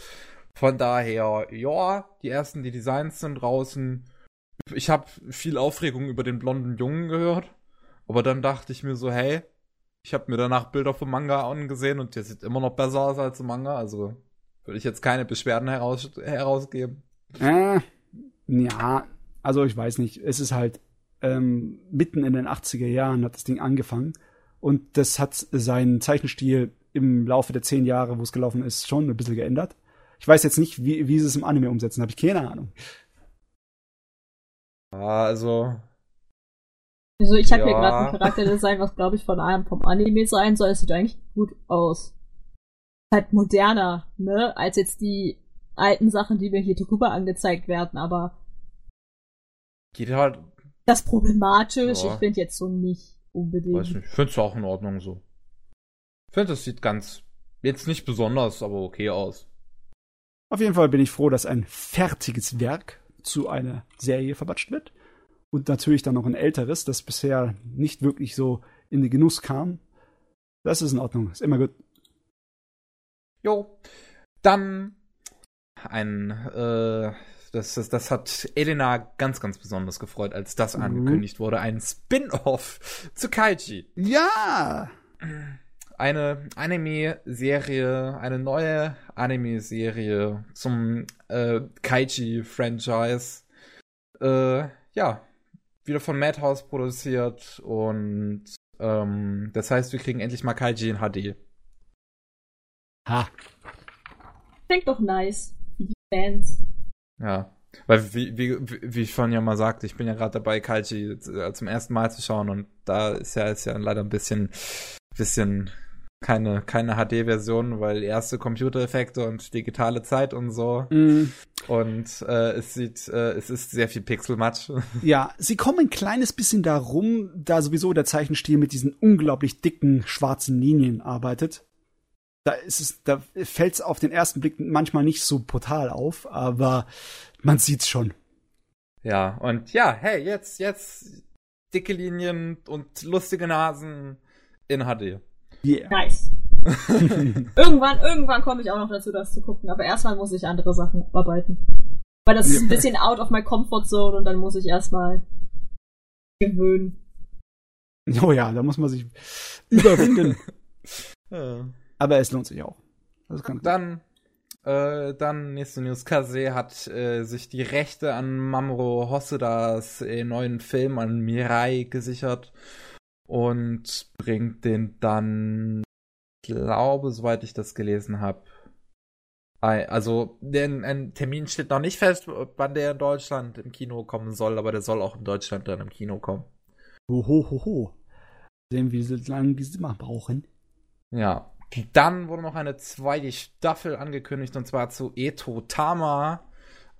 Von daher, ja, die ersten, die Designs sind draußen ich habe viel Aufregung über den blonden Jungen gehört, aber dann dachte ich mir so, hey, ich habe mir danach Bilder vom Manga angesehen und der sieht immer noch besser aus als im Manga, also würde ich jetzt keine Beschwerden heraus, herausgeben. Äh, ja, also ich weiß nicht, es ist halt ähm, mitten in den 80er Jahren hat das Ding angefangen und das hat seinen Zeichenstil im Laufe der zehn Jahre, wo es gelaufen ist, schon ein bisschen geändert. Ich weiß jetzt nicht, wie, wie sie es im Anime umsetzen, habe ich keine Ahnung. Ja, also. Also ich habe ja. hier gerade ein Charakterdesign, was glaube ich von einem vom Anime sein soll. Es sieht eigentlich gut aus. Halt moderner, ne, als jetzt die alten Sachen, die mir hier drüber angezeigt werden, aber. Geht halt. Das problematisch, ja. ich finde jetzt so nicht unbedingt. Weiß nicht, ich finde es auch in Ordnung so. Ich finde, das sieht ganz, jetzt nicht besonders, aber okay aus. Auf jeden Fall bin ich froh, dass ein fertiges Werk zu einer Serie verbatscht wird. Und natürlich dann noch ein älteres, das bisher nicht wirklich so in den Genuss kam. Das ist in Ordnung, ist immer gut. Jo. Dann ein, äh, das, das, das hat Elena ganz, ganz besonders gefreut, als das mhm. angekündigt wurde. Ein Spin-off zu Kaiji. Ja! <clears throat> eine Anime-Serie, eine neue Anime-Serie zum äh, Kaiji-Franchise. Äh, ja, wieder von Madhouse produziert und ähm, das heißt, wir kriegen endlich mal Kaiji in HD. Ha. Klingt doch nice für die Fans. Ja. Weil, wie, wie, wie ich vorhin ja mal sagte, ich bin ja gerade dabei, Kaiji äh, zum ersten Mal zu schauen und da ist ja, ist ja leider ein bisschen, bisschen keine, keine HD-Version, weil erste Computereffekte und digitale Zeit und so. Mm. Und äh, es sieht, äh, es ist sehr viel Pixelmatsch. <laughs> Ja, sie kommen ein kleines bisschen darum, da sowieso der Zeichenstil mit diesen unglaublich dicken schwarzen Linien arbeitet. Da ist es, da fällt es auf den ersten Blick manchmal nicht so brutal auf, aber man sieht's schon. Ja, und ja, hey, jetzt, jetzt dicke Linien und lustige Nasen in HD. Yeah. Nice. <laughs> irgendwann, irgendwann komme ich auch noch dazu, das zu gucken, aber erstmal muss ich andere Sachen arbeiten. Weil das ist ein bisschen out of my comfort zone und dann muss ich erstmal gewöhnen. Oh ja, da muss man sich überwinden. <laughs> ja. Aber es lohnt sich auch. dann, äh, dann nächste News. Kase hat äh, sich die Rechte an Mamoru Hosodas äh, neuen Film an Mirai gesichert und bringt den dann, glaube, soweit ich das gelesen habe, also denn ein Termin steht noch nicht fest, wann der in Deutschland im Kino kommen soll, aber der soll auch in Deutschland dann im Kino kommen. Hoho, ho, ho. Sehen, wie lange die mal brauchen. Ja. Dann wurde noch eine zweite Staffel angekündigt und zwar zu Eto Tama.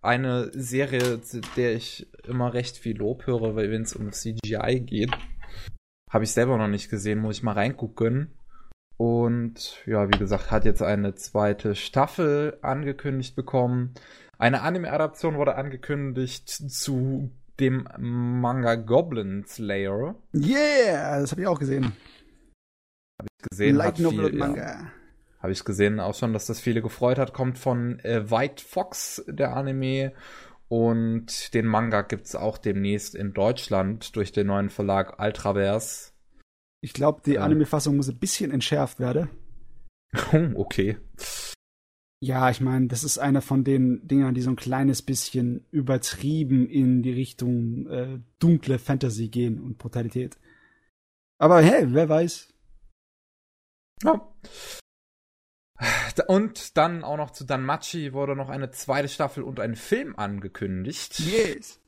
Eine Serie, zu der ich immer recht viel Lob höre, weil wenn es um CGI geht. Habe ich selber noch nicht gesehen, muss ich mal reingucken. Und ja, wie gesagt, hat jetzt eine zweite Staffel angekündigt bekommen. Eine Anime-Adaption wurde angekündigt zu dem Manga Goblin Slayer. Yeah, das habe ich auch gesehen. Habe ich gesehen. Light Novel viel, Manga. Ja, habe ich gesehen auch schon, dass das viele gefreut hat. Kommt von äh, White Fox, der Anime. Und den Manga gibt es auch demnächst in Deutschland durch den neuen Verlag Ultraverse. Ich glaube, die ja. Anime-Fassung muss ein bisschen entschärft werden. <laughs> Oh, okay. Ja, ich meine, das ist einer von den Dingern, die so ein kleines bisschen übertrieben in die Richtung äh, dunkle Fantasy gehen und Brutalität. Aber hey, wer weiß. Ja. Und dann auch noch zu Danmachi wurde noch eine zweite Staffel und ein Film angekündigt. Yes.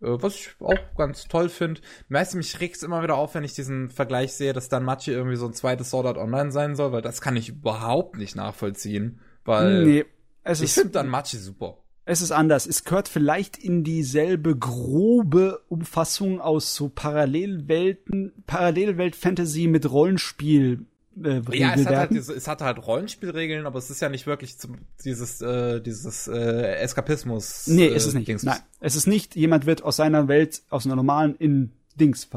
Äh, was ich auch ganz toll finde. Meistens mich regt es immer wieder auf, wenn ich diesen Vergleich sehe, dass Danmachi irgendwie so ein zweites Sword Art Online sein soll, weil das kann ich überhaupt nicht nachvollziehen. Weil nee, es ich finde Danmachi super. Es ist anders. Es gehört vielleicht in dieselbe grobe Umfassung aus so Parallelwelten, Parallelwelt-Fantasy mit Rollenspiel äh, ja, es hat, halt es hat halt Rollenspielregeln, aber es ist ja nicht wirklich zum, dieses, äh, dieses äh, Eskapismus. Nee, äh, ist es nicht. Dings. Nein, es ist nicht, jemand wird aus seiner Welt, aus einer normalen, in Dings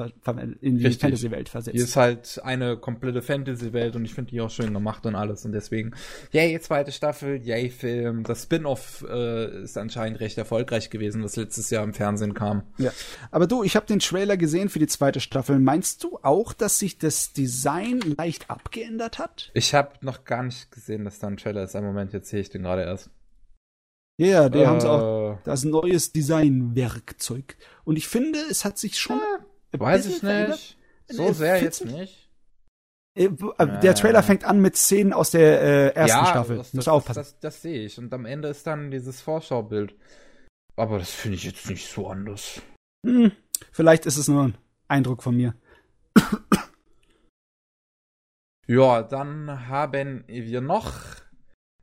in die Fantasy-Welt versetzt. Hier ist halt eine komplette Fantasy-Welt und ich finde die auch schön gemacht und alles und deswegen, yay, zweite Staffel, yay, Film. Das Spin-off äh, ist anscheinend recht erfolgreich gewesen, was letztes Jahr im Fernsehen kam. Ja, aber du, ich habe den Trailer gesehen für die zweite Staffel. Meinst du auch, dass sich das Design leicht abgeändert hat? Ich habe noch gar nicht gesehen, dass da ein Trailer ist. Ein Moment, jetzt sehe ich den gerade erst. Ja, yeah, die äh, haben auch das neues Designwerkzeug. Und ich finde, es hat sich schon. Äh, weiß ich nicht. So sehr jetzt nicht. Äh, der Trailer fängt an mit Szenen aus der äh, ersten ja, Staffel. Das, Muss aufpassen. Das, das, das sehe ich. Und am Ende ist dann dieses Vorschaubild. Aber das finde ich jetzt nicht so anders. Hm, vielleicht ist es nur ein Eindruck von mir. ja, dann haben wir noch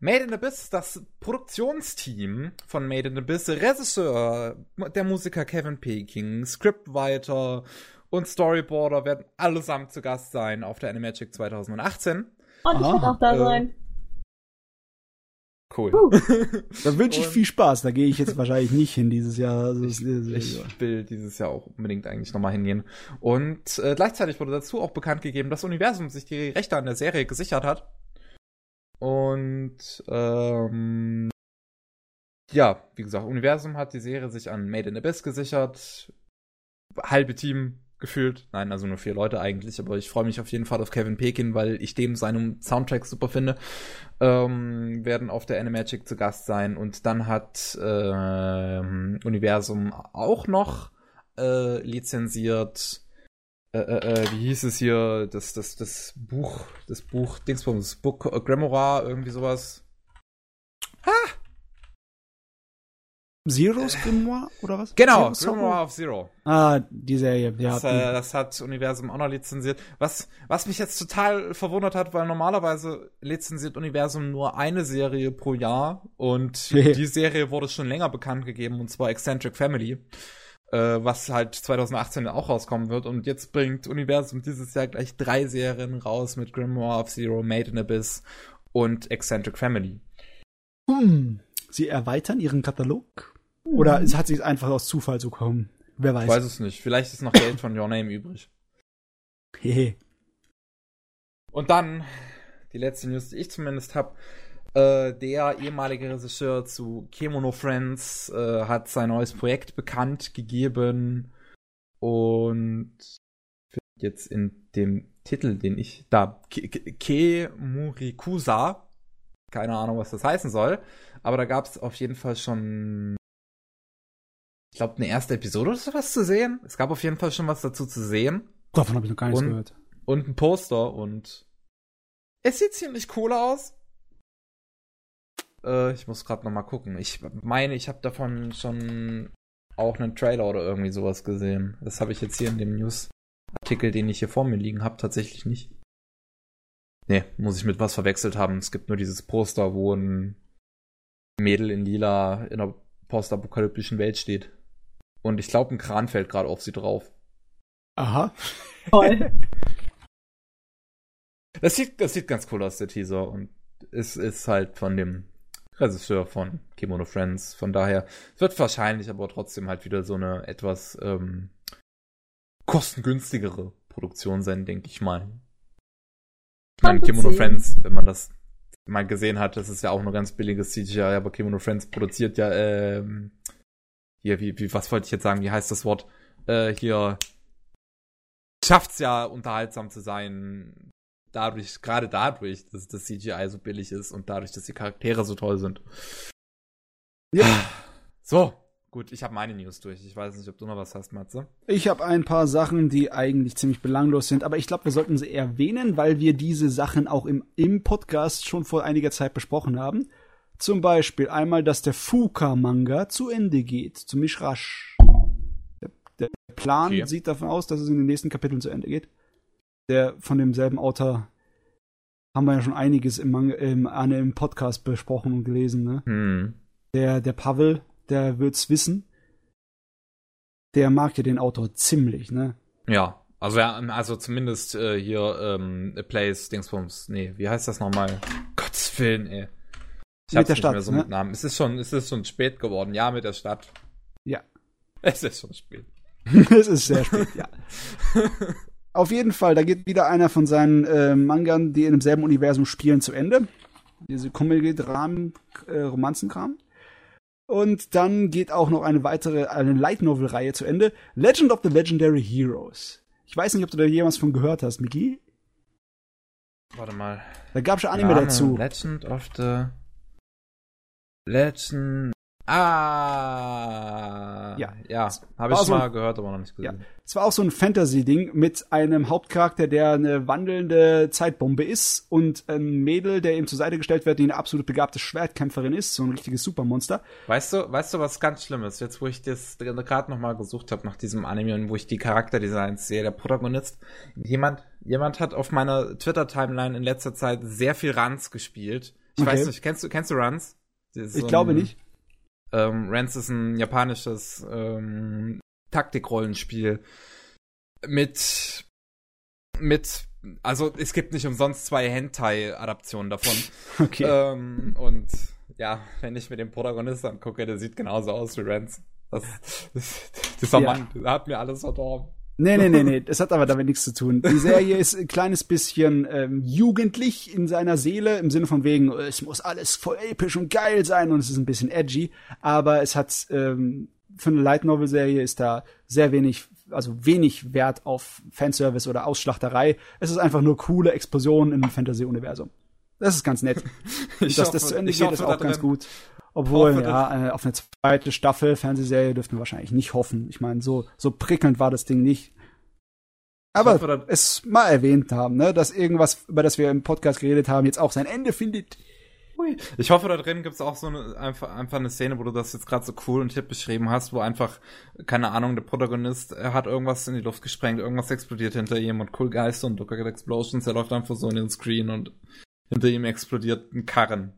Made in Abyss, das Produktionsteam von Made in Abyss, Regisseur, der Musiker Kevin Peking, Scriptwriter und Storyboarder werden allesamt zu Gast sein auf der Animagic 2018. Und ich werde auch da äh, sein. Cool. Uh. <laughs> da wünsche ich viel Spaß. Da gehe ich jetzt wahrscheinlich nicht hin dieses Jahr. Also ich, ich, will dieses Jahr auch unbedingt eigentlich nochmal hingehen. Und äh, gleichzeitig wurde dazu auch bekannt gegeben, dass Universum sich die Rechte an der Serie gesichert hat und ähm, ja, wie gesagt, Universum hat die Serie sich an Made in Abyss gesichert. Halbe Team gefühlt. Nein, also nur vier Leute eigentlich, aber ich freue mich auf jeden Fall auf Kevin Pekin, weil ich dem seinen Soundtrack super finde. Ähm, werden auf der Animagic zu Gast sein und dann hat äh, Universum auch noch äh, lizenziert äh, äh, äh, wie hieß es hier, das, das, das Buch, das Buch, Dingsbums, das Book äh, Grimoire, irgendwie sowas. Ah! Zero's Grimoire oder was? Genau, Grimoire of Zero. Ah, die Serie, ja. Das, äh, das, hat Universum auch noch lizenziert. Was, was mich jetzt total verwundert hat, weil normalerweise lizenziert Universum nur eine Serie pro Jahr und <laughs> die Serie wurde schon länger bekannt gegeben und zwar Eccentric Family was halt 2018 auch rauskommen wird. Und jetzt bringt Universum dieses Jahr gleich drei Serien raus mit Grimoire of Zero, Made in Abyss und Eccentric Family. Hm. Sie erweitern ihren Katalog? Hm. Oder es hat sich einfach aus Zufall so kommen? Wer weiß. Ich weiß es nicht. Vielleicht ist noch Geld von Your Name übrig. Hehe. Und dann, die letzte News, die ich zumindest habe, äh, der ehemalige Regisseur zu Kemono Friends äh, hat sein neues Projekt bekannt gegeben und jetzt in dem Titel, den ich da Ke, Ke Murikusa, keine Ahnung, was das heißen soll, aber da gab es auf jeden Fall schon ich glaube, eine erste Episode oder sowas zu sehen. Es gab auf jeden Fall schon was dazu zu sehen. Davon habe ich noch gar nichts und, gehört. Und ein Poster und es sieht ziemlich cool aus. Äh, ich muss gerade noch mal gucken. Ich meine, ich habe davon schon auch einen Trailer oder irgendwie sowas gesehen. Das habe ich jetzt hier in dem News-Artikel, den ich hier vor mir liegen habe, tatsächlich nicht. Nee, muss ich mit was verwechselt haben. Es gibt nur dieses Poster, wo ein Mädel in lila in einer postapokalyptischen Welt steht. Und ich glaube, ein Kran fällt gerade auf sie drauf. Aha. Toll. Das sieht, das sieht ganz cool aus, der Teaser. Und es ist halt von dem Regisseur von Kimono Friends. Von daher wird wahrscheinlich aber trotzdem halt wieder so eine etwas ähm, kostengünstigere Produktion sein, denke ich mal. Ich meine, Kimono sehen. Friends, wenn man das mal gesehen hat, das ist ja auch nur ganz billiges CGI, aber Kimono Friends produziert ja, ähm, hier, wie, wie, was wollte ich jetzt sagen, wie heißt das Wort? Äh, hier schafft's ja unterhaltsam zu sein. Dadurch, gerade dadurch, dass das CGI so billig ist und dadurch, dass die Charaktere so toll sind. Ja. So, gut, ich habe meine News durch. Ich weiß nicht, ob du noch was hast, Matze. Ich habe ein paar Sachen, die eigentlich ziemlich belanglos sind, aber ich glaube, wir sollten sie erwähnen, weil wir diese Sachen auch im, im Podcast schon vor einiger Zeit besprochen haben. Zum Beispiel einmal, dass der Fuka-Manga zu Ende geht, ziemlich rasch. Der, der Plan okay. sieht davon aus, dass es in den nächsten Kapiteln zu Ende geht. Der von demselben Autor haben wir ja schon einiges im, Manga, im, im Podcast besprochen und gelesen, ne? Hm. Der, der Pavel, der wird's wissen. Der mag ja den Autor ziemlich, ne? Ja, also ja, also zumindest äh, hier ähm, A Place Dingsbums. Nee, wie heißt das nochmal? Gottes Willen, ey. Ich mit der Stadt. So ne? mit Namen. Es ist schon, es ist schon spät geworden. Ja, mit der Stadt. Ja. <laughs> Es ist schon spät. <laughs> es ist sehr spät, ja. <laughs> Auf jeden Fall, da geht wieder einer von seinen äh, Mangern, die in demselben Universum spielen, zu Ende. Diese Comedy, Dramen, äh, Romanzenkram. Und dann geht auch noch eine weitere, eine Light Novel Reihe zu Ende. Legend of the Legendary Heroes. Ich weiß nicht, ob du da jemals von gehört hast, Miki. Warte mal. Da gab es schon Anime Name, dazu. Legend of the Legend. Ah. Ja. Ja. Habe ich schon mal gehört, aber noch nicht gesehen. Ja. Es war auch so ein Fantasy-Ding mit einem Hauptcharakter, der eine wandelnde Zeitbombe ist und ein Mädel, der ihm zur Seite gestellt wird, die eine absolut begabte Schwertkämpferin ist, so ein richtiges Supermonster. Weißt du, weißt du, was ganz schlimm ist? Jetzt, wo ich das gerade noch mal gesucht habe nach diesem Anime und wo ich die Charakterdesigns sehe, der Protagonist, jemand, jemand hat auf meiner Twitter-Timeline in letzter Zeit sehr viel Runs gespielt. Ich okay. weiß nicht, kennst du, kennst du Runs? Ich so glaube nicht. Ähm, Rance ist ein japanisches ähm, Taktikrollenspiel mit mit also es gibt nicht umsonst zwei Hentai-Adaptionen davon. <laughs> Okay. Ähm, und ja, wenn ich mir den Protagonisten angucke, der sieht genauso aus wie Rance. Das, das, dieser ja. Mann hat mir alles verdorben. Nee, nee, nee, nee, das hat aber damit nichts zu tun. Die Serie ist ein kleines bisschen ähm, jugendlich in seiner Seele, im Sinne von wegen, es muss alles voll episch und geil sein und es ist ein bisschen edgy, aber es hat ähm, für eine Light Novel Serie ist da sehr wenig, also wenig Wert auf Fanservice oder Ausschlachterei. Es ist einfach nur coole Explosionen im Fantasy-Universum. Das ist ganz nett. <laughs> Dass hoffe, das zu Ende geht, ist auch ganz gut. Obwohl, ja, äh, auf eine zweite Staffel Fernsehserie dürften wir wahrscheinlich nicht hoffen. Ich meine, so, so prickelnd war das Ding nicht. Aber hoffe, es mal erwähnt haben, ne, dass irgendwas, über das wir im Podcast geredet haben, jetzt auch sein Ende findet. Ich hoffe, da drin gibt's auch so eine, einfach, einfach eine Szene, wo du das jetzt gerade so cool und hip beschrieben hast, wo einfach, keine Ahnung, der Protagonist er hat irgendwas in die Luft gesprengt, irgendwas explodiert hinter ihm und cool Geist und Rocket Explosions, er läuft einfach so in den Screen und hinter ihm explodiert ein Karren.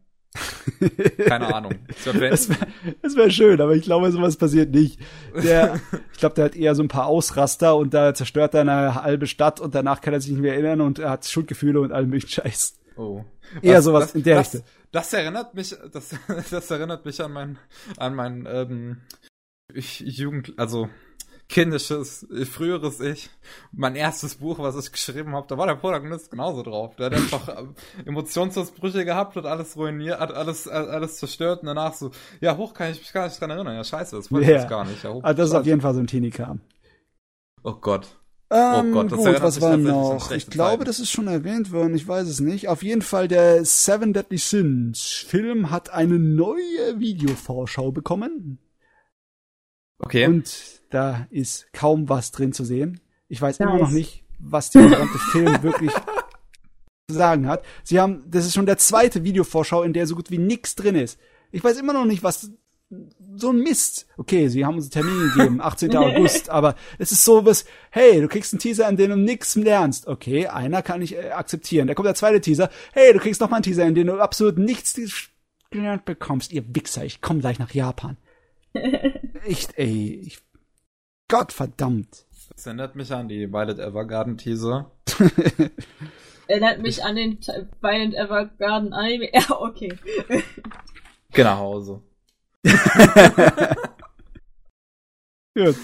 Keine Ahnung. <laughs> Das wäre wär schön, aber ich glaube, sowas passiert nicht. Der, <laughs> ich glaube, der hat eher so ein paar Ausraster und da zerstört er eine halbe Stadt und danach kann er sich nicht mehr erinnern und er hat Schuldgefühle und allem möglichen Scheiß. Oh. Eher was, sowas das, in der das, Richtung. Das erinnert mich, das, <laughs> das erinnert mich an mein, an mein ähm, ich, Jugend, also kindisches, früheres Ich. Mein erstes Buch, was ich geschrieben habe, da war der Protagonist genauso drauf. Der hat einfach ähm, Emotionsausbrüche gehabt, hat alles ruiniert, hat alles, alles zerstört und danach so, ja, hoch kann ich mich gar nicht dran erinnern. Ja, scheiße, das wollte ich yeah. gar nicht. Ja, hoch, also das ist auf jeden Fall so ein Teenie-Kram. Oh Gott. Ähm, oh Gott, das gut, was war noch? Ich glaube, das ist schon erwähnt worden, ich weiß es nicht. Auf jeden Fall, der Seven Deadly Sins Film hat eine neue Videovorschau bekommen. Okay. Und da ist kaum was drin zu sehen. Ich weiß nice. immer noch nicht, was der gesamte Film <laughs> wirklich zu sagen hat. Sie haben, das ist schon der zweite Videovorschau, in der so gut wie nichts drin ist. Ich weiß immer noch nicht, was so ein Mist. Okay, sie haben uns einen Termin gegeben, <laughs> 18. August, aber es ist so was, hey, du kriegst einen Teaser, in dem du nichts lernst. Okay, einer kann ich äh, akzeptieren. Da kommt der zweite Teaser, hey, du kriegst noch mal einen Teaser, in dem du absolut nichts gelernt bekommst. Ihr Wichser, ich komme gleich nach Japan. <laughs> Echt, ey, ich Gott verdammt. Das erinnert mich an die Violet Evergarden Teaser. <laughs> erinnert mich an den Violet Evergarden Anime. <laughs> Ja, okay. Geh nach Hause. <laughs> Gut.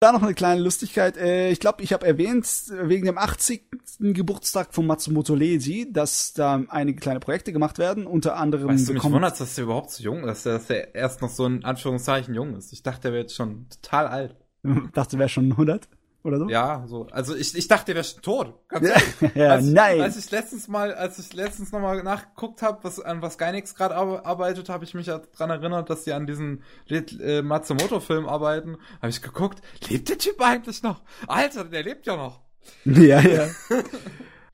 Da noch eine kleine Lustigkeit. Äh, ich glaube, ich habe erwähnt, wegen dem 80. Geburtstag von Matsumoto Leiji, dass da einige kleine Projekte gemacht werden. Unter anderem. Weißt du, mich wundert, dass der überhaupt so jung ist, dass der erst noch so in Anführungszeichen jung ist. Ich dachte, der wäre jetzt schon total alt. <laughs> Dachte, wäre schon 100? oder so? Ja, so. Also ich, ich dachte, der wäre schon tot. Ganz ja, <laughs> ja, als, nein. Als ich letztens mal, als ich letztens nochmal nachgeguckt habe, was an was Gainax gerade arbeitet, habe ich mich ja dran erinnert, dass die an diesem äh, Matsumoto-Film arbeiten. Habe ich geguckt, lebt der Typ eigentlich noch? Alter, der lebt ja noch. <laughs> Ja, ja.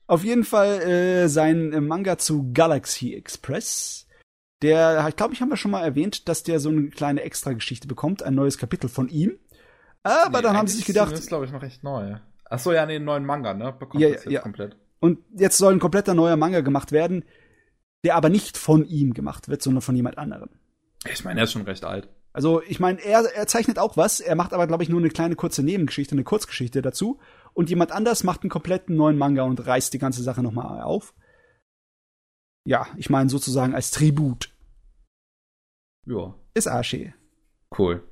Auf jeden Fall äh, sein äh, Manga zu Galaxy Express. Der, ich glaube, ich haben wir schon mal erwähnt, dass der so eine kleine Extra-Geschichte bekommt, ein neues Kapitel von ihm. Aber nee, dann haben sie sich gedacht. Das ist, glaube ich, noch recht neu. Ach so, ja, nee, einen neuen Manga, ne? Bekommt ja, das jetzt ja. komplett. Und jetzt soll ein kompletter neuer Manga gemacht werden, der aber nicht von ihm gemacht wird, sondern von jemand anderem. Ich meine, er ist schon recht alt. Also, ich meine, er, er zeichnet auch was, er macht aber, glaube ich, nur eine kleine kurze Nebengeschichte, eine Kurzgeschichte dazu. Und jemand anders macht einen kompletten neuen Manga und reißt die ganze Sache nochmal auf. Ja, ich meine sozusagen als Tribut. Ja. Ist Asche. Cool.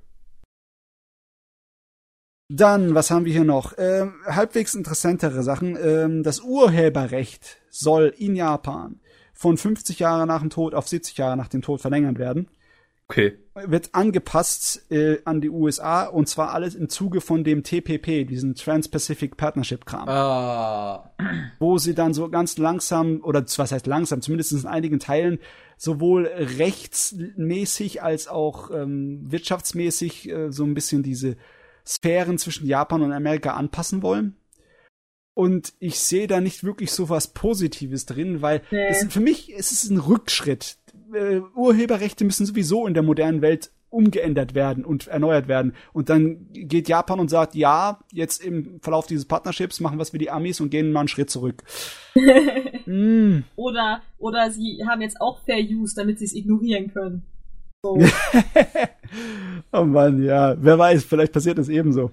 Dann, was haben wir hier noch? Ähm, halbwegs interessantere Sachen. Ähm, das Urheberrecht soll in Japan von 50 Jahre nach dem Tod auf 70 Jahre nach dem Tod verlängert werden. Okay. Wird angepasst äh, an die USA und zwar alles im Zuge von dem TPP, diesen Trans-Pacific Partnership-Kram. Ah. Wo sie dann so ganz langsam, oder was heißt langsam, zumindest in einigen Teilen, sowohl rechtsmäßig als auch ähm, wirtschaftsmäßig äh, so ein bisschen diese Sphären zwischen Japan und Amerika anpassen wollen. Und ich sehe da nicht wirklich so was Positives drin, weil nee. es, für mich es ist ein Rückschritt. Äh, Urheberrechte müssen sowieso in der modernen Welt umgeändert werden und erneuert werden. Und dann geht Japan und sagt, ja, jetzt im Verlauf dieses Partnerships machen wir es wie die Amis und gehen mal einen Schritt zurück. mm. <laughs> Oder, oder sie haben jetzt auch Fair Use, damit sie es ignorieren können. So. <laughs> oh Mann, ja. Wer weiß, vielleicht passiert das ebenso.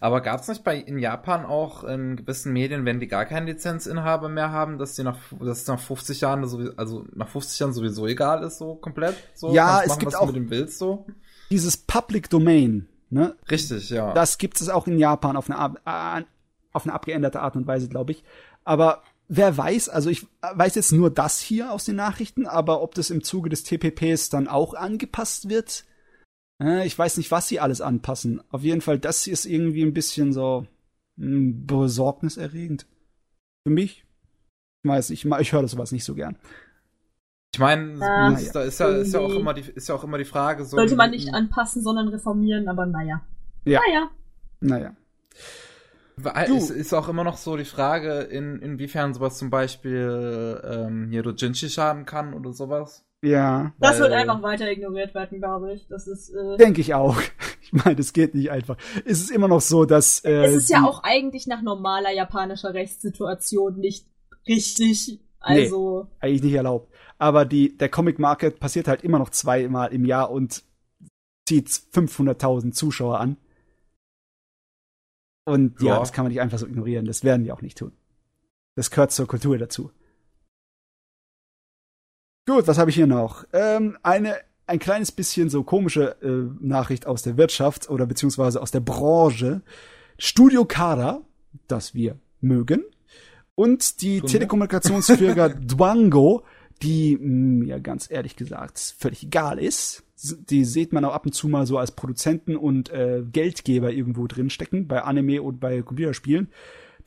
Aber gab es nicht bei in Japan auch in gewissen Medien, wenn die gar keinen Lizenzinhaber mehr haben, dass die nach, dass nach 50 Jahren sowieso, also nach 50 Jahren sowieso egal ist, so komplett? So? Ja, machen, es gibt auch willst, so? dieses Public Domain, ne? Richtig, ja. Das gibt es auch in Japan auf eine, äh, auf eine abgeänderte Art und Weise, glaube ich. Aber wer weiß, also ich weiß jetzt nur das hier aus den Nachrichten, aber ob das im Zuge des TPPs dann auch angepasst wird, äh, ich weiß nicht, was sie alles anpassen. Auf jeden Fall, das ist irgendwie ein bisschen so mh, hm, besorgniserregend. Für mich. Ich weiß, ich, ich höre sowas nicht so gern. Ich meine, ah, ist, ja, ist, ja, ist, ja auch immer die, ist ja auch immer die Frage. So Sollte man nicht anpassen, sondern reformieren, aber naja. Ja. Naja. Naja. Du. Es ist auch immer noch so die Frage, in, inwiefern sowas zum Beispiel ähm, hier Dojinshi schaden kann oder sowas. Ja. Das wird einfach weiter ignoriert werden, glaube ich. Das ist. Äh, Denke ich auch. <laughs> Ich meine, das geht nicht einfach. Es ist immer noch so, dass. Äh, es ist ja auch eigentlich nach normaler japanischer Rechtssituation nicht richtig. Also. Nee, eigentlich nicht erlaubt. Aber die, der Comic Market passiert halt immer noch zweimal im Jahr und zieht 500.000 Zuschauer an. Und ja. ja, das kann man nicht einfach so ignorieren. Das werden die auch nicht tun. Das gehört zur Kultur dazu. Gut, was habe ich hier noch? Ähm, eine ein kleines bisschen so komische äh, Nachricht aus der Wirtschaft oder beziehungsweise aus der Branche. Studio Kara, das wir mögen, und die. Telekommunikationsfirma <laughs> Dwango, die mir ganz ehrlich gesagt völlig egal ist die sieht man auch ab und zu mal so als Produzenten und äh, Geldgeber irgendwo drin stecken, bei Anime und bei Computerspielen.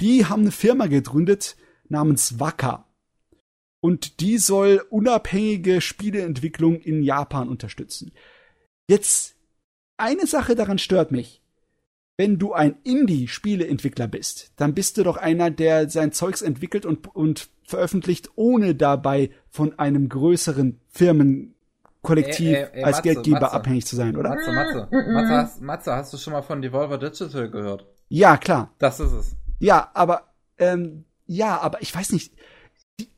Die haben eine Firma gegründet namens Waka. Und die soll unabhängige Spieleentwicklung in Japan unterstützen. Jetzt, eine Sache daran stört mich. Wenn du ein Indie-Spieleentwickler bist, dann bist du doch einer, der sein Zeugs entwickelt und, und veröffentlicht, ohne dabei von einem größeren Firmen kollektiv ey, ey, ey, als Matze, Geldgeber Matze. abhängig zu sein, oder? Matze, Matze. Matze, hast, Matze, hast du schon mal von Devolver Digital gehört? Ja, klar. Das ist es. Ja, aber ähm, ja, aber ich weiß nicht. Die,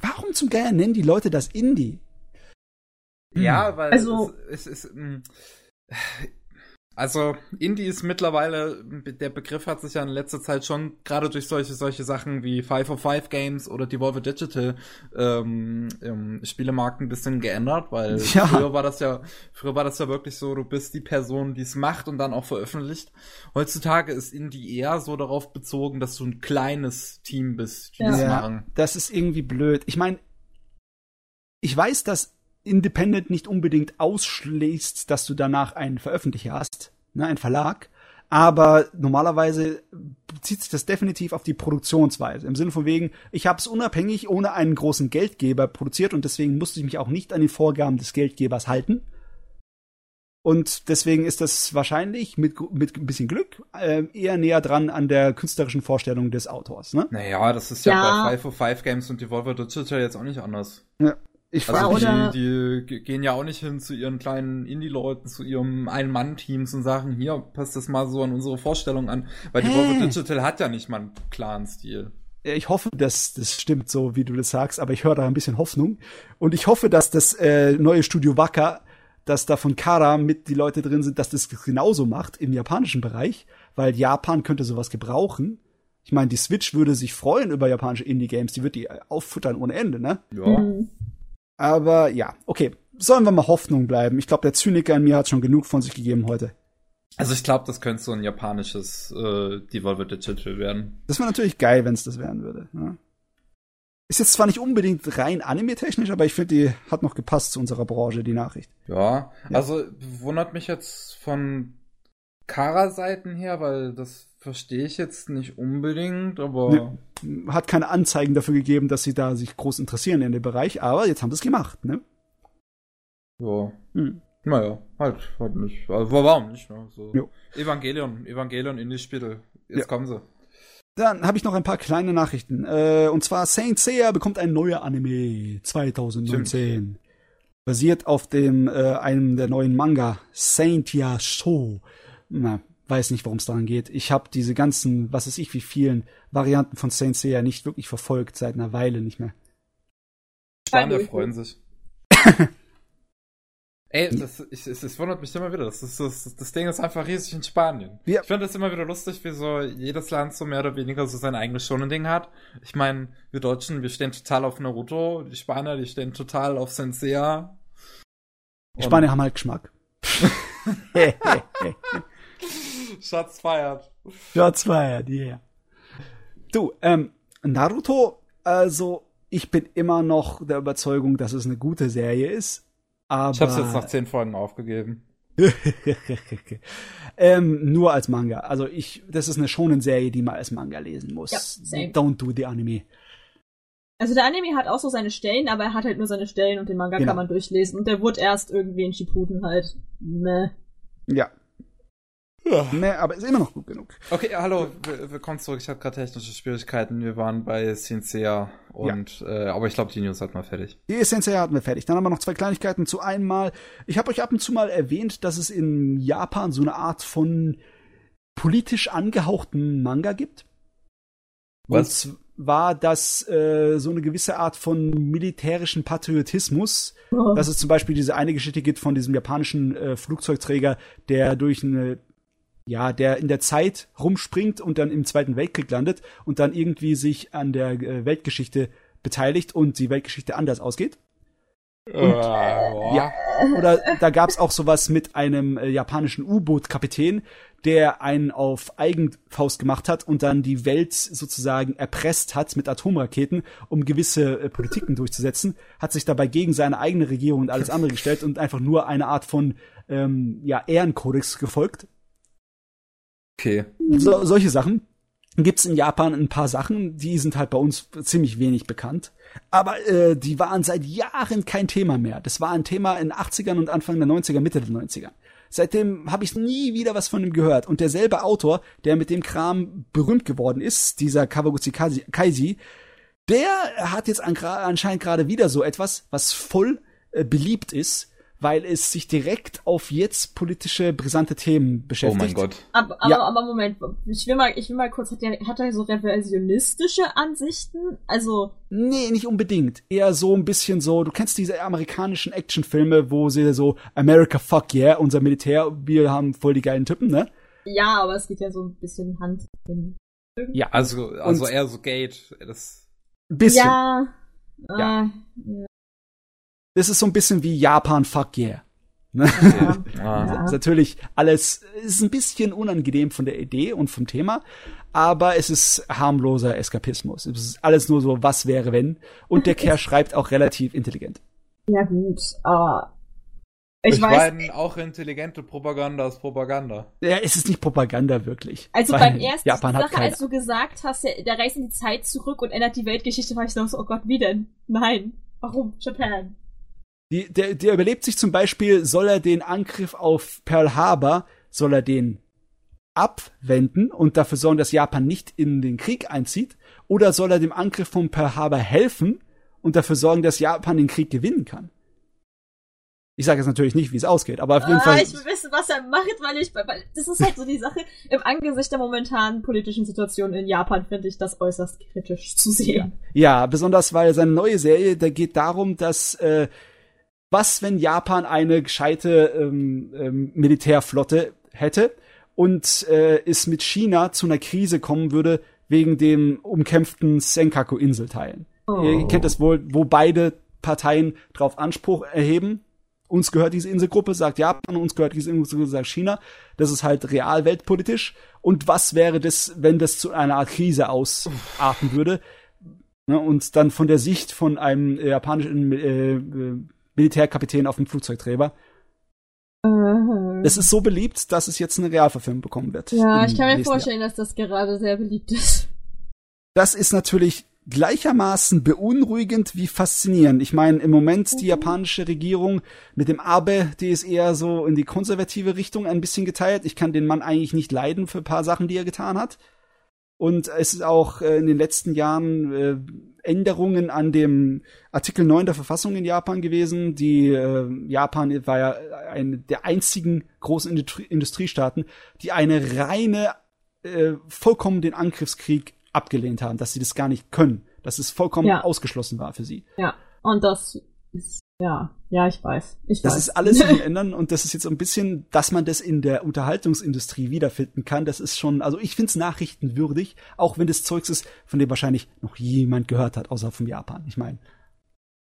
warum zum Geier nennen die Leute das Indie? Hm. Ja, weil also, es, es, es, hm, also Indie ist mittlerweile, der Begriff hat sich ja in letzter Zeit schon gerade durch solche solche Sachen wie 505 Games oder Devolver Digital ähm, im Spielemarkt ein bisschen geändert, weil <laughs> ja. früher war das ja früher war das ja wirklich so, du bist die Person, die es macht und dann auch veröffentlicht. Heutzutage ist Indie eher so darauf bezogen, dass du ein kleines Team bist, die ja. das machen. Das ist irgendwie blöd. Ich meine, ich weiß, dass Independent nicht unbedingt ausschließt, dass du danach einen Veröffentlicher hast, ne, einen Verlag. Aber normalerweise bezieht sich das definitiv auf die Produktionsweise. Im Sinne von wegen, ich habe es unabhängig ohne einen großen Geldgeber produziert und deswegen musste ich mich auch nicht an die Vorgaben des Geldgebers halten. Und deswegen ist das wahrscheinlich mit, mit ein bisschen Glück äh, eher näher dran an der künstlerischen Vorstellung des Autors. Ne? Naja, das ist ja, ja. bei 505 Games und Devolver Digital jetzt auch nicht anders. Ja. Ich also die, die gehen ja auch nicht hin zu ihren kleinen Indie-Leuten, zu ihrem Ein-Mann-Teams und sagen, hier, passt das mal so an unsere Vorstellung an. Weil Devolver Digital hat ja nicht mal einen klaren Stil ich hoffe, dass das stimmt, so wie du das sagst, aber ich höre da ein bisschen Hoffnung. Und ich hoffe, dass das äh, neue Studio Wacker dass da von Kara mit die Leute drin sind, dass das genauso macht im japanischen Bereich, weil Japan könnte sowas gebrauchen. Ich meine, die Switch würde sich freuen über japanische Indie-Games, die wird die auffuttern ohne Ende, ne? Ja. Mhm. Aber ja, okay. Sollen wir mal Hoffnung bleiben? Ich glaube, der Zyniker in mir hat schon genug von sich gegeben heute. Also ich glaube, das könnte so ein japanisches äh, Devolver Digital werden. Das wäre natürlich geil, wenn es das werden würde. Ne? Ist jetzt zwar nicht unbedingt rein anime-technisch, aber ich finde, die hat noch gepasst zu unserer Branche, die Nachricht. Ja, ja. also wundert mich jetzt von Kara-Seiten her, weil das verstehe ich jetzt nicht unbedingt, aber. Nee, hat keine Anzeigen dafür gegeben, dass sie da sich groß interessieren in dem Bereich, aber jetzt haben sie es gemacht, ne? Ja. Hm. Naja, halt, halt nicht. Also, warum nicht, ne? So. Evangelion, Evangelion in die Spiele. Jetzt ja. kommen sie. Dann habe ich noch ein paar kleine Nachrichten. Äh, und zwar Saint Seiya bekommt ein neuer Anime 2019. Stimmt. Basiert auf dem äh, einem der neuen Manga Saint Ya Show. Na, weiß nicht, worum es daran geht. Ich habe diese ganzen, was weiß ich, wie vielen Varianten von Saint Seiya nicht wirklich verfolgt seit einer Weile nicht mehr. Spanier freuen sich. <laughs> Ey, das, ich, es, es wundert mich immer wieder. Das, ist, das, das Ding ist einfach riesig in Spanien. Ja. Ich finde es immer wieder lustig, wie so jedes Land so mehr oder weniger so sein eigenes Schonen-Ding hat. Ich meine, wir Deutschen, wir stehen total auf Naruto. Die Spanier, die stehen total auf Sensea. Die Spanier haben halt Geschmack. <laughs> <laughs> Schatz feiert. Schatz feiert, yeah. Du, ähm, Naruto, also ich bin immer noch der Überzeugung, dass es eine gute Serie ist aber, ich habe es jetzt nach zehn Folgen aufgegeben. <laughs> ähm, nur als Manga. Also ich, das ist eine schonen Serie, die man als Manga lesen muss. Ja, same. Don't do the Anime. Also der Anime hat auch so seine Stellen, aber er hat halt nur seine Stellen und den Manga genau. kann man durchlesen. Und der wurde erst irgendwie in Shippuden halt. Meh. Ja, ja. Nee, aber ist immer noch gut genug. Okay, hallo, willkommen zurück. Ich habe gerade technische Schwierigkeiten. Wir waren bei Sincere und ja. äh, aber ich glaube, die News hatten wir fertig. Die Sincere hatten wir fertig. Dann haben wir noch zwei Kleinigkeiten. Zu einmal, ich habe euch ab und zu mal erwähnt, dass es in Japan so eine Art von politisch angehauchten Manga gibt. Was? Und war das äh, so eine gewisse Art von militärischen Patriotismus, oh. dass es zum Beispiel diese eine Geschichte gibt von diesem japanischen äh, Flugzeugträger, der durch eine ja, der in der Zeit rumspringt und dann im Zweiten Weltkrieg landet und dann irgendwie sich an der äh, Weltgeschichte beteiligt und die Weltgeschichte anders ausgeht. Und, äh, ja, oder da gab's auch sowas mit einem äh, japanischen U-Boot-Kapitän, der einen auf Eigenfaust gemacht hat und dann die Welt sozusagen erpresst hat mit Atomraketen, um gewisse äh, Politiken durchzusetzen, hat sich dabei gegen seine eigene Regierung und alles andere gestellt und einfach nur eine Art von ähm, ja, Ehrenkodex gefolgt Okay. So, solche Sachen. Gibt's in Japan ein paar Sachen, die sind halt bei uns ziemlich wenig bekannt. Aber äh, die waren seit Jahren kein Thema mehr. Das war ein Thema in den 80ern und Anfang der 90er, Mitte der 90er. Seitdem habe ich nie wieder was von ihm gehört. Und derselbe Autor, der mit dem Kram berühmt geworden ist, dieser Kawaguchi Kaisi, der hat jetzt anscheinend gerade wieder so etwas, was voll äh, beliebt ist weil es sich direkt auf jetzt politische brisante Themen beschäftigt. Oh mein Gott. Aber, aber, ja. aber Moment, ich will mal, ich will mal kurz, hat er, hat er so reversionistische Ansichten? Also. Nee, nicht unbedingt. Eher so ein bisschen so, du kennst diese amerikanischen Actionfilme, wo sie so, America fuck yeah, unser Militär, wir haben voll die geilen Typen, ne? Ja, aber es geht ja so ein bisschen Hand in. Ja, also, also eher so Gate, das. Bisschen. Ja. ja. Äh, das ist so ein bisschen wie Japan fuck yeah. Ne? Ja. <laughs> ja. ist natürlich alles ist ein bisschen unangenehm von der Idee und vom Thema, aber es ist harmloser Eskapismus. Es ist alles nur so, was wäre wenn. Und der Kerl <laughs> schreibt auch relativ intelligent. Ja gut, aber Ich, ich weiß, meine, auch intelligente Propaganda ist Propaganda. Ja, es ist nicht Propaganda wirklich. Also beim ersten Japan Sache, als du gesagt hast, der, der reist in die Zeit zurück und ändert die Weltgeschichte, war ich so, oh Gott, wie denn? Nein. Warum? Japan. Die, der, der überlebt sich zum Beispiel, soll er den Angriff auf Pearl Harbor, soll er den abwenden und dafür sorgen, dass Japan nicht in den Krieg einzieht? Oder soll er dem Angriff von Pearl Harbor helfen und dafür sorgen, dass Japan den Krieg gewinnen kann? Ich sage jetzt natürlich nicht, wie es ausgeht, aber auf jeden ah, Fall. Ich will wissen, was er macht, weil ich, weil das ist halt so die Sache. Im Angesicht der momentanen politischen Situation in Japan finde ich das äußerst kritisch zu sehen. Ja, besonders weil seine neue Serie, da geht darum, dass äh, was, wenn Japan eine gescheite ähm, ähm, Militärflotte hätte und äh, es mit China zu einer Krise kommen würde wegen dem umkämpften Senkaku-Inselteilen. Oh. Ihr kennt es wohl, wo beide Parteien drauf Anspruch erheben uns gehört diese Inselgruppe, sagt Japan, uns gehört diese Inselgruppe, sagt China. Das ist halt real weltpolitisch. Und was wäre das, wenn das zu einer Art Krise ausarten würde? Ne, und dann von der Sicht von einem japanischen äh, äh, Militärkapitän auf dem Flugzeugträger. Mhm. Es ist so beliebt, dass es jetzt eine Realverfilmung bekommen wird. Ja, ich kann mir vorstellen, Jahr. dass das gerade sehr beliebt ist. Das ist natürlich gleichermaßen beunruhigend wie faszinierend. Ich meine, im Moment die mhm. japanische Regierung mit dem Abe, die ist eher so in die konservative Richtung ein bisschen geteilt. Ich kann den Mann eigentlich nicht leiden für ein paar Sachen, die er getan hat. Und es ist auch äh, in den letzten Jahren äh, Änderungen an dem Artikel 9 der Verfassung in Japan gewesen. Die äh, Japan war ja eine der einzigen großen Industrie Industriestaaten, die eine reine äh, vollkommen den Angriffskrieg abgelehnt haben, dass sie das gar nicht können, dass es vollkommen ja. ausgeschlossen war für sie. Ja, und das ist, ja, ja, ich weiß. Ich das weiß. ist alles <laughs> im Ändern und das ist jetzt so ein bisschen, dass man das in der Unterhaltungsindustrie wiederfinden kann. Das ist schon, also ich finde es nachrichtenwürdig, auch wenn das Zeugs ist, von dem wahrscheinlich noch jemand gehört hat, außer vom Japan. Ich meine,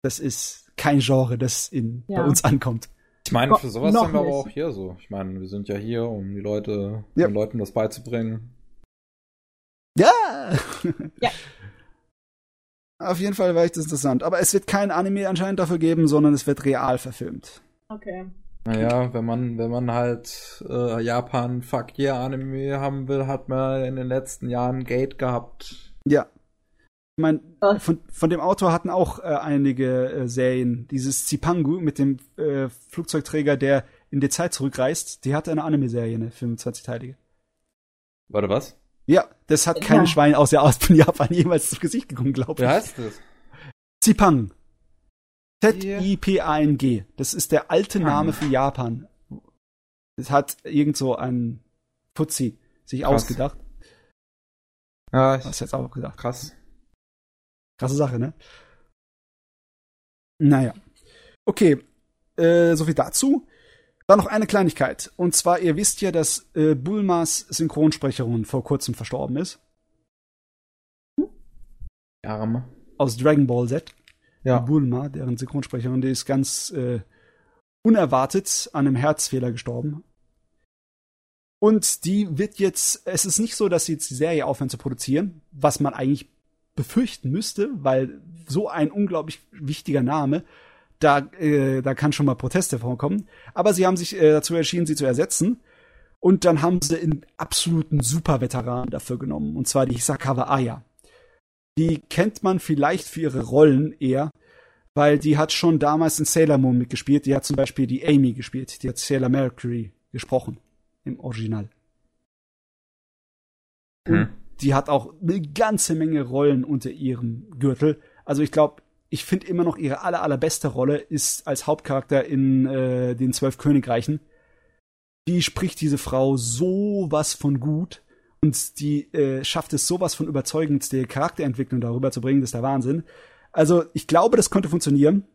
das ist kein Genre, das in, ja. bei uns ankommt. Ich meine, für sowas sind wir aber auch hier so. Ich meine, wir sind ja hier, um die Leute, ja. den Leuten das beizubringen. Ja! ja. <laughs> Auf jeden Fall war ich das interessant. Aber es wird kein Anime anscheinend dafür geben, sondern es wird real verfilmt. Okay. Naja, wenn man, wenn man halt äh, Japan Fuck Yeah Anime haben will, hat man in den letzten Jahren Gate gehabt. Ja. Ich meine, von, von dem Autor hatten auch äh, einige äh, Serien. Dieses Zipangu mit dem äh, Flugzeugträger, der in die Zeit zurückreist, die hatte eine Anime-Serie, eine 25-teilige. Warte, was? Ja, das hat kein ja. Schwein aus der aus Japan <laughs> jemals zu Gesicht gekommen, glaube ich. Wie heißt das? Zipang. Z-I-P-A-N-G. Das ist der alte Name für Japan. Das hat irgend so ein Putzi sich krass. ausgedacht. Ja, ich Hast jetzt auch gedacht. Krass. Krasse Sache, ne? Naja. Okay, äh, so viel dazu. Dann noch eine Kleinigkeit. Und zwar, ihr wisst ja, dass äh, Bulmas Synchronsprecherin vor kurzem verstorben ist. Arme. Aus Dragon Ball Z. Ja. Bulma, deren Synchronsprecherin, die ist ganz äh, unerwartet an einem Herzfehler gestorben. Und die wird jetzt, es ist nicht so, dass sie jetzt die Serie aufhören zu produzieren, was man eigentlich befürchten müsste, weil so ein unglaublich wichtiger Name da, äh, da kann schon mal Proteste vorkommen. Aber sie haben sich äh, dazu entschieden, sie zu ersetzen. Und dann haben sie einen absoluten Superveteran dafür genommen. Und zwar die Hisakawa Aya. Die kennt man vielleicht für ihre Rollen eher, weil die hat schon damals in Sailor Moon mitgespielt. Die hat zum Beispiel die Amy gespielt. Die hat Sailor Mercury gesprochen. Im Original. Hm. Und die hat auch eine ganze Menge Rollen unter ihrem Gürtel. Also ich glaube, ich finde immer noch ihre aller, allerbeste Rolle ist als Hauptcharakter in äh, den Zwölf Königreichen. Die spricht diese Frau sowas von gut und die äh, schafft es sowas von überzeugend, die Charakterentwicklung darüber zu bringen, das ist der Wahnsinn. Also ich glaube, das könnte funktionieren.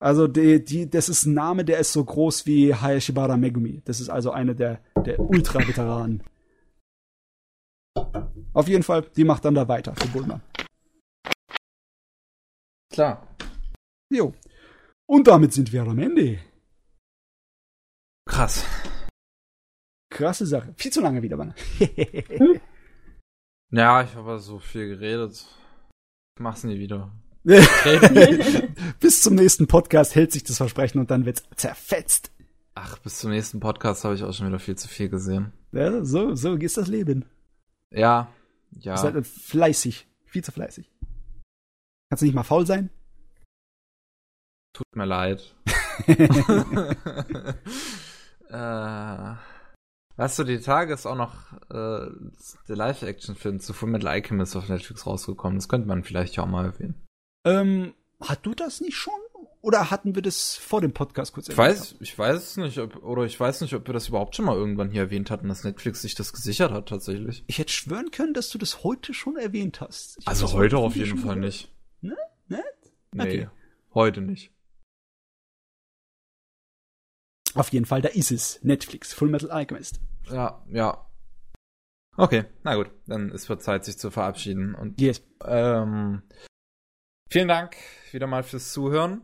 Also die, die, das ist ein Name, der ist so groß wie Hayashibara Megumi. Das ist also eine der, der Ultra-Veteranen. Auf jeden Fall, die macht dann da weiter für Bulma. Klar. Jo. Und damit sind wir am Ende. Krass. Krasse Sache. Viel zu lange wieder, Mann. <laughs> ja, ich habe so viel geredet. Ich mach's nie wieder. <laughs> Bis zum nächsten Podcast hält sich das Versprechen und dann wird's zerfetzt. Ach, bis zum nächsten Podcast habe ich auch schon wieder viel zu viel gesehen. Ja, so, so ist das Leben. Ja, ja. Ist halt fleißig. Viel zu fleißig. Kannst du nicht mal faul sein? Tut mir leid. <laughs> äh, weißt du, die Tage ist auch noch äh, der Live-Action-Film zu Fullmetal Alchemist auf Netflix rausgekommen. Das könnte man vielleicht auch mal erwähnen. Ähm, hat du das nicht schon? Oder hatten wir das vor dem Podcast kurz ich weiß, ich weiß nicht, ob, oder ich weiß nicht, ob wir das überhaupt schon mal irgendwann hier erwähnt hatten, dass Netflix sich das gesichert hat, tatsächlich. Ich hätte schwören können, dass du das heute schon erwähnt hast. Ich also heute auf jeden Fall nicht. Ne? Ne? Nee, okay. heute nicht. Auf jeden Fall, da ist es. Netflix, Full Metal Alchemist. Ja, ja. Okay, na gut, dann ist es Zeit, sich zu verabschieden. Und yes. ähm, vielen Dank wieder mal fürs Zuhören.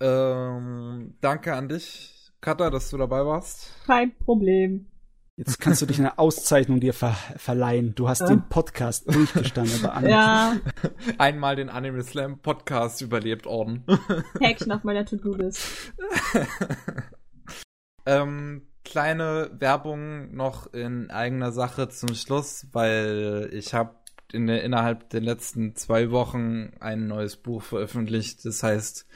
Ähm, danke an dich, Katha, dass du dabei warst. Kein Problem. Jetzt kannst du dich eine Auszeichnung dir ver verleihen. Du hast ja. den Podcast durchgestanden. Aber ja. <laughs> Einmal den Anime Slam Podcast überlebt, Orden. <laughs> Häkchen auf meiner To-Do-List. <laughs> ähm, kleine Werbung noch in eigener Sache zum Schluss, weil ich habe in der, innerhalb der letzten zwei Wochen ein neues Buch veröffentlicht. Das heißt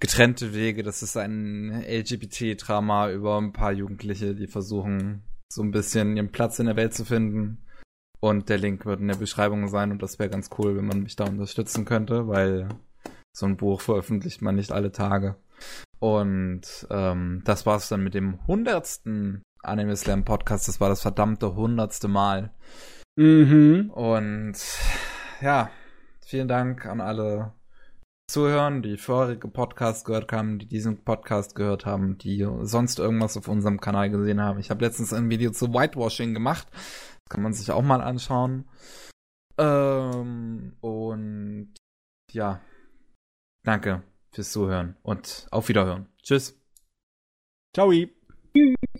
Getrennte Wege. Das ist ein LGBT-Drama über ein paar Jugendliche, die versuchen, so ein bisschen ihren Platz in der Welt zu finden. Und der Link wird in der Beschreibung sein und das wäre ganz cool, wenn man mich da unterstützen könnte, weil so ein Buch veröffentlicht man nicht alle Tage. Und ähm, das war's dann mit dem hundertsten Anime Slam Podcast. Das war das verdammte hundertste Mal. Mhm. Und ja, vielen Dank an alle zuhören, die vorherige Podcast gehört haben, die diesen Podcast gehört haben, die sonst irgendwas auf unserem Kanal gesehen haben. Ich habe letztens ein Video zu Whitewashing gemacht. Das kann man sich auch mal anschauen. Ähm, und ja, danke fürs Zuhören und auf Wiederhören. Tschüss. Ciao. Tschüss.